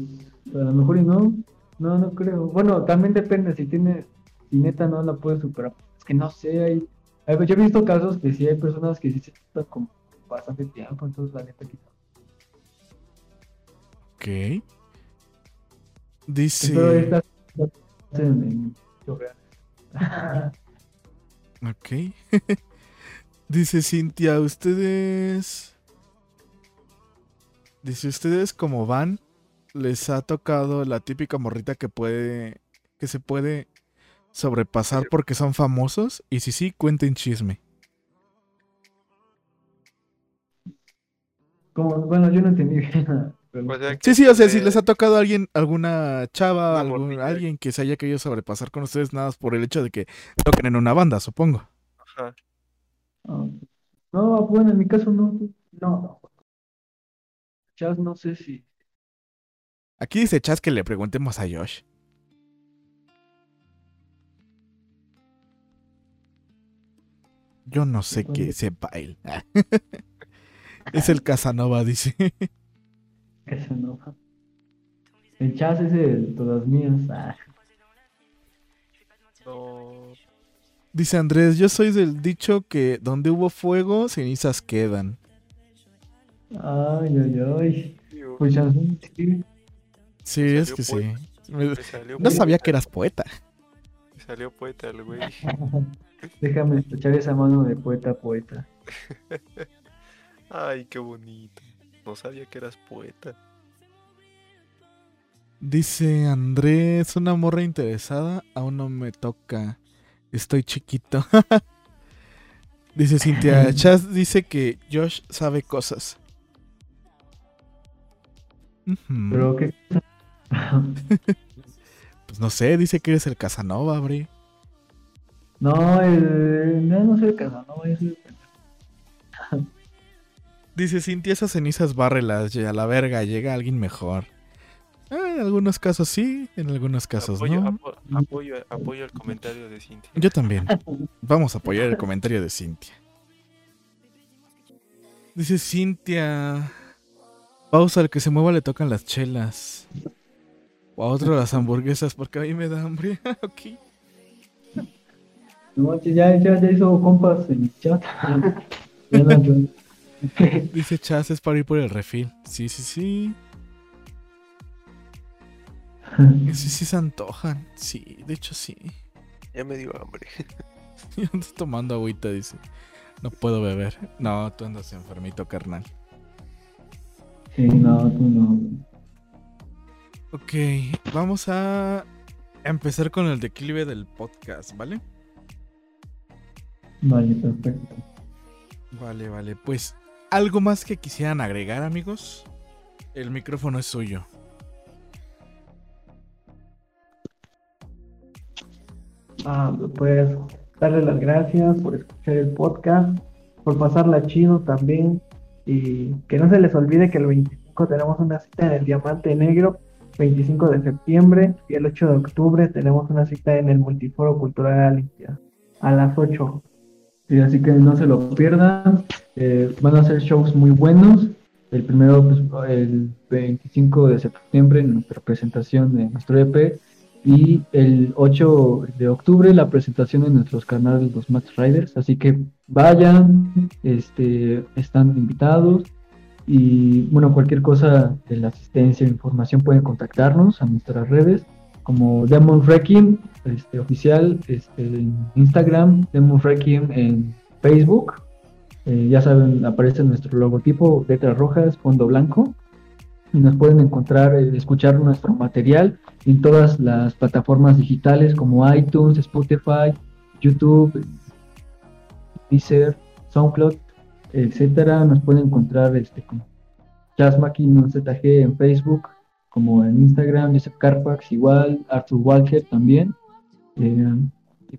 a lo mejor y no. No, no creo. Bueno, también depende si tiene, si neta no la puede superar. Es que no sé, hay, hay- yo he visto casos que sí hay personas que sí se están con bastante tiempo, entonces la neta quizá. Ok. Dice... Pero en, en. Ok. [laughs] Dice Cintia, ustedes... Dice, ustedes como van, les ha tocado la típica morrita que puede... que se puede sobrepasar porque son famosos. Y si sí, cuenten chisme. Como, bueno, yo no entendí [laughs] bien. O sea, que Sí, sí, o sea, si les ha tocado a alguien, alguna chava, algún- alguien que se haya querido sobrepasar con ustedes, nada más por el hecho de que toquen en una banda, supongo. Ajá. Ah, No, bueno, en mi caso no. No, no. Chas, no sé si. Aquí dice Chas que le preguntemos a Josh. Yo no sé qué sepa él. [laughs] es el Casanova, dice. [laughs] No. El Chas es de todas mías. Ah, No. Dice Andrés, yo soy del dicho que donde hubo fuego, cenizas quedan. Ay, ay, ay. Pues Chas, sí. Sí, Me es que sí. poeta. Me No sabía que eras poeta. me salió poeta el güey. [laughs] Déjame estrechar esa mano de poeta poeta. [laughs] Ay, qué bonito. No sabía que eras poeta. Dice Andrés, una morra interesada, aún no me toca. Estoy chiquito. [laughs] dice Cintia, [laughs] Chas dice que Josh sabe cosas. Pero qué [laughs] Pues no sé, dice que eres el Casanova, Bri. No, el... no, no soy el Casanova, yo soy el. Dice Cintia, esas cenizas bárrelas, ya a la verga, llega alguien mejor. Ah, en algunos casos sí, en algunos casos apoyo, no. apo- apoyo, apoyo el comentario de Cintia. Yo también. Vamos a apoyar el comentario de Cintia. Dice Cintia. Pausa, al que se mueva le tocan las chelas. O a otro las hamburguesas, porque a mí me da hambre. [laughs] ok. No, ya, ya, ya hizo compas en el chat. [laughs] Ya yo- [laughs] Dice Chas, es para ir por el refil. Sí, sí, sí. [laughs] Sí, sí se antojan. Sí, de hecho sí. Ya me dio hambre. [laughs] Yo ando tomando agüita, dice. No puedo beber. No, tú andas enfermito, carnal. Sí, no, tú no. Ok, vamos a empezar con el declive del podcast, ¿vale? Vale, perfecto. Vale, vale. Pues, ¿algo más que quisieran agregar, amigos? El micrófono es suyo. Ah, pues darle las gracias por escuchar el podcast, por pasarla chido también y que no se les olvide que el 25 tenemos una cita en el Diamante Negro, 25 de septiembre y el 8 de octubre tenemos una cita en el Multiforo Cultural Alicia a las 8. Sí, así que no se lo pierdan. Eh, van a ser shows muy buenos. El primero, pues, el 25 de septiembre, nuestra presentación de nuestro EP. Y el 8 de octubre, la presentación de nuestros canales, los Max Riders. Así que vayan, este, están invitados. Y bueno, cualquier cosa de la asistencia información pueden contactarnos a nuestras redes como Demon Requiem este, oficial este, en Instagram, Demon Requiem en Facebook. Eh, ya saben, aparece nuestro logotipo, letras rojas, fondo blanco. Y nos pueden encontrar, eh, escuchar nuestro material en todas las plataformas digitales como iTunes, Spotify, YouTube, Deezer, SoundCloud, etcétera. Nos pueden encontrar este, como Jazz Máquina ZG en Facebook, como en Instagram, Joseph Carpax igual, Arthur Walker también. Eh,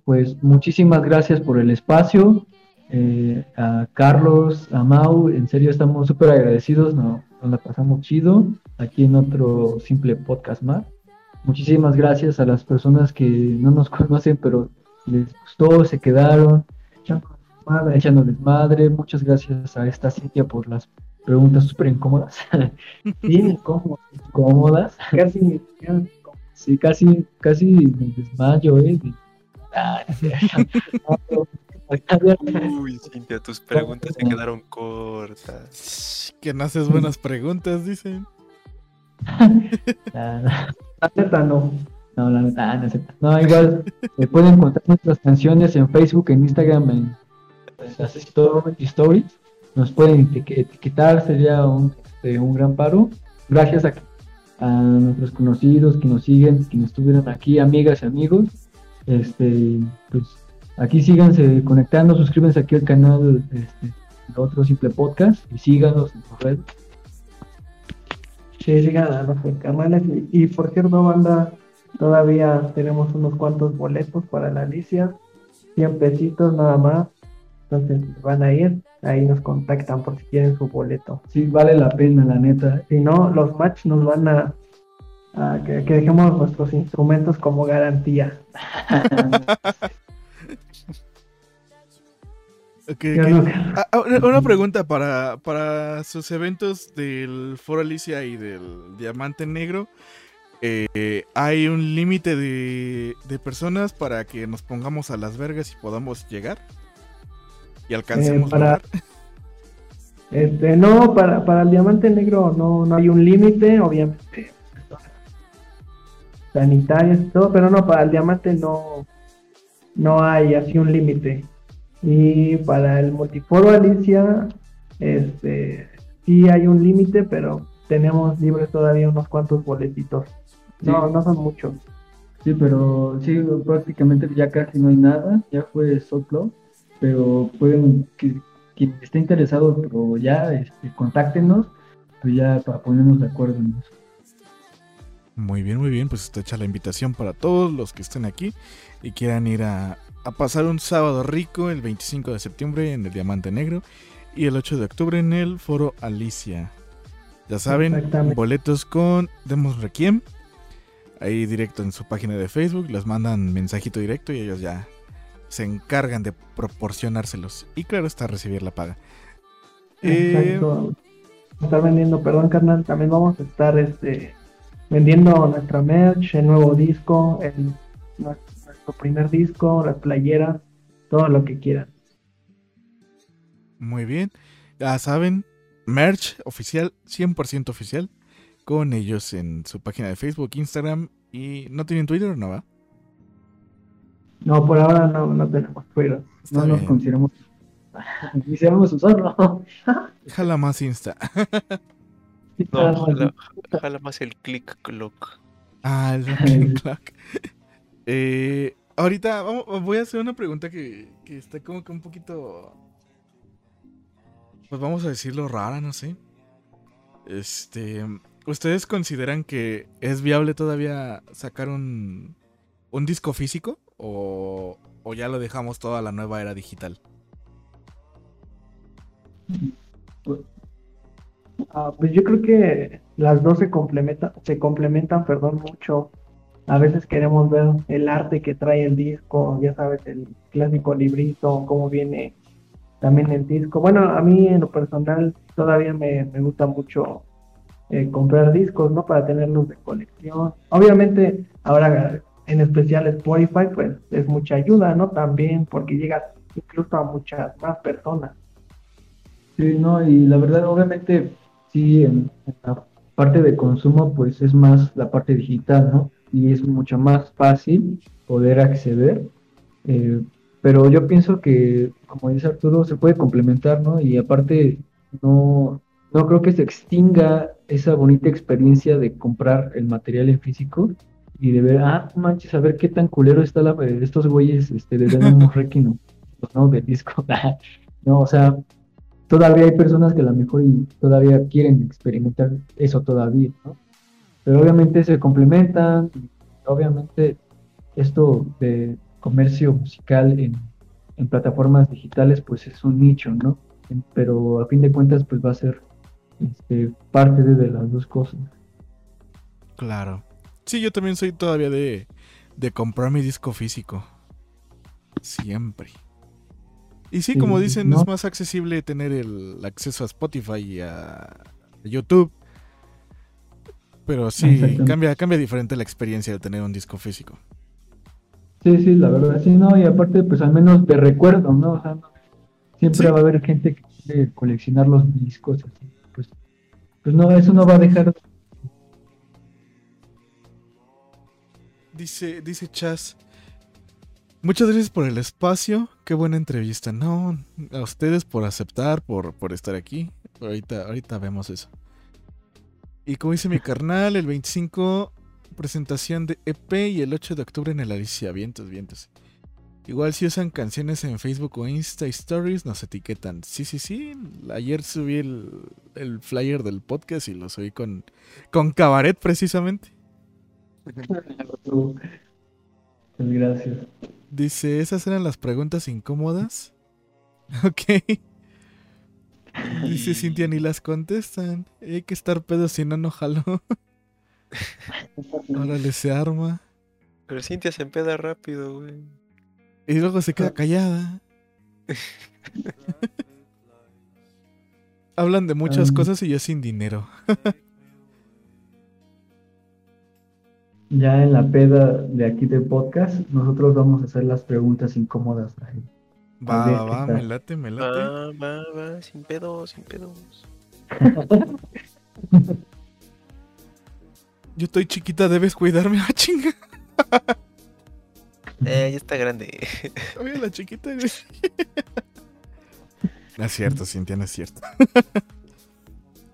pues muchísimas gracias por el espacio. eh, a Carlos, a Mau, en serio estamos súper agradecidos, no- nos la pasamos chido aquí en otro simple podcast más. Muchísimas gracias a las personas que no nos [laughs] conocen, pero les gustó, se quedaron, echándoles madre. Muchas gracias a esta Cintia por las preguntas súper incómodas. [laughs] Bien incómodo, Cómodas. casi Sí, casi, casi me desmayo, ¿eh? De- Ah, Uy, Cintia, tus preguntas se quedaron cortas. Que no haces buenas preguntas, dicen. Ah, la neta no. No, la neta, ah, no. No, igual eh, pueden encontrar nuestras canciones en Facebook, en Instagram, en las stories. Nos pueden eti- etiquetar, sería un, este, un gran paro. Gracias a, a nuestros conocidos que nos siguen, que estuvieron aquí, amigas y amigos. Este, pues aquí síganse conectando, suscríbanse aquí al canal este, otro simple podcast y síganos en sus redes. Sí, sigan a nuestros canales. Y, y, por cierto, banda, todavía tenemos unos cuantos boletos para la Alicia. 100 pesitos nada más. Entonces van a ir. Ahí nos contactan por si quieren su boleto. Sí, vale la pena, la neta. Si no, los match nos van a, a que, que dejemos nuestros instrumentos como garantía. [laughs] No- Ah, ah, una, una pregunta para, para sus eventos del Foro Alicia y del Diamante Negro. eh, ¿Hay un límite de, de personas para que nos pongamos a las vergas y podamos llegar? Y alcancemos Eh, para-? Este, no, para, para el diamante negro no, no hay un límite, obviamente. Sanitarios y todo, pero no, para el diamante no, no hay así un límite. Y para el multiforo Alicia, este, sí hay un límite, pero tenemos libres todavía unos cuantos boletitos. No, Sí. no son muchos. Sí, pero sí, prácticamente ya casi no hay nada, ya fue Sotlo, pero pueden, que, quien esté interesado, pero ya, este, contáctenos pues ya para ponernos de acuerdo en eso. Muy bien, muy bien. Pues está hecha la invitación para todos los que estén aquí y quieran ir a, a pasar un sábado rico el 25 de septiembre en el Diamante Negro y el 8 de octubre en el Foro Alicia. Ya saben, boletos con Demos Requiem. Ahí directo en su página de Facebook, les mandan mensajito directo y ellos ya se encargan de proporcionárselos. Y claro está recibir la paga. Eh, Exacto. A estar vendiendo, perdón, carnal, también vamos a estar este vendiendo nuestra merch, el nuevo disco, el, nuestro, nuestro primer disco, las playeras, todo lo que quieran. Muy bien. Ya saben, merch oficial, 100% oficial, con ellos en su página de Facebook, Instagram y no tienen Twitter, ¿no va? No, por ahora no, no tenemos Twitter. Está no nos bien. consideramos. Quisiéramos usarlo. [laughs] Jala más Insta. No, ojalá más el click clock. Ah, el [laughs] Rocking Clock. Eh, ahorita vamos- voy a hacer una pregunta que, que está como que un poquito. Pues vamos a decirlo rara, no sé. Este. ¿Ustedes consideran que es viable todavía sacar un, un disco físico? O, ¿O ya lo dejamos toda la nueva era digital? Ah, pues yo creo que las dos se complementan, se complementan, perdón, mucho. A veces queremos ver el arte que trae el disco, ya sabes, el clásico librito, cómo viene también el disco. Bueno, a mí en lo personal todavía me, me gusta mucho eh, comprar discos, ¿no? Para tenerlos de colección. Obviamente, ahora en especial Spotify, pues es mucha ayuda, ¿no? También porque llega incluso a muchas más personas. Sí, no, y la verdad, obviamente, sí, en, la parte de consumo, pues es más la parte digital, ¿no? Y es mucho más fácil poder acceder. eh, pero yo pienso que, como dice Arturo, se puede complementar, ¿no? Y aparte, no, no creo que se extinga esa bonita experiencia de comprar el material en físico y de ver, ah, manches, a ver qué tan culero está la, estos güeyes este, [laughs] de Demon Requiem, ¿no? Del disco. [laughs] no, o sea, todavía hay personas que a lo mejor y todavía quieren experimentar eso todavía, ¿no? Pero obviamente se complementan, obviamente esto de comercio musical en, en plataformas digitales pues es un nicho, ¿no? Pero a fin de cuentas pues va a ser este, parte de, de las dos cosas. Claro. Sí, yo también soy todavía de, de comprar mi disco físico. Siempre. Y sí, como dicen, ¿no? es más accesible tener el acceso a Spotify y a YouTube. Pero sí, cambia, cambia diferente la experiencia de tener un disco físico. Sí, sí, la verdad, sí, no, y aparte pues al menos de recuerdo, ¿no? O sea, siempre Sí. va a haber gente que quiere coleccionar los discos, así, pues, pues no, eso no va a dejar Dice, dice Chas. Muchas gracias por el espacio. Qué buena entrevista. No, a ustedes por aceptar, por, por estar aquí. Ahorita, ahorita vemos eso. Y como dice mi carnal, el 25 presentación de EP y el 8 de octubre en el Alicia. Vientos, vientos. Igual si usan canciones en Facebook o Insta Stories, nos etiquetan. Sí, sí, sí. Ayer subí el, el flyer del podcast y lo subí con, con Cabaret precisamente. Pues gracias. Dice, esas eran las preguntas incómodas. [laughs] Ok. Dice Cintia, ni las contestan. Hay que estar pedo si no, no jaló. [laughs] Órale, se arma. Pero Cintia se empeda rápido, güey. Y luego se queda callada. [laughs] Hablan de muchas cosas y yo sin dinero. Ya en la peda de aquí del podcast, nosotros vamos a hacer las preguntas incómodas. a él. Va, va, ¿qué va, me late, me late. Va, va, va, sin pedos, sin pedos. [laughs] Yo estoy chiquita, debes cuidarme. [laughs] Ah, chinga. Eh, ya está grande. Oye, la chiquita. [laughs] No es cierto, Cintia, no es cierto.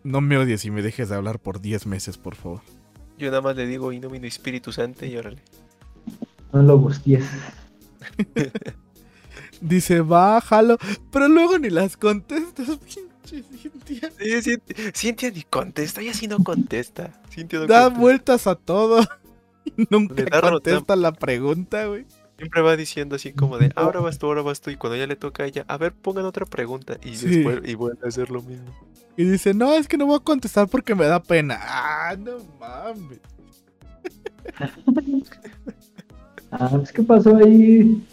No me odies y me dejes de hablar por 10 meses, por favor. Yo nada más le digo Innomino Espíritu Santo y órale. No lo gusties. [laughs] Dice, bájalo, pero luego ni las contestas. [laughs] pinche. Cintia. Sí, Cintia, Cintia ni contesta, ella sí no contesta. Cintia no Da contesta. vueltas a todo. [laughs] y Nunca contesta la pregunta, güey. Siempre va diciendo así como de, ahora vas tú, ahora vas tú. Y cuando ya le toca a ella, a ver, pongan otra pregunta. Y Sí. después y vuelve a hacer lo mismo. Y dice, no, es que no voy a contestar porque me da pena. Ah, no mames. [laughs] Ah, pues, ¿qué pasó ahí?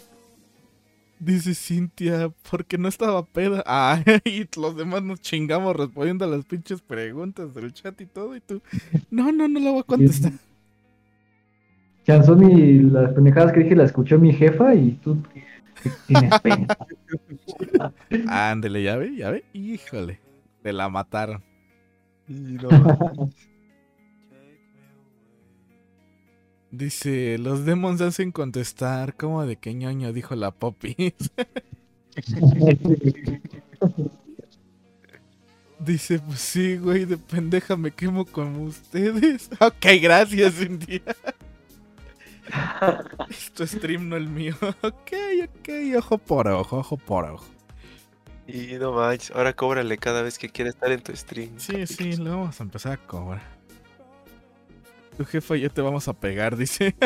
Dice Cintia, porque no estaba peda. [laughs] Ah, y los demás nos chingamos respondiendo a las pinches preguntas del chat y todo. Y tú, no, no, no la voy a contestar. Chanzón y las pendejadas que dije la escuchó mi jefa y tú tienes [laughs] pena. Ándele, ya ve, ya ve. Híjole, te la mataron. Y no. Dice, los demons hacen contestar. ¿Cómo de qué ñoño? Dijo la Poppy. [laughs] Dice, pues sí, güey, de pendeja me quemo como ustedes. [laughs] Ok, gracias, Cintia. Es tu stream, no el mío. [laughs] Ok, ok, ojo por ojo, ojo por ojo. Y no manches, ahora cóbrale cada vez que quiera estar en tu stream. Sí, sí, lo vamos a empezar a cobrar. Tu jefa y yo te vamos a pegar, [laughs] dice. [laughs]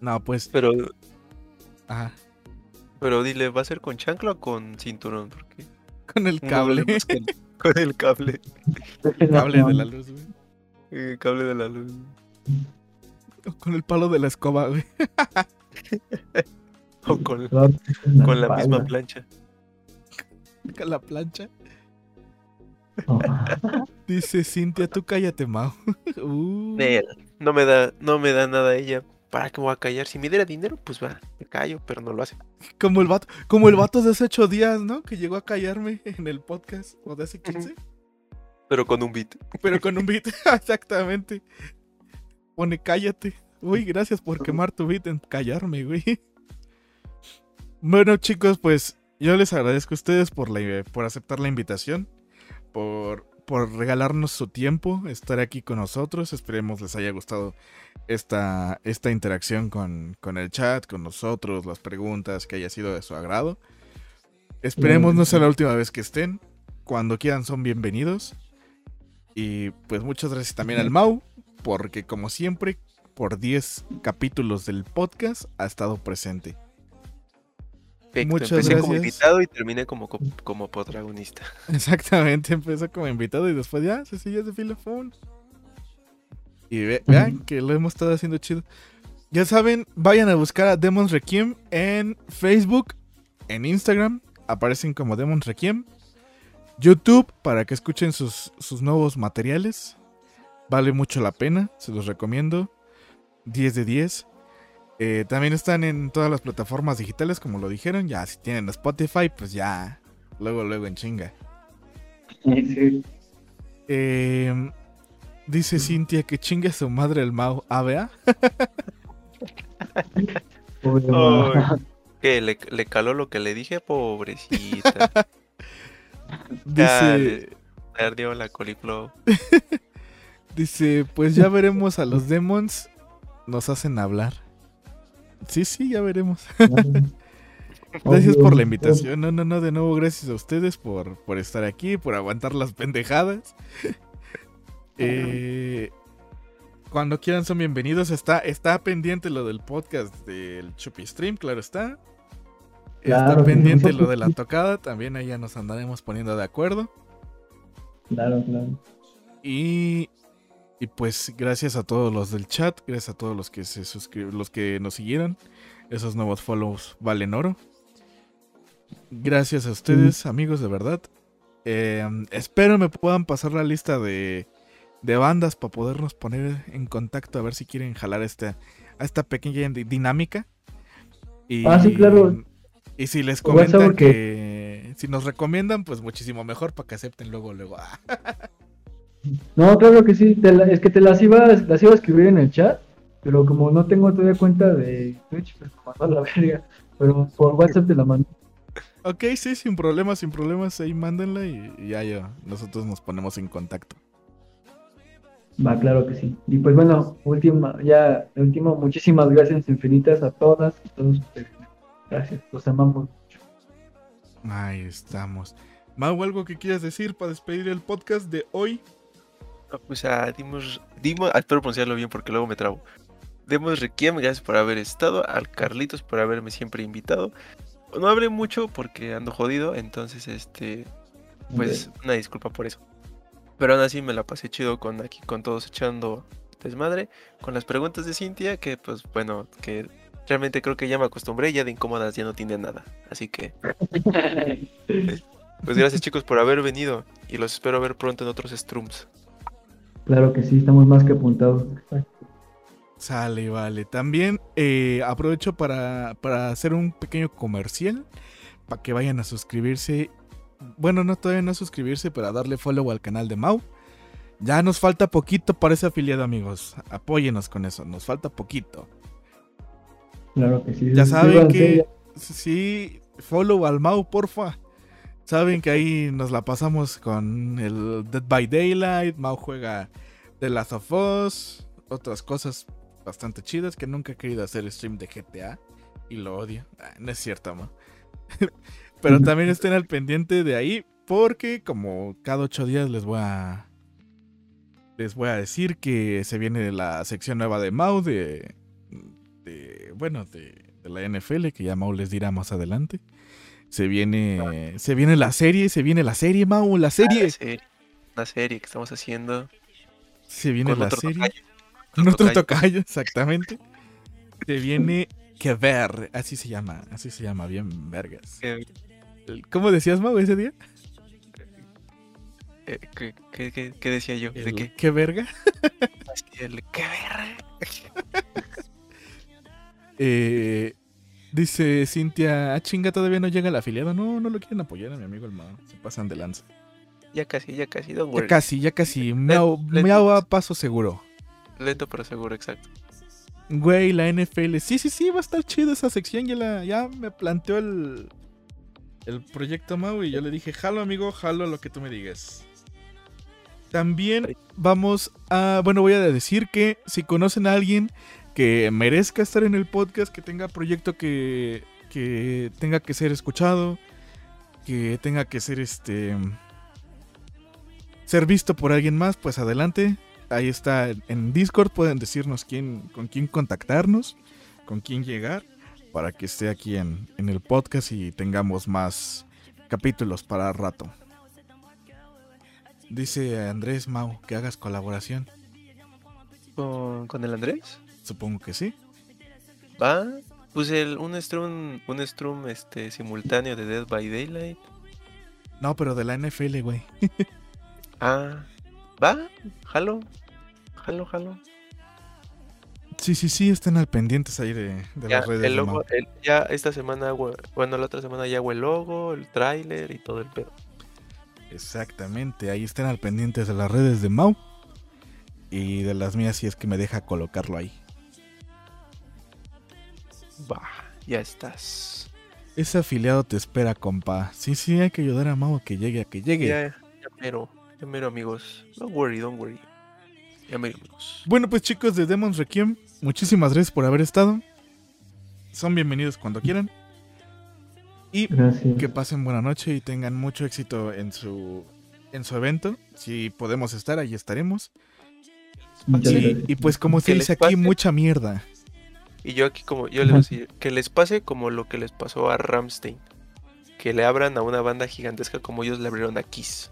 No pues, Pero, ajá, pero dile, ¿va a ser con chancla o con cinturón? Porque con el cable. con el cable. El cable de la luz, güey. El cable de la luz. O con el palo de la escoba, güey. [laughs] O con, con la misma plancha. Con la plancha. No. [laughs] Dice Cintia, tú cállate, Mau. [laughs] Uh, No me da, no me da nada ella. ¿Para qué me voy a callar? Si me diera dinero, pues va, me callo, pero no lo hace. como el vato, como el vato de hace ocho días, ¿no? Que llegó a callarme en el podcast. O de hace 15. Pero con un beat. [laughs] Pero con un beat, [laughs] exactamente. Pone cállate. Uy, gracias por quemar tu beat en callarme, güey. Bueno, chicos, pues yo les agradezco a ustedes por, la, por aceptar la invitación, por, por regalarnos su tiempo, estar aquí con nosotros. Esperemos les haya gustado esta, esta interacción con, con el chat, con nosotros, las preguntas, que haya sido de su agrado. Esperemos no sea la última vez que estén. Cuando quieran son bienvenidos. Y pues muchas gracias también al Mau, porque como siempre, por 10 capítulos del podcast ha estado presente. Perfecto, Muchas Empecé como invitado y terminé como, co- como protagonista. [laughs] Exactamente, empezó como invitado y después ya se siguió de filofón. Y ve- vean que lo hemos estado haciendo chido. Ya saben, vayan a buscar a Demons Requiem en Facebook, en Instagram, aparecen como Demons Requiem. YouTube, para que escuchen sus, sus nuevos materiales. Vale mucho la pena, se los recomiendo. 10 de 10. Eh, también están en todas las plataformas digitales, como lo dijeron. Ya, si tienen Spotify, pues ya. Luego, luego en chinga. Sí. Eh, dice Cintia que chingue a su madre el Mau. Mamá. Que le, le caló lo que le dije, pobrecita. [laughs] Dice, Le ardió la coliflor. [laughs] dice, pues ya veremos a los demons. Nos hacen hablar. Sí, sí, ya veremos. [laughs] Gracias por la invitación. No, no, no, de nuevo, gracias a ustedes por, por estar aquí, por aguantar las pendejadas. [laughs] Eh, cuando quieran son bienvenidos. Está, está pendiente lo del podcast del Chupi Stream, claro está. Está Claro, pendiente lo de la tocada, también ahí ya nos andaremos poniendo de acuerdo. Claro, claro. Y, y pues gracias a todos los del chat, gracias a todos los que se suscribieron, los que nos siguieron. Esos nuevos follows valen oro. Gracias a ustedes, amigos, de verdad. Eh, espero me puedan pasar la lista de, de bandas para podernos poner en contacto a ver si quieren jalar esta, a esta pequeña di- dinámica. Y, Ah, sí, claro. Y si les comentan porque- que si nos recomiendan, pues muchísimo mejor para que acepten luego, luego. [laughs] No, claro que sí. te la- es que te las iba, las iba a escribir en el chat, pero como no tengo todavía cuenta de Twitch, pues mandó a la verga. Pero por WhatsApp te la mando. Ok, sí, sin problemas, sin problemas, ahí mándenla y, y ya, ya, nosotros nos ponemos en contacto. Va, claro que sí. Y pues bueno, última, ya, último, muchísimas gracias infinitas a todas y todos ustedes. Gracias, los amamos mucho. Ahí estamos. Mau, ¿algo que quieras decir para despedir el podcast de hoy? Ah, Pues a dimos, dimos, ah, espero pronunciarlo bien porque luego me trabo. Demos Requiem, gracias por haber estado. Al Carlitos por haberme siempre invitado. No hablé mucho porque ando jodido, entonces este, pues una disculpa por eso. Pero aún así me la pasé chido con aquí, con todos echando desmadre, con las preguntas de Cintia, que pues bueno, que realmente creo que ya me acostumbré, ya de incómodas ya no tiene nada. Así que, [laughs] pues gracias chicos por haber venido y los espero ver pronto en otros strums. Claro que sí, estamos más que apuntados. Sale, vale. También eh, aprovecho para, para hacer un pequeño comercial. Para que vayan a suscribirse. Bueno, no todavía no suscribirse, pero a darle follow al canal de Mau. Ya nos falta poquito para ese afiliado, amigos. Apóyenos con eso, nos falta poquito. Claro que sí. Ya saben que sí, follow al Mau, porfa. Saben que ahí nos la pasamos con el Dead by Daylight. Mau juega The Last of Us. Otras cosas bastante chidas que nunca he querido hacer stream de GTA. Y lo odio. Ah, no es cierto, Mau. [laughs] Pero también estén al pendiente de ahí. Porque como cada ocho días les voy a. Les voy a decir que se viene la sección nueva de Mau de. De bueno, de, de la NFL, que ya Mau les dirá más adelante. Se viene. Se viene la serie, se viene la serie, Mau, la Ah, serie. la serie, que estamos haciendo Se viene la otro serie. tocayo. Con otro tocayo. tocayo, exactamente. Se viene que ver, así se llama, así se llama, bien vergas. Eh, ¿Cómo decías, Mau, ese día? eh, ¿qué, qué- qué- decía yo? ¿De El qué? ¿Qué verga? El ¿Qué verga? [laughs] Eh, dice Cintia, ah, chinga, todavía no llega el afiliado. No, no lo quieren apoyar a mi amigo el Mau. Se pasan de lanza. Ya casi, ya casi, don't Ya worry. casi, ya casi. Miau, miau a paso seguro. Lento pero seguro, exacto. Güey, la NFL. Sí, sí, sí, va a estar chido esa sección. Ya, la, ya me planteó el, el proyecto Mau y yo le dije, jalo, amigo, jalo lo que tú me digas. También vamos a. Bueno, voy a decir que si conocen a alguien que merezca estar en el podcast, que tenga proyecto que, que tenga que ser escuchado, que tenga que ser este. ser visto por alguien más, pues adelante. Ahí está en Discord, pueden decirnos quién, con quién contactarnos, con quién llegar, para que esté aquí en, en el podcast y tengamos más capítulos para rato. Dice Andrés Mau que hagas colaboración. ¿Con, con el Andrés? Supongo que sí. Va. Pues el, un stream, un stream este, simultáneo de Dead by Daylight. No, pero de la NFL, güey. [laughs] Ah, va, jalo, jalo, jalo. Sí, sí, sí, estén al pendientes ahí de, de Ya, las redes el de logo, el- ya esta semana hago, bueno, la otra semana ya hago el logo, el tráiler y todo el pedo. Exactamente, ahí estén al pendientes de las redes de Mau. Y de las mías si es que me deja colocarlo ahí. Va, ya estás. Ese afiliado te espera, compa. Sí, sí, hay que ayudar a Mau a que llegue, a que llegue. Ya, ya mero, ya mero amigos. Don't worry, don't worry. Ya mero amigos. Bueno, pues chicos de Demons Requiem, muchísimas gracias por haber estado. Son bienvenidos cuando quieran. Y Gracias. que pasen buena noche y tengan mucho éxito en su en su evento. Si podemos estar, ahí estaremos. Y, y pues como se dice aquí, mucha mierda. Y yo aquí como, yo les voy a decir, que les pase como lo que les pasó a Ramstein. Que le abran a una banda gigantesca como ellos le abrieron a Kiss.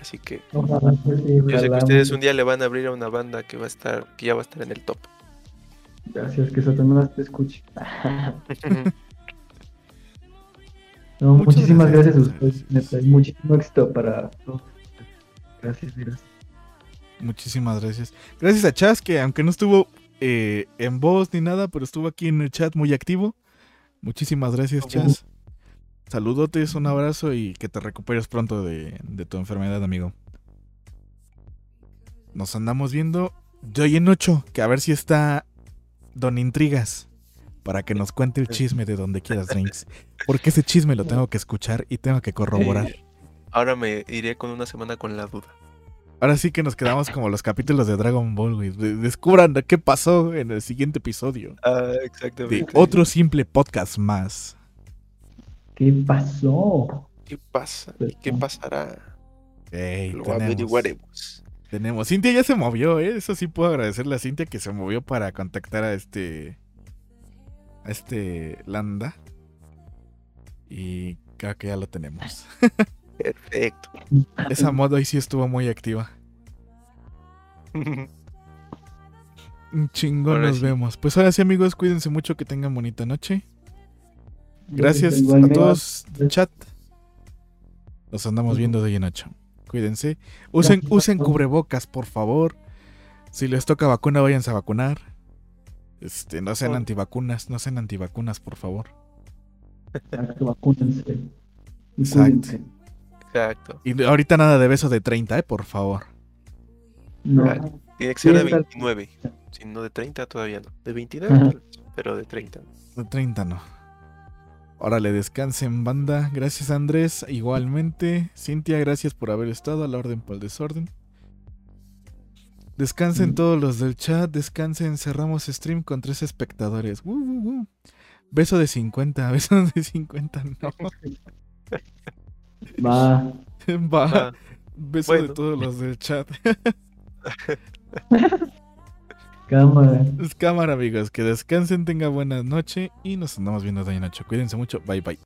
Así que Ojalá, yo sé que ustedes un día le van a abrir a una banda que va a estar, que ya va a estar en el top. Gracias, que Satanás te escuche. [laughs] No, Muchas muchísimas gracias, gracias, a ustedes, gracias. neta, muchísimo éxito para todos. Gracias, gracias. Muchísimas gracias. Gracias a Chas, que aunque no estuvo eh, en voz ni nada, pero estuvo aquí en el chat muy activo. Muchísimas gracias. Chas. Saludotes, un abrazo y que te recuperes pronto de, de tu enfermedad, amigo. Nos andamos viendo de hoy en ocho, que a ver si está Don Intrigas, para que nos cuente el chisme de donde quieras, Drinks. Porque ese chisme lo tengo que escuchar y tengo que corroborar. Ahora me iré con una semana con la duda. Ahora sí que nos quedamos como los capítulos de Dragon Ball, güey. De- Descubran qué pasó en el siguiente episodio Ah, de exactamente. otro simple podcast más. ¿Qué pasó? ¿Qué pasa? ¿Y qué pasará? Lo tenemos, averiguaremos. tenemos. Cintia ya se movió, ¿eh? Eso sí puedo agradecerle a Cintia que se movió para contactar a este. A este Landa. Y creo que ya lo tenemos. [laughs] Perfecto. [laughs] Esa modo ahí sí estuvo muy activa. [laughs] Un chingón Ahora nos sí. vemos. Pues ahora sí, amigos, cuídense mucho, que tengan bonita noche. Gracias a todos, chat. Nos andamos viendo de hoy en ocho. Cuídense. Usen, usen cubrebocas, por favor. Si les toca vacuna, váyanse a vacunar. Este, no sean antivacunas, no sean antivacunas, por favor. Exacto, Exacto. Y ahorita nada de beso de 30, eh, por favor. No. Tiene que ser de Sí, está- 29. Si no de 30 todavía no. De 29 Ajá. pero de 30. De 30 no. Órale, descansen, banda. Gracias, Andrés. Igualmente. Cintia, gracias por haber estado a la orden por el desorden. Descansen Mm. todos los del chat. Descansen. Cerramos stream con tres espectadores. Uh, uh, uh. Beso de 50. [laughs] Beso de 50. No. [laughs] [laughs] va. Va. Ah, Beso de bueno. todos los del chat. [laughs] Cámara. Es cámara, amigos. Que descansen, tenga buena noche. Y nos andamos viendo de noche. Cuídense mucho. Bye, bye.